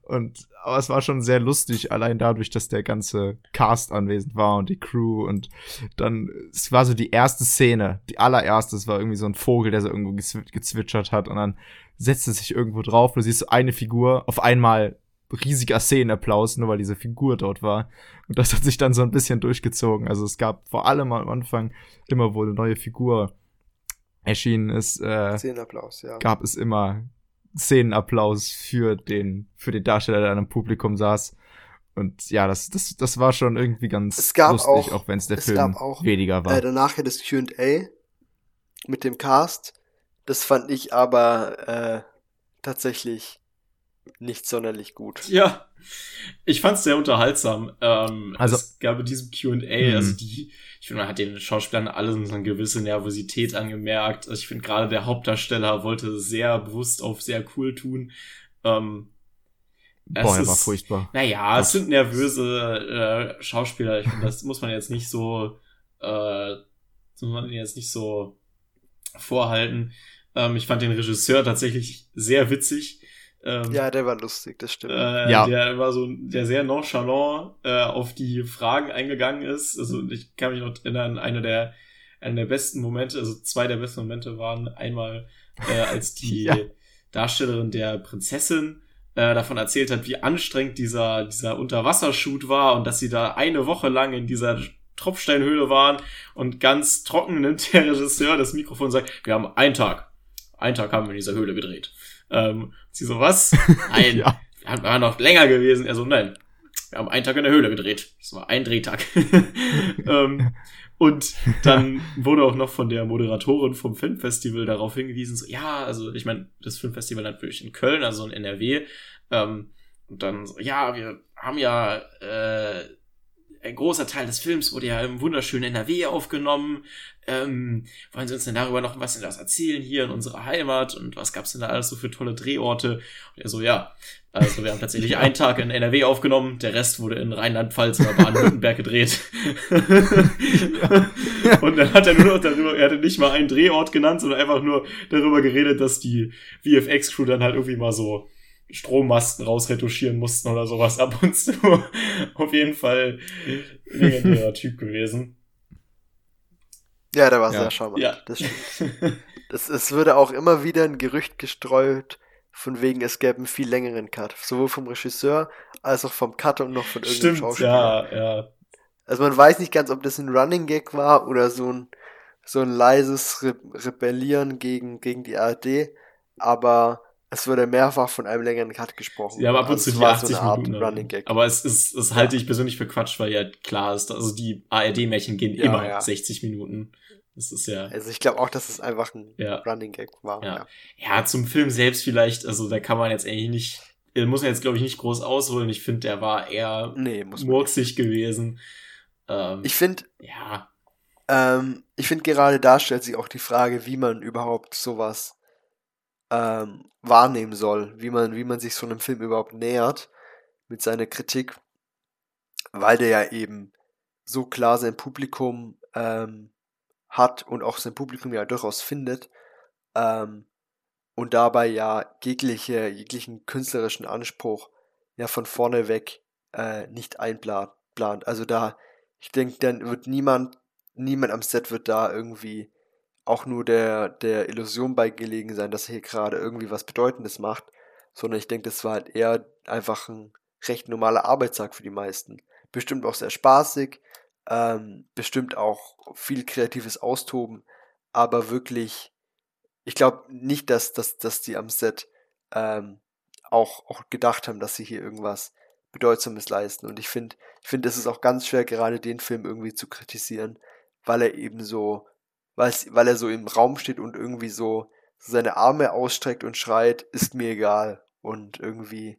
Und aber es war schon sehr lustig, allein dadurch, dass der ganze Cast anwesend war und die Crew und dann, es war so die erste Szene, die allererste, es war irgendwie so ein Vogel, der so irgendwo gezwitschert hat und dann setzt es sich irgendwo drauf, du siehst so eine Figur, auf einmal riesiger Szenenapplaus, nur weil diese Figur dort war. Und das hat sich dann so ein bisschen durchgezogen. Also es gab vor allem am Anfang immer, wo eine neue Figur erschienen ist, äh, Szenenapplaus, ja. gab es immer Szenenapplaus für den, für den Darsteller, der im Publikum saß. Und ja, das, das, das war schon irgendwie ganz Es gab lustig, auch- auch, wenn es der Film gab auch, weniger war. Äh, danach ja das Q&A mit dem Cast. Das fand ich aber äh, tatsächlich nicht sonderlich gut. Ja, ich fand's sehr unterhaltsam. Ähm, Also- es gab in diesem Q&A, Mhm. also die, ich finde, man hat den Schauspielern alle so eine gewisse Nervosität angemerkt. Also ich finde gerade der Hauptdarsteller wollte sehr bewusst auf sehr cool tun. Ähm, es Boah, er war furchtbar. Naja, es sind nervöse äh, Schauspieler. Ich finde, das muss man jetzt nicht so, äh, das muss man jetzt nicht so vorhalten. Ähm, ich fand den Regisseur tatsächlich sehr witzig. Ähm, Ja, der war lustig, das stimmt. äh, Ja. Der war so, der sehr nonchalant äh, auf die Fragen eingegangen ist. Also ich kann mich noch erinnern, einer der, einer der besten Momente, also zwei der besten Momente waren einmal, äh, als die Ja. Darstellerin der Prinzessin äh, davon erzählt hat, wie anstrengend dieser, dieser Unterwassershoot war und dass sie da eine Woche lang in dieser Tropfsteinhöhle waren und ganz trocken nimmt der Regisseur das Mikrofon und sagt, wir haben einen Tag. Einen Tag haben wir in dieser Höhle gedreht. Ähm, sie so, was? Nein, Ja. wir haben- noch länger gewesen. Er so, nein, wir haben einen Tag in der Höhle gedreht. Das war ein Drehtag. ähm, und dann wurde auch noch von der Moderatorin vom Filmfestival darauf hingewiesen, so, ja, also ich meine, das Filmfestival natürlich in Köln, also in NRW. Ähm, und dann so, ja, wir haben ja äh, ein großer Teil des Films wurde ja im wunderschönen NRW aufgenommen. Ähm, wollen Sie uns denn darüber noch was etwas erzählen hier in unserer Heimat und was gab's denn da alles so für tolle Drehorte? Und er so, ja, also wir haben tatsächlich einen Tag in NRW aufgenommen, der Rest wurde in Rheinland-Pfalz oder Baden-Württemberg gedreht. Und dann hat er nur noch darüber, er hatte nicht mal einen Drehort genannt, sondern einfach nur darüber geredet, dass die VFX-Crew dann halt irgendwie mal so Strommasten rausretuschieren mussten oder sowas ab und zu. Auf jeden Fall legendärer Typ gewesen. ja, der war Ja. sehr charmant, Ja. das stimmt. Das, es würde auch immer wieder ein Gerücht gestreut, von wegen es gäbe einen viel längeren Cut. Sowohl vom Regisseur als auch vom Cutter und noch von irgendeinem Stimmt, Schauspieler. ja, ja. Also man weiß nicht ganz, ob das ein Running Gag war oder so ein, so ein leises Re Rebellieren gegen, gegen die ARD, aber es wurde mehrfach von einem längeren Cut gesprochen. Sie haben ab und Also zu es die war 80 so Minuten. Running Gag. Aber es ist, es halte ich persönlich für Quatsch, weil ja klar ist, also die ARD-Märchen gehen Ja, immer ja. 60 Minuten. Das ist ja, Also ich glaube auch, dass es einfach ein Ja. Running Gag war. Ja. Ja. ja, zum Film selbst vielleicht, also da kann man jetzt eigentlich nicht, äh, muss man jetzt glaube ich nicht groß ausholen. Ich finde, der war eher Nee, murksig gewesen. Ähm, Ich finde, ja, ähm, ich finde gerade da stellt sich auch die Frage, wie man überhaupt sowas ähm, wahrnehmen soll, wie man, wie man sich so einem Film überhaupt nähert mit seiner Kritik, weil der ja eben so klar sein Publikum ähm, hat und auch sein Publikum ja durchaus findet ähm, und dabei ja jegliche, jeglichen künstlerischen Anspruch ja von vorne weg äh, nicht einplant. Also da, ich denke, dann wird niemand, niemand am Set wird da irgendwie auch nur der, der Illusion beigelegen sein, dass er hier gerade irgendwie was Bedeutendes macht, sondern ich denke, das war halt eher einfach ein recht normaler Arbeitstag für die meisten. Bestimmt auch sehr spaßig, ähm, bestimmt auch viel kreatives Austoben, aber wirklich, ich glaube nicht, dass, dass, dass die am Set ähm, auch, auch gedacht haben, dass sie hier irgendwas Bedeutsames leisten. Und ich finde, ich finde, es ist auch ganz schwer, gerade den Film irgendwie zu kritisieren, weil er eben so, weil, er so im Raum steht und irgendwie so seine Arme ausstreckt und schreit, ist mir egal. Und irgendwie,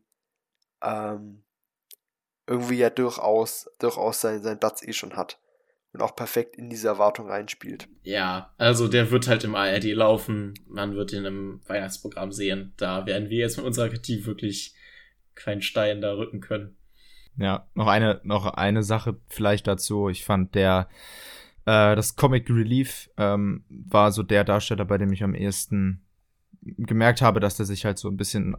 ähm, irgendwie ja durchaus, durchaus seinen, seinen Platz eh schon hat. Und auch perfekt in diese Erwartung reinspielt. ja, also der wird halt im ARD laufen. Man wird ihn im Weihnachtsprogramm sehen. Da werden wir jetzt mit unserer Kritik wirklich keinen Stein da rücken können. Ja, noch eine, noch eine Sache vielleicht dazu. Ich fand der, äh, das Comic Relief ähm, war so der Darsteller, bei dem ich am ehesten gemerkt habe, dass der sich halt so ein bisschen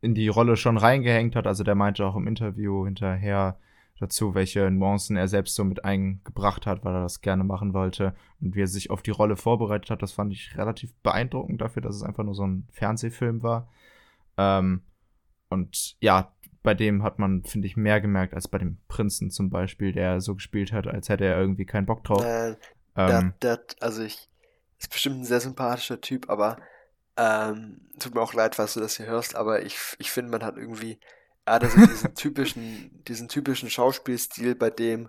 in die Rolle schon reingehängt hat. Also der meinte auch im Interview hinterher dazu, welche Nuancen er selbst so mit eingebracht hat, weil er das gerne machen wollte und wie er sich auf die Rolle vorbereitet hat. Das fand ich relativ beeindruckend dafür, dass es einfach nur so ein Fernsehfilm war. Ähm, und ja, bei dem hat man, finde ich, mehr gemerkt als bei dem Prinzen zum Beispiel, der so gespielt hat, als hätte er irgendwie keinen Bock drauf. Äh, ähm, der, der, also ich, ist bestimmt ein sehr sympathischer Typ, aber ähm, tut mir auch leid, falls du das hier hörst, aber ich, ich finde, man hat irgendwie, er hat also diesen typischen, diesen typischen Schauspielstil, bei dem,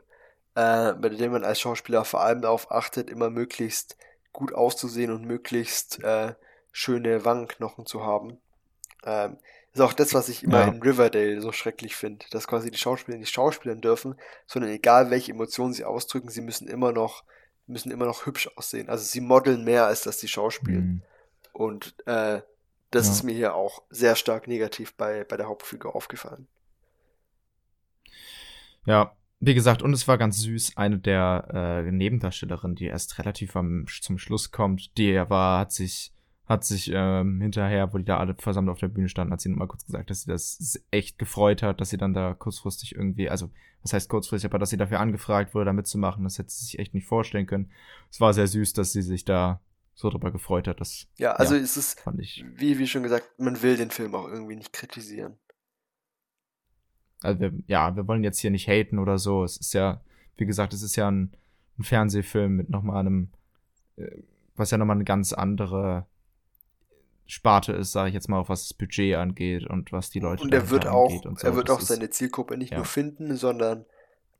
äh, bei dem man als Schauspieler vor allem darauf achtet, immer möglichst gut auszusehen und möglichst äh, schöne Wangenknochen zu haben. Ähm, ist auch das, was ich immer ja. in Riverdale so schrecklich finde, dass quasi die Schauspieler nicht schauspielen dürfen, sondern egal welche Emotionen sie ausdrücken, sie müssen immer noch, müssen immer noch hübsch aussehen. Also sie modeln mehr, als dass sie schauspielen. Mhm. Und äh, das ja. ist mir hier auch sehr stark negativ bei, bei der Hauptfigur aufgefallen. Ja, wie gesagt, und es war ganz süß, eine der äh, Nebendarstellerinnen, die erst relativ am, zum Schluss kommt, die war, hat sich hat sich ähm, hinterher, wo die da alle versammelt auf der Bühne standen, hat sie nochmal kurz gesagt, dass sie das echt gefreut hat, dass sie dann da kurzfristig irgendwie, also was heißt kurzfristig, aber dass sie dafür angefragt wurde, da mitzumachen. Das hätte sie sich echt nicht vorstellen können. Es war sehr süß, dass sie sich da so drüber gefreut hat. Das, ja, also ja, es ist, fand ich. Wie, wie schon gesagt, man will den Film auch irgendwie nicht kritisieren. Also wir, ja, wir wollen jetzt hier nicht haten oder so. Es ist ja, wie gesagt, es ist ja ein, ein Fernsehfilm mit nochmal einem, äh, was ja nochmal eine ganz andere Sparte ist, sage ich jetzt mal, auch was das Budget angeht und was die Leute und er wird auch, und so. Er wird das auch seine Zielgruppe nicht ja. nur finden, sondern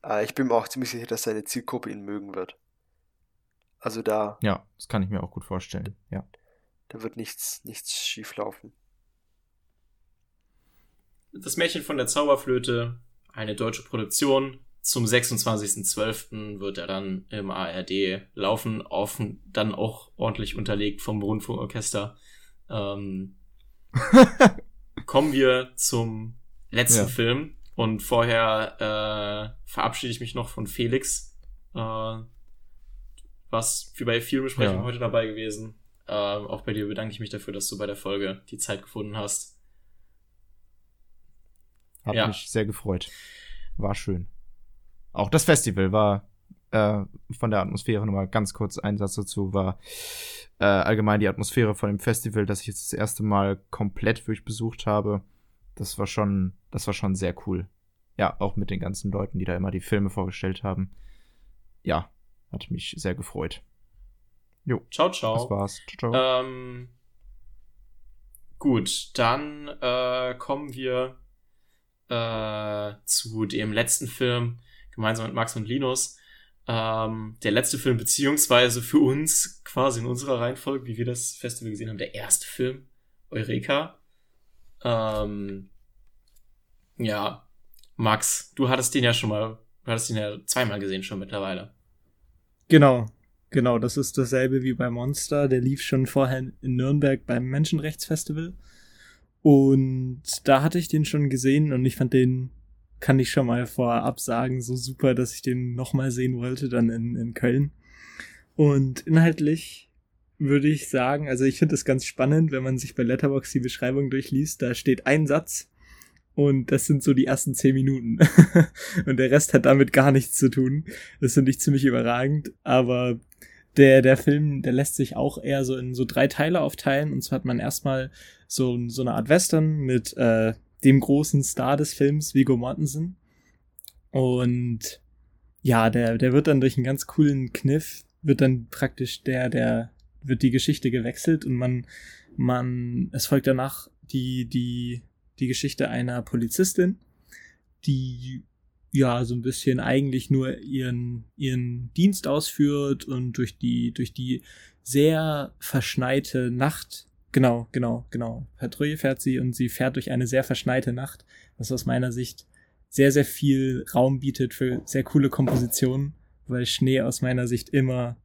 äh, ich bin mir auch ziemlich sicher, dass seine Zielgruppe ihn mögen wird. Also da. Ja, das kann ich mir auch gut vorstellen. Ja. Da wird nichts, nichts schief laufen. Das Märchen von der Zauberflöte, eine deutsche Produktion. Zum 26.12. wird er dann im ARD laufen, offen, dann auch ordentlich unterlegt vom Rundfunkorchester. Ähm, kommen wir zum letzten ja. Film. Und vorher äh, verabschiede ich mich noch von Felix. Äh, was für bei vielen Besprechungen ja. heute dabei gewesen. Äh, auch bei dir bedanke ich mich dafür, dass du bei der Folge die Zeit gefunden hast. Hat ja. mich sehr gefreut. War schön. Auch das Festival war äh, von der Atmosphäre nochmal ganz kurz ein Satz dazu, war äh, allgemein die Atmosphäre von dem Festival, das ich jetzt das erste Mal komplett wirklich besucht habe. Das war schon, das war schon sehr cool. Ja, auch mit den ganzen Leuten, die da immer die Filme vorgestellt haben. Ja, hat mich sehr gefreut. Jo. Ciao, ciao. Das war's. Ciao, ciao. Ähm, gut, dann äh, kommen wir äh, zu dem letzten Film gemeinsam mit Max und Linus. Ähm, der letzte Film, beziehungsweise für uns quasi in unserer Reihenfolge, wie wir das Festival gesehen haben, der erste Film, Eureka. Ähm, ja, Max, du hattest den ja schon mal, du hattest den ja zweimal gesehen schon mittlerweile. Genau, genau, das ist dasselbe wie bei Monster. Der lief schon vorher in Nürnberg beim Menschenrechtsfestival. Und da hatte ich den schon gesehen und ich fand den kann ich schon mal vorab sagen, so super, dass ich den nochmal sehen wollte, dann in, in Köln. Und inhaltlich würde ich sagen, also ich finde es ganz spannend, wenn man sich bei Letterbox die Beschreibung durchliest, da steht ein Satz und das sind so die ersten zehn Minuten. und der Rest hat damit gar nichts zu tun. Das finde ich ziemlich überragend, aber der, der Film, der lässt sich auch eher so in so drei Teile aufteilen. Und zwar hat man erstmal so, so eine Art Western mit äh, dem großen Star des Films, Vigo Mortensen. Und ja, der, der wird dann durch einen ganz coolen Kniff, wird dann praktisch der, der, wird die Geschichte gewechselt und man, man, es folgt danach die, die, die Geschichte einer Polizistin, die ja so ein bisschen eigentlich nur ihren, ihren Dienst ausführt und durch die, durch die sehr verschneite Nacht Genau, genau, genau. Patrouille fährt sie und sie fährt durch eine sehr verschneite Nacht, was aus meiner Sicht sehr, sehr viel Raum bietet für sehr coole Kompositionen, weil Schnee aus meiner Sicht immer,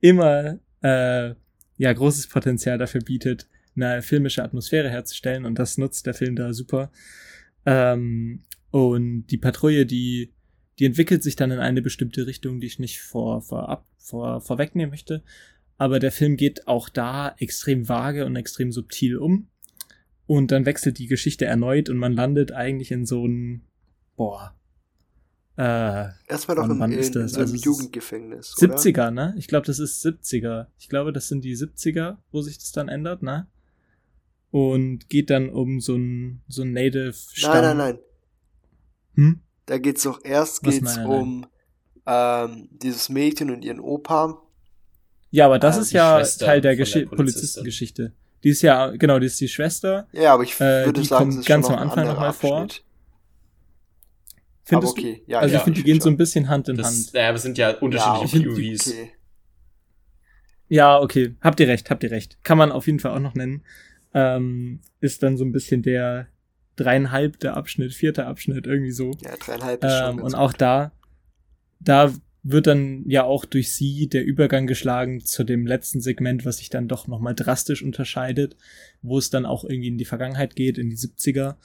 immer, äh, ja, großes Potenzial dafür bietet, eine filmische Atmosphäre herzustellen und das nutzt der Film da super. Ähm, und die Patrouille, die, die entwickelt sich dann in eine bestimmte Richtung, die ich nicht vor, vorab, vor, vorwegnehmen möchte aber der Film geht auch da extrem vage und extrem subtil um. Und dann wechselt die Geschichte erneut und man landet eigentlich in so ein, boah. Äh, Erstmal doch im, in, in so einem also Jugendgefängnis. 70er, ne? Ich glaube, das ist 70er. Ich glaube, das sind die 70er, wo sich das dann ändert, ne? Und geht dann um so ein, so ein Native Stamm. Nein, nein, nein. Hm? Da geht's doch erst geht's um Ähm, dieses Mädchen und ihren Opa, Ja, aber das äh, ist ja Teil der, der Polizistengeschichte. Die ist ja, genau, die ist die Schwester. Ja, aber ich äh, würde die sagen, kommt ganz am Anfang nochmal vor. Findest okay. du? Ja, also ja, ich finde, die gehen schon. so ein bisschen Hand in das, Hand. Ja, aber es sind ja unterschiedliche ja, POVs. Okay. Ja, okay. Habt ihr recht, habt ihr recht. Kann man auf jeden Fall auch noch nennen. Ähm, ist dann so ein bisschen der dreieinhalbte Abschnitt, vierte Abschnitt, irgendwie so. Ja, dreieinhalb ist ähm, Und auch da, da wird dann ja auch durch sie der Übergang geschlagen zu dem letzten Segment, was sich dann doch nochmal drastisch unterscheidet, wo es dann auch irgendwie in die Vergangenheit geht, in die 70er.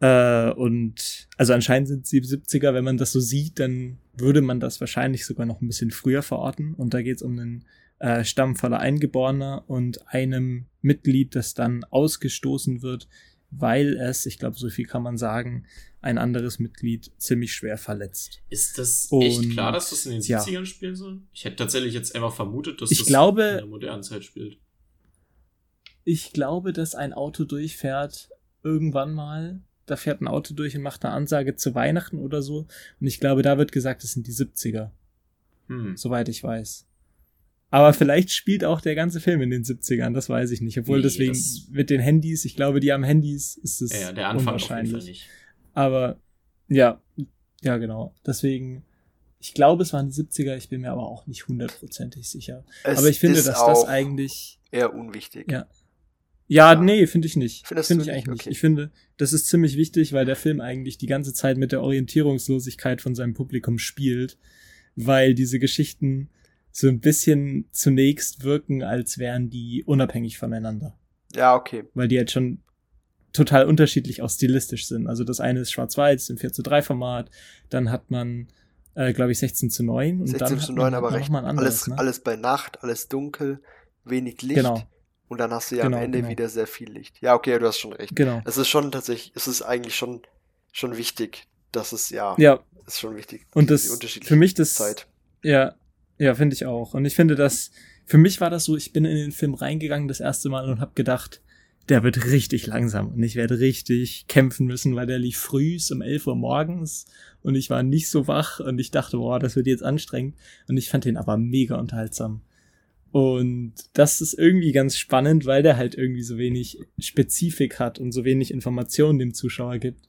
Äh, und also anscheinend sind sie 70er, wenn man das so sieht, dann würde man das wahrscheinlich sogar noch ein bisschen früher verorten. Und da geht es um einen äh, Stamm voller Eingeborener und einem Mitglied, das dann ausgestoßen wird, weil es, ich glaube, so viel kann man sagen, ein anderes Mitglied ziemlich schwer verletzt. Ist das und, echt klar, dass das in den 70ern ja. spielen soll? Ich hätte tatsächlich jetzt einfach vermutet, dass ich das glaube, in der modernen Zeit spielt. Ich glaube, dass ein Auto durchfährt irgendwann mal. Da fährt ein Auto durch und macht eine Ansage zu Weihnachten oder so. Und ich glaube, da wird gesagt, es sind die 70er. Hm. Soweit ich weiß. Aber vielleicht spielt auch der ganze Film in den 70ern, das weiß ich nicht. Obwohl nee, deswegen mit den Handys, ich glaube, die haben Handys, ist es ja, der Anfang unwahrscheinlich. nicht. Aber ja, ja, genau. Deswegen, ich glaube, es waren die 70er, ich bin mir aber auch nicht hundertprozentig sicher. Es aber ich finde, dass das eigentlich. Eher unwichtig. Ja. Ja, ja. nee, finde ich nicht. Finde find ich eigentlich nicht. Okay. Ich finde, das ist ziemlich wichtig, weil der Film eigentlich die ganze Zeit mit der Orientierungslosigkeit von seinem Publikum spielt, weil diese Geschichten so ein bisschen zunächst wirken, als wären die unabhängig voneinander. Ja, okay. Weil die jetzt schon total unterschiedlich auch stilistisch sind. Also das eine ist schwarz-weiß im 4 zu 3 Format, dann hat man, äh, glaube ich, 16 zu 9 und 16 dann zu 9, aber recht, anderes, alles, ne? alles bei Nacht, alles dunkel, wenig Licht. Genau. Und dann hast du ja genau, am Ende genau. wieder sehr viel Licht. Ja, okay, du hast schon recht. Genau. Es ist schon tatsächlich, es ist eigentlich schon, schon wichtig, dass es, ja, ja. ist schon wichtig. Und das, für mich das, Zeit. ja, ja, finde ich auch. Und ich finde, dass für mich war das so, ich bin in den Film reingegangen das erste Mal und habe gedacht, der wird richtig langsam und ich werde richtig kämpfen müssen, weil der lief frühs um 11 Uhr morgens und ich war nicht so wach und ich dachte, boah, das wird jetzt anstrengend und ich fand den aber mega unterhaltsam. Und das ist irgendwie ganz spannend, weil der halt irgendwie so wenig Spezifik hat und so wenig Informationen dem Zuschauer gibt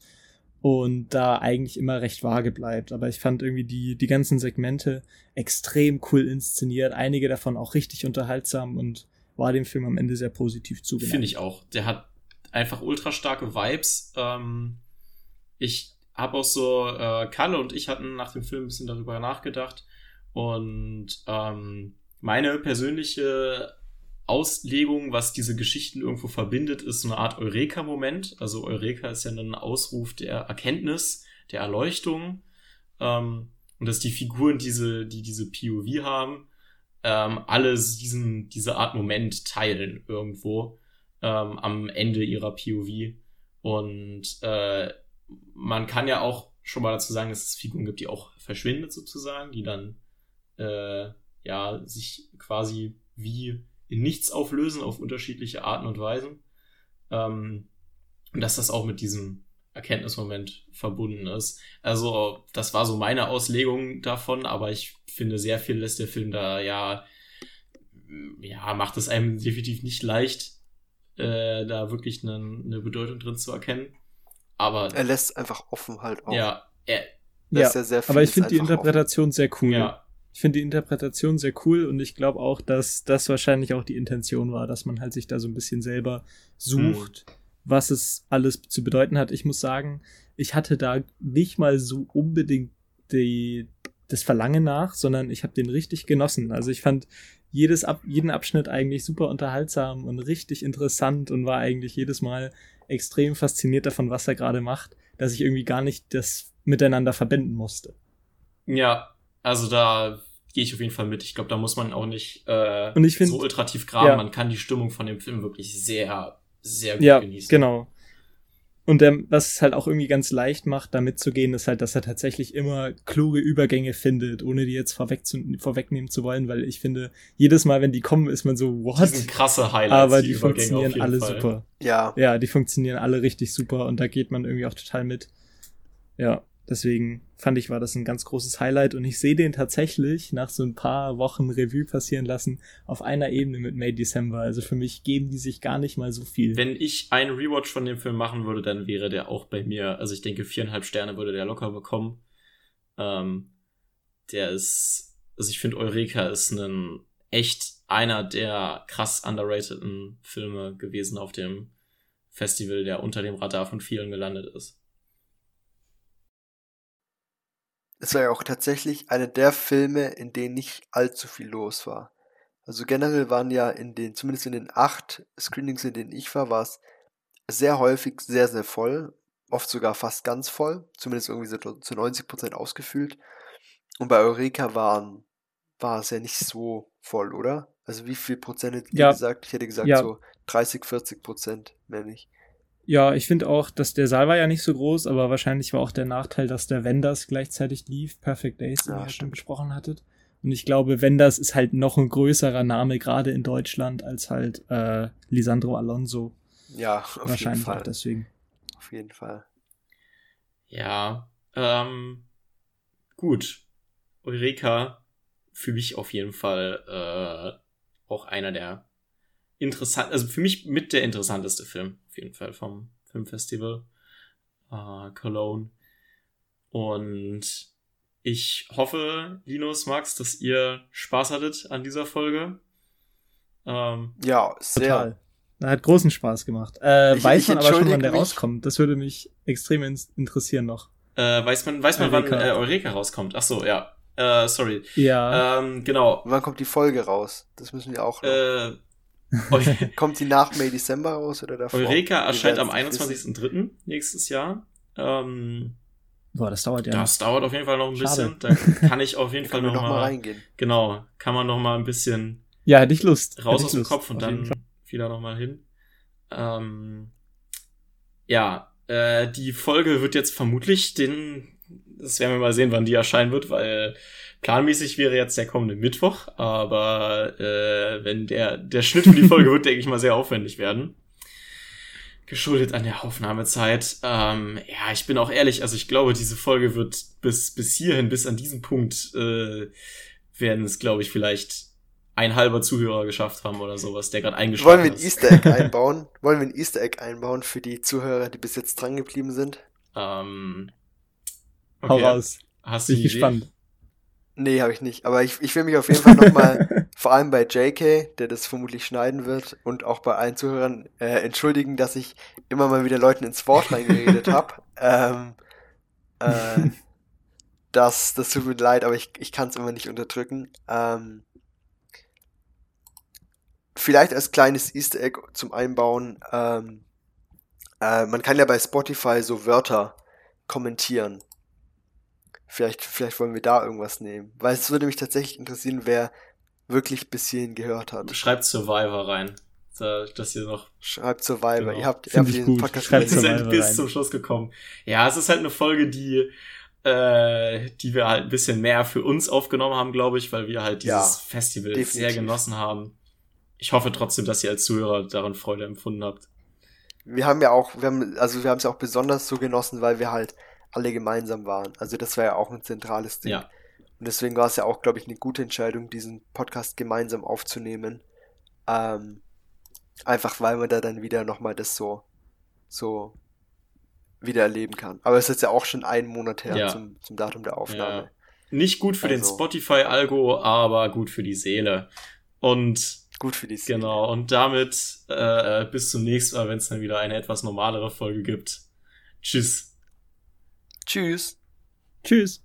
und da eigentlich immer recht vage bleibt. Aber ich fand irgendwie die, die ganzen Segmente extrem cool inszeniert, einige davon auch richtig unterhaltsam und war dem Film am Ende sehr positiv zugeneigt. Finde ich auch. Der hat einfach ultra starke Vibes. Ähm, ich habe auch so, äh, Kalle und ich hatten nach dem Film ein bisschen darüber nachgedacht und ähm, meine persönliche Auslegung, was diese Geschichten irgendwo verbindet, ist so eine Art Eureka-Moment. Also Eureka ist ja ein Ausruf der Erkenntnis, der Erleuchtung. Ähm, und dass die Figuren, diese, die diese POV haben, ähm, alle diesen, diese Art Moment teilen irgendwo ähm, am Ende ihrer POV. Und äh, man kann ja auch schon mal dazu sagen, dass es Figuren gibt, die auch verschwindet sozusagen, die dann äh, ja sich quasi wie in nichts auflösen auf unterschiedliche Arten und Weisen. Ähm, und dass das auch mit diesem Erkenntnismoment verbunden ist. Also, das war so meine Auslegung davon, aber ich finde, sehr viel lässt der Film da ja, ja, macht es einem definitiv nicht leicht, äh, da wirklich eine, eine Bedeutung drin zu erkennen. Aber. Er lässt einfach offen halt auch. Ja, er, ja, sehr viel aber ich finde die Interpretation offen. sehr cool. Ja, ich finde die Interpretation sehr cool und ich glaube auch, dass das wahrscheinlich auch die Intention war, dass man halt sich da so ein bisschen selber sucht, mhm. Was es alles zu bedeuten hat. Ich muss sagen, ich hatte da nicht mal so unbedingt die, das Verlangen nach, sondern ich habe den richtig genossen. Also ich fand jedes Ab jeden Abschnitt eigentlich super unterhaltsam und richtig interessant und war eigentlich jedes Mal extrem fasziniert davon, was er gerade macht, dass ich irgendwie gar nicht das miteinander verbinden musste. Ja, also da gehe ich auf jeden Fall mit. Ich glaube, da muss man auch nicht äh, find, so ultrativ graben. Ja. Man kann die Stimmung von dem Film wirklich sehr, sehr gut ja, genießen. Genau. Und der, was es halt auch irgendwie ganz leicht macht, da mitzugehen, ist halt, dass er tatsächlich immer kluge Übergänge findet, ohne die jetzt vorweg zu, vorwegnehmen zu wollen, weil ich finde, jedes Mal, wenn die kommen, ist man so, what? Die sind krasse Highlights. Aber die, die funktionieren alle Fall. super. Ja. Ja, die funktionieren alle richtig super und da geht man irgendwie auch total mit. Ja. Deswegen fand ich, war das ein ganz großes Highlight und ich sehe den tatsächlich nach so ein paar Wochen Revue passieren lassen auf einer Ebene mit May December. Also für mich geben die sich gar nicht mal so viel. Wenn ich einen Rewatch von dem Film machen würde, dann wäre der auch bei mir, also ich denke viereinhalb Sterne würde der locker bekommen. Ähm, der ist, also ich finde Eureka ist ein echt einer der krass underrateden Filme gewesen auf dem Festival, der unter dem Radar von vielen gelandet ist. Es war ja auch tatsächlich einer der Filme, in denen nicht allzu viel los war. Also generell waren ja in den, zumindest in den acht Screenings, in denen ich war, war es sehr häufig sehr, sehr voll. Oft sogar fast ganz voll. Zumindest irgendwie so zu 90 Prozent ausgefüllt. Und bei Eureka waren, war es ja nicht so voll, oder? Also wie viel Prozent hättet Ja. gesagt? Ich hätte gesagt Ja. so 30, 40 Prozent, mehr nicht. Ja, ich finde auch, dass der Saal war ja nicht so groß, aber wahrscheinlich war auch der Nachteil, dass der Wenders gleichzeitig lief, Perfect Days, den Ja, ihr ja schon besprochen hattet. Und ich glaube, Wenders ist halt noch ein größerer Name, gerade in Deutschland, als halt äh, Lisandro Alonso. Ja, auf jeden wahrscheinlich Fall. auch deswegen. Auf jeden Fall. Ja, ähm, gut. Eureka, für mich auf jeden Fall äh, auch einer der interessant, also für mich mit der interessanteste Film, auf jeden Fall vom Filmfestival äh, Cologne. Und ich hoffe, Linus, Max, dass ihr Spaß hattet an dieser Folge. Ähm, Ja, sehr. Total. Hat großen Spaß gemacht. Äh, Ich- weiß ich man aber schon, wann der mich. rauskommt. Das würde mich extrem ins- interessieren noch. äh, weiß man, weiß man, Eureka. wann äh, Eureka rauskommt? Ach so, ja. Äh, sorry. Ja, Ähm, genau. Wann kommt die Folge raus? Das müssen wir auch noch. Kommt die nach May December raus oder davor? Eureka erscheint am werden's nicht wissen. 21.03. nächstes Jahr. Ähm, boah, das dauert ja. Das dauert auf jeden Fall noch ein Schade. bisschen. Da kann ich auf jeden Fall noch, noch mal reingehen. genau, kann man noch mal ein bisschen Ja, hätte ich Lust. raus Hätte aus ich dem Lust, Kopf und auf dann wieder noch mal hin. Ähm, ja, äh, die Folge wird jetzt vermutlich den, das werden wir mal sehen, wann die erscheinen wird, weil planmäßig wäre jetzt der kommende Mittwoch, aber äh, wenn der der Schnitt für die Folge wird, denke ich mal sehr aufwendig werden. Geschuldet an der Aufnahmezeit. Ähm, ja, ich bin auch ehrlich, also ich glaube, diese Folge wird bis bis hierhin, bis an diesen Punkt äh, werden es, glaube ich, vielleicht ein halber Zuhörer geschafft haben oder sowas, der gerade Wollen eingeschlafen wir ein ist. Easter Egg einbauen? Wollen wir ein Easter Egg einbauen für die Zuhörer, die bis jetzt dran geblieben sind? Ähm, Hau okay. raus. Hast du Bin eine ich Idee? gespannt. Nee, habe ich nicht. Aber ich, ich will mich auf jeden Fall nochmal, vor allem bei JK, der das vermutlich schneiden wird, und auch bei allen Zuhörern äh, entschuldigen, dass ich immer mal wieder Leuten ins Wort reingeredet habe. Ähm, äh, das, das tut mir leid, aber ich, ich kann es immer nicht unterdrücken. Ähm, vielleicht als kleines Easter Egg zum Einbauen. Ähm, äh, man kann ja bei Spotify so Wörter kommentieren. Vielleicht, vielleicht wollen wir da irgendwas nehmen. Weil es würde mich tatsächlich interessieren, wer wirklich bis hierhin gehört hat. Schreibt Survivor rein. Da- Dass ihr noch Schreibt Survivor. Genau. Ihr habt, ihr Find habt ich den gut. Podcast Schreibt Survivor bis rein. zum Schluss gekommen. Ja, es ist halt eine Folge, die, äh, die wir halt ein bisschen mehr für uns aufgenommen haben, glaube ich, weil wir halt dieses Ja, Festival definitiv. sehr genossen haben. Ich hoffe trotzdem, dass ihr als Zuhörer daran Freude empfunden habt. Wir haben ja auch, wir haben, also wir haben es ja auch besonders so genossen, weil wir halt alle gemeinsam waren. Also das war ja auch ein zentrales Ding. Ja. Und deswegen war es ja auch, glaube ich, eine gute Entscheidung, diesen Podcast gemeinsam aufzunehmen. Ähm, einfach weil man da dann wieder nochmal das so, so wieder erleben kann. Aber es ist ja auch schon einen Monat her Ja. zum, zum Datum der Aufnahme. Nicht gut für den Also. Spotify-Algo, aber gut für die Seele. Und Gut für die Szene. genau, und damit äh, bis zum nächsten Mal, wenn es dann wieder eine etwas normalere Folge gibt. Tschüss. Tschüss. Tschüss.